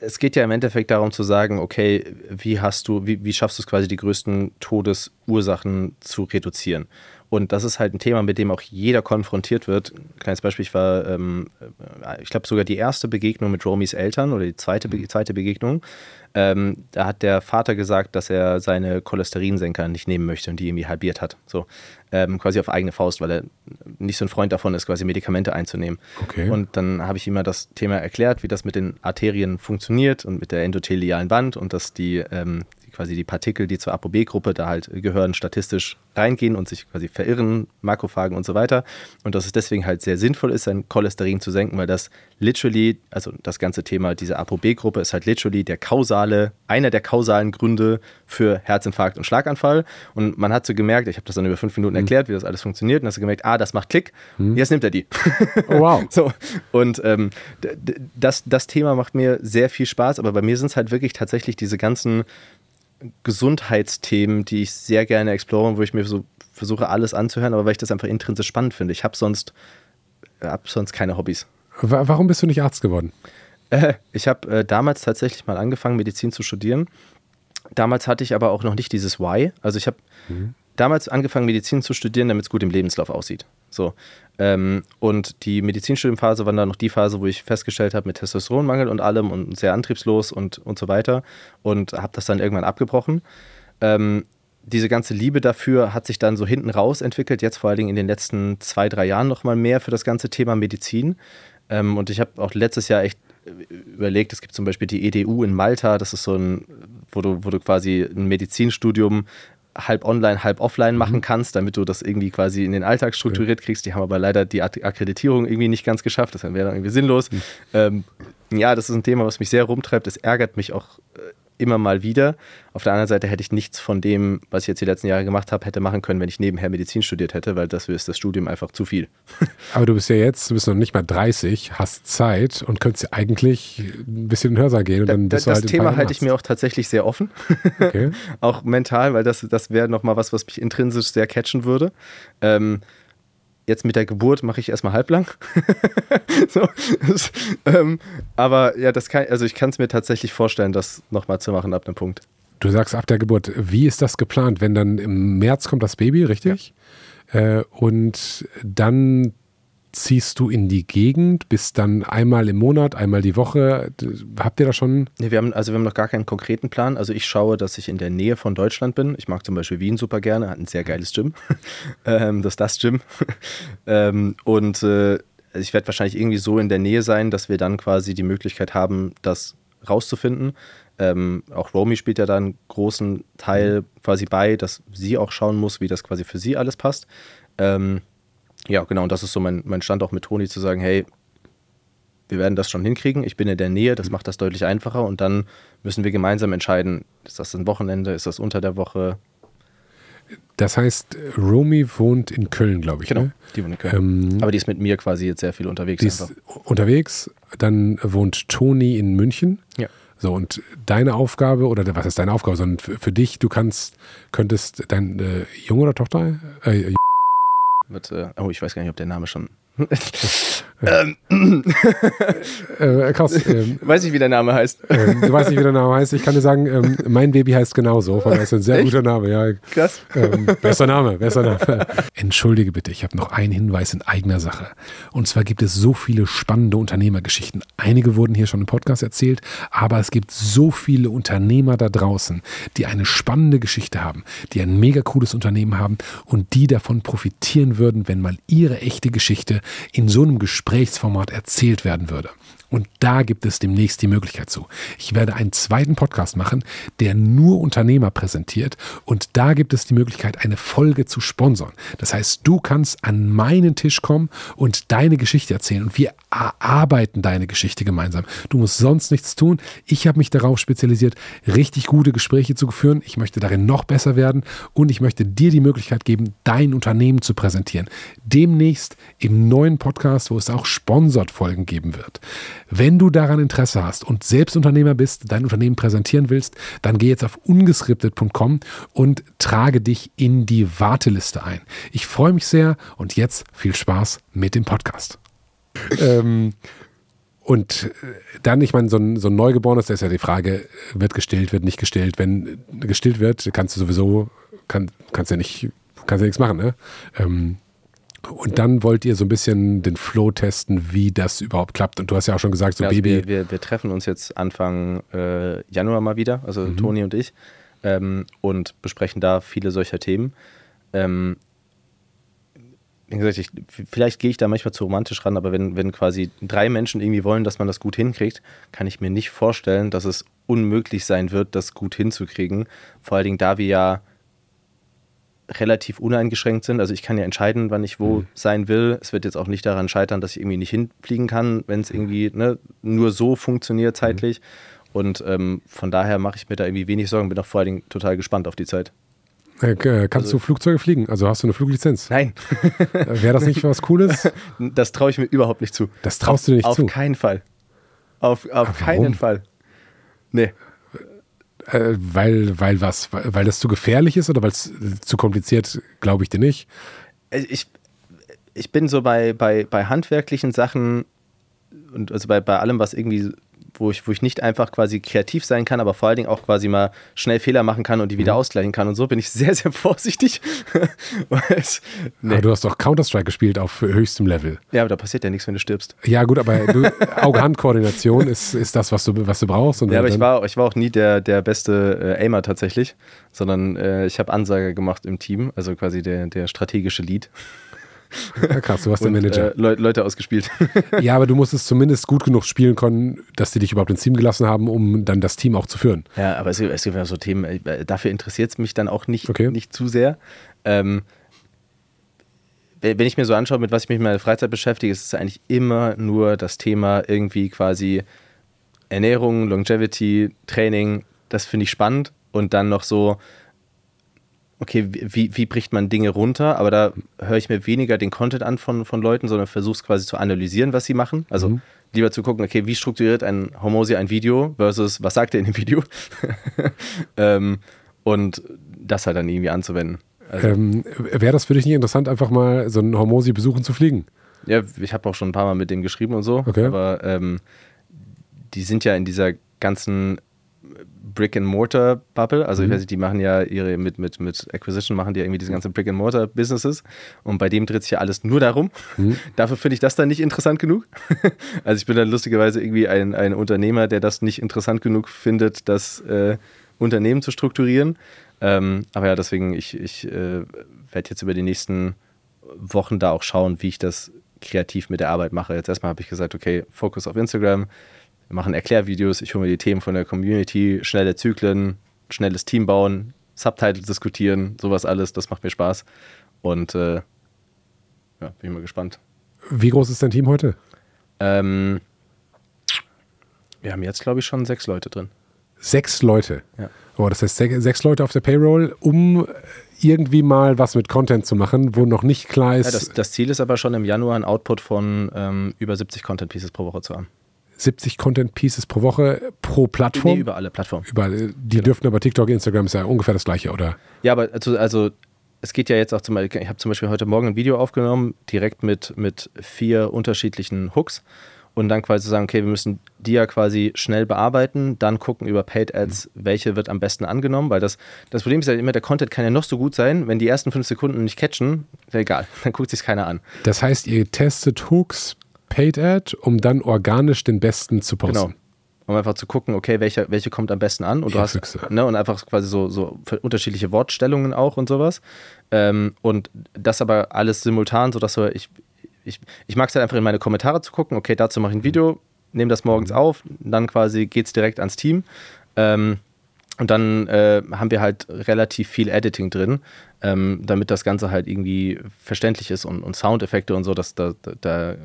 es geht ja im Endeffekt darum zu sagen, okay, wie hast du, wie, wie schaffst du es quasi, die größten Todesursachen zu reduzieren? Und das ist halt ein Thema, mit dem auch jeder konfrontiert wird. Kleines Beispiel, ich war, ähm, äh, ich glaube sogar die erste Begegnung mit Romys Eltern oder die zweite, Be zweite Begegnung. Ähm, da hat der Vater gesagt, dass er seine Cholesterinsenker nicht nehmen möchte und die irgendwie halbiert hat. So ähm, quasi auf eigene Faust, weil er nicht so ein Freund davon ist, quasi Medikamente einzunehmen. Okay. Und dann habe ich ihm mal das Thema erklärt, wie das mit den Arterien funktioniert und mit der endothelialen Wand und dass die, ähm, quasi die Partikel, die zur ApoB-Gruppe da halt gehören, statistisch reingehen und sich quasi verirren, Makrophagen und so weiter. Und dass es deswegen halt sehr sinnvoll ist, sein Cholesterin zu senken, weil das literally, also das ganze Thema dieser ApoB-Gruppe ist halt literally der kausale, einer der kausalen Gründe für Herzinfarkt und Schlaganfall. Und man hat so gemerkt, ich habe das dann über fünf Minuten mhm. erklärt, wie das alles funktioniert, und hast so gemerkt, ah, das macht Klick, mhm. jetzt nimmt er die. Oh, wow. so, und ähm, das, das Thema macht mir sehr viel Spaß, aber bei mir sind es halt wirklich tatsächlich diese ganzen Gesundheitsthemen, die ich sehr gerne explore, wo ich mir so versuche, alles anzuhören, aber weil ich das einfach intrinsisch spannend finde. Ich habe sonst, hab sonst keine Hobbys. Warum bist du nicht Arzt geworden? Äh, ich habe äh, damals tatsächlich mal angefangen, Medizin zu studieren. Damals hatte ich aber auch noch nicht dieses Why. Also ich habe mhm. damals angefangen, Medizin zu studieren, damit es gut im Lebenslauf aussieht. So. Ähm, und die Medizinstudienphase war dann noch die Phase, wo ich festgestellt habe mit Testosteronmangel und allem und sehr antriebslos und, und so weiter und habe das dann irgendwann abgebrochen. Ähm, diese ganze Liebe dafür hat sich dann so hinten raus entwickelt, jetzt vor allen Dingen in den letzten zwei, drei Jahren nochmal mehr für das ganze Thema Medizin. Ähm, und ich habe auch letztes Jahr echt überlegt, es gibt zum Beispiel die EDU in Malta, das ist so ein, wo du, wo du quasi ein Medizinstudium halb online, halb offline machen mhm. kannst, damit du das irgendwie quasi in den Alltag strukturiert kriegst. Die haben aber leider die Akkreditierung irgendwie nicht ganz geschafft. Das wäre dann irgendwie sinnlos. Mhm. Ähm, ja, das ist ein Thema, was mich sehr rumtreibt. Es ärgert mich auch äh, immer mal wieder. Auf der anderen Seite hätte ich nichts von dem, was ich jetzt die letzten Jahre gemacht habe, hätte machen können, wenn ich nebenher Medizin studiert hätte, weil dafür ist das Studium einfach zu viel. Aber du bist ja jetzt, du bist noch nicht mal 30, hast Zeit und könntest eigentlich ein bisschen in den Hörsaal gehen. Und dann bist da, das halt Thema halte ich mir auch tatsächlich sehr offen. Okay. auch mental, weil das, das wäre nochmal was, was mich intrinsisch sehr catchen würde. Ähm, jetzt mit der Geburt mache ich erstmal halblang. so, das, ähm, aber ja, das kann, also ich kann es mir tatsächlich vorstellen, das nochmal zu machen ab einem Punkt. Du sagst ab der Geburt, wie ist das geplant? Wenn dann im März kommt das Baby, richtig? Ja. Äh, und dann ziehst du in die Gegend, bist dann einmal im Monat, einmal die Woche. Habt ihr da schon? Nee, wir haben, also wir haben noch gar keinen konkreten Plan. Also ich schaue, dass ich in der Nähe von Deutschland bin. Ich mag zum Beispiel Wien super gerne, hat ein sehr geiles Gym. ähm, das ist das Gym. ähm, und äh, ich werde wahrscheinlich irgendwie so in der Nähe sein, dass wir dann quasi die Möglichkeit haben, das rauszufinden. Ähm, auch Romy spielt ja da einen großen Teil quasi bei, dass sie auch schauen muss, wie das quasi für sie alles passt. Ähm, ja, genau, und das ist so mein, mein Stand auch mit Toni, zu sagen, hey, wir werden das schon hinkriegen, ich bin in der Nähe, das mhm. macht das deutlich einfacher und dann müssen wir gemeinsam entscheiden, ist das ein Wochenende, ist das unter der Woche. Das heißt, Romy wohnt in Köln, glaube ich. Genau, ne? die wohnt in Köln. Ähm, Aber die ist mit mir quasi jetzt sehr viel unterwegs. Die ist unterwegs, dann wohnt Toni in München. Ja. So, und deine Aufgabe, oder was ist deine Aufgabe, sondern für, für dich, du kannst, könntest dein äh, Junge oder Tochter, äh, wird, äh, oh, ich weiß gar nicht, ob der Name schon Ähm. äh, krass. Ähm, Weiß ich, wie der Name heißt. ähm, du weißt nicht, wie der Name heißt. Ich kann dir sagen, ähm, mein Baby heißt genauso. Von daher ist ein sehr Echt? guter Name. Ja, Krass. ähm, besser Name, besser Name. Entschuldige bitte, ich habe noch einen Hinweis in eigener Sache. Und zwar gibt es so viele spannende Unternehmergeschichten. Einige wurden hier schon im Podcast erzählt, aber es gibt so viele Unternehmer da draußen, die eine spannende Geschichte haben, die ein mega cooles Unternehmen haben und die davon profitieren würden, wenn mal ihre echte Geschichte in so einem Gesprächsformat erzählt werden würde. Und da gibt es demnächst die Möglichkeit zu. Ich werde einen zweiten Podcast machen, der nur Unternehmer präsentiert. Und da gibt es die Möglichkeit, eine Folge zu sponsern. Das heißt, du kannst an meinen Tisch kommen und deine Geschichte erzählen. Und wir erarbeiten deine Geschichte gemeinsam. Du musst sonst nichts tun. Ich habe mich darauf spezialisiert, richtig gute Gespräche zu führen. Ich möchte darin noch besser werden. Und ich möchte dir die Möglichkeit geben, dein Unternehmen zu präsentieren. Demnächst im neuen Podcast, wo es auch Sponsored-Folgen geben wird. Wenn du daran Interesse hast und selbst Unternehmer bist, dein Unternehmen präsentieren willst, dann geh jetzt auf ungeskriptet.com und trage dich in die Warteliste ein. Ich freue mich sehr und jetzt viel Spaß mit dem Podcast. ähm, und dann, ich meine, so ein, so ein Neugeborenes, da ist ja die Frage, wird gestillt, wird nicht gestillt. Wenn gestillt wird, kannst du sowieso, kann, kannst ja nicht, kannst ja nichts machen, ne? Ähm, und dann wollt ihr so ein bisschen den Flow testen, wie das überhaupt klappt. Und du hast ja auch schon gesagt, so Ja, also Baby. wir, wir, wir treffen uns jetzt Anfang äh, Januar mal wieder, also Mhm. Toni und ich, ähm, und besprechen da viele solcher Themen. Ähm, wie gesagt, ich, vielleicht gehe ich da manchmal zu romantisch ran, aber wenn, wenn quasi drei Menschen irgendwie wollen, dass man das gut hinkriegt, kann ich mir nicht vorstellen, dass es unmöglich sein wird, das gut hinzukriegen. Vor allen Dingen, da wir ja relativ uneingeschränkt sind. Also ich kann ja entscheiden, wann ich wo sein will. Es wird jetzt auch nicht daran scheitern, dass ich irgendwie nicht hinfliegen kann, wenn es irgendwie ne, nur so funktioniert zeitlich. Und ähm, von daher mache ich mir da irgendwie wenig Sorgen, bin auch vor allen Dingen total gespannt auf die Zeit. Äh, äh, kannst du Flugzeuge fliegen? Also hast du eine Fluglizenz? Nein, Äh, Wäre das nicht was Cooles? das traue ich mir überhaupt nicht zu. Das traust du dir nicht auf zu. keinen Fall. Auf, auf keinen warum? Fall. Nee. Äh, weil, weil was? Weil, das zu gefährlich ist oder weil es zu kompliziert, glaube ich dir nicht. ich, ich bin so bei, bei, bei handwerklichen Sachen und also bei, bei allem, was irgendwie, wo ich, wo ich nicht einfach quasi kreativ sein kann, aber vor allen Dingen auch quasi mal schnell Fehler machen kann und die Mhm. wieder ausgleichen kann und so, bin ich sehr, sehr vorsichtig. Es, nee. Aber du hast doch Counter-Strike gespielt auf höchstem Level. Ja, aber da passiert ja nichts, wenn du stirbst. Ja, gut, aber Auge-Hand-Koordination ist, ist das, was du, was du brauchst. Ja, aber ich war, ich war auch nie der, der beste äh, Aimer tatsächlich, sondern äh, ich habe Ansage gemacht im Team, also quasi der, der strategische Lead. Ja, krass, du warst der und, Manager. Äh, Leu Leute ausgespielt. Ja, aber du musstest zumindest gut genug spielen können, dass die dich überhaupt ins Team gelassen haben, um dann das Team auch zu führen. Ja, aber es, gibt- es gibt ja so Themen, äh, dafür interessiert es mich dann auch nicht, Okay. nicht zu sehr. Ähm, wenn wenn ich mir so anschaue, mit was ich mich in meiner Freizeit beschäftige, ist es eigentlich immer nur das Thema irgendwie quasi Ernährung, Longevity, Training. Das finde ich spannend. Und dann noch so, okay, wie, wie bricht man Dinge runter? Aber da höre ich mir weniger den Content an von, von Leuten, sondern versuche es quasi zu analysieren, was sie machen. Also Mhm. lieber zu gucken, okay, wie strukturiert ein Homosi ein Video versus was sagt er in dem Video? ähm, und das halt dann irgendwie anzuwenden. Also, Ähm, Wäre das für dich nicht interessant, einfach mal so einen Hormosi besuchen zu fliegen? ja, ich habe auch schon ein paar Mal mit dem geschrieben und so, Okay. aber ähm, die sind ja in dieser ganzen Brick-and-Mortar-Bubble. Also ich weiß nicht, die machen ja ihre, mit, mit, mit Acquisition machen die ja irgendwie diese ganzen Brick-and-Mortar-Businesses und bei dem dreht sich ja alles nur darum. Dafür finde ich das dann nicht interessant genug. also ich bin dann lustigerweise irgendwie ein, ein Unternehmer, der das nicht interessant genug findet, das äh, Unternehmen zu strukturieren. Ähm, aber ja, deswegen, ich, ich äh, werde jetzt über die nächsten Wochen da auch schauen, wie ich das kreativ mit der Arbeit mache. Jetzt erstmal habe ich gesagt, okay, Fokus auf Instagram, wir machen Erklärvideos, ich hole mir die Themen von der Community, schnelle Zyklen, schnelles Team bauen, Subtitles diskutieren, sowas alles, das macht mir Spaß. Und äh, ja, bin ich mal gespannt. Wie groß ist dein Team heute? Ähm, wir haben jetzt, glaube ich, schon sechs Leute drin. Sechs Leute. Ja. Oh, das heißt sech- sechs Leute auf der Payroll, um irgendwie mal was mit Content zu machen, wo noch nicht klar ist, Ja, das, das Ziel ist aber schon im Januar ein Output von ähm, über 70 Content Pieces pro Woche zu haben. 70 Content Pieces pro Woche pro Plattform. Nee, über alle Plattformen. Überall. Die dürften aber TikTok, Instagram ist ja ungefähr das gleiche, oder? Ja, aber also, also es geht ja jetzt auch zum Beispiel, ich habe zum Beispiel heute Morgen ein Video aufgenommen, direkt mit, mit vier unterschiedlichen Hooks und dann quasi sagen, okay, wir müssen die ja quasi schnell bearbeiten, dann gucken über Paid Ads, welche wird am besten angenommen, weil das, das Problem ist ja immer, der Content kann ja noch so gut sein, wenn die ersten fünf Sekunden nicht catchen, ist ja egal, dann guckt sich keiner an. Das heißt, ihr testet Hooks, Paid Ad, um dann organisch den besten zu posten. Genau. Um einfach zu gucken, okay, welche, welche kommt am besten an und du hast ne, und einfach quasi so, so unterschiedliche Wortstellungen auch und sowas. Ähm, und das aber alles simultan, sodass du, ich, ich, ich mag es halt einfach in meine Kommentare zu gucken, okay, dazu mache ich ein Video, nehme das morgens mhm. auf, dann quasi geht es direkt ans Team. Ähm, und dann äh, haben wir halt relativ viel Editing drin, ähm, damit das Ganze halt irgendwie verständlich ist und, und Soundeffekte und so, dass da, da, da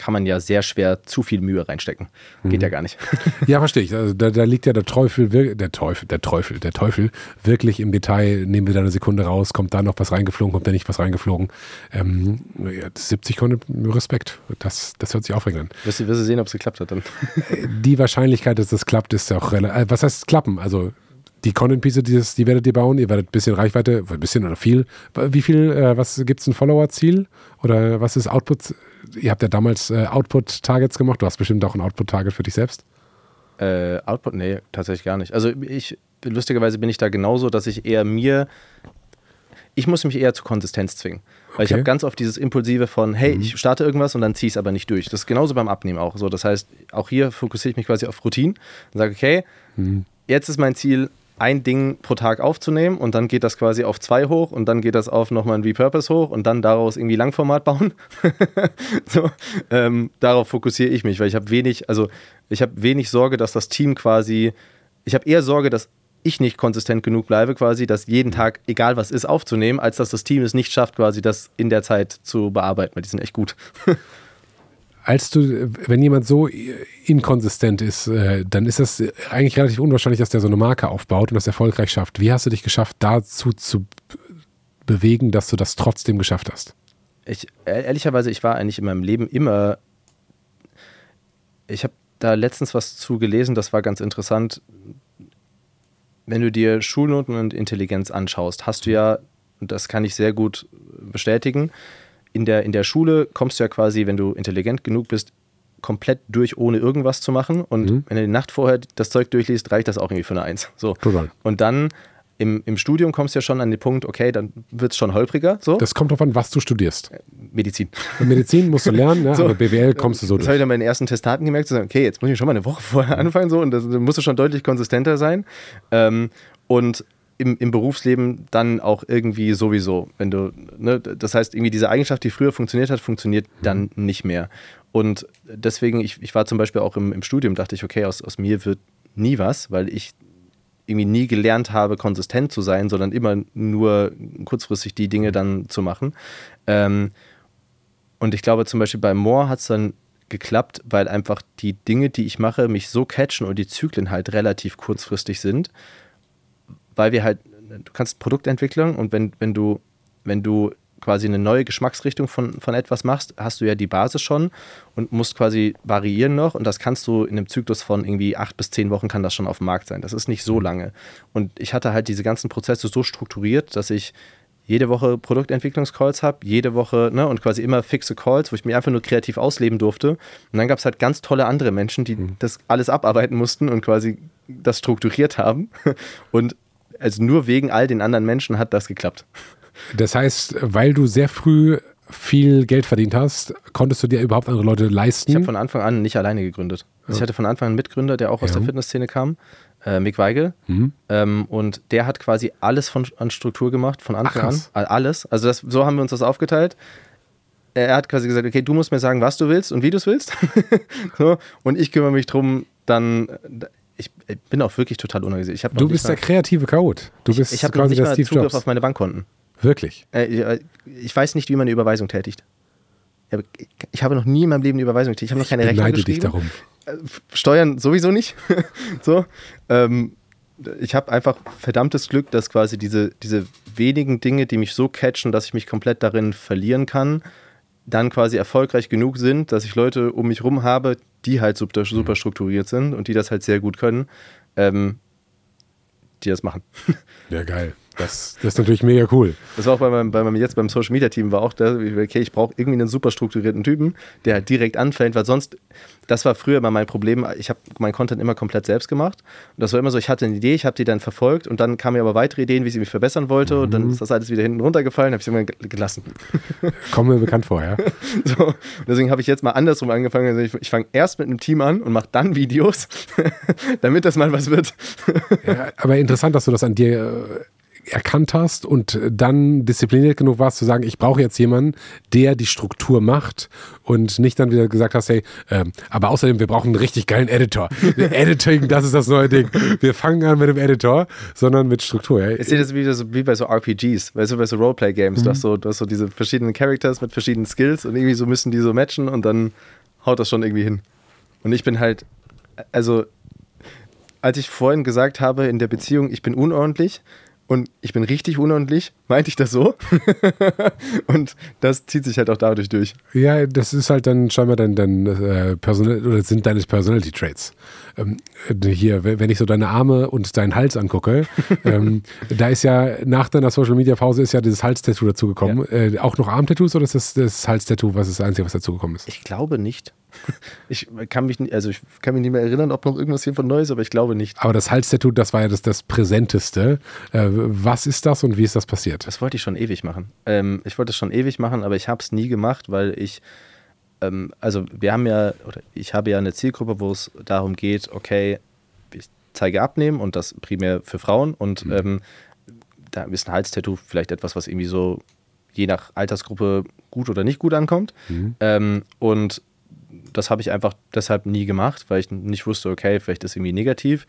kann man ja sehr schwer zu viel Mühe reinstecken. Geht mhm. ja gar nicht. Ja, verstehe ich. Also da, da, liegt ja der Teufel, der Teufel, der Teufel, der Teufel wirklich im Detail. Nehmen wir da eine Sekunde raus, kommt da noch was reingeflogen, kommt da nicht was reingeflogen. Ähm, ja, 70 Kunden, Respekt. Das, das hört sich aufregend an. Wirst du, wirst du sehen, ob es geklappt hat dann. Die Wahrscheinlichkeit, dass das klappt, ist ja auch relativ. Äh, was heißt klappen? Also die Content-Pieces, die, die werdet ihr bauen. Ihr werdet ein bisschen Reichweite, ein bisschen oder viel. Wie viel, äh, was gibt es ein Follower-Ziel? Oder was ist Output? Ihr habt ja damals äh, Output-Targets gemacht. Du hast bestimmt auch ein Output-Target für dich selbst. Äh, Output? Nee, tatsächlich gar nicht. Also ich, lustigerweise bin ich da genauso, dass ich eher mir, ich muss mich eher zur Konsistenz zwingen. Weil okay. ich habe ganz oft dieses Impulsive von, hey, mhm. ich starte irgendwas und dann ziehe ich es aber nicht durch. Das ist genauso beim Abnehmen auch so. Das heißt, auch hier fokussiere ich mich quasi auf Routine und sage, okay, mhm. jetzt ist mein Ziel, ein Ding pro Tag aufzunehmen und dann geht das quasi auf zwei hoch und dann geht das auf nochmal ein Repurpose hoch und dann daraus irgendwie Langformat bauen. so, ähm, darauf fokussiere ich mich, weil ich habe wenig, also ich habe wenig Sorge, dass das Team quasi, ich habe eher Sorge, dass ich nicht konsistent genug bleibe, quasi, das jeden Tag, egal was ist, aufzunehmen, als dass das Team es nicht schafft, quasi das in der Zeit zu bearbeiten, weil die sind echt gut. als du, wenn jemand so inkonsistent ist, äh, dann ist das eigentlich relativ unwahrscheinlich, dass der so eine Marke aufbaut und das erfolgreich schafft. Wie hast du dich geschafft, dazu zu bewegen, dass du das trotzdem geschafft hast? Ich, ehrlicherweise, ich war eigentlich in meinem Leben immer. Ich habe da letztens was zu gelesen, das war ganz interessant. Wenn du dir Schulnoten und Intelligenz anschaust, hast du ja, und das kann ich sehr gut bestätigen, in der, in der Schule kommst du ja quasi, wenn du intelligent genug bist, komplett durch, ohne irgendwas zu machen. Und mhm. wenn du die Nacht vorher das Zeug durchliest, reicht das auch irgendwie für eine Eins. So. Total. Und dann im, im Studium kommst du ja schon an den Punkt, okay, dann wird es schon holpriger. So. Das kommt darauf an, was du studierst. Äh, Medizin. Medizin musst du lernen, ja, so. aber BWL kommst du so das durch. Das habe ich dann bei den ersten Testaten gemerkt, zu sagen, okay, jetzt muss ich schon mal eine Woche vorher anfangen so, und das musst du schon deutlich konsistenter sein. Ähm, und im, im Berufsleben dann auch irgendwie sowieso. Wenn du, ne, das heißt, irgendwie diese Eigenschaft, die früher funktioniert hat, funktioniert dann mhm. nicht mehr. Und deswegen, ich, ich war zum Beispiel auch im, im Studium, dachte ich, okay, aus, aus mir wird nie was, weil ich irgendwie nie gelernt habe, konsistent zu sein, sondern immer nur kurzfristig die Dinge dann zu machen. Ähm, und ich glaube zum Beispiel bei Moore hat es dann geklappt, weil einfach die Dinge, die ich mache, mich so catchen und die Zyklen halt relativ kurzfristig sind weil wir halt, du kannst Produktentwicklung und wenn, wenn du, wenn du quasi eine neue Geschmacksrichtung von, von etwas machst, hast du ja die Basis schon und musst quasi variieren noch und das kannst du in einem Zyklus von irgendwie acht bis zehn Wochen kann das schon auf dem Markt sein. Das ist nicht so mhm. lange. Und ich hatte halt diese ganzen Prozesse so strukturiert, dass ich jede Woche Produktentwicklungscalls habe, jede Woche ne, und quasi immer fixe Calls, wo ich mich einfach nur kreativ ausleben durfte. Und dann gab es halt ganz tolle andere Menschen, die mhm. das alles abarbeiten mussten und quasi das strukturiert haben. Und also nur wegen all den anderen Menschen hat das geklappt. Das heißt, weil du sehr früh viel Geld verdient hast, konntest du dir überhaupt andere Leute leisten? Ich habe von Anfang an nicht alleine gegründet. Also ich hatte von Anfang an einen Mitgründer, der auch aus ja. der Fitnessszene kam, äh, Mick Weigel. Mhm. Ähm, und der hat quasi alles von, an Struktur gemacht, von Anfang Ach, an. Alles. Also das, so haben wir uns das aufgeteilt. Er hat quasi gesagt, okay, du musst mir sagen, was du willst und wie du es willst. so, und ich kümmere mich darum, dann ich bin auch wirklich total unorganisiert. du bist der kreative Chaot. Du bist ich, ich quasi der Steve Zugriff Jobs. auf meine Bankkonten. Wirklich? Äh, ich weiß nicht, wie man eine Überweisung tätigt. Ich habe noch nie in meinem Leben eine Überweisung getätigt. Ich habe noch keine Rechnung geschrieben. dich darum. Äh, Steuern sowieso nicht. so. Ähm, ich habe einfach verdammtes Glück, dass quasi diese, diese wenigen Dinge, die mich so catchen, dass ich mich komplett darin verlieren kann, dann quasi erfolgreich genug sind, dass ich Leute um mich rum habe, die halt super, super strukturiert sind und die das halt sehr gut können, ähm, die das machen. Ja, geil. Das, das ist natürlich mega cool. Das war auch bei meinem, bei meinem jetzt beim Social Media Team war auch da, okay, ich brauche irgendwie einen super strukturierten Typen, der halt direkt anfängt, weil sonst, das war früher immer mein Problem, ich habe meinen Content immer komplett selbst gemacht und das war immer so, ich hatte eine Idee, ich habe die dann verfolgt und dann kamen mir aber weitere Ideen, wie ich sie mich verbessern wollte mhm. und dann ist das alles wieder hinten runtergefallen, habe ich es irgendwann gelassen. Kommen mir bekannt vor, ja. so, deswegen habe ich jetzt mal andersrum angefangen, also ich, ich fange erst mit einem Team an und mache dann Videos, damit das mal was wird. ja, aber interessant, dass du das an dir äh, erkannt hast und dann diszipliniert genug warst zu sagen, ich brauche jetzt jemanden, der die Struktur macht und nicht dann wieder gesagt hast, hey, ähm, aber außerdem, wir brauchen einen richtig geilen Editor. Editing, das ist das neue Ding. Wir fangen an mit dem Editor, sondern mit Struktur. Ja. Ich sehe das wie, wie, bei so RPGs, weißt du, bei so Roleplay-Games, mhm. du, hast so, du hast so diese verschiedenen Characters mit verschiedenen Skills und irgendwie so müssen die so matchen und dann haut das schon irgendwie hin. Und ich bin halt, also als ich vorhin gesagt habe in der Beziehung, ich bin unordentlich, und ich bin richtig unordentlich, meinte ich das so. und das zieht sich halt auch dadurch durch. Ja, das ist halt dann scheinbar dein, dein äh, Personal oder sind deine Personality Traits. Ähm, hier, wenn ich so deine Arme und deinen Hals angucke, ähm, da ist ja nach deiner Social Media Pause ist ja dieses Halstattoo dazugekommen. Ja. Äh, auch noch Armtattoos oder ist das das Halstattoo, was ist das Einzige, was dazugekommen ist? Ich glaube nicht. Ich kann mich nicht, also ich kann mich nicht mehr erinnern, ob noch irgendwas hier von neu ist, aber ich glaube nicht. Aber das Halstattoo, das war ja das, das Präsenteste. Äh, was ist das und wie ist das passiert? Das wollte ich schon ewig machen. Ähm, ich wollte es schon ewig machen, aber ich habe es nie gemacht, weil ich, ähm, also wir haben ja, oder ich habe ja eine Zielgruppe, wo es darum geht, okay, ich zeige abnehmen und das primär für Frauen und mhm. ähm, da ist ein Halstattoo vielleicht etwas, was irgendwie so je nach Altersgruppe gut oder nicht gut ankommt. Mhm. Ähm, und das habe ich einfach deshalb nie gemacht, weil ich nicht wusste, okay, vielleicht ist irgendwie negativ.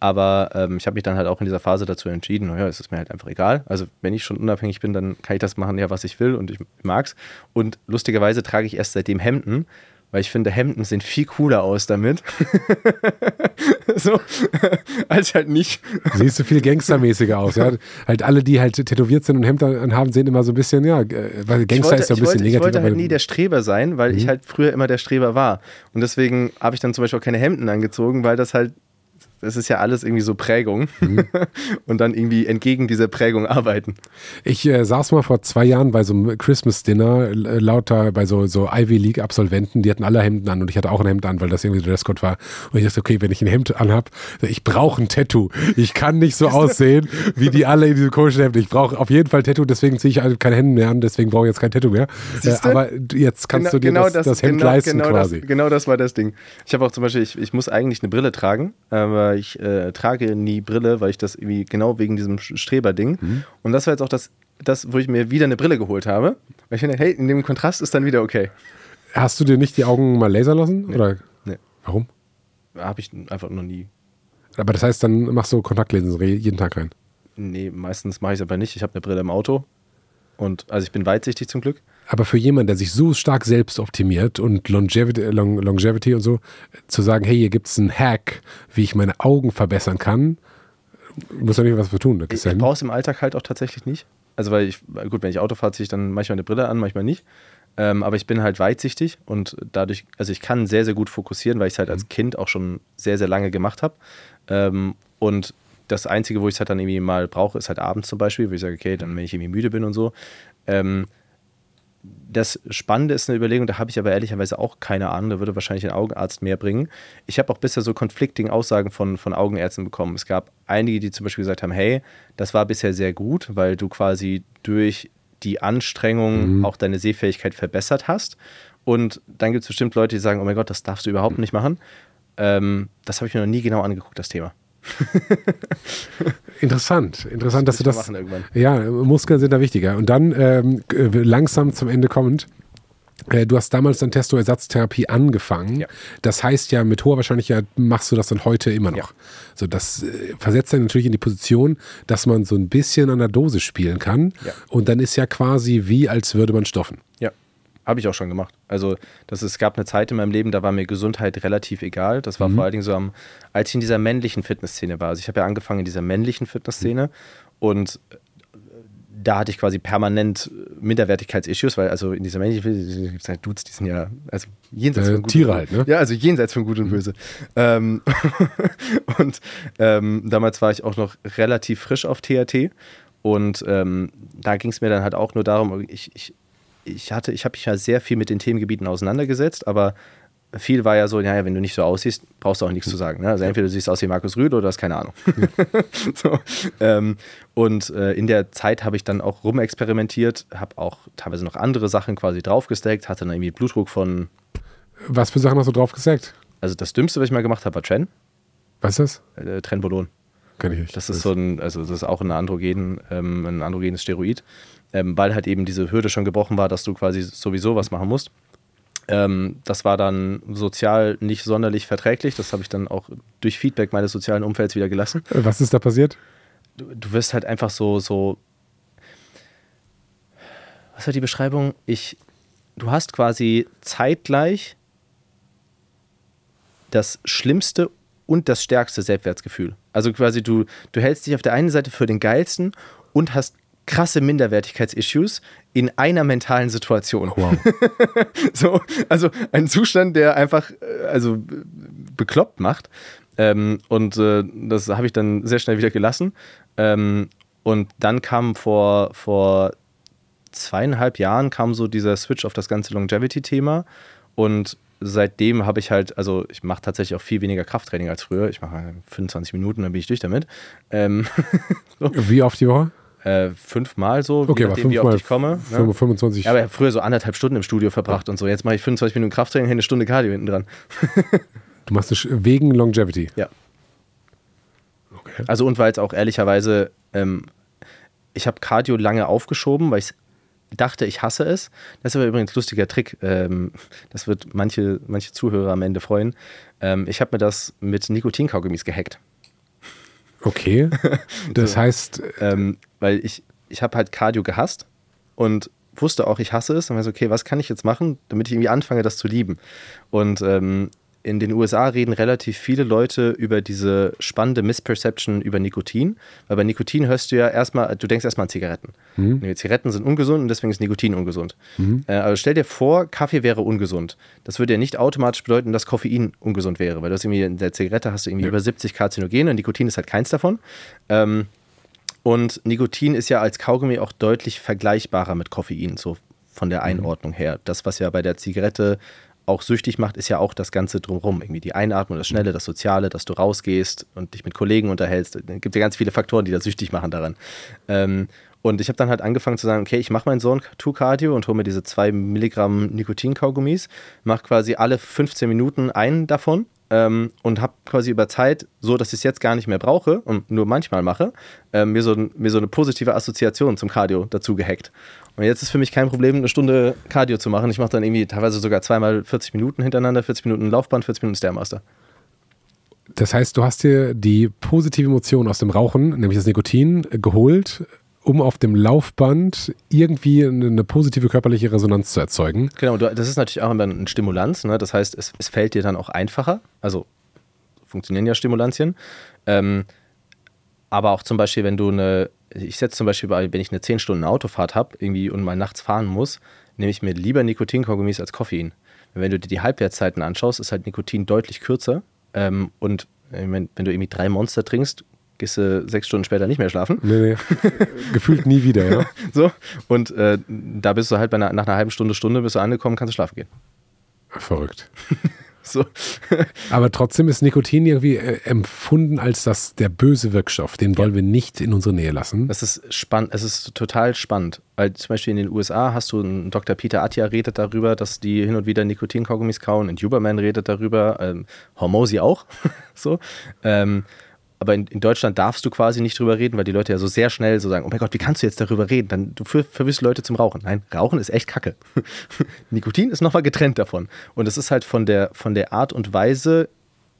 Aber ähm, ich habe mich dann halt auch in dieser Phase dazu entschieden, naja, es ist mir halt einfach egal. Also wenn ich schon unabhängig bin, dann kann ich das machen, ja, was ich will und ich mag's. Und lustigerweise trage ich erst seitdem Hemden, weil ich finde, Hemden sehen viel cooler aus damit. so, als halt nicht. Siehst du viel gangstermäßiger aus, ja. Halt alle, die halt tätowiert sind und Hemden anhaben, sehen immer so ein bisschen, ja, weil Gangster wollte, ist ja ein bisschen wollte, negativ. Ich wollte halt nie der Streber sein, weil mhm. ich halt früher immer der Streber war. Und deswegen habe ich dann zum Beispiel auch keine Hemden angezogen, weil das halt das ist ja alles irgendwie so Prägung mhm. und dann irgendwie entgegen dieser Prägung arbeiten. Ich äh, saß mal vor zwei Jahren bei so einem Christmas-Dinner, äh, lauter bei so, so Ivy League-Absolventen, die hatten alle Hemden an und ich hatte auch ein Hemd an, weil das irgendwie der Dresscode war. Und ich dachte, okay, wenn ich ein Hemd anhab, ich brauche ein Tattoo. Ich kann nicht so aussehen, wie die alle in diesem komischen Hemd. Ich brauche auf jeden Fall ein Tattoo, deswegen ziehe ich keine Hände mehr an, deswegen brauche ich jetzt kein Tattoo mehr. Äh, aber jetzt kannst genau, du dir genau das, das, das, Hemd genau, leisten genau quasi. Das, genau das war das Ding. Ich habe auch zum Beispiel, ich, ich muss eigentlich eine Brille tragen, aber ich äh, trage nie Brille, weil ich das irgendwie genau wegen diesem Streberding. Mhm. Und das war jetzt auch das, das, wo ich mir wieder eine Brille geholt habe. Weil ich finde, hey, in dem Kontrast ist dann wieder okay. Hast du dir nicht die Augen mal lasern lassen? Nee. Oder? Nee. Warum? Habe ich einfach noch nie. Aber das heißt, dann machst du Kontaktlinsen jeden Tag rein? Nee, meistens mache ich es aber nicht. Ich habe eine Brille im Auto. Und also ich bin weitsichtig zum Glück. Aber für jemanden, der sich so stark selbst optimiert und Longevity, Long, Longevity und so, zu sagen, hey, hier gibt es einen Hack, wie ich meine Augen verbessern kann, muss ja nicht was für tun. Ich, ich brauche es im Alltag halt auch tatsächlich nicht. Also weil ich, gut, wenn ich Auto fahre, ziehe ich dann manchmal eine Brille an, manchmal nicht. Ähm, aber ich bin halt weitsichtig und dadurch, also ich kann sehr, sehr gut fokussieren, weil ich es halt als mhm. Kind auch schon sehr, sehr lange gemacht habe. Ähm, und das Einzige, wo ich es halt dann irgendwie mal brauche, ist halt abends zum Beispiel, wo ich sage, okay, dann wenn ich irgendwie müde bin und so. Ähm, das Spannende ist eine Überlegung, da habe ich aber ehrlicherweise auch keine Ahnung, da würde wahrscheinlich ein Augenarzt mehr bringen. Ich habe auch bisher so konflikting Aussagen von, von Augenärzten bekommen. Es gab einige, die zum Beispiel gesagt haben, hey, das war bisher sehr gut, weil du quasi durch die Anstrengung mhm. auch deine Sehfähigkeit verbessert hast. Und dann gibt es bestimmt Leute, die sagen, oh mein Gott, das darfst du überhaupt nicht machen. Ähm, das habe ich mir noch nie genau angeguckt, das Thema. Interessant, interessant, dass du das. Ja, Muskeln sind da wichtiger. Und dann ähm, langsam zum Ende kommend. Äh, du hast damals dann Testoersatztherapie angefangen. Ja. Das heißt ja, mit hoher Wahrscheinlichkeit machst du das dann heute immer noch. Ja. So, das äh, versetzt dann natürlich in die Position, dass man so ein bisschen an der Dose spielen kann. Ja. Und dann ist ja quasi wie, als würde man stoffen. Habe ich auch schon gemacht. Also das, es gab eine Zeit in meinem Leben, da war mir Gesundheit relativ egal. Das war mhm. vor allen Dingen so, am, als ich in dieser männlichen Fitnessszene war. Also ich habe ja angefangen in dieser männlichen Fitnessszene mhm. und äh, da hatte ich quasi permanent Minderwertigkeitsissues, weil also in dieser männlichen gibt es halt Dudes, die sind ja also jenseits äh, von gut Tiere halt, ne? Ja, also jenseits von Gut und mhm. Böse. Ähm, und ähm, damals war ich auch noch relativ frisch auf THT Und ähm, da ging es mir dann halt auch nur darum, ich, ich, ich hatte, ich habe mich ja sehr viel mit den Themengebieten auseinandergesetzt, aber viel war ja so, naja, wenn du nicht so aussiehst, brauchst du auch nichts zu sagen. Ne? Also entweder du siehst aus wie Markus Rühl oder hast keine Ahnung. so, ähm, und äh, in der Zeit habe ich dann auch rumexperimentiert, habe auch teilweise noch andere Sachen quasi draufgesteckt, hatte dann irgendwie Blutdruck von. Was für Sachen hast du draufgesteckt? Also das Dümmste, was ich mal gemacht habe, war Tren. Was ist das? Äh, Trenbolon. Kenn ich nicht. Das ist so ein, also das ist auch ein Androgen, ähm, ein androgenes Steroid, ähm, weil halt eben diese Hürde schon gebrochen war, dass du quasi sowieso was machen musst. Ähm, das war dann sozial nicht sonderlich verträglich. Das habe ich dann auch durch Feedback meines sozialen Umfelds wieder gelassen. Äh, was ist da passiert? Du, du wirst halt einfach so, so. Was war die Beschreibung? Ich, du hast quasi zeitgleich das schlimmste und das stärkste Selbstwertgefühl. Also quasi du, du hältst dich auf der einen Seite für den geilsten und hast krasse Minderwertigkeitsissues in einer mentalen Situation. Wow. so, also ein Zustand, der einfach äh, also bekloppt macht. Ähm, und äh, das habe ich dann sehr schnell wieder gelassen. Ähm, und dann kam vor, vor zweieinhalb Jahren kam so dieser Switch auf das ganze Longevity-Thema. Und seitdem habe ich halt, also ich mache tatsächlich auch viel weniger Krafttraining als früher. Ich mache 25 Minuten, dann bin ich durch damit. Ähm, so. Wie oft die Woche? Äh, fünfmal so, okay, je nachdem, wie oft ich komme. Ne? 25. Ja, aber ich habe früher so anderthalb Stunden im Studio verbracht ja. und so. Jetzt mache ich 25 Minuten Krafttraining, eine Stunde Cardio hinten dran. du machst es wegen Longevity? Ja. Okay. Also und weil es auch ehrlicherweise, ähm, ich habe Cardio lange aufgeschoben, weil ich dachte, ich hasse es. Das ist aber übrigens ein lustiger Trick. Ähm, das wird manche, manche Zuhörer am Ende freuen. Ähm, ich habe mir das mit Nikotinkaugummis gehackt. Okay. Das so, heißt. Ähm, weil ich, ich habe halt Cardio gehasst und wusste auch, ich hasse es. Und war so, okay, was kann ich jetzt machen, damit ich irgendwie anfange, das zu lieben? Und ähm, in den USA reden relativ viele Leute über diese spannende Misperception über Nikotin. Weil bei Nikotin hörst du ja erstmal, du denkst erstmal an Zigaretten. Mhm. Zigaretten sind ungesund und deswegen ist Nikotin ungesund. Mhm. Äh, also stell dir vor, Kaffee wäre ungesund. Das würde ja nicht automatisch bedeuten, dass Koffein ungesund wäre, weil du hast irgendwie in der Zigarette hast du irgendwie ja. über 70 Karzinogene und Nikotin ist halt keins davon. Ähm, und Nikotin ist ja als Kaugummi auch deutlich vergleichbarer mit Koffein, so von der mhm. Einordnung her. Das, was ja bei der Zigarette auch süchtig macht, ist ja auch das Ganze drumherum. Irgendwie die Einatmung, das Schnelle, das Soziale, dass du rausgehst und dich mit Kollegen unterhältst. Es gibt ja ganz viele Faktoren, die da süchtig machen daran. Ähm, und ich habe dann halt angefangen zu sagen, okay, ich mache meinen Sohn to Cardio und hole mir diese zwei Milligramm Nikotin-Kaugummis, mache quasi alle 15 Minuten einen davon ähm, und habe quasi über Zeit, so dass ich es jetzt gar nicht mehr brauche und nur manchmal mache, äh, mir, so, mir so eine positive Assoziation zum Cardio dazu gehackt. Und jetzt ist für mich kein Problem, eine Stunde Cardio zu machen. Ich mache dann irgendwie teilweise sogar zweimal 40 Minuten hintereinander, 40 Minuten Laufband, 40 Minuten Stairmaster. Das heißt, du hast dir die positive Emotion aus dem Rauchen, nämlich das Nikotin, geholt, um auf dem Laufband irgendwie eine positive körperliche Resonanz zu erzeugen. Genau, das ist natürlich auch immer ein Stimulanz. Ne? Das heißt, es, es, fällt dir dann auch einfacher. Also funktionieren ja Stimulantien. Ähm, aber auch zum Beispiel, wenn du eine ich setze zum Beispiel, bei, wenn ich eine 10 Stunden Autofahrt habe irgendwie und mal nachts fahren muss, nehme ich mir lieber Nikotinkaugummis als Koffein. Wenn du dir die Halbwertszeiten anschaust, ist halt Nikotin deutlich kürzer. Ähm, und wenn, wenn du irgendwie drei Monster trinkst, gehst du sechs Stunden später nicht mehr schlafen. Nee, nee. Gefühlt nie wieder, ja. so, und äh, da bist du halt einer, nach einer halben Stunde, Stunde bist du angekommen, kannst du schlafen gehen. Verrückt. So. Aber trotzdem ist Nikotin irgendwie äh, empfunden als das, der böse Wirkstoff. Den wollen ja. wir nicht in unsere Nähe lassen. Das ist spannend, es ist total spannend. Weil zum Beispiel in den USA hast du einen Dr. Peter Attia redet darüber, dass die hin und wieder Nikotinkaugummis kauen. Und Huberman redet darüber, ähm, Hormosi auch. so. Ähm, aber in, in, Deutschland darfst du quasi nicht drüber reden, weil die Leute ja so sehr schnell so sagen, oh mein Gott, wie kannst du jetzt darüber reden? Dann du ver verwirrst Leute zum Rauchen. Nein, Rauchen ist echt Kacke. Nikotin ist nochmal getrennt davon. Und es ist halt von der, von der Art und Weise,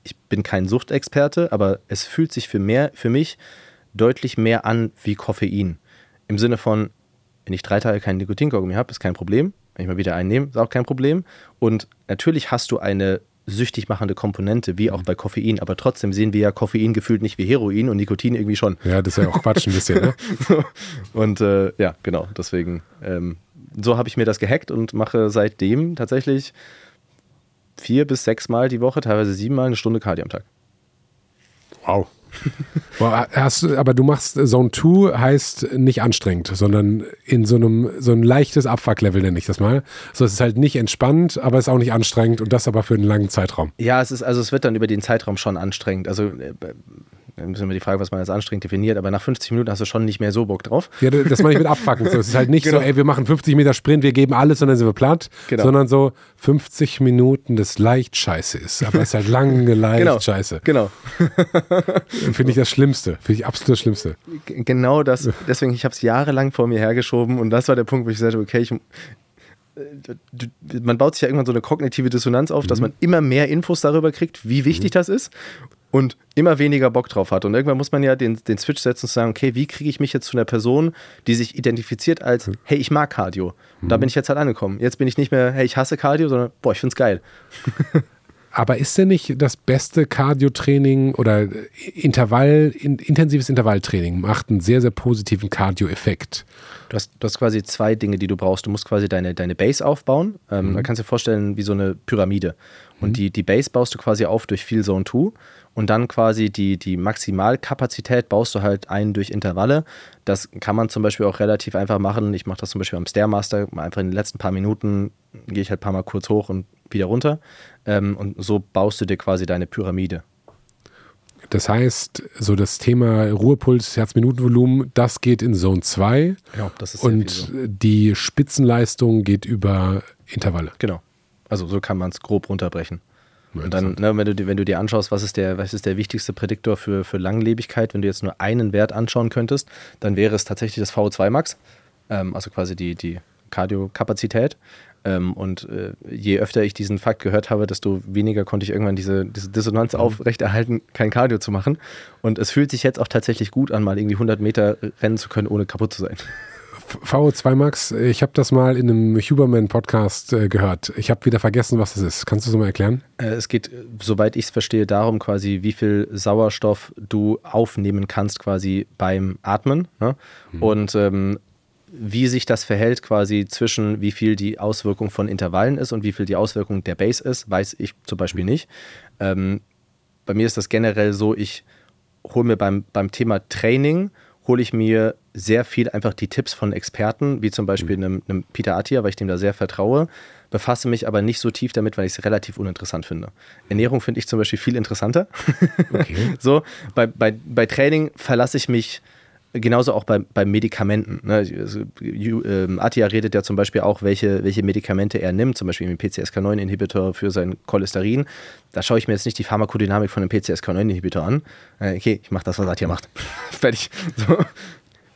ich bin kein Suchtexperte, aber es fühlt sich für, mehr, für mich deutlich mehr an wie Koffein. Im Sinne von, wenn ich drei Tage keinen Nikotinkaugummi habe, ist kein Problem. Wenn ich mal wieder einen nehme, ist auch kein Problem. Und natürlich hast du eine süchtig machende Komponente, wie auch bei Koffein. Aber trotzdem sehen wir ja Koffein gefühlt nicht wie Heroin und Nikotin irgendwie schon. Ja, das ist ja auch Quatsch ein bisschen, ne? und äh, ja, genau, deswegen, ähm, so habe ich mir das gehackt und mache seitdem tatsächlich vier bis sechs Mal die Woche, teilweise sieben Mal eine Stunde Cardio am Tag. Wow. Boah, hast, aber du machst Zone 2 heißt nicht anstrengend, sondern in so einem so ein leichtes Abfuck-Level nenne ich das mal. So es ist halt nicht entspannt, aber es ist auch nicht anstrengend und das aber für einen langen Zeitraum. Ja, es ist, also es wird dann über den Zeitraum schon anstrengend. Also äh, müssen wir die Frage, was man als anstrengend definiert, aber nach 50 Minuten hast du schon nicht mehr so Bock drauf. Ja, das meine ich mit Abfucken. So, es ist halt nicht Genau. so, ey, wir machen 50 Meter Sprint, wir geben alles und dann sind wir platt, Genau. sondern so 50 Minuten das leicht scheiße ist. Aber es ist halt lange leicht Genau. scheiße. Genau. Finde ich das Schlimmste. Finde ich absolut das Schlimmste. G- Genau das. Deswegen, ich habe es jahrelang vor mir hergeschoben und das war der Punkt, wo ich gesagt habe, okay, ich, äh, man baut sich ja irgendwann so eine kognitive Dissonanz auf, dass man immer mehr Infos darüber kriegt, wie wichtig das ist und immer weniger Bock drauf hat. Und irgendwann muss man ja den, den Switch setzen und sagen, okay, wie kriege ich mich jetzt zu einer Person, die sich identifiziert als, hey, ich mag Cardio. Und Da bin ich jetzt halt angekommen. Jetzt bin ich nicht mehr, hey, ich hasse Cardio, sondern, boah, ich find's geil. Aber ist denn nicht das beste Cardio-Training oder Intervall, in, intensives Intervalltraining macht einen sehr, sehr positiven Cardio-Effekt? Du hast, du hast quasi zwei Dinge, die du brauchst. Du musst quasi deine, deine Base aufbauen. Ähm, Da kannst du dir vorstellen, wie so eine Pyramide. Und die, die Base baust du quasi auf durch viel Zone 2. Und dann quasi die, die Maximalkapazität baust du halt ein durch Intervalle. Das kann man zum Beispiel auch relativ einfach machen. Ich mache das zum Beispiel am Stairmaster. Einfach in den letzten paar Minuten gehe ich halt ein paar Mal kurz hoch und wieder runter. Ähm, und so baust du dir quasi deine Pyramide. Das heißt, so das Thema Ruhepuls, Herzminutenvolumen, das geht in Zone 2 Genau, das ist und so. die Spitzenleistung geht über Intervalle. Genau. Also so kann man es grob runterbrechen. Und dann, ne, wenn, du, dir- wenn du dir anschaust, was ist der, was ist der wichtigste Prädiktor für, für Langlebigkeit, wenn du jetzt nur einen Wert anschauen könntest, dann wäre es tatsächlich das VO2 Max, ähm, also quasi die, die Kardiokapazität. Ähm, und äh, je öfter ich diesen Fakt gehört habe, desto weniger konnte ich irgendwann diese, diese Dissonanz aufrechterhalten, kein Cardio zu machen. Und es fühlt sich jetzt auch tatsächlich gut an, mal irgendwie 100 Meter rennen zu können, ohne kaputt zu sein. VO2 Max, ich habe das mal in einem Huberman-Podcast äh, gehört. Ich habe wieder vergessen, was das ist. Kannst du es mal erklären? Äh, Es geht, äh, soweit ich es verstehe, darum quasi, wie viel Sauerstoff du aufnehmen kannst quasi beim Atmen. Ne? Und ähm, wie sich das verhält quasi zwischen wie viel die Auswirkung von Intervallen ist und wie viel die Auswirkung der Base ist, weiß ich zum Beispiel nicht. Ähm, bei mir ist das generell so, ich hole mir beim, beim Thema Training, hole ich mir sehr viel einfach die Tipps von Experten, wie zum Beispiel einem, einem Peter Attia, weil ich dem da sehr vertraue, befasse mich aber nicht so tief damit, weil ich es relativ uninteressant finde. Ernährung finde ich zum Beispiel viel interessanter. so, bei, bei, bei Training verlasse ich mich genauso auch bei, bei Medikamenten. Ne? Also, ähm, Attia redet ja zum Beispiel auch, welche, welche Medikamente er nimmt, zum Beispiel den PCSK9-Inhibitor für sein Cholesterin. Da schaue ich mir jetzt nicht die Pharmakodynamik von einem PCSK9-Inhibitor an. Äh, okay, ich mache das, was Attia macht. Fertig. So.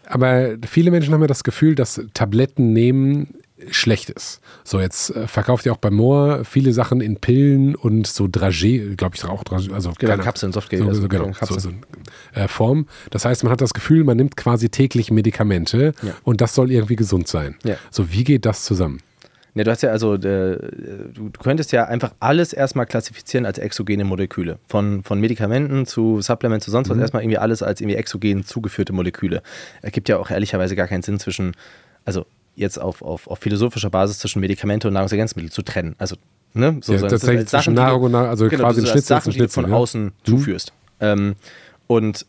Aber viele Menschen haben ja das Gefühl, dass Tabletten nehmen schlecht ist. So, jetzt äh, verkauft ihr auch bei Moore viele Sachen in Pillen und so Dragé, glaube ich, auch Dragé, also Genau, keine- Kapseln, Softgel, so, also so, genau, Kapseln. so, so, äh, Form. Das heißt, man hat das Gefühl, man nimmt quasi täglich Medikamente Ja. und das soll irgendwie gesund sein. Ja. So, wie geht das zusammen? Ja, du hast ja also, äh, du, könntest ja einfach alles erstmal klassifizieren als exogene Moleküle. Von, von Medikamenten zu Supplements zu sonst was, erstmal irgendwie alles als irgendwie exogen zugeführte Moleküle. Es gibt ja auch ehrlicherweise gar keinen Sinn zwischen, also jetzt auf, auf, auf philosophischer Basis zwischen Medikamente und Nahrungsergänzungsmittel zu trennen. Also, ne? So, Ja, sondern tatsächlich halt Sachen, zwischen die du- Nahrung und Nahrung, also genau, quasi ein hast Schnitzel Sachen, ein die du Schnitzel, von ja. außen zuführst. Ähm, und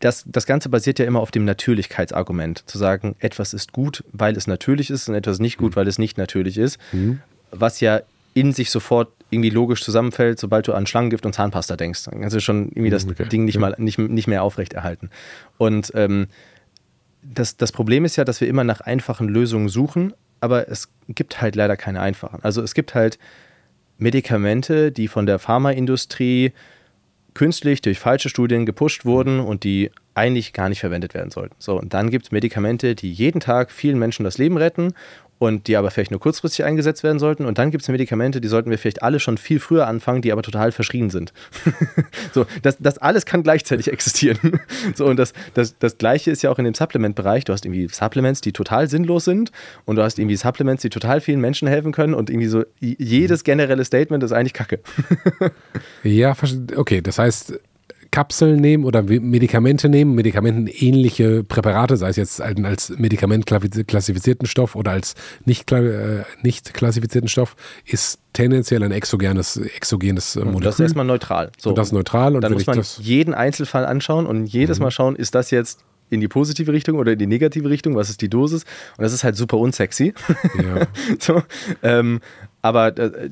das, das Ganze basiert ja immer auf dem Natürlichkeitsargument. Zu sagen, etwas ist gut, weil es natürlich ist und etwas nicht Mhm. gut, weil es nicht natürlich ist. Was ja in sich sofort irgendwie logisch zusammenfällt, sobald du an Schlangengift und Zahnpasta denkst. Dann kannst du schon irgendwie das Mhm, Okay. Ding nicht, mal, nicht, nicht mehr aufrechterhalten. Und ähm, das, das Problem ist ja, dass wir immer nach einfachen Lösungen suchen, aber es gibt halt leider keine einfachen. Also es gibt halt Medikamente, die von der Pharmaindustrie künstlich durch falsche Studien gepusht wurden und die eigentlich gar nicht verwendet werden sollten. So, und dann gibt es Medikamente, die jeden Tag vielen Menschen das Leben retten und die aber vielleicht nur kurzfristig eingesetzt werden sollten. Und dann gibt es Medikamente, die sollten wir vielleicht alle schon viel früher anfangen, die aber total verschrien sind. so, das, das alles kann gleichzeitig existieren. so, und das, das, das Gleiche ist ja auch in dem Supplement-Bereich. Du hast irgendwie Supplements, die total sinnlos sind und du hast irgendwie Supplements, die total vielen Menschen helfen können und irgendwie so jedes generelle Statement ist eigentlich Kacke. Ja, okay, das heißt, Kapseln nehmen oder Medikamente nehmen, medikamentenähnliche Präparate, sei es jetzt als Medikament klassifizierten Stoff oder als nicht, äh, nicht klassifizierten Stoff, ist tendenziell ein exogenes, exogenes Molekül. Und das ist erstmal neutral. So. Und das ist neutral. Und dann muss man jeden Einzelfall anschauen und jedes mhm. Mal schauen, ist das jetzt in die positive Richtung oder in die negative Richtung, was ist die Dosis? Und das ist halt super unsexy. Ja. so, ähm, aber äh,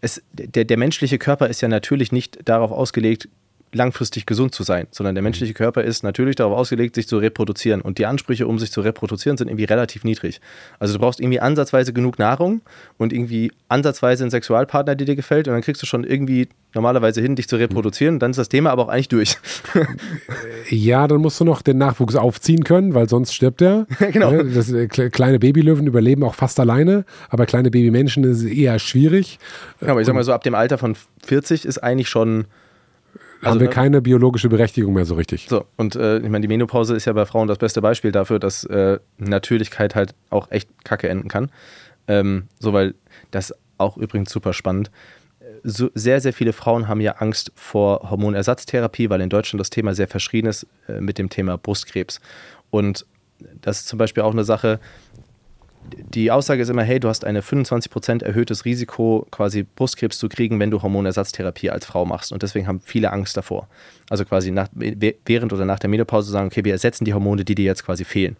es, der, der menschliche Körper ist ja natürlich nicht darauf ausgelegt, langfristig gesund zu sein, sondern der menschliche Körper ist natürlich darauf ausgelegt, sich zu reproduzieren. Und die Ansprüche, um sich zu reproduzieren, sind irgendwie relativ niedrig. Also du brauchst irgendwie ansatzweise genug Nahrung und irgendwie ansatzweise einen Sexualpartner, der dir gefällt, und dann kriegst du schon irgendwie normalerweise hin, dich zu reproduzieren. Dann ist das Thema aber auch eigentlich durch. ja, dann musst du noch den Nachwuchs aufziehen können, weil sonst stirbt er. genau. Das, äh, kleine Babylöwen überleben auch fast alleine, aber kleine Babymenschen ist eher schwierig. Ja, aber ich sag mal so, ab dem Alter von 40 ist eigentlich schon also, haben wir ne? keine biologische Berechtigung mehr so richtig. So, und äh, ich meine, die Menopause ist ja bei Frauen das beste Beispiel dafür, dass äh, Natürlichkeit halt auch echt kacke enden kann. Ähm, so, weil das auch übrigens super spannend. So, sehr, sehr viele Frauen haben ja Angst vor Hormonersatztherapie, weil in Deutschland das Thema sehr verschrien ist äh, mit dem Thema Brustkrebs. Und das ist zum Beispiel auch eine Sache, die Aussage ist immer, hey, du hast ein 25% erhöhtes Risiko, quasi Brustkrebs zu kriegen, wenn du Hormonersatztherapie als Frau machst. Und deswegen haben viele Angst davor. Also quasi nach, während oder nach der Menopause sagen, okay, wir ersetzen die Hormone, die dir jetzt quasi fehlen.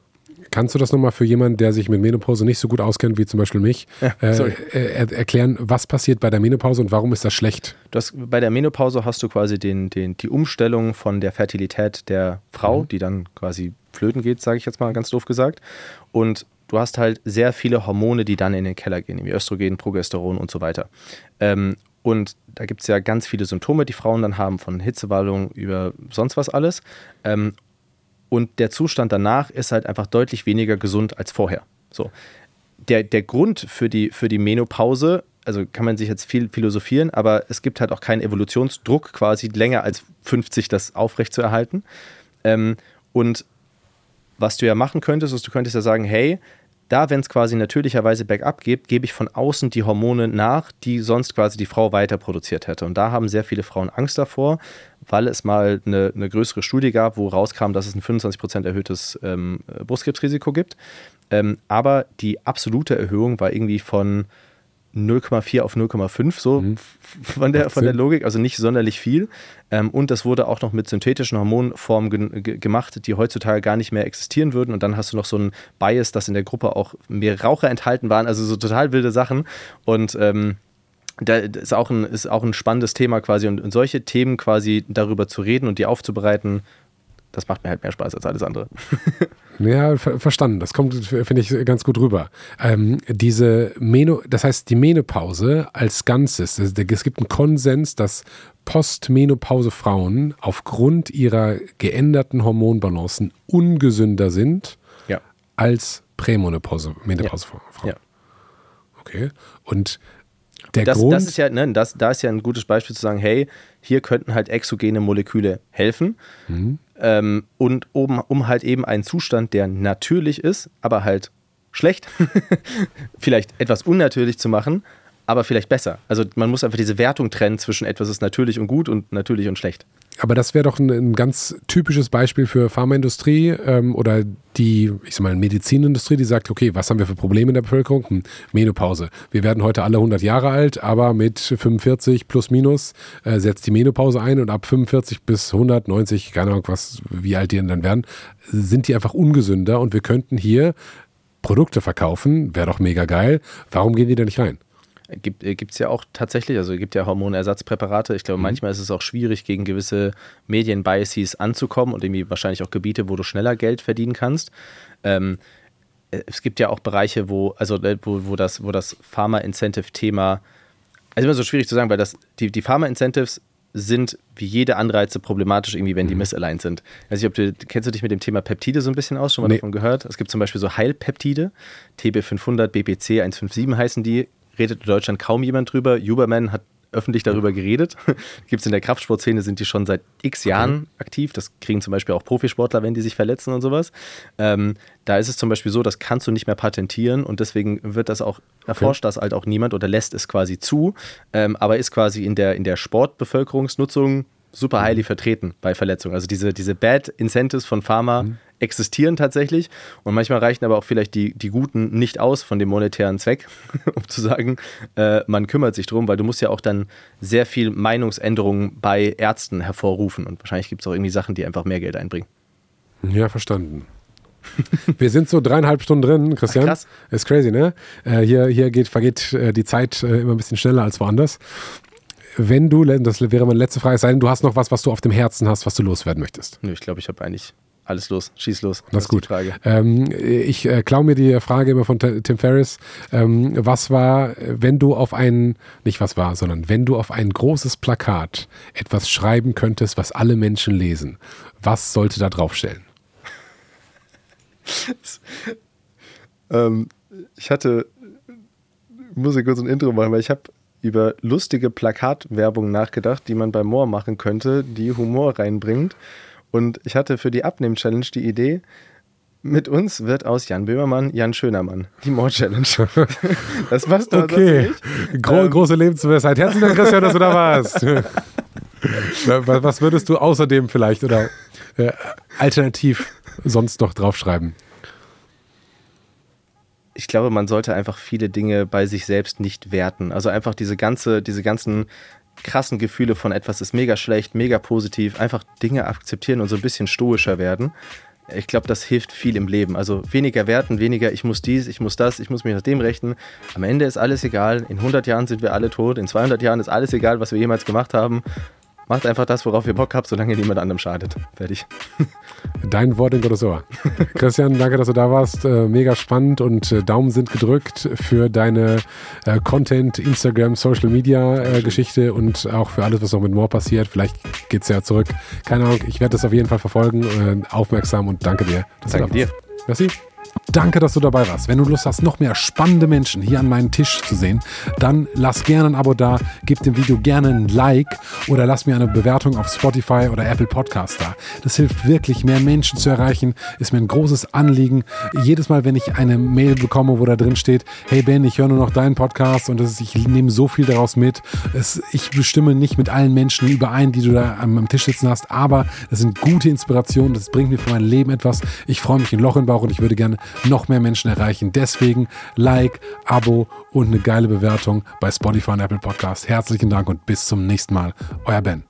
Kannst du das nochmal für jemanden, der sich mit Menopause nicht so gut auskennt wie zum Beispiel mich, ja, äh, äh, erklären, was passiert bei der Menopause und warum ist das schlecht? Das, bei der Menopause hast du quasi den, den, die Umstellung von der Fertilität der Frau, mhm. die dann quasi flöten geht, sage ich jetzt mal ganz doof gesagt. Und du hast halt sehr viele Hormone, die dann in den Keller gehen, wie Östrogen, Progesteron und so weiter. Ähm, und da gibt es ja ganz viele Symptome, die Frauen dann haben, von Hitzewallung über sonst was alles. Ähm, und der Zustand danach ist halt einfach deutlich weniger gesund als vorher. So. Der, der Grund für die, für die Menopause, also kann man sich jetzt viel philosophieren, aber es gibt halt auch keinen Evolutionsdruck, quasi länger als 50 das aufrechtzuerhalten. Ähm, und was du ja machen könntest, ist, du könntest ja sagen, hey, da, wenn es quasi natürlicherweise bergab geht, gebe ich von außen die Hormone nach, die sonst quasi die Frau weiter produziert hätte. Und da haben sehr viele Frauen Angst davor, weil es mal eine, eine größere Studie gab, wo rauskam, dass es ein 25% erhöhtes ähm, Brustkrebsrisiko gibt. Ähm, aber die absolute Erhöhung war irgendwie von 0,4 auf 0,5 so mhm. von, der, von der Logik, also nicht sonderlich viel. Ähm, und das wurde auch noch mit synthetischen Hormonformen ge gemacht, die heutzutage gar nicht mehr existieren würden. Und dann hast du noch so ein Bias, dass in der Gruppe auch mehr Raucher enthalten waren, also so total wilde Sachen. Und ähm, da ist auch, ein, ist auch ein spannendes Thema quasi. Und, und solche Themen quasi darüber zu reden und die aufzubereiten, das macht mir halt mehr Spaß als alles andere. Ja, ver verstanden. Das kommt, finde ich, ganz gut rüber. Ähm, diese Meno, das heißt, die Menopause als Ganzes, es gibt einen Konsens, dass Postmenopause-Frauen aufgrund ihrer geänderten Hormonbalancen ungesünder sind ja. als Prämenopause-Menopause-Frauen. Ja. Okay. Und der das, Grund, das ist ja, ne, das, da ist ja ein gutes Beispiel zu sagen, hey, hier könnten halt exogene Moleküle helfen. Mhm. Ähm, und oben, um halt eben einen Zustand, der natürlich ist, aber halt schlecht, vielleicht etwas unnatürlich zu machen, aber vielleicht besser. Also man muss einfach diese Wertung trennen zwischen etwas ist natürlich und gut und natürlich und schlecht. Aber das wäre doch ein, ein, ganz typisches Beispiel für Pharmaindustrie ähm, oder die, ich sag mal, Medizinindustrie, die sagt, okay, was haben wir für Probleme in der Bevölkerung? Hm, Menopause. Wir werden heute alle 100 Jahre alt, aber mit 45 plus minus äh, setzt die Menopause ein und ab 45 bis 190, keine Ahnung, was, wie alt die dann werden, sind die einfach ungesünder und wir könnten hier Produkte verkaufen, wäre doch mega geil. Warum gehen die da nicht rein? Gibt es äh, ja auch tatsächlich, also es gibt ja Hormonersatzpräparate. Ich glaube, mhm. manchmal ist es auch schwierig, gegen gewisse Medienbiases anzukommen und irgendwie wahrscheinlich auch Gebiete, wo du schneller Geld verdienen kannst. Ähm, äh, es gibt ja auch Bereiche, wo, also äh, wo, wo das, wo das Pharma-Incentive-Thema, also immer so schwierig zu sagen, weil das, die, die Pharma-Incentives sind wie jede Anreize problematisch, irgendwie, wenn die mhm. misaligned sind. Also ich ob du, kennst du dich mit dem Thema Peptide so ein bisschen aus? Schon mal nee. davon gehört? Es gibt zum Beispiel so Heilpeptide, TB500, BPC 157 heißen die, redet in Deutschland kaum jemand drüber. Uberman hat öffentlich darüber geredet. Gibt es in der Kraftsportszene, sind die schon seit x Jahren mhm. aktiv. Das kriegen zum Beispiel auch Profisportler, wenn die sich verletzen und sowas. Ähm, da ist es zum Beispiel so, das kannst du nicht mehr patentieren und deswegen wird das auch, erforscht okay. das halt auch niemand oder lässt es quasi zu, ähm, aber ist quasi in der, in der Sportbevölkerungsnutzung super highly vertreten bei Verletzungen. Also diese, diese Bad Incentives von Pharma mhm. Existieren tatsächlich und manchmal reichen aber auch vielleicht die, die guten nicht aus von dem monetären Zweck, um zu sagen, äh, man kümmert sich drum, weil du musst ja auch dann sehr viel Meinungsänderungen bei Ärzten hervorrufen und wahrscheinlich gibt es auch irgendwie Sachen, die einfach mehr Geld einbringen. Ja, verstanden. Wir sind so dreieinhalb Stunden drin, Christian. Ach, krass. Ist crazy, ne? Äh, hier hier geht, vergeht äh, die Zeit äh, immer ein bisschen schneller als woanders wenn du, das wäre meine letzte Frage, sei denn, du hast noch was, was du auf dem Herzen hast, was du loswerden möchtest. Nö, ich glaube, ich habe eigentlich alles los, schieß los. Das ist gut. Ähm, ich äh, klaue mir die Frage immer von Tim Ferriss. Ähm, was war, wenn du auf ein, nicht was war, sondern wenn du auf ein großes Plakat etwas schreiben könntest, was alle Menschen lesen, was sollte da draufstellen? ähm, ich hatte, muss ich kurz ein Intro machen, weil ich habe über lustige Plakatwerbung nachgedacht, die man bei Moor machen könnte, die Humor reinbringt. Und ich hatte für die Abnehm-Challenge die Idee, mit uns wird aus Jan Böhmermann Jan Schönermann. Die More Challenge. Das passt doch Okay. Gro ähm. Große Lebensweisheit. Herzlichen Dank, Christian, dass du da warst. Was würdest du außerdem vielleicht oder äh, alternativ sonst noch draufschreiben? ich glaube, man sollte einfach viele Dinge bei sich selbst nicht werten. Also einfach diese ganze, diese ganzen krassen Gefühle von etwas ist mega schlecht, mega positiv, einfach Dinge akzeptieren und so ein bisschen stoischer werden. Ich glaube, das hilft viel im Leben. Also weniger werten, weniger ich muss dies, ich muss das, ich muss mich nach dem rechnen. Am Ende ist alles egal. In 100 Jahren sind wir alle tot. In 200 Jahren ist alles egal, was wir jemals gemacht haben. Macht einfach das, worauf ihr Bock habt, solange niemand anderem schadet. Fertig. Dein Wort in Gottes Ohr. Christian, danke, dass du da warst. Äh, mega spannend und äh, Daumen sind gedrückt für deine äh, Content, Instagram, Social Media Geschichte und auch für alles, was noch mit More passiert. Vielleicht geht es ja zurück. Keine Ahnung, ich werde das auf jeden Fall verfolgen. Aufmerksam und danke dir. danke dir. Merci. Danke, dass du dabei warst. Wenn du Lust hast, noch mehr spannende Menschen hier an meinem Tisch zu sehen, dann lass gerne ein Abo da, gib dem Video gerne ein Like oder lass mir eine Bewertung auf Spotify oder Apple Podcast da. Das hilft wirklich, mehr Menschen zu erreichen, ist mir ein großes Anliegen. Jedes Mal, wenn ich eine Mail bekomme, wo da drin steht, hey Ben, ich höre nur noch deinen Podcast und ist, ich nehme so viel daraus mit. Es, ich bestimme nicht mit allen Menschen überein, die du da am, am Tisch sitzen hast, aber das sind gute Inspirationen, das bringt mir für mein Leben etwas. Ich freue mich in Loch im Bauch und ich würde gerne noch mehr Menschen erreichen. Deswegen Like, Abo und eine geile Bewertung bei Spotify und Apple Podcast. Herzlichen Dank und bis zum nächsten Mal. Euer Ben.